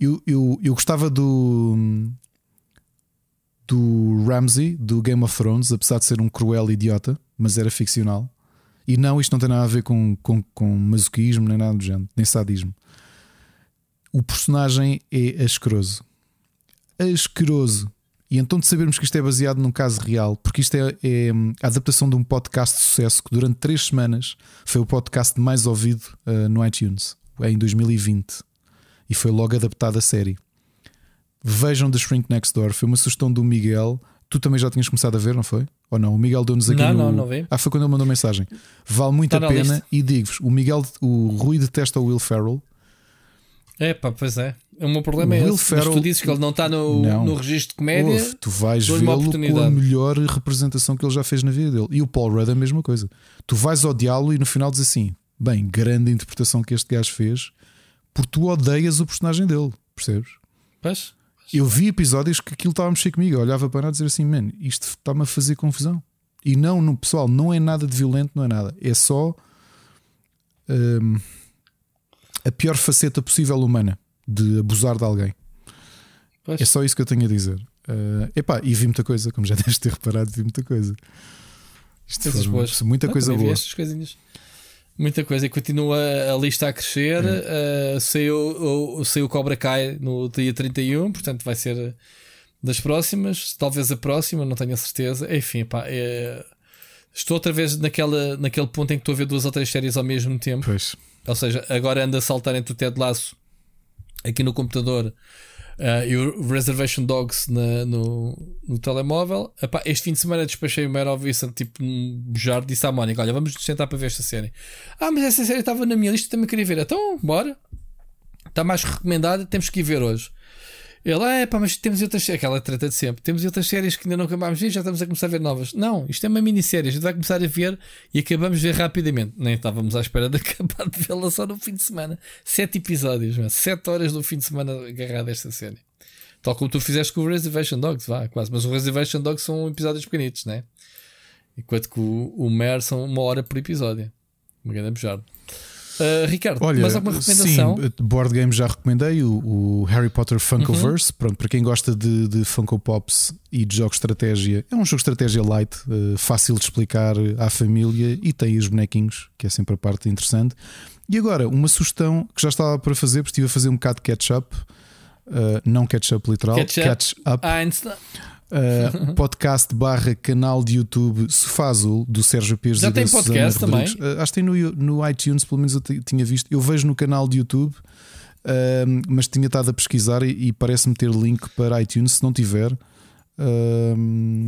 Eu, eu, eu gostava do do Ramsey do Game of Thrones, apesar de ser um cruel idiota, mas era ficcional. E não, isto não tem nada a ver com, com, com masoquismo, nem nada do género, nem sadismo. O personagem é asqueroso. Asqueroso. E então de sabermos que isto é baseado num caso real, porque isto é, é a adaptação de um podcast de sucesso que durante três semanas foi o podcast mais ouvido uh, no iTunes, em 2020. E foi logo adaptado a série. Vejam The Shrink Next Door. Foi uma sugestão do Miguel. Tu também já tinhas começado a ver, não foi? Ou não? O Miguel deu-nos aqui. Não, no... não, não vi. Ah, foi quando ele mandou mensagem. Vale muito Tá a na pena. lista. E digo-vos: o Miguel, o Rui detesta o Will Ferrell. É pá, pois é. O meu problema O é Will esse. Mas Ferrell- tu dizes que ele não está no, Não. no registro de comédia. Ouve, tu vais vê-lo com a melhor representação que ele já fez na vida dele. E o Paul Rudd é a mesma coisa. Tu vais odiá-lo e no final dizes assim: bem, grande interpretação que este gajo fez, porque tu odeias o personagem dele, percebes? Pois? Eu vi episódios que aquilo estava a mexer comigo. Eu olhava para nada e dizer assim: man, isto está-me a fazer confusão. E não, no pessoal, não é nada de violento, não é nada. É só hum, a pior faceta possível humana de abusar de alguém. Pois. É só isso que eu tenho a dizer. Uh, epá, e vi muita coisa, como já deves ter reparado, vi muita coisa. Isto Coisas boas. muita Não, coisa boa. Estas coisinhas. Muita coisa e continua a lista a crescer. É. Uh, saiu, o, saiu o Cobra Kai no dia 31, portanto vai ser das próximas, talvez a próxima, não tenho a certeza. Enfim, pá, é- estou outra vez naquela, naquele ponto em que estou a ver duas ou três séries ao mesmo tempo. Pois. Ou seja, agora anda a saltar entre o Ted Laço aqui no computador uh, e o Reservation Dogs na- no, no telemóvel. Epá, este fim de semana despachei o Mare of Vicent tipo num bujar. Disse à Mónica: Olha, vamos nos sentar para ver esta série. Ah, mas essa série estava na minha lista também queria ver. Então, bora. Está mais recomendada, temos que ir ver hoje. Ele, é pá, mas temos outras séries, aquela treta de sempre. Temos outras séries que ainda não acabámos de ver, já estamos a começar a ver novas. Não, isto é uma minissérie, a gente vai começar a ver e acabamos de ver rapidamente. Nem estávamos à espera de acabar de vê-la só no fim de semana. Sete episódios, mas sete horas no fim de semana agarrado a esta série. Tal como tu fizeste com o Reservation Dogs, vá, quase. Mas o Reservation Dogs são episódios pequenitos, né? Enquanto que o, o Mare são uma hora por episódio. Uma grande bujarda. Uh, Ricardo, Olha, mais alguma recomendação? Sim, board game já recomendei o, o Harry Potter Funkoverse. Uhum. Pronto, para quem gosta de, de Funko Pops e de jogos de estratégia, é um jogo de estratégia light, eh, fácil de explicar à família e tem os bonequinhos, que é sempre a parte interessante. E agora, uma sugestão que já estava para fazer, porque estive a fazer um bocado de catch-up, eh, não catch-up literal, Catch up. catch Uh, podcast barra canal de YouTube Sofá Azul do Sérgio Pires Já e tem podcast Rodrigues. Uh, acho que tem no, no iTunes, pelo menos eu tinha visto. Eu vejo no canal de YouTube, uh, mas tinha estado a pesquisar e, e parece-me ter link para iTunes. Se não tiver,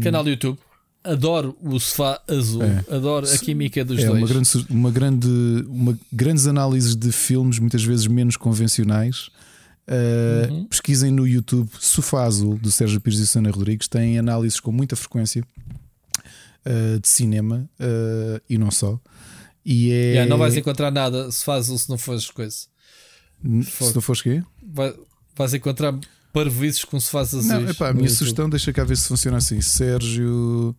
Canal do YouTube. Adoro o sofá azul, É. adoro a química dos é dois. uma grande, uma grande, uma grandes análises de filmes, muitas vezes menos convencionais. Uh, Uhum. Pesquisem no YouTube Sofá Azul do Sérgio Pires e Susana Rodrigues. Tem análises com muita frequência uh, de cinema uh, e não só. E é. Yeah, não vais encontrar nada se faz se não fores coisa. Se não fores quê? Vai- vais encontrar parvoices com sofás azuis. Não, epá, a minha YouTube. sugestão, deixa cá ver se funciona assim. Sérgio.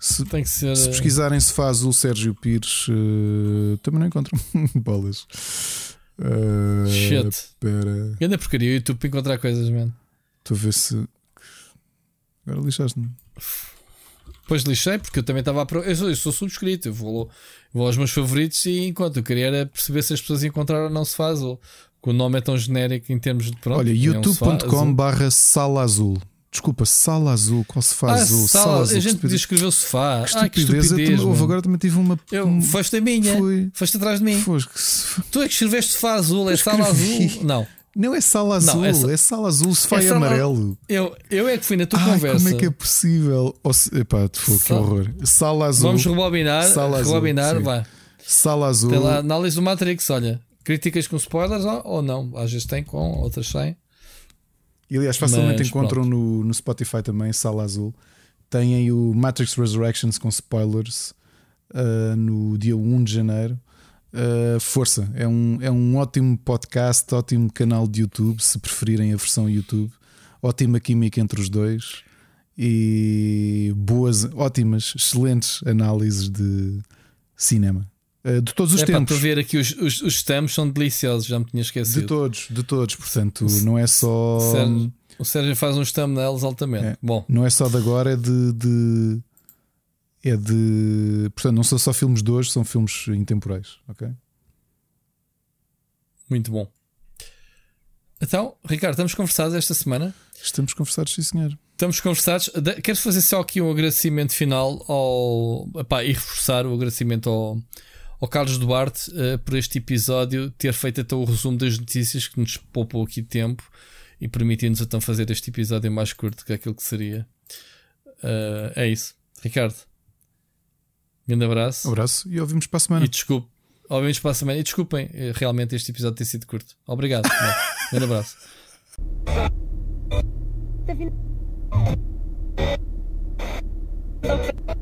Se, tem que ser. se pesquisarem Sofá Azul Sérgio Pires, também não encontram bolas. Uh, Shit. Espera. Grande porcaria o YouTube para encontrar coisas, mano. Estou a ver se. Agora lixaste-me. Depois lixei porque eu também estava a. pro- Eu sou, eu sou subscrito, eu vou, vou aos meus favoritos e enquanto eu queria era perceber se as pessoas encontraram ou não se faz azul. Que o nome é tão genérico em termos de pronto. Olha, é um sofá youtube.com azul. barra sala azul. Desculpa, sala azul. Qual se faz Ah, azul? sala, azul. a gente que podia escrever sofá. estupidez. Ah, que Eu estupidez. também- houve, mano. agora também tive uma. Eu, foste a minha, Foi. foste atrás de mim. Que se- Tu é que escreveste sofá azul, é sala azul. Não, Não é sala azul, Não, é é, sa- sala azul, se é sala- amarelo. eu, eu é que fui na tua Ah, conversa. como é que é possível? Se- epá, tu, que Sal- horror. Sala azul. Vamos rebobinar, Sala azul, rebobinar, sim. vai. Sala azul. Tem lá análise do Matrix, olha. Críticas com spoilers ou ou não? Às vezes tem com, outras sem. E aliás, facilmente Mas, encontram no, no Spotify também, Sala Azul. Têm o Matrix Resurrections com spoilers uh, no dia 1 de janeiro. Uh, força, é um, é um ótimo podcast, ótimo canal de YouTube, se preferirem a versão YouTube. Ótima química entre os dois e boas, ótimas, excelentes análises de cinema. Uh, de todos os é para tempos. tu ver aqui os, os, os stamps são deliciosos, já me tinha esquecido. De todos, de todos, portanto, não é só. O Sérgio, o Sérgio faz uns thumbnails altamente. É. Bom, Não é só de agora, é de, de- É de. Portanto, não são só filmes de hoje, são filmes intemporais. Ok? muito bom. Então, Ricardo, estamos conversados esta semana. Estamos conversados, sim, senhor. Estamos conversados. Quero fazer só aqui um agradecimento final ao. Epá, e reforçar o agradecimento ao, ao Carlos Duarte eh, por este episódio ter feito até o resumo das notícias que nos poupou aqui tempo e permitiu-nos então fazer este episódio mais curto que aquilo que seria. Eh, é isso. Ricardo, grande abraço. Um abraço e ouvimos para a semana. E desculpe, obviamente para a semana. E desculpem eh, realmente este episódio ter sido curto. Obrigado. Grande abraço. Tá.